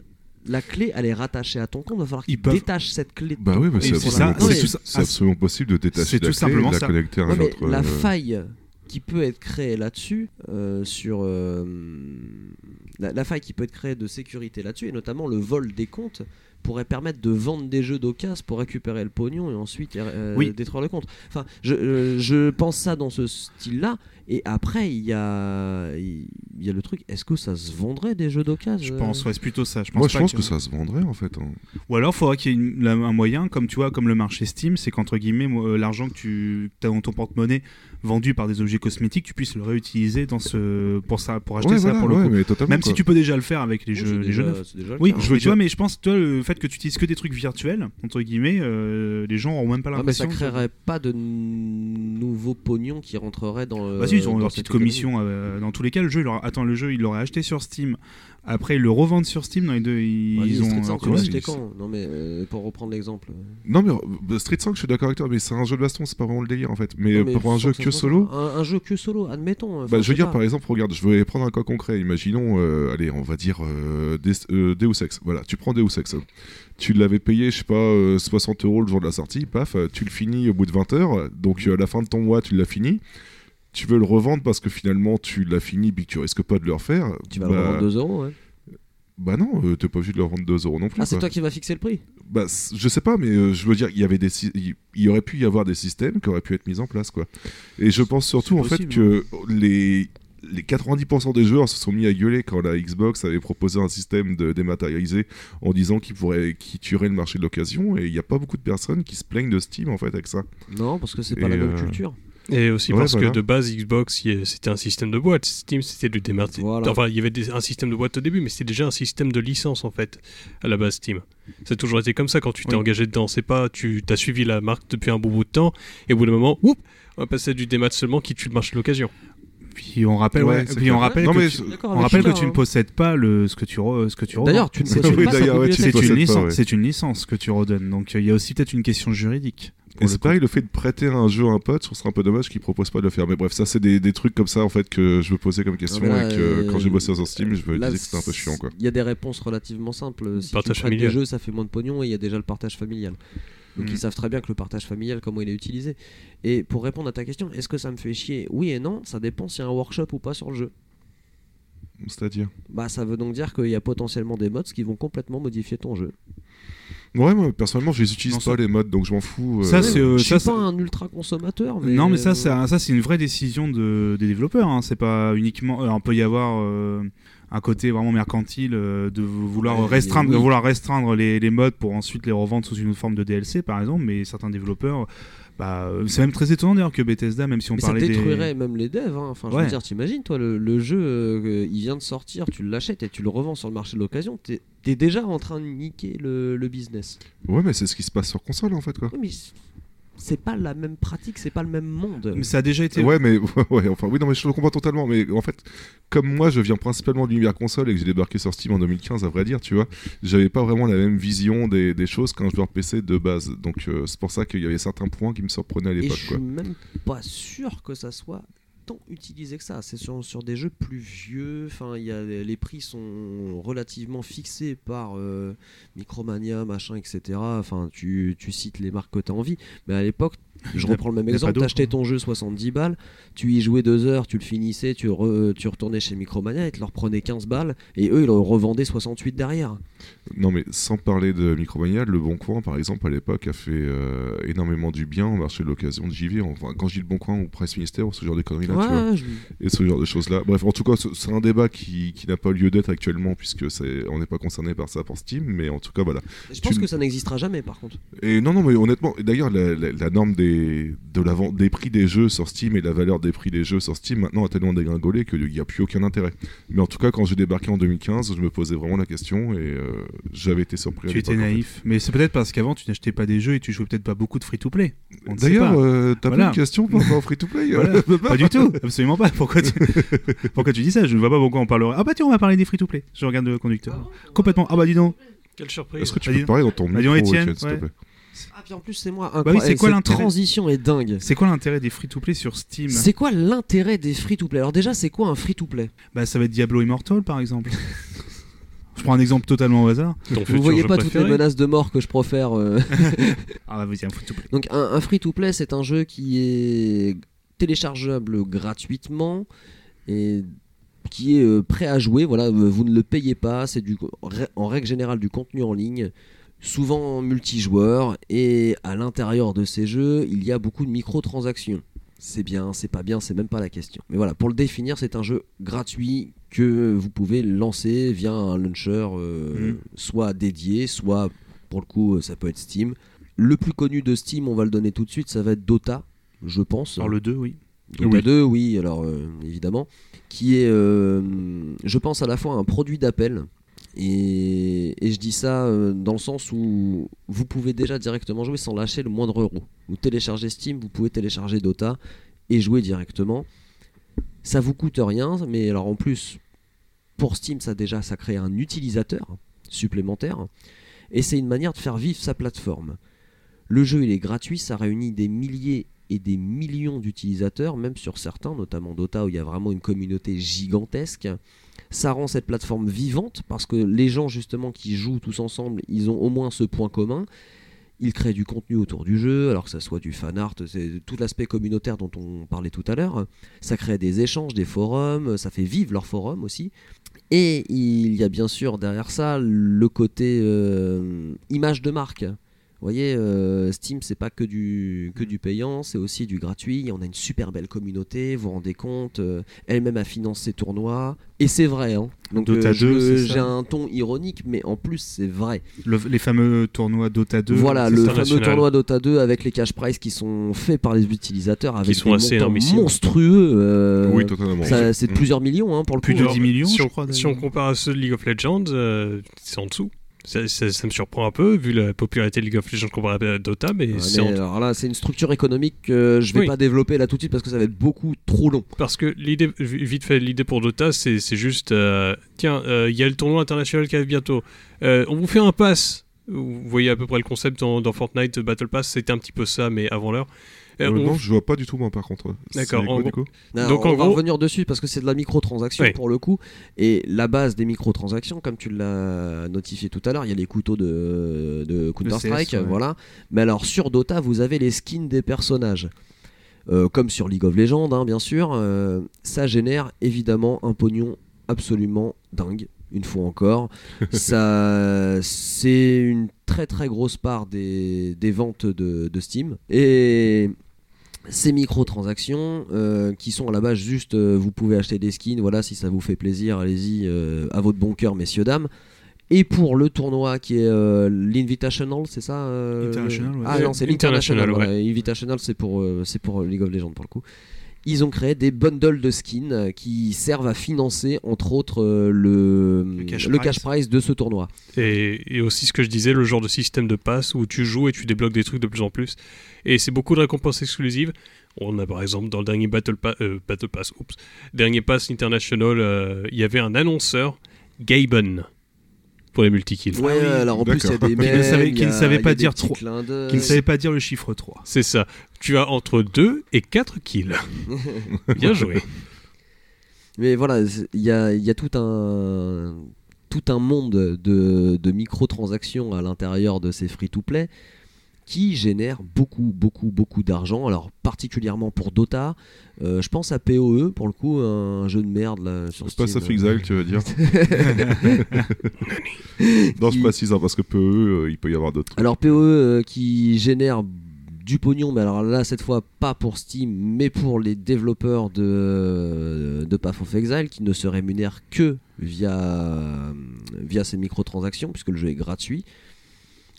la clé, elle est rattachée à ton compte. Il va falloir Ils qu'ils peuvent- détachent cette clé. de Bah ton oui, compte c'est ça, absolument, c'est Ouais, possible. tout ça. C'est absolument possible de détacher c'est la tout clé et de simplement la ça. connecter à Ouais, mais notre. la euh, faille qui peut être créée là-dessus, euh, sur euh, la, la faille qui peut être créée de sécurité là-dessus, et notamment le vol des comptes, pourrait permettre de vendre des jeux d'occasion pour récupérer le pognon et ensuite euh, Oui. détruire le compte. Enfin, je, euh, je pense ça dans ce style-là. Et après, il y a, il y a le truc. Est-ce que ça se vendrait des jeux d'occasion? Je pense, ouais, c'est plutôt ça. Je pense Moi, je pense que ça se vendrait en fait. hein. Ou alors, il faudrait qu'il y ait une- la- un moyen, comme tu vois, comme le marché Steam, c'est qu'entre guillemets, euh, l'argent que tu as dans ton porte-monnaie vendu par des objets cosmétiques, tu puisses le réutiliser dans ce, pour, ça, pour acheter Ouais, ça voilà, pour le ouais, coup. mais totalement. Même quoi. si tu peux déjà le faire avec les Oui, jeux, les jeux déjà- neufs. c'est déjà le Oui, cas, hein. je veux mais tu vois, mais je pense, toi, le fait que tu utilises que des trucs virtuels, entre guillemets, euh, les gens auront même pas Ah, mais ça l'impression. que- créerait pas de nouveaux pognons qui rentreraient dans. Bah si, ils ont leur petite commission. euh, dans tous les cas, le jeu, il aura- attends, le jeu, ils l'auraient acheté sur Steam. Après, ils le revendent sur Steam. Dans les deux, ils, Ouais, ils Street ont. 5, leur tu l'as commission. acheté quand? Non, mais euh, pour reprendre l'exemple. Non, mais euh, Street 5, je suis d'accord avec toi, mais c'est un jeu de baston, c'est pas vraiment le délire en fait. Mais, Non, mais pour un jeu que solo. Un, un jeu que solo, admettons. Bah, je veux dire, pas. par exemple, regarde, je vais prendre un cas concret. Imaginons, euh, allez, on va dire euh, Des- euh, Deus Ex. Voilà, tu prends Deus Ex. Tu l'avais payé, je sais pas, euh, 60 euros le jour de la sortie, paf, tu le finis au bout de 20 heures. Donc, à la fin de ton mois, tu l'as fini. Tu veux le revendre parce que finalement, tu l'as fini, puis que tu risques pas de le refaire. Tu vas bah, le revendre 2 euros, ouais. Bah non, euh, t'es pas obligé de le revendre 2 euros non plus. Ah, c'est toi qui vas fixer le prix Bah, je sais pas, mais euh, je veux dire, il y avait des, il y aurait pu y avoir des systèmes qui auraient pu être mis en place, quoi. Et je pense surtout en fait que les les 90% des joueurs se sont mis à gueuler quand la Xbox avait proposé un système de dématérialisé en disant qu'il pourrait, qu'il tuerait le marché de l'occasion. Et il n'y a pas beaucoup de personnes qui se plaignent de Steam en fait avec ça. Non, parce que c'est pas la même euh, culture. Et aussi Ouais, parce voilà. que de base, Xbox, c'était un système de boîte. Steam, c'était du démarrage. Voilà. Enfin, il y avait des- un système de boîte au début, mais c'était déjà un système de licence en fait, à la base Steam. Ça a toujours été comme ça quand tu t'es Oui. engagé dedans. C'est pas, tu as suivi la marque depuis un bon bout de temps, et au bout d'un moment, oups, on va passer à du démat seulement qui tue le marché de l'occasion. Puis on rappelle, Ouais, ouais, c'est puis on rappelle Non, que tu, on rappelle que tu ne hein. possèdes pas le ce que tu re- ce que tu. D'ailleurs, tu ne C'est- possèdes oui, pas ouais, c'est une pas, licence, ouais. c'est une licence que tu redonnes. Donc euh, il y a aussi peut-être une question juridique. Et c'est pareil, le fait de prêter un jeu à un pote, je trouve ça un peu dommage qu'il propose pas de le faire. Mais bref, ça, c'est des, des trucs comme ça, en fait, que je me posais comme question là, et que euh, quand j'ai bossé sur Steam, je me disais que c'était un peu chiant, quoi. Il y a des réponses relativement simples. Si Partage tu prêtes des familial. jeux, ça fait moins de pognon et il y a déjà le partage familial. Donc ils savent très bien que le partage familial, comment il est utilisé. Et pour répondre à ta question, est-ce que ça me fait chier? Oui et non, ça dépend s'il y a un workshop ou pas sur le jeu. C'est-à-dire? Bah ça veut donc dire qu'il y a potentiellement des mods qui vont complètement modifier ton jeu. Ouais, moi, personnellement, je les utilise Non, pas, ça- les modes, donc je m'en fous. euh, Ça, c'est, euh, je ça, suis pas un ultra consommateur, mais non, mais ça, euh, c'est un- ça, c'est une vraie décision de, des développeurs. Hein. C'est pas uniquement. euh, on peut y avoir euh, un côté vraiment mercantile euh, de vouloir Ouais, restreindre, oui. de vouloir restreindre les, les modes pour ensuite les revendre sous une autre forme de DLC, par exemple. Mais certains développeurs, bah, euh, c'est même très étonnant d'ailleurs que Bethesda, même si on Mais ça parlait des. détruirait même les devs. hein. Enfin, je Ouais. veux dire, t'imagines, toi, le, le jeu, euh, il vient de sortir, tu l'achètes et tu le revends sur le marché de l'occasion. T'es es déjà en train de niquer le, le business. Ouais, mais c'est ce qui se passe sur console, en fait, quoi. Oui, mais c'est pas la même pratique, c'est pas le même monde. Mais ça a déjà été. Ouais, mais ouais, enfin, oui, non, mais je le comprends totalement. Mais en fait, comme moi, je viens principalement de l'univers console et que j'ai débarqué sur Steam en 2015, à vrai dire, tu vois, j'avais pas vraiment la même vision des, des choses qu'un joueur PC de base. Donc, euh, c'est pour ça qu'il y avait certains points qui me surprenaient à l'époque, je suis même pas sûr que ça soit tant utilisé que ça. C'est sur, des jeux plus vieux. Enfin, il y a les prix sont relativement fixés par euh, Micromania, machin, etc. Enfin, tu, tu cites les marques que tu as envie. Mais à l'époque, je reprends le même exemple. T'achetais ton jeu 70 balles, tu y jouais deux heures, tu le finissais, tu, re- tu retournais chez Micromania et te leur prenais 15 balles. Et eux, ils le revendaient 68 derrière. Non, mais sans parler de Micromania, Le Bon Coin, par exemple, à l'époque, a fait euh, énormément du bien au marché de l'occasion de JV. Enfin, quand je dis Le Bon Coin ou Presse Ministère, ou ce genre de conneries-là, tu vois. Je- et ce genre de choses-là. Bref, en tout cas, ce- c'est un débat qui, qui n'a pas lieu d'être actuellement puisque on n'est pas concerné par ça pour Steam, mais en tout cas, voilà. je pense Tu- que ça n'existera jamais par contre. Et non, non, mais honnêtement, d'ailleurs, la, la- la norme des, de la vente, des prix des jeux sur Steam et la valeur des prix des jeux sur Steam maintenant a tellement dégringolé qu'il n'y a plus aucun intérêt. Mais en tout cas, quand j'ai débarqué en 2015, je me posais vraiment la question et euh, j'avais été surpris. Tu étais en fait. naïf. Mais c'est peut-être parce qu'avant, tu n'achetais pas des jeux et tu jouais peut-être pas beaucoup de free-to-play. D'ailleurs, euh, t'as Voilà. pas une question par rapport au free-to-play Voilà. euh, Pas du tout, absolument pas. Pourquoi tu... Pourquoi tu dis ça? Je ne vois pas pourquoi on parlerait. Ah bah tiens, on va parler des free-to-play. Je regarde le conducteur. Complètement. Ah bah dis donc. Quelle surprise. Est-ce que tu Vas-y. peux parler dans ton Bah, micro, Étienne, s'il te plaît? Ah, puis en plus, c'est moi. Bah oui, c'est quoi l'intérêt transition est dingue. C'est quoi l'intérêt des free-to-play sur Steam C'est quoi l'intérêt des free-to-play? Alors déjà, c'est quoi un free-to-play? Bah ça va être Diablo Immortal par exemple. Je prends un exemple totalement au hasard. Vous voyez pas toutes les menaces de mort que je profère. euh. Ah bah vas-y, un free-to-play. Donc un, un free-to-play, c'est un jeu qui est téléchargeable gratuitement et qui est euh, prêt à jouer. Voilà, euh, vous ne le payez pas. C'est du en règle générale du contenu en ligne, souvent multijoueur. Et à l'intérieur de ces jeux, il y a beaucoup de microtransactions. C'est bien, c'est pas bien, c'est même pas la question. Mais voilà, pour le définir, c'est un jeu gratuit que vous pouvez lancer via un launcher, euh, Mhm. soit dédié, soit pour le coup, euh, ça peut être Steam. Le plus connu de Steam, on va le donner tout de suite, ça va être Dota, je pense. Alors le 2, oui. Dota Oui. 2, oui, alors euh, évidemment, qui est, euh, je pense, à la fois un produit d'appel. Et, je dis ça euh, dans le sens où vous pouvez déjà directement jouer sans lâcher le moindre euro. Vous téléchargez Steam, vous pouvez télécharger Dota et jouer directement. Ça vous coûte rien, mais alors en plus, pour Steam, ça déjà, ça crée un utilisateur supplémentaire. Et c'est une manière de faire vivre sa plateforme. Le jeu, il est gratuit, ça réunit des milliers et des millions d'utilisateurs, même sur certains, notamment Dota, où il y a vraiment une communauté gigantesque. Ça rend cette plateforme vivante parce que les gens justement qui jouent tous ensemble, ils ont au moins ce point commun. Ils créent du contenu autour du jeu, alors que ça soit du fan art, c'est tout l'aspect communautaire dont on parlait tout à l'heure. Ça crée des échanges, des forums, ça fait vivre leurs forums aussi. Et il y a bien sûr derrière ça le côté euh, image de marque. Vous voyez, euh, Steam, c'est pas que du, que du payant, c'est aussi du gratuit. On a une super belle communauté, vous vous rendez compte. euh, Elle-même a financé ses tournois. Et c'est vrai. Hein. Donc, Dota euh, je- 2, c'est ça. j'ai un ton ironique, mais en plus, c'est vrai. Le- les fameux tournois Dota 2. Voilà, le fameux tournoi Dota 2 avec les cash prizes qui sont faits par les utilisateurs avec sont des assez montants énormissimes. monstrueux. euh, Oui, totalement. c'est de plusieurs millions hein, pour le Plus coup. de hein. 10 millions, si je on, crois, Si on d'ailleurs. compare à ceux de League of Legends, euh, c'est en dessous. Ça, ça- ça me surprend un peu, vu la popularité de League of Legends comparée à Dota, mais Ouais, c'est mais en- alors là, c'est une structure économique que je vais Oui. pas développer là tout de suite parce que ça va être beaucoup trop long. Parce que l'idée, vite fait, l'idée pour Dota, c'est c'est juste, euh, tiens, euh, il y a le tournoi international qui arrive bientôt. Euh, on vous fait un pass. Vous voyez à peu près le concept dans, dans Fortnite Battle Pass, c'était un petit peu ça, mais avant l'heure. Euh, Euh, on- non, je vois pas du tout moi par contre. D'accord, Donc, on en va gros- revenir dessus parce que c'est de la microtransaction Oui. pour le coup. Et la base des microtransactions, comme tu l'as notifié tout à l'heure, il y a les couteaux de. CS, ouais. Voilà. Mais alors sur Dota, vous avez les skins des personnages. Euh, comme sur League of Legends, hein, bien sûr. euh, ça génère évidemment un pognon absolument dingue. Une fois encore, ça, c'est une très très grosse part des, des ventes de, de Steam. Et ces microtransactions euh, qui sont à la base juste euh, vous pouvez acheter des skins voilà si ça vous fait plaisir allez-y euh, à votre bon cœur messieurs dames et pour le tournoi qui est euh, l'Invitational c'est ça euh, International, ouais. ah non c'est l'International International, voilà. Invitational c'est pour euh, c'est pour League of Legends pour le coup ils ont créé des bundles de skins euh, qui servent à financer entre autres euh, le, Le cash le cash de ce tournoi Et, et aussi ce que je disais, le genre de système de passe où tu joues et tu débloques des trucs de plus en plus. Et c'est beaucoup de récompenses exclusives. On a par exemple dans le dernier Battle, Pa- euh, Battle Pass, dernier Pass International, euh, il y avait un annonceur, Gaben, pour les multikills. ouais oui, alors en plus il y a des Qui ne savait- qui ne a- savait a pas dire petits trop- clins d'œil. Qui ne savait pas dire le chiffre 3. C'est ça. Tu as entre 2 et 4 kills. Bien joué. Mais voilà, il y a, y a tout un tout un monde de, de microtransactions à l'intérieur de ces free-to-play qui génèrent beaucoup, beaucoup, beaucoup d'argent. Alors particulièrement pour Dota, euh, je pense à PoE pour le coup, un jeu de merde là sur C'est pas Steam. ça Exile, tu veux dire Non, je Qui- précise hein, parce que PE, euh, il peut y avoir d'autres. Alors PoE euh, qui génère du pognon, mais alors là cette fois pas pour Steam, mais pour les développeurs de, de Path of Exile qui ne se rémunèrent que via, via ces microtransactions puisque le jeu est gratuit.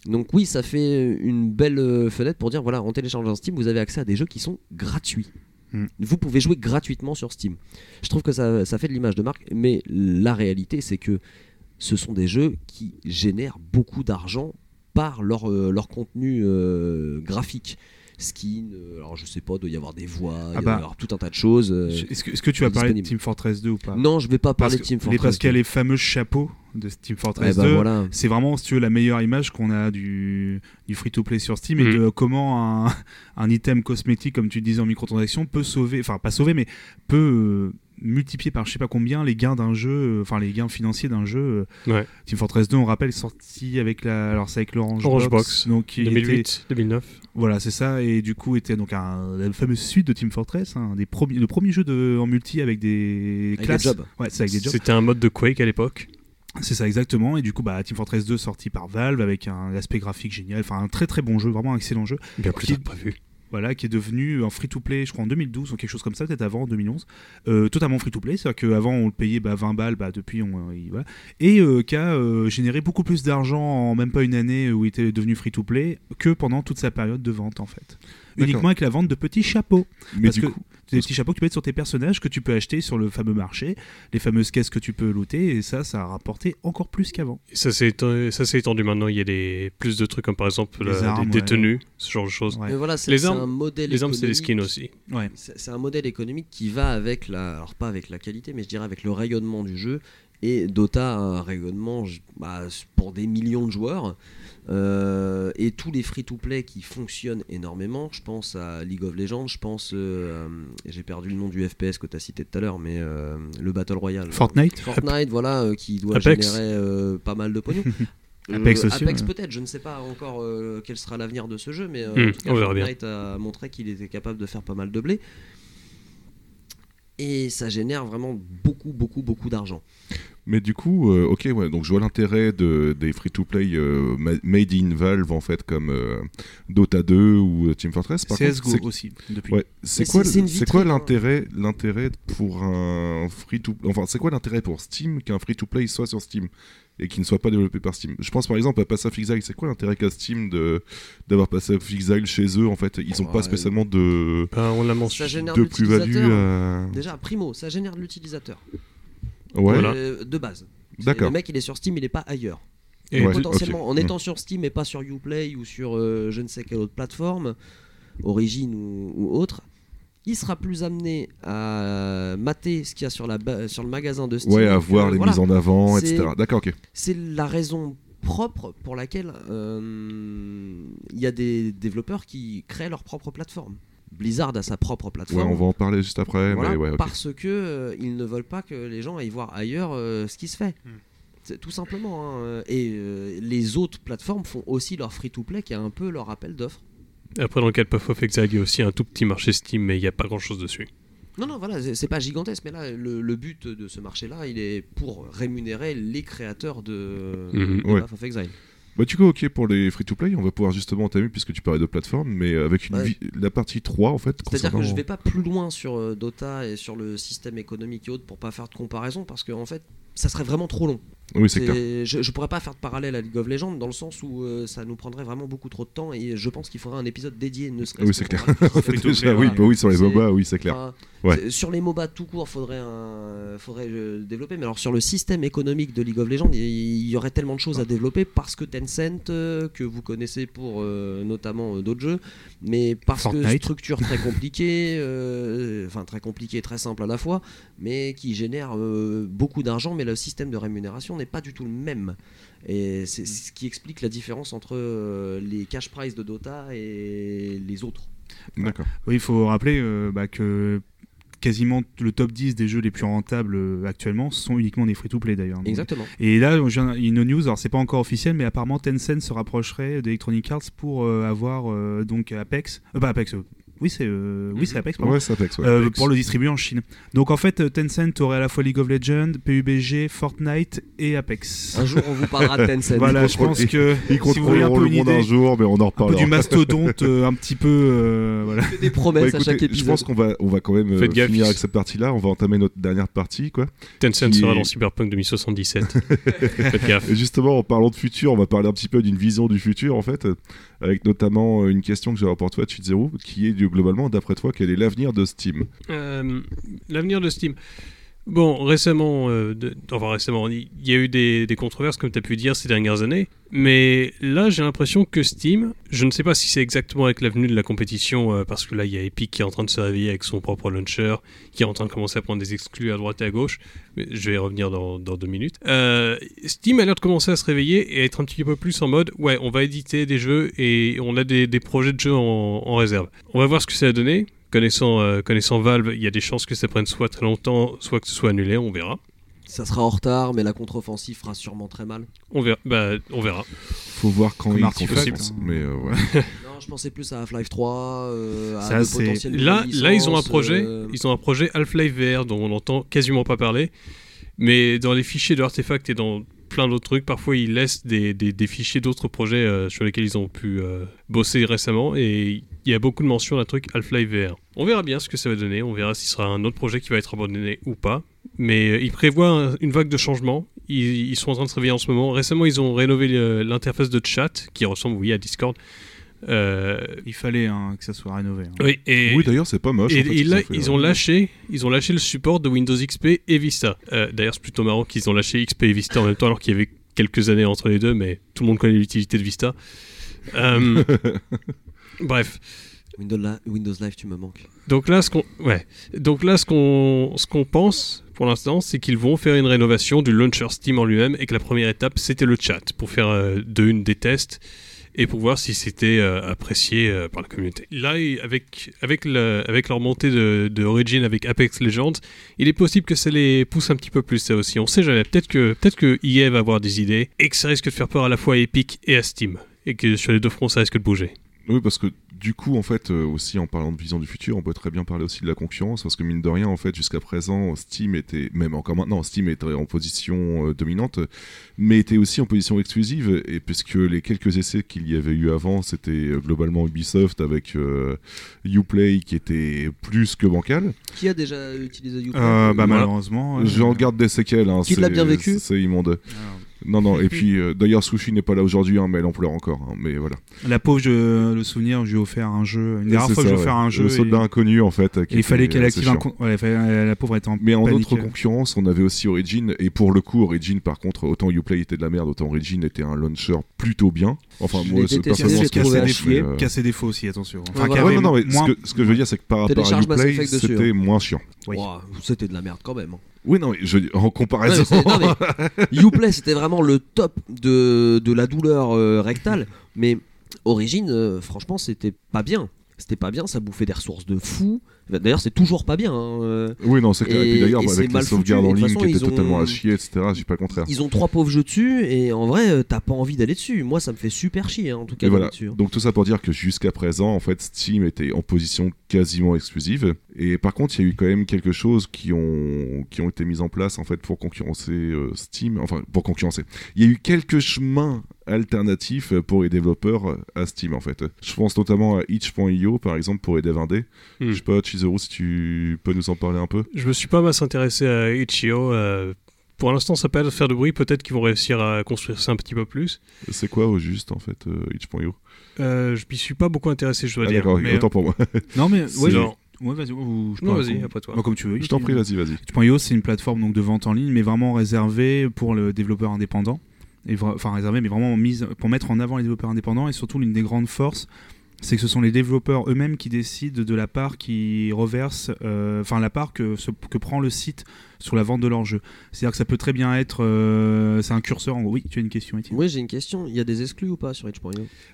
Donc oui, ça fait une belle euh, fenêtre pour dire voilà, en téléchargeant Steam, vous avez accès à des jeux qui sont gratuits. Hmm. Vous pouvez jouer gratuitement sur Steam. Je trouve que ça, ça fait de l'image de marque, mais la réalité c'est que ce sont des jeux qui génèrent beaucoup d'argent par leur, euh, leur contenu euh, graphique. Skin, euh, alors je sais pas, doit y avoir des voix, il Ah doit y bah. avoir tout un tas de choses. euh. Est-ce que, est-ce que tu vas parler de. Team Fortress 2 ou pas? Non, je vais pas parce parler que, de Team mais Fortress. parce qu'il y a 2. les fameux chapeaux de Team Eh Fortress bah 2. voilà. C'est vraiment, si tu veux, la meilleure image qu'on a du, du free-to-play sur Steam et Mhm. de comment un, un item cosmétique, comme tu disais en microtransaction, peut sauver, enfin pas sauver, mais peut euh, multiplier par je sais pas combien les gains d'un jeu, euh, enfin les gains financiers d'un jeu. euh. Ouais. Team Fortress 2, on rappelle, est sorti avec la, alors c'est avec l'Orange Orange Box, Box, donc qui était- 2008, 2009. voilà, c'est ça, et du coup était donc un, la fameuse suite de Team Fortress, un des premiers, le premier jeu de, en multi avec des Avec des classes. jobs. Ouais, c'est avec des jobs. C'était un mode de Quake à l'époque. C'est ça exactement, et du coup bah, Team Fortress 2 sorti par Valve avec un aspect graphique génial, enfin un très très bon jeu, vraiment un excellent jeu, Bien plus tard que prévu. Voilà, qui est devenu un free-to-play, je crois en 2012 ou quelque chose comme ça, peut-être avant en 2011, euh, totalement free-to-play, c'est-à-dire qu'avant on le payait bah, 20 balles, bah, depuis on, euh, il- voilà, et euh, qui a généré beaucoup plus d'argent en même pas une année où il était devenu free-to-play que pendant toute sa période de vente en fait. Uniquement avec la vente de petits chapeaux. Mais Parce du que coup, c'est des petits chapeaux que tu peux mettre sur tes personnages que tu peux acheter sur le fameux marché, les fameuses caisses que tu peux looter, et ça, ça a rapporté encore plus qu'avant. Ça s'est étendu, ça s'est étendu maintenant. Il y a des, plus de trucs comme par exemple Les la- armes, des ouais. tenues, ce genre de choses. Ouais. Mais voilà, c'est Les armes- un modèle Les armes, c'est des skins aussi. Ouais. C'est un modèle économique qui va avec la, alors pas avec la qualité, mais je dirais avec le rayonnement du jeu. Et Dota a un rayonnement bah, pour des millions de joueurs. Euh, et tous les free-to-play qui fonctionnent énormément, je pense à League of Legends, je pense, euh, j'ai perdu le nom du FPS que tu as cité tout à l'heure, mais euh, le Battle Royale. Fortnite Fortnite, voilà, euh, qui doit Apex. générer euh, pas mal de pognon. Euh, Apex aussi, Apex ouais. peut-être, je ne sais pas encore euh, quel sera l'avenir de ce jeu, mais euh, Hmm, en tout cas, on verra bien. Fortnite a montré qu'il était capable de faire pas mal de blé. Et ça génère vraiment beaucoup, beaucoup, beaucoup d'argent. mais du coup, euh, ok, ouais, donc je vois l'intérêt de, des free-to-play euh, ma- made in Valve en fait, comme euh, Dota 2 ou Team Fortress. Par CSGO contre, aussi, depuis. Ouais, c'est quoi, c'est- c'est une le- c'est quoi vitrine, hein. l'intérêt, l'intérêt pour un free to, enfin c'est quoi l'intérêt pour Steam qu'un free to play soit sur Steam? Et qui ne soit pas développé par Steam. Je pense par exemple à Exile. C'est quoi l'intérêt qu'a Steam de d'avoir Exile chez eux En fait, ils n'ont pas spécialement de Ben, on l'a Ça mentionné. génère de plus-value. à- Déjà, primo, ça génère de l'utilisateur. Ouais, Voilà. Euh, de base. D'accord. Le mec, il est sur Steam, il est pas ailleurs. Et Ouais, potentiellement, en étant sur Steam et pas sur Uplay ou sur euh, je ne sais quelle autre plateforme, Origin ou, ou autre, il sera plus amené à mater ce qu'il y a sur, la ba- sur le magasin de Steam. Ouais, à voir les voilà. mises en avant, etc. D'accord, ok. C'est la raison propre pour laquelle euh, il y a des développeurs qui créent leur propre plateforme. Blizzard a sa propre Ouais, plateforme. on va en parler juste après, Voilà, mais ouais, ok. Parce que euh, ils ne veulent pas que les gens aillent voir ailleurs euh, ce qui se fait. Hmm. Tout simplement. hein. Et euh, les autres plateformes font aussi leur free-to-play qui est un peu leur appel d'offres. Après, dans le cas de Path of Exile, il y a aussi un tout petit marché Steam, mais il n'y a pas grand-chose dessus. Non, non, voilà, c'est- pas gigantesque, mais là, le, le but de ce marché-là, il est pour rémunérer les créateurs de, de Ouais. Path of Exile. Bah, du coup, ok, pour les free-to-play, on va pouvoir justement entamer, puisque tu parlais de plateforme, mais avec une Ouais. vi- la partie 3, en fait, C'est-à-dire que je vais pas plus loin sur euh, Dota et sur le système économique et autres pour pas faire de comparaison, parce que en fait, ça serait vraiment trop long. Oui, c'est clair. C'est- Je, je pourrais pas faire de parallèle à League of Legends dans le sens où euh, ça nous prendrait vraiment beaucoup trop de temps et je pense qu'il faudrait un épisode dédié, ne serait-ce Oui, que c'est clair. parler de En fait, Free-to-play, déjà, oui, ouais. bah oui, sur les MOBA, oui, c'est clair. Enfin, Ouais. c'est- Sur les MOBA tout court, faudrait un, faudrait euh, développer. Mais alors sur le système économique de League of Legends, il y aurait tellement de choses à développer parce que Tencent, euh, que vous connaissez pour euh, notamment euh, d'autres jeux, mais parce que Fortnite. structure très compliquée, euh, enfin très compliquée, très simple à la fois, mais qui génère euh, beaucoup d'argent. Mais le système de rémunération n'est pas du tout le même. Et c'est ce qui explique la différence entre euh, les cash prize de Dota et les autres. D'accord. Oui, il faut rappeler euh, bah, que quasiment le top 10 des jeux les plus rentables euh, actuellement sont uniquement des free-to-play d'ailleurs. Exactement. Et là, je viens- il y a une news, alors c'est pas encore officiel, mais apparemment Tencent se rapprocherait d'Electronic Arts pour euh, avoir euh, donc Apex, euh, pas Apex, euh, oui c'est euh, oui c'est Apex, pardon. Ouais, c'est Apex, ouais. Euh, Apex. pour le distribuer en Chine. Donc en fait, Tencent aurait à la fois League of Legends, PUBG, Fortnite et Apex. Un jour, on vous parlera de Tencent. Voilà, je pense que Ils si vous voulez un peu le une monde un idée, jour, mais on en un peu reparlera. du mastodonte, euh, un petit peu, euh, voilà. des Bah, promesses à écoutez, chaque je épisode. pense qu'on va, on va quand même euh, gaffe, finir avec cette partie-là. On va entamer notre dernière partie, quoi. Tencent Qui sera dans Cyberpunk 2077. Faites gaffe. Et justement, en parlant de futur, on va parler un petit peu d'une vision du futur, en fait, euh, avec notamment euh, une question que j'ai pour toi, Chizero, qui est globalement, d'après toi, quel est l'avenir de Steam? Euh, L'avenir de Steam. Bon, récemment, euh, enfin récemment, il y a eu des, controverses, comme tu as pu dire, ces dernières années. Mais là, j'ai l'impression que Steam, je ne sais pas si c'est exactement avec l'avenue de la compétition, euh, parce que là, il y a Epic qui est en train de se réveiller avec son propre launcher, qui est en train de commencer à prendre des exclus à droite et à gauche. Mais je vais y revenir dans, deux minutes. Euh, Steam a l'air de commencer à se réveiller et être un petit peu plus en mode, ouais, on va éditer des jeux et on a des, projets de jeux en réserve. On va voir ce que ça a donné. Connaissant, euh, connaissant Valve, il y a des chances que ça prenne soit très longtemps, soit que ce soit annulé, on verra. Ça sera en retard, mais la contre-offensive fera sûrement très mal. On verra. Bah, on verra. Faut voir quand Comme il Artifact, compte, mais euh, ouais. Non, je pensais plus à Half-Life 3, euh, à Ça, c'est- potentielles Là, nouvelles là, ils ont un licences, projet. euh, Ils ont un projet Half-Life VR dont on n'entend quasiment pas parler. Mais dans les fichiers de Artefact et dans plein d'autres trucs, parfois ils laissent des, des- fichiers d'autres projets euh, sur lesquels ils ont pu euh, bosser récemment. Et il y a beaucoup de mentions d'un truc Half-Life VR. On verra bien ce que ça va donner. On verra si ce sera un autre projet qui va être abandonné ou pas. Mais euh, ils prévoient un- une vague de changements. Ils, sont en train de se réveiller en ce moment. Récemment, ils ont rénové l'interface de chat qui ressemble, oui, à Discord. Euh, Il fallait hein, que ça soit rénové. hein. oui, et, Oui, d'ailleurs, c'est pas moche. et, en fait, et ce qu'ils là, ont fait, ils ouais. ont lâché, ils ont lâché le support de Windows XP et Vista. Euh, D'ailleurs, c'est plutôt marrant qu'ils ont lâché XP et Vista en même temps, alors qu'il y avait quelques années entre les deux, mais tout le monde connaît l'utilité de Vista. Euh, bref, Windows, Li- Windows Live, tu me manques. donc là, ce qu'on, ouais, donc là, ce qu'on, ce qu'on pense pour l'instant, c'est qu'ils vont faire une rénovation du launcher Steam en lui-même, et que la première étape, c'était le chat pour faire euh, de une des tests et pour voir si c'était euh, apprécié euh, par la communauté. Là, avec, avec, le- avec leur montée de, Origin avec Apex Legends, il est possible que ça les pousse un petit peu plus, ça aussi. On sait jamais. Peut-être que, peut-être que EA va avoir des idées et que ça risque de faire peur à la fois à Epic et à Steam. Et que sur les deux fronts, ça risque de bouger. Oui, parce que du coup, en fait, euh, aussi en parlant de vision du futur, on peut très bien parler aussi de la concurrence, parce que mine de rien, en fait, jusqu'à présent, Steam était, même encore maintenant, Steam était en position euh, dominante, mais était aussi en position exclusive, et puisque les quelques essais qu'il y avait eu avant, c'était euh, globalement Ubisoft avec euh, Uplay qui était plus que bancal. Qui a déjà utilisé Uplay? Euh, bah, malheureusement. J'en garde des séquelles, hein, Qui l'a c'est- bien vécu? C'est immonde. Alors, Non, non, et puis euh, d'ailleurs, Sushi n'est pas là aujourd'hui, hein, mais elle en pleure encore. hein, mais voilà. La pauvre, je, le souvenir, je lui ai offert un jeu. Une C'est fois que ça, j'ai offert ouais. un jeu. Le et- soldat inconnu, en fait. et il fallait qu'elle active un. Ouais, fallait- la pauvre était en Mais en autre concurrence, on avait aussi Origin, et pour le coup, Origin, par contre, autant Uplay était de la merde, autant Origin était un launcher plutôt bien. Enfin, Je moi, personnellement j'ai ce que trouvé je à trouve, chier. mais, euh, ses défauts aussi, attention. Enfin, Ouais, qui voilà. Ouais, avait non, non, mais moins- ce, que, ce que je veux dire, c'est que par rapport à Uplay, c'était hein. moins chiant. Oui. C'était de la merde quand même. hein. Oui, non, mais je, en comparaison. mais non, mais Uplay, c'était vraiment le top de, de la douleur euh, rectale. Mais Origin, euh, franchement, c'était pas bien. C'était pas bien, ça bouffait des ressources de fou. D'ailleurs, c'est toujours pas bien. hein, euh. Oui, non, c'est clair. Et, Et- puis d'ailleurs, bah, avec les sauvegardes en ligne façon, qui étaient ont- totalement à chier, etc., j'ai pas le contraire. Ils ont trois pauvres jeux dessus, et en vrai, euh, t'as pas envie d'aller dessus. Moi, ça me fait super chier, hein, en tout cas, voilà. dessus. hein. Donc tout ça pour dire que jusqu'à présent, en fait, Steam était en position quasiment exclusive. Et par contre, il y a eu quand même quelque chose qui ont qui ont été mis en place en fait pour concurrencer euh, Steam. Enfin, pour concurrencer. Il y a eu quelques chemins alternatifs pour les développeurs à Steam en fait. Je pense notamment à itch.io par exemple pour indés. Hmm. Je sais pas, Chizuru, si tu peux nous en parler un peu. Je me suis pas masse intéressé à Itch.io. euh, pour l'instant, ça peut pas faire de bruit. Peut-être qu'ils vont réussir à construire ça un petit peu plus. C'est quoi au juste en fait euh, itch.io Euh, je m'y suis pas beaucoup intéressé, je dois Ah dire. d'accord, mais- autant pour moi. Non, mais. Ouais, genre- ouais, vas-y. ou je Non, vas-y, après toi. Bah, comme tu veux. Je t'en prie, vas-y, vas-y. Itch.io, c'est une plateforme donc, de vente en ligne, mais vraiment réservée pour le développeur indépendant. Et enfin, réservée, mais vraiment mise pour mettre en avant les développeurs indépendants. Et surtout, l'une des grandes forces, c'est que ce sont les développeurs eux-mêmes qui décident de la part qui reverse, euh, enfin, la part que, ce- que prend le site sur la vente de leur jeu. C'est-à-dire que ça peut très bien être. euh, c'est un curseur en gros. Oui, tu as une question, Étienne Oui, j'ai une question. Il y a des exclus ou pas sur Itch.io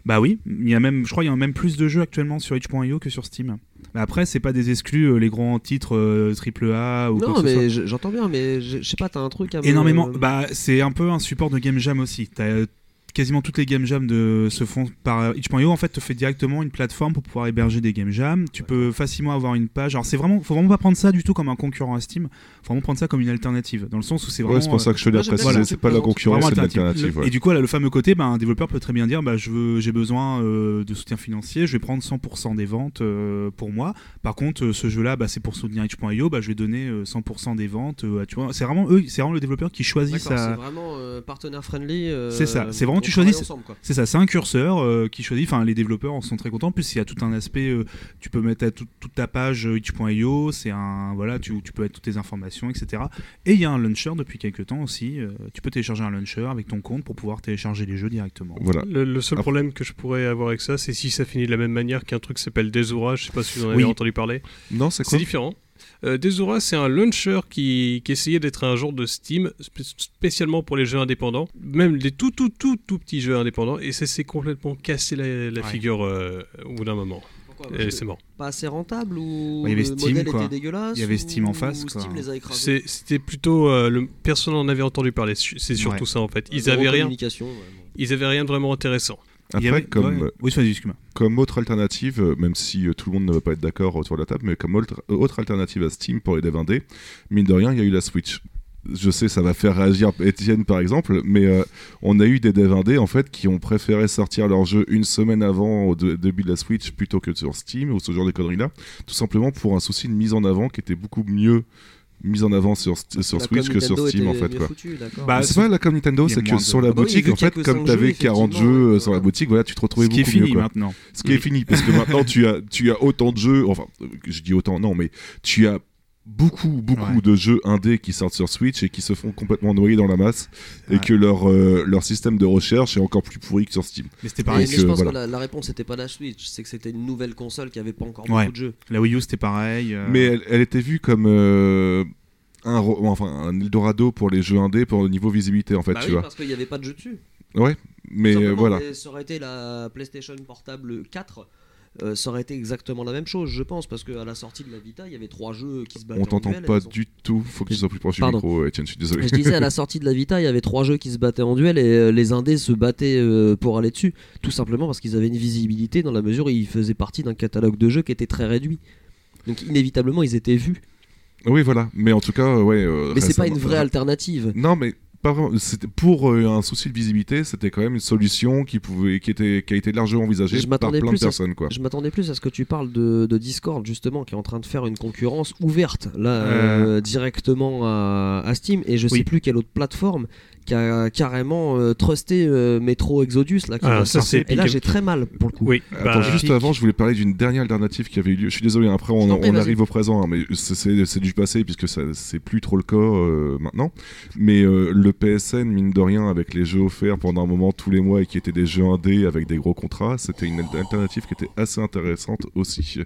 Bah oui, il y a même, je crois qu'il y a même plus de jeux actuellement sur itch.io que sur Steam. Mais après, c'est pas des exclus, euh, les grands titres euh, triple A ou Non, mais je- j'entends bien, mais je sais pas, t'as un truc à me- Énormément. Bah, c'est un peu un support de game jam aussi. T'as quasiment toutes les game jams de, se font par itch.io. En fait, te fait directement une plateforme pour pouvoir héberger des game jams. Tu peux facilement avoir une page. Alors, c'est vraiment, faut vraiment pas prendre ça du tout comme un concurrent à Steam. Faut vraiment prendre ça comme une alternative. Dans le sens où c'est vraiment. Ouais, c'est pour ça que je te l'ai précisé, c'est pas la concurrence, c'est l'alternative. alternative. ouais. Et du coup, là, le fameux côté, bah, un développeur peut très bien dire bah, je veux, j'ai besoin euh, de soutien financier, je vais prendre 100% des ventes euh, pour moi. Par contre, euh, ce jeu-là, bah, c'est pour soutenir itch.io, bah, je vais donner euh, 100% des ventes. euh, tu vois, c'est vraiment eux, c'est vraiment le développeur qui choisit sa. c'est vraiment euh, partenaire friendly. euh, C'est ça, c'est vraiment, tu choisis-. C'est ça, c'est un curseur euh, qui choisit. Enfin, les développeurs en sont très contents. En plus, il y a tout un aspect. euh, tu peux mettre à tout- toute ta page euh, itch.io. C'est un voilà, tu, tu peux mettre toutes tes informations, etc. Et il y a un launcher depuis quelques temps aussi. euh, tu peux télécharger un launcher avec ton compte pour pouvoir télécharger les jeux directement. Voilà. Le, le seul Après- problème que je pourrais avoir avec ça, c'est si ça finit de la même manière qu'un truc qui s'appelle Desura. Je sais pas si vous en avez Oui. entendu parler. Non, c'est C'est différent. Euh, Desura, c'est un launcher qui, qui essayait d'être un genre de Steam spé- spécialement pour les jeux indépendants, même des tout tout tout tout petits jeux indépendants, et ça s'est complètement cassé la, la Ouais. figure euh, au bout d'un moment. Et c'est mort. Pas assez rentable ou Ouais, il y avait le Steam, modèle quoi. était dégueulasse Il y avait ou Steam en face, quoi. Steam les a écrasés. C'est- C'était plutôt euh, le personne n'en avait entendu parler. C'est surtout Ouais. ça en fait. Ils avaient rien. communication, ouais, bon. Ils avaient rien de vraiment intéressant. Après, avait- comme, ouais. Oui, vas-y, excuse-moi. comme autre alternative, euh, même si euh, tout le monde ne va pas être d'accord autour de la table, mais comme autre, euh, autre alternative à Steam pour les devs indés, mine de rien, il y a eu la Switch. Je sais, ça va faire réagir Étienne par exemple, mais euh, on a eu des devs indés en fait qui ont préféré sortir leur jeu une semaine avant au début de la Switch plutôt que sur Steam ou ce genre de conneries là, tout simplement pour un souci de mise en avant qui était beaucoup mieux mise en avant sur, sur Switch que sur Steam en fait quoi. Bah, c'est pas la comme Nintendo, c'est que de- sur la Ah bah oui, boutique, en fait, comme tu avais jeux, 40 effectivement, jeux euh, ouais, sur la boutique, voilà, tu te retrouvais Ce qui est beaucoup fini mieux. Quoi. maintenant. Ce qui est fini, parce que maintenant tu as, tu as autant de jeux, enfin, je dis autant, non, mais tu as beaucoup, beaucoup Ouais. de jeux indés qui sortent sur Switch et qui se font complètement noyer dans la masse, et Ouais. que leur, euh, leur système de recherche est encore plus pourri que sur Steam. Mais c'était pareil. mais que, je pense voilà. que la, la réponse c'était pas la Switch, c'est que c'était une nouvelle console qui avait pas encore Ouais. beaucoup de jeux. La Wii U, c'était pareil. euh, Mais elle, elle était vue comme euh, un, enfin, un Eldorado pour les jeux indés pour le niveau visibilité, en fait, bah tu oui, vois. parce qu'il y avait pas de jeux dessus. Ouais, mais euh, voilà. mais ça aurait été la PlayStation Portable 4. Euh, ça aurait été exactement la même chose, je pense, parce qu'à la sortie de la Vita, il y avait trois jeux qui se battaient On en t'entend et pas du tout, faut que tu sois plus proche du micro, Etienne, je suis désolé. Je disais à la sortie de la Vita, il y avait trois jeux qui se battaient en duel et euh, les indés se battaient euh, pour aller dessus, tout simplement parce qu'ils avaient une visibilité dans la mesure où ils faisaient partie d'un catalogue de jeux qui était très réduit. Donc inévitablement, ils étaient vus. Oui, voilà, mais en tout cas, ouais. euh, Mais c'est pas une vraie alternative. Non, mais pour euh, un souci de visibilité, c'était quand même une solution qui pouvait, qui était, qui a été largement envisagée Je par plein de personnes, quoi. Je m'attendais plus à ce que tu parles de, de Discord, justement, qui est en train de faire une concurrence ouverte, là, Euh. euh, directement à, à Steam. Et je sais Oui. plus quelle autre plateforme qui a carrément euh, trusté euh, Metro Exodus là. qui Ah, ça, Et là, j'ai très mal pour le coup. Oui, Attends, bah, juste avant, je voulais parler d'une dernière alternative qui avait eu lieu. Je suis désolé, après on, arrive au présent, hein, mais c'est- du passé puisque ça- c'est plus trop le cas euh, maintenant. Mais euh, le PSN, mine de rien, avec les jeux offerts pendant un moment tous les mois et qui étaient des jeux indés avec des gros contrats, c'était une alternative qui était assez intéressante aussi.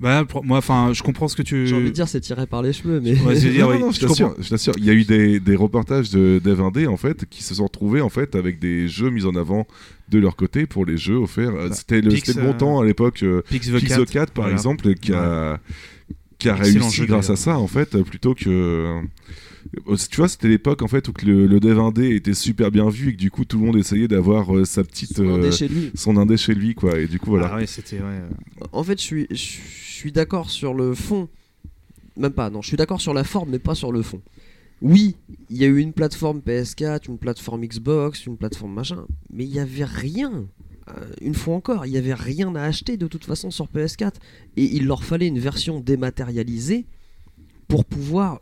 Bah, pour- moi, enfin, je comprends ce que tu. J'ai envie de dire c'est tiré par les cheveux, mais Ouais, c'est- Non, oui, non, non, je je t'assure, je t'assure. Il y a eu des, des reportages de dev indé en fait qui se sont retrouvés en fait avec des jeux mis en avant de leur côté pour les jeux offerts. Euh, Bah, c'était le, Pix, c'était le bon euh, temps à l'époque. euh, Pix the Pix Cat, the Cat, par voilà. exemple, qui a, qui a Excellent réussi jeu, grâce à ça, en fait, plutôt que. Euh, Tu vois, c'était l'époque en fait où que le, le dev indé était super bien vu et que du coup tout le monde essayait d'avoir euh, sa petite Son indé euh, chez lui. son indé chez lui quoi et du coup voilà. Ah ouais, c'était. Ouais, En fait, je suis, je suis d'accord sur le fond. Même pas, non, je suis d'accord sur la forme, mais pas sur le fond. Oui, il y a eu une plateforme PS4, une plateforme Xbox, une plateforme machin, mais il n'y avait rien. Euh, une fois encore, il n'y avait rien à acheter de toute façon sur PS4. Et il leur fallait une version dématérialisée pour pouvoir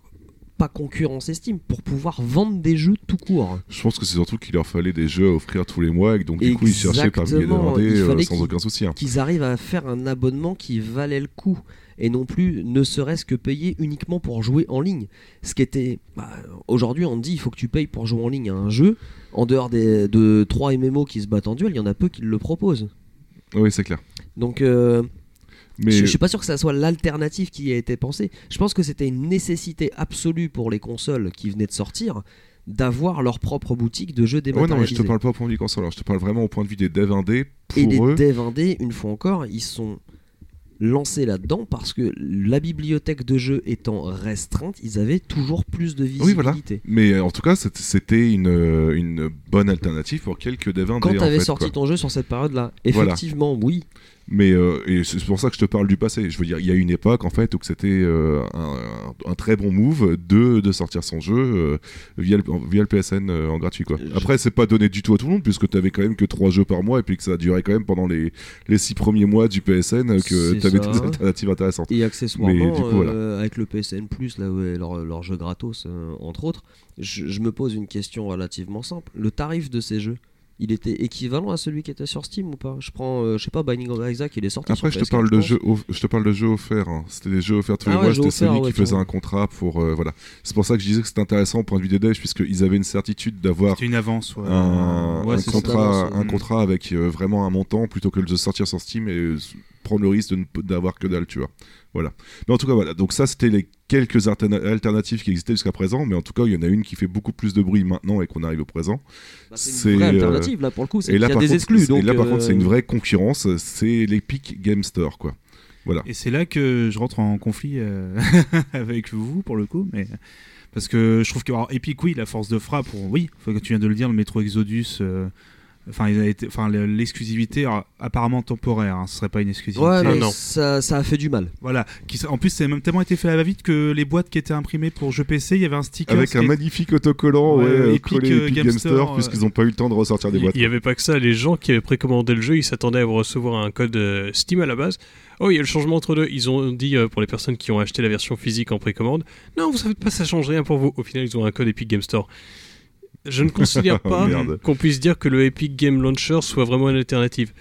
pas concurrencer Steam, pour pouvoir vendre des jeux tout court. Je pense que c'est surtout qu'il leur fallait des jeux à offrir tous les mois et que donc du coup ils cherchaient parmi les euh, fallait sans aucun souci. hein. qu'ils arrivent à faire un abonnement qui valait le coup et non plus ne serait-ce que payer uniquement pour jouer en ligne. Ce qui était bah, aujourd'hui on dit il faut que tu payes pour jouer en ligne à un jeu. En dehors des, de 3 MMO qui se battent en duel, il y en a peu qui le proposent. Oui, c'est clair. Donc euh, Mais je, je suis pas sûr que ça soit l'alternative qui a été pensée. Je pense que c'était une nécessité absolue pour les consoles qui venaient de sortir d'avoir leur propre boutique de jeux Ouais, non, mais je dématérialisés. te parle pas au point de vue console, alors je te parle vraiment au point de vue des devs indés. Et les eux, devs indés, une fois encore, ils sont lancés là-dedans parce que la bibliothèque de jeux étant restreinte, ils avaient toujours plus de Oui, voilà. visibilité. Mais euh, en tout cas, c'était- une, euh, une bonne alternative pour quelques devs indés. Quand tu avais fait, sorti quoi. ton jeu sur cette période-là, Voilà. effectivement, oui. Mais euh, c'est pour ça que je te parle du passé. Je veux dire, il y a une époque en fait où c'était euh, un, très bon move de, de sortir son jeu euh, via, le, via le PSN en gratuit quoi. Après, c'est pas donné du tout à tout le monde puisque tu avais quand même que trois jeux par mois et puis que ça a duré quand même pendant les, les six premiers mois du PSN que tu avais ça. des alternatives intéressantes. Et accessoirement, Mais du coup, voilà. avec le PSN Plus, là, ouais, leur, leur jeu gratos, entre autres, je, je me pose une question relativement simple. Le tarif de ces jeux, il était équivalent à celui qui était sur Steam ou pas? Je prends, euh, je sais pas, Binding of Isaac, il est sorti Après, je sur te PS4, parle de jeux, je te parle de jeux offerts. hein. C'était des jeux offerts tous Ah les ouais, mois. C'était celui ouais, qui faisait un contrat pour euh, voilà. C'est pour ça que je disais que c'était intéressant au point de vue des devs puisqu'ils avaient une certitude d'avoir une avance. Ouais. un, contrat, un contrat avec euh, vraiment un montant plutôt que de sortir sur Steam et prendre le risque de ne d'avoir que dalle, tu vois. Voilà. Mais en tout cas, voilà. Donc ça, c'était les quelques alterna- alternatives qui existaient jusqu'à présent, mais en tout cas, il y en a une qui fait beaucoup plus de bruit maintenant et qu'on arrive au présent. Bah, c'est une vraie euh, alternative là pour le coup, c'est Et qu'il y là, a par des contre, exclus. et Donc, là, par contre, c'est euh, une vraie concurrence. C'est l'Epic Game Store, quoi. Voilà. Et c'est là que je rentre en conflit euh, avec vous pour le coup, mais parce que je trouve que alors, Epic, oui, la force de frappe, oui, faut que tu viens de le dire, le Metro Exodus. Euh, Enfin, il l'exclusivité alors, apparemment temporaire, hein, ce serait pas une exclusivité. Ouais, mais non. Ça, ça a fait du mal. Voilà. Qui, en plus, c'est même tellement été fait à la va-vite que les boîtes qui étaient imprimées pour jeux PC, il y avait un sticker. Avec un est- magnifique autocollant, Ouais, ouais, euh, Epic, collé euh, Epic Game Game Store, Store, puisqu'ils euh, n'ont pas eu le temps de ressortir des Il boîtes. n'y avait pas que ça, les gens qui avaient précommandé le jeu, ils s'attendaient à recevoir un code euh, Steam à la base. Oh, il y a le changement entre deux. Ils ont dit euh, pour les personnes qui ont acheté la version physique en précommande, non, vous savez pas, ça change rien pour vous. Au final, ils ont un code Epic Game Store. Je ne considère pas Merde. qu'on puisse dire que le Epic Game Launcher soit vraiment une alternative.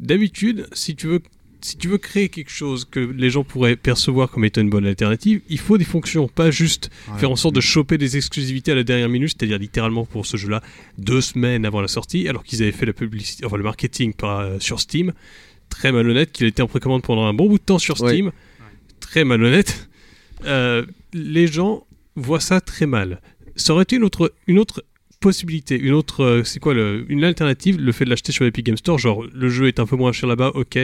D'habitude, si tu veux si tu veux créer quelque chose que les gens pourraient percevoir comme étant une bonne alternative, il faut des fonctions, pas juste Ouais. faire en sorte de choper des exclusivités à la dernière minute, c'est-à-dire littéralement pour ce jeu-là deux semaines avant la sortie, alors qu'ils avaient fait la publicité, enfin le marketing par, euh, sur Steam, très malhonnête, qu'il était en précommande pendant un bon bout de temps sur Ouais. Steam, très malhonnête. Euh, les gens voient ça très mal. Ça aurait été une autre, une autre possibilité, une autre, euh, c'est quoi, le, une alternative, le fait de l'acheter sur l'Epic Game Store, genre le jeu est un peu moins cher là-bas, ok.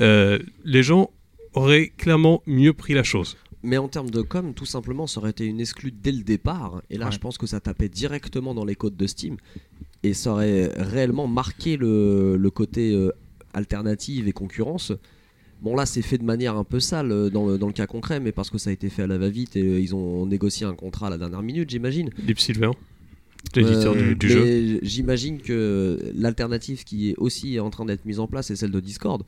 Euh, les gens auraient clairement mieux pris la chose. Mais en termes de com, tout simplement, ça aurait été une exclue dès le départ. Et là, Ouais. je pense que ça tapait directement dans les codes de Steam. Et ça aurait réellement marqué le, le côté euh, alternative et concurrence. Bon, là, c'est fait de manière un peu sale dans le, dans le cas concret, mais parce que ça a été fait à la va-vite et ils ont négocié un contrat à la dernière minute, j'imagine. Deep Silver, l'éditeur Euh, du, du jeu. mais J'imagine que l'alternative qui est aussi en train d'être mise en place est celle de Discord.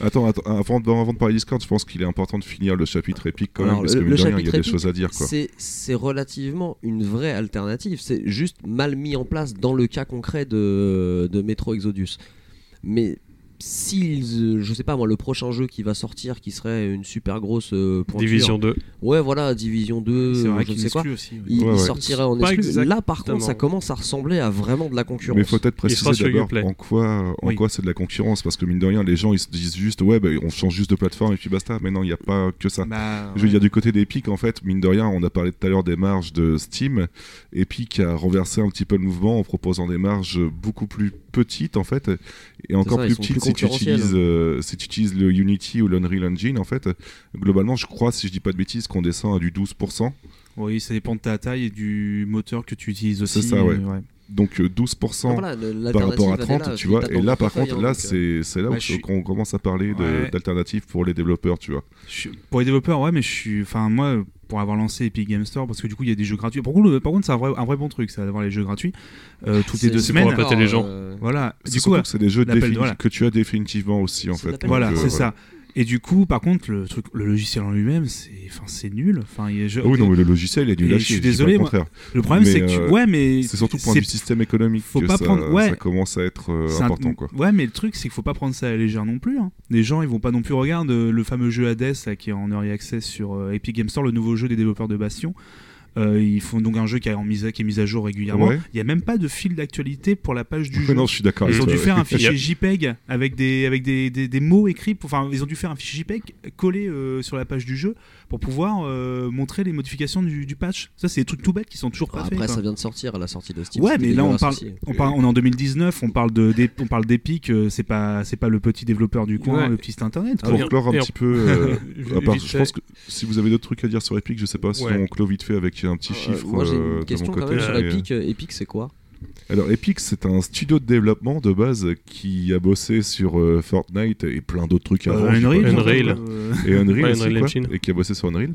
Attends, attends avant, de- avant de parler Discord, je pense qu'il est important de finir le chapitre épique quand Alors, même, parce que le mine de rien, il y a des choses à dire. C'est relativement une vraie alternative. C'est juste mal mis en place dans le cas concret de, de Metro Exodus. Mais s'ils, euh, je sais pas moi, le prochain jeu qui va sortir, qui serait une super grosse euh, pointure. Division 2. Ouais, voilà, Division 2, C'est vrai je qu'il ne sais quoi. aussi. Il, Ouais, il ouais. sortirait en exclu. Là, par contre, ça commence à ressembler à vraiment de la concurrence. Mais il faut peut-être préciser d'abord en quoi, en Oui. quoi c'est de la concurrence, parce que mine de rien, les gens ils se disent juste, ouais, bah, on change juste de plateforme et puis basta. Mais non, il n'y a pas que ça. Bah, Je veux dire, du côté d'Epic, en fait, mine de rien, on a parlé tout à l'heure des marges de Steam. Epic a renversé un petit peu le mouvement en proposant des marges beaucoup plus petites, en fait, et encore ça, plus petites plus si, tu utilises, hein. euh, si tu utilises le Unity ou l'Unreal Engine, en fait. Globalement, je crois, si je dis pas de bêtises, qu'on descend à du 12%. Oui, ça dépend de ta taille et du moteur que tu utilises aussi. C'est ça, ouais. euh, Donc euh, 12% Ah, voilà, le- par rapport à l'alternative, elle est 30, là, tu vois. Et là, par contre, hein, là, donc, euh, c'est c'est là bah, où suis- qu'on commence à parler Ouais. d'alternatives pour les développeurs, tu vois. Je suis- Pour les développeurs, ouais, mais je suis. Enfin, moi, pour avoir lancé Epic Game Store, parce que du coup, il y a des jeux gratuits. Par contre, le- par contre c'est un vrai, un vrai bon truc, ça, d'avoir les jeux gratuits euh, toutes les c'est- deux semaines. pour les gens. Voilà. C'est Du coup, c'est des jeux voilà. que tu as définitivement aussi, en fait. Voilà, euh, c'est ça. Et du coup, par contre, le truc, le logiciel en lui-même, c'est, enfin, c'est nul. Enfin, je- oui, non, mais le logiciel est lâcher. je suis désolé, le moi. contraire. Le problème, c'est que tu, euh, ouais, mais C'est surtout pour du système économique faut que pas ça, prendre- ouais. ça commence à être euh, un- important, quoi. Ouais, mais le truc, c'est qu'il faut pas prendre ça à la légère non plus. hein. Les gens, ils vont pas non plus regarder euh, le fameux jeu Hades là, qui est en early access sur euh, Epic Game Store, le nouveau jeu des développeurs de Bastion. Euh, ils font donc un jeu qui, est en mise à, qui est mis à jour régulièrement. Ouais. Il y a même pas de fil d'actualité pour la page du jeu. non, je suis d'accord. Ils ont dû faire un fichier JPEG avec des, avec des, des, des mots écrits. pour- Enfin, ils ont dû faire un fichier JPEG collé euh, sur la page du jeu pour pouvoir euh, montrer les modifications du, du patch. Ça, c'est des trucs tout bêtes qui sont toujours pas faits. Après, quoi. ça vient de sortir à la sortie de Steam. Ouais, mais là on parle, on parle, on est en 2019, on parle de, on parle d'Epic, c'est pas, c'est pas le petit développeur du coin, Ouais. le petit site internet. Pour clore un petit peu, euh, à part- Vite je pense que si vous avez d'autres trucs à dire sur Epic, je sais pas, sinon Ouais. on clôt vite fait avec un petit Euh, chiffre. Moi, j'ai euh, une de question quand côté, même sur mais- Epic. Euh, Epic, c'est quoi? Alors Epic, c'est un studio de développement de base qui a bossé sur euh, Fortnite et plein d'autres trucs Euh, avant. sais Unreal, pas, Unreal. euh, et Unreal, Ouais, aussi, Unreal quoi, Engine. et qui a bossé sur Unreal.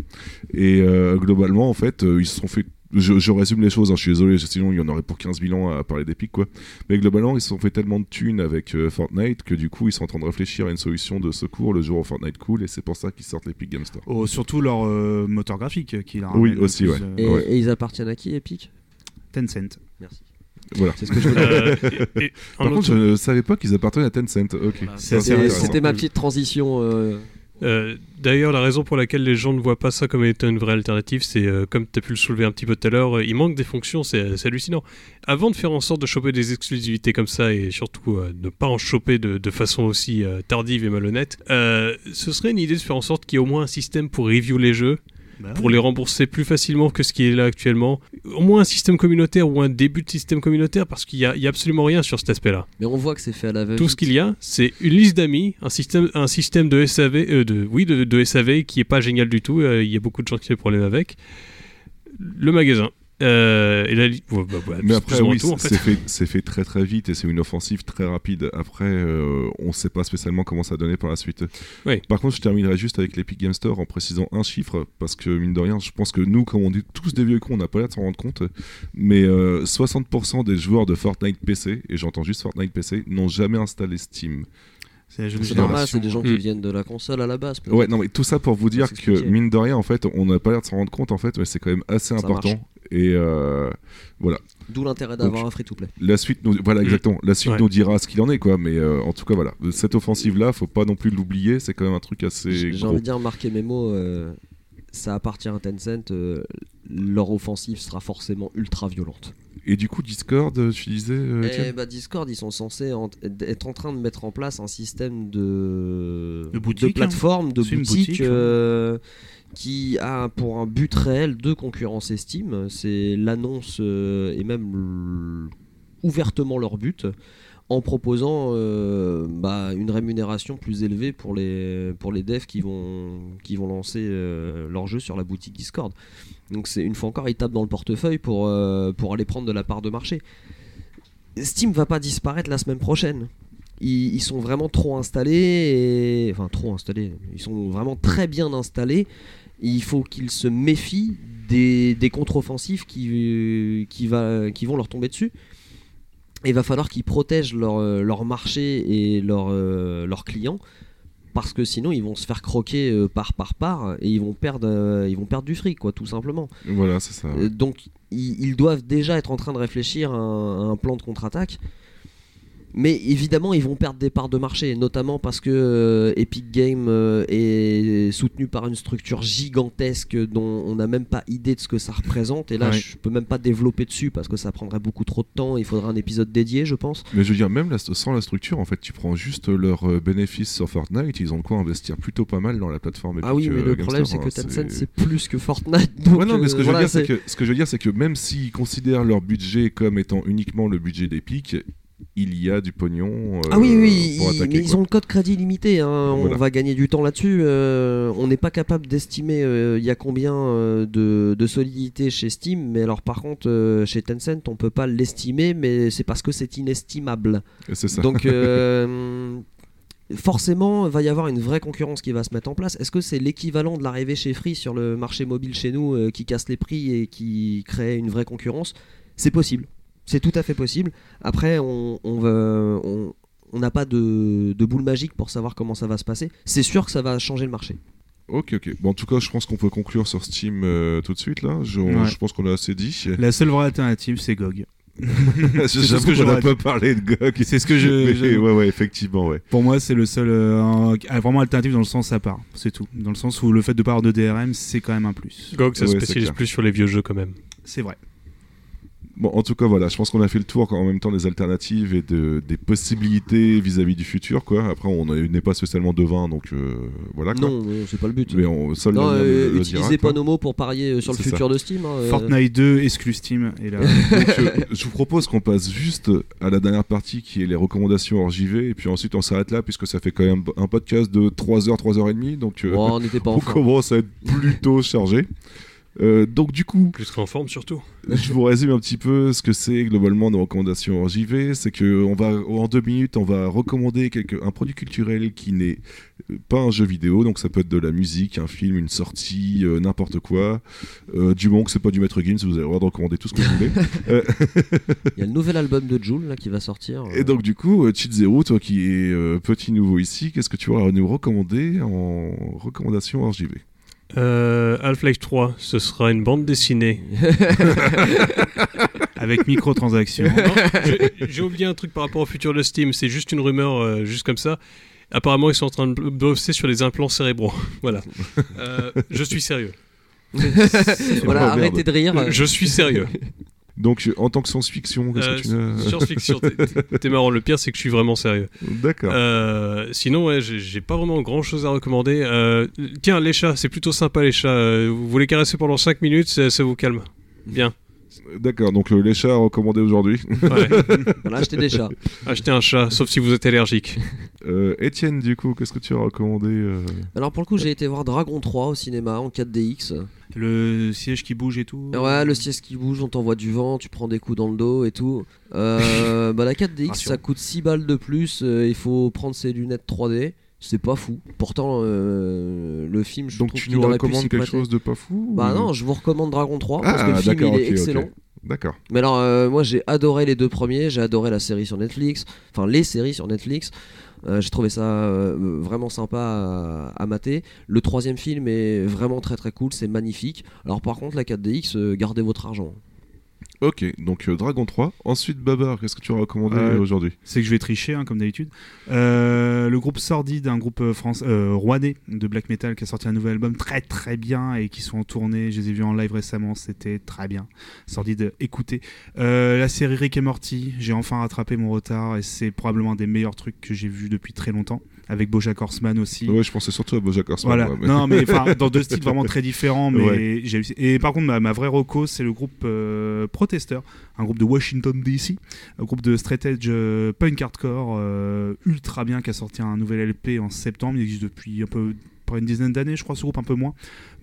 Et euh, globalement, en fait, euh, ils se sont fait. Je, je résume les choses, hein, je suis désolé, sinon il y en aurait pour 15 000 ans à parler d'Epic, quoi. Mais globalement, ils se sont fait tellement de thunes avec euh, Fortnite que du coup, ils sont en train de réfléchir à une solution de secours le jour où Fortnite cool, et c'est pour ça qu'ils sortent l'Epic Game Store. oh, surtout leur euh, moteur graphique qui leur Oui, aussi, plus, ouais. euh, et, Ouais. et ils appartiennent à qui, Epic? Tencent. Merci. Voilà. C'est ce que je voulais et- et un Par contre, autre- je ne savais pas qu'ils appartenaient à Tencent. Ok. C'était ma petite transition. Euh, D'ailleurs, la raison pour laquelle les gens ne voient pas ça comme étant une vraie alternative, c'est euh, comme tu as pu le soulever un petit peu tout à l'heure, euh, il manque des fonctions, c'est hallucinant. Avant de faire en sorte de choper des exclusivités comme ça et surtout euh, ne pas en choper de, de façon aussi tardive et malhonnête, ce serait une idée de faire en sorte qu'il y ait au moins un système pour review les jeux, Bah pour les rembourser plus facilement que ce qui est là actuellement. Au moins un système communautaire ou un début de système communautaire parce qu'il n'y a, il y a absolument rien sur cet aspect-là. Mais on voit que c'est fait à la va Tout ce qu'il y a, c'est une liste d'amis, un système, un système de SAV, euh, de, oui, de, de SAV qui est pas génial du tout. euh, Il y a beaucoup de gens qui ont des problèmes avec. Le magasin. Euh, et ouais, bah, ouais, Mais c'est après, oui, en c'est fait. fait, c'est fait très très vite et c'est une offensive très rapide. Après, euh, on ne sait pas spécialement comment ça donner par la suite. Oui. Par contre, je terminerai juste avec l'Epic Game Store en précisant un chiffre, parce que mine de rien, je pense que nous, comme on dit tous des vieux cons, on n'a pas l'air de s'en rendre compte, mais euh, 60% des joueurs de Fortnite PC, et j'entends juste Fortnite PC, n'ont jamais installé Steam. C'est normal, c'est des gens qui Mm. viennent de la console à la base. Ouais, non, mais tout ça pour vous dire que, mine de rien, en fait, on n'a pas l'air de s'en rendre compte, en fait, mais c'est quand même assez Ça important. marche. Et euh, D'où l'intérêt d'avoir un free-to-play. La suite nous, voilà Mm. exactement. La suite Ouais. nous dira ce qu'il en est quoi. Mais euh, en tout cas voilà, cette offensive là, faut pas non plus l'oublier. C'est quand même un truc assez J'ai envie de dire, marquez mes mots, euh, ça appartient à Tencent, euh, leur offensive sera forcément ultra violente. Et du coup Discord, tu disais. euh, Et Étienne? bah Discord, ils sont censés en- être en train de mettre en place un système de, De boutique, plateforme, de boutique, euh, qui a pour un but réel de concurrencer Steam. C'est l'annonce euh, et même ouvertement leur but en proposant euh, bah, une rémunération plus élevée pour les, pour les devs qui vont, qui vont lancer euh, leur jeu sur la boutique Discord. Donc c'est une fois encore, ils tapent dans le portefeuille pour, pour aller prendre de la part de marché. Steam va pas disparaître la semaine prochaine. Ils, sont vraiment trop installés, enfin trop installés, ils sont vraiment très bien installés. Il faut qu'ils se méfient des, des contre-offensives qui, qui, va, qui vont leur tomber dessus. Et il va falloir qu'ils protègent leur, euh, leur marché et leurs euh, leurs clients parce que sinon ils vont se faire croquer euh, par par par et ils vont perdre euh, ils vont perdre du fric quoi tout simplement. Voilà, c'est ça. Euh, donc ils, ils doivent déjà être en train de réfléchir à un, à un plan de contre-attaque. Mais évidemment, ils vont perdre des parts de marché, notamment parce que euh, Epic Games euh, est soutenu par une structure gigantesque dont on n'a même pas idée de ce que ça représente. Et là, Ouais. je peux même pas développer dessus parce que ça prendrait beaucoup trop de temps. Il faudrait un épisode dédié, je pense. Mais je veux dire, même la- sans la structure, en fait, tu prends juste leurs euh, bénéfices sur Fortnite, ils ont de quoi investir plutôt pas mal dans la plateforme. Ah oui, Epic, mais le problème, c'est que hein, Tencent, c'est plus que Fortnite. Donc, Ouais, non, mais ce que, je veux voilà, dire, c'est que, ce que je veux dire, c'est que même s'ils considèrent leur budget comme étant uniquement le budget d'Epic, il y a du pognon. euh, Ah oui, oui, pour ils- attaquer, mais ils quoi. ont le code crédit limité. hein, Voilà. On va gagner du temps là-dessus. euh, on n'est pas capable d'estimer euh, il y a combien euh, de, de solidité chez Steam. Mais alors, par contre, euh, chez Tencent, on peut pas l'estimer, mais c'est parce que c'est inestimable. C'est ça. Donc, euh, forcément, il va y avoir une vraie concurrence qui va se mettre en place. Est-ce que c'est l'équivalent de l'arrivée chez Free sur le marché mobile chez nous euh, qui casse les prix et qui crée une vraie concurrence? C'est possible. C'est tout à fait possible. Après, on on va- on- on n'a pas de, de boule magique pour savoir comment ça va se passer. C'est sûr que ça va changer le marché. Ok, ok. Bon, en tout cas, je pense qu'on peut conclure sur Steam euh, tout de suite, là. Je, Ouais. je pense qu'on a assez dit. La seule vraie alternative, c'est GOG. ce J'avoue que qu'on n'a j'aurais pas parlé de GOG. C'est ce que je. Mais je- ouais, ouais, effectivement, ouais. Pour moi, c'est le seul. euh, un- ah, vraiment alternative dans le sens à part. C'est tout. Dans le sens où le fait de pas avoir de DRM, c'est quand même un plus. GOG, ça Ouais, se c'est spécialise clair. plus sur les vieux jeux quand même. C'est vrai. Bon, en tout cas, voilà, je pense qu'on a fait le tour en même temps des alternatives et de, des possibilités vis-à-vis du futur, quoi. Après, on n'est pas spécialement devin, donc euh, voilà, quoi. Non, euh, c'est pas le but. Mais on, seul non, euh, le- le utilisez dira, quoi. pas nos mots pour parier euh, sur le futur de Steam. hein, euh. Fortnite 2 exclu Steam. Et là, Donc, euh, je vous propose qu'on passe juste à la dernière partie qui est les recommandations hors JV, et puis ensuite on s'arrête là, puisque ça fait quand même un podcast de 3h, 3h30, donc euh, Oh, on n'était pas on commence à être plutôt chargé. Euh, donc du coup, Plus qu'en forme surtout. je vous résume un petit peu ce que c'est globalement nos recommandations hors JV. C'est que on va en deux minutes, on va recommander quelque, un produit culturel qui n'est euh, pas un jeu vidéo, donc ça peut être de la musique, un film, une sortie, euh, n'importe quoi. Euh, du moment que c'est pas du Maître Gims, vous avez le droit de recommander tout ce que vous voulez. Il y a le nouvel album de Joule là, qui va sortir. Et donc du coup, Cheat Zero, toi qui es euh, petit nouveau ici, qu'est-ce que tu vas nous recommander en recommandation hors JV Euh, Half-Life 3, ce sera une bande dessinée. avec microtransactions. J'ai- oublié un truc par rapport au futur de Steam, c'est juste une rumeur, euh, juste comme ça. Apparemment, ils sont en train de bosser sur les implants cérébraux. voilà. Euh, je suis sérieux. voilà, arrêtez de rire. Je suis sérieux. Donc euh, en tant que science-fiction, qu'est-ce Euh, que tu as Science-fiction, t'es- marrant. Le pire, c'est que je suis vraiment sérieux. D'accord. Euh, sinon, ouais, j'ai pas vraiment grand chose à recommander. Euh, tiens, les chats, c'est plutôt sympa les chats. Euh, Vous voulez caresser pendant 5 minutes, ça, ça vous calme. Bien. D'accord, donc euh, les chats recommandés aujourd'hui. Ouais. Voilà, achetez des chats. Achetez un chat, sauf si vous êtes allergique. Euh, Étienne, du coup, qu'est-ce que tu as recommandé euh Alors pour le coup, j'ai été voir Dragon 3 au cinéma en 4DX. Le siège qui bouge et tout. Ouais, le siège qui bouge, on t'envoie du vent, tu prends des coups dans le dos et tout. Euh, bah, la 4DX, Rassurant. ça coûte 6 balles de plus. euh, il faut prendre ses lunettes 3D. C'est pas fou. Pourtant, euh, le film, je Donc trouve tu nous recommandes quelque chose de pas fou Bah ou- non, je vous recommande Dragon 3 parce Ah, que le film il est excellent. D'accord. Mais alors, euh, moi j'ai adoré les deux premiers, j'ai adoré la série sur Netflix, enfin les séries sur Netflix. Euh, j'ai trouvé ça euh, vraiment sympa à, à mater. Le troisième film est vraiment très très cool, c'est magnifique. Alors par contre, la 4DX, euh, gardez votre argent. Ok, donc euh, Dragon 3. Ensuite, Babar, qu'est-ce que tu as recommandé Euh, aujourd'hui? C'est que je vais tricher, hein, comme d'habitude. Euh, le groupe Sordide, un groupe France, rouennais de black metal qui a sorti un nouvel album très très bien et qui sont en tournée. Je les ai vus en live récemment, c'était très bien. Sordide, écoutez. La série Rick et Morty, j'ai enfin rattrapé mon retard et c'est probablement un des meilleurs trucs que j'ai vu depuis très longtemps. Avec Bojack Horseman aussi. Ouais, je pensais surtout à Bojack Horseman. Voilà. mais- Non, mais dans deux styles vraiment très différents. Mais Ouais. j'ai Et par contre, ma, ma vraie reco, c'est le groupe euh, Protester, un groupe de Washington DC, un groupe de straight edge euh, punk hardcore euh, ultra bien qui a sorti un nouvel LP en septembre. Il existe depuis un peu près une dizaine d'années, je crois, ce groupe un peu moins.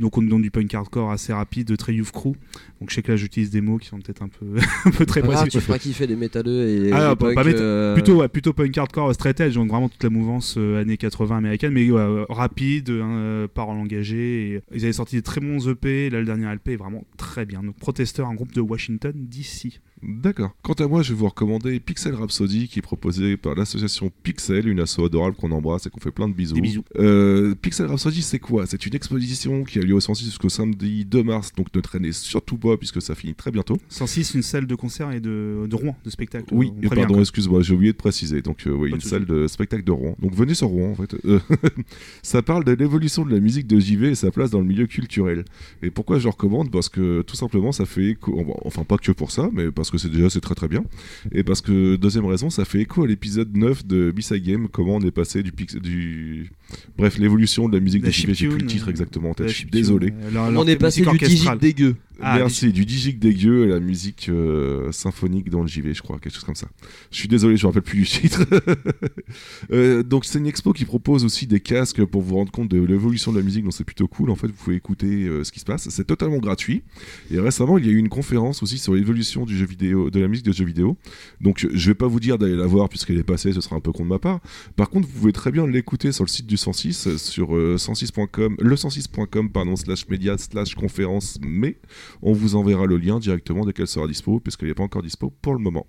Donc on est dans du punk hardcore assez rapide, très youth crew. Donc je sais que là j'utilise des mots qui sont peut-être un peu, un peu très grave, précis. tu feras kiffer les métalleux et Ah, les pas- pas euh, Plutôt, ouais, plutôt punk hardcore straight edge, donc vraiment toute la mouvance euh, années 80 américaine, mais ouais, euh, rapide, euh, parole engagée. et ils avaient sorti des très bons EP, là le dernier LP est vraiment très bien. Donc Protester, un groupe de Washington DC. D'accord. Quant à moi, je vais vous recommander Pixel Rhapsody, qui est proposé par l'association Pixel, une asso adorable qu'on embrasse et qu'on fait plein de bisous. Des bisous. Euh, Pixel Rhapsody, c'est quoi? C'est une exposition qui a lieu au 106 jusqu'au samedi 2 mars, donc ne traînez surtout pas puisque ça finit très bientôt. 106, une salle de concert et de, de Rouen, de spectacle. Oui, et pardon, excuse-moi, j'ai oublié de préciser. Donc, euh, oui, Pas une salle de spectacle de Rouen. Donc, venez sur Rouen, en fait. Euh, ça parle de l'évolution de la musique de JV et sa place dans le milieu culturel. Et pourquoi je le recommande? Parce que tout simplement, ça fait écho. Enfin, pas que pour ça, mais parce que c'est déjà c'est très très bien. Et parce que, deuxième raison, ça fait écho à l'épisode 9 de B-Side Game, comment on est passé du. pix- du... Bref, l'évolution de la musique La de JV, j'ai plus le titre exactement en tête, La je suis désolé. On est passé du digit dégueu. Ah, Merci, du digic dégueu à la musique euh, symphonique dans le JV, je crois, quelque chose comme ça. Je suis désolé, je me rappelle plus du titre. Euh, donc c'est une expo qui propose aussi des casques pour vous rendre compte de l'évolution de la musique, donc c'est plutôt cool. En fait, vous pouvez écouter euh, ce qui se passe. C'est totalement gratuit. Et récemment, il y a eu une conférence aussi sur l'évolution du jeu vidéo, de la musique de jeux vidéo. Donc je vais pas vous dire d'aller la voir puisqu'elle est passée, ce sera un peu con de ma part. Par contre, vous pouvez très bien l'écouter sur le site du 106 euh, sur euh, 106.com, le 106.com pardon slash média slash conférence. Mais on vous enverra le lien directement dès qu'elle sera dispo, puisqu'elle n'est pas encore dispo pour le moment.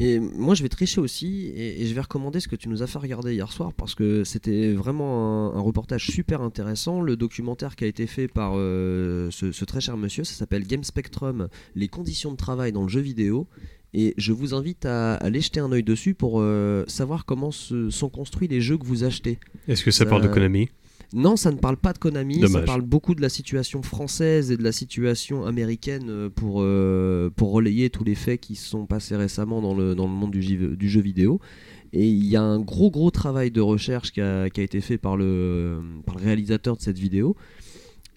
Et moi, je vais tricher aussi et, et je vais recommander ce que tu nous as fait regarder hier soir parce que c'était vraiment un, un reportage super intéressant. Le documentaire qui a été fait par euh, ce, ce très cher monsieur, ça s'appelle Game Spectrum, les conditions de travail dans le jeu vidéo. Et je vous invite à aller jeter un œil dessus pour euh, savoir comment se- sont construits les jeux que vous achetez. Est-ce que ça Ça- parle de Konami? Non, ça ne parle pas de Konami, ça parle beaucoup de la situation française et de la situation américaine euh, pour, euh, pour relayer tous les faits qui se sont passés récemment dans le, dans le monde du, jeu- du jeu vidéo. Et il y a un gros gros travail de recherche qui a, qui a été fait par le, par le réalisateur de cette vidéo.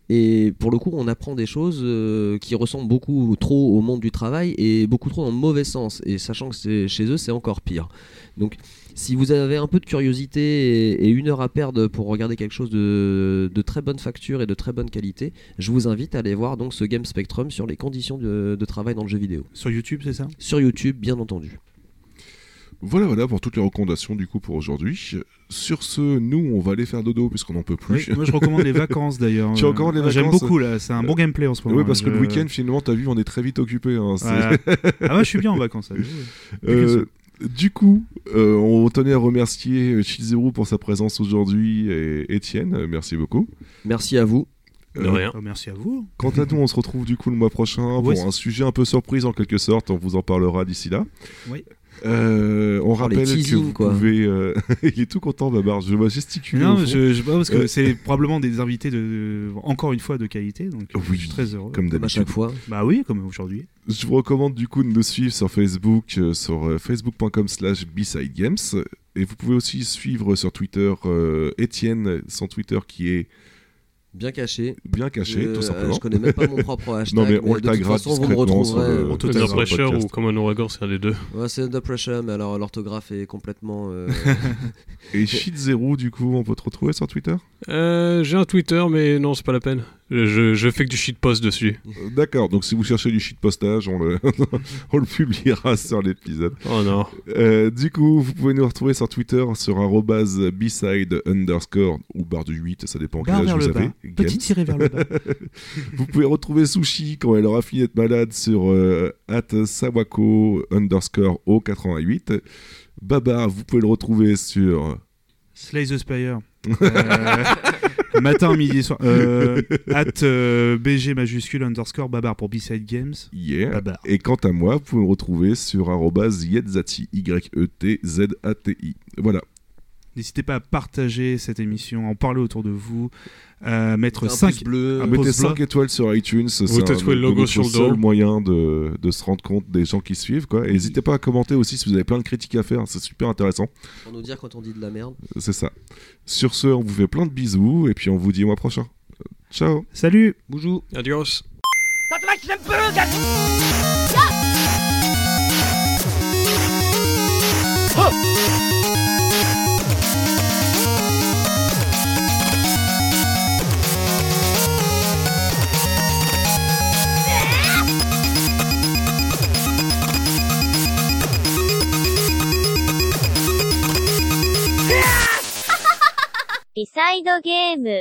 Et pour le coup, on apprend des choses euh, qui ressemblent beaucoup trop au monde du travail et beaucoup trop dans le mauvais sens. Et sachant que c'est- chez eux, c'est encore pire. Donc, si vous avez un peu de curiosité et, et une heure à perdre pour regarder quelque chose de, de très bonne facture et de très bonne qualité, je vous invite à aller voir donc ce Game Spectrum sur les conditions de, de travail dans le jeu vidéo. Sur YouTube, c'est ça? Sur YouTube, bien entendu. Voilà, voilà pour toutes les recommandations du coup pour aujourd'hui. Sur ce, nous, on va aller faire dodo puisqu'on n'en peut plus. Oui, moi je recommande les vacances d'ailleurs. Tu Euh, recommandes les J'aime vacances? beaucoup là, c'est un bon gameplay en ce moment. Oui, parce que le week-end, finalement, t'as vu, on est très vite occupé. hein, Voilà. ah ouais, je suis bien en vacances. là. Euh, du coup, euh, on tenait à remercier euh, Chizuru pour sa présence aujourd'hui et Étienne, euh, merci beaucoup. Merci à vous. De Euh, rien. Oh, merci à vous. Quant à nous, on se retrouve du coup le mois prochain pour un sujet un peu surprise en quelque sorte. On vous en parlera d'ici là. Oui. Euh, on Oh, rappelle que vous quoi. pouvez. euh, Il est tout content, Babar. Je vais gesticuler. Non, je, je, parce que Euh, c'est probablement des invités de encore une fois de qualité, donc Oui, je suis très heureux. Comme d'habitude. chaque fois. Bah oui, comme aujourd'hui. Je vous recommande du coup de nous suivre sur Facebook, sur euh, facebook.com slash bsidegames. Et vous pouvez aussi suivre sur Twitter Étienne, son Twitter qui est Bien caché. bien caché, Euh, tout simplement. Je connais même pas mon propre hashtag. Non, mais on le de toute taguera façon, vous me discrètement sur retrouverez. le- On le Pressure ou un ouragan, c'est un des deux. Ouais, c'est Under Pressure, mais alors l'orthographe est complètement. euh, Et Shit0, du coup, on peut te retrouver sur Twitter? Euh, J'ai un Twitter, mais non, c'est pas la peine. Je, je fais que du shitpost dessus. Euh, D'accord, donc si vous cherchez du shitpostage, on le, on le publiera sur l'épisode. Oh non. Euh, du coup, vous pouvez nous retrouver sur Twitter sur arrobase beside underscore ou barre du 8, ça dépend quel Barre âge vers vous le avez. bas. Games. Petit tiré vers le bas. Vous pouvez retrouver Sushi quand elle aura fini d'être malade sur euh, at sawako underscore o88. Baba, vous pouvez le retrouver sur Slay the Spire. Euh, matin, midi, soir. Euh, at euh, BG majuscule underscore babar pour B-Side Games. Babar. Et quant à moi, vous pouvez me retrouver sur yetzati, E Y-E-T-Z-A-T-I. Voilà. N'hésitez pas à partager cette émission, en parler autour de vous, euh, mettre un 5 pouce bleu. un Mettez pouce 5 bleu. étoiles sur iTunes. c'est le logo notre sur le seul moyen de, de se rendre compte des gens qui suivent. Quoi. Et n'hésitez pas à commenter aussi si vous avez plein de critiques à faire. C'est super intéressant. Pour nous dire quand on dit de la merde. C'est ça. Sur ce, on vous fait plein de bisous. Et puis on vous dit au mois prochain. Ciao Salut Bonjour. Adios. リサイドゲーム。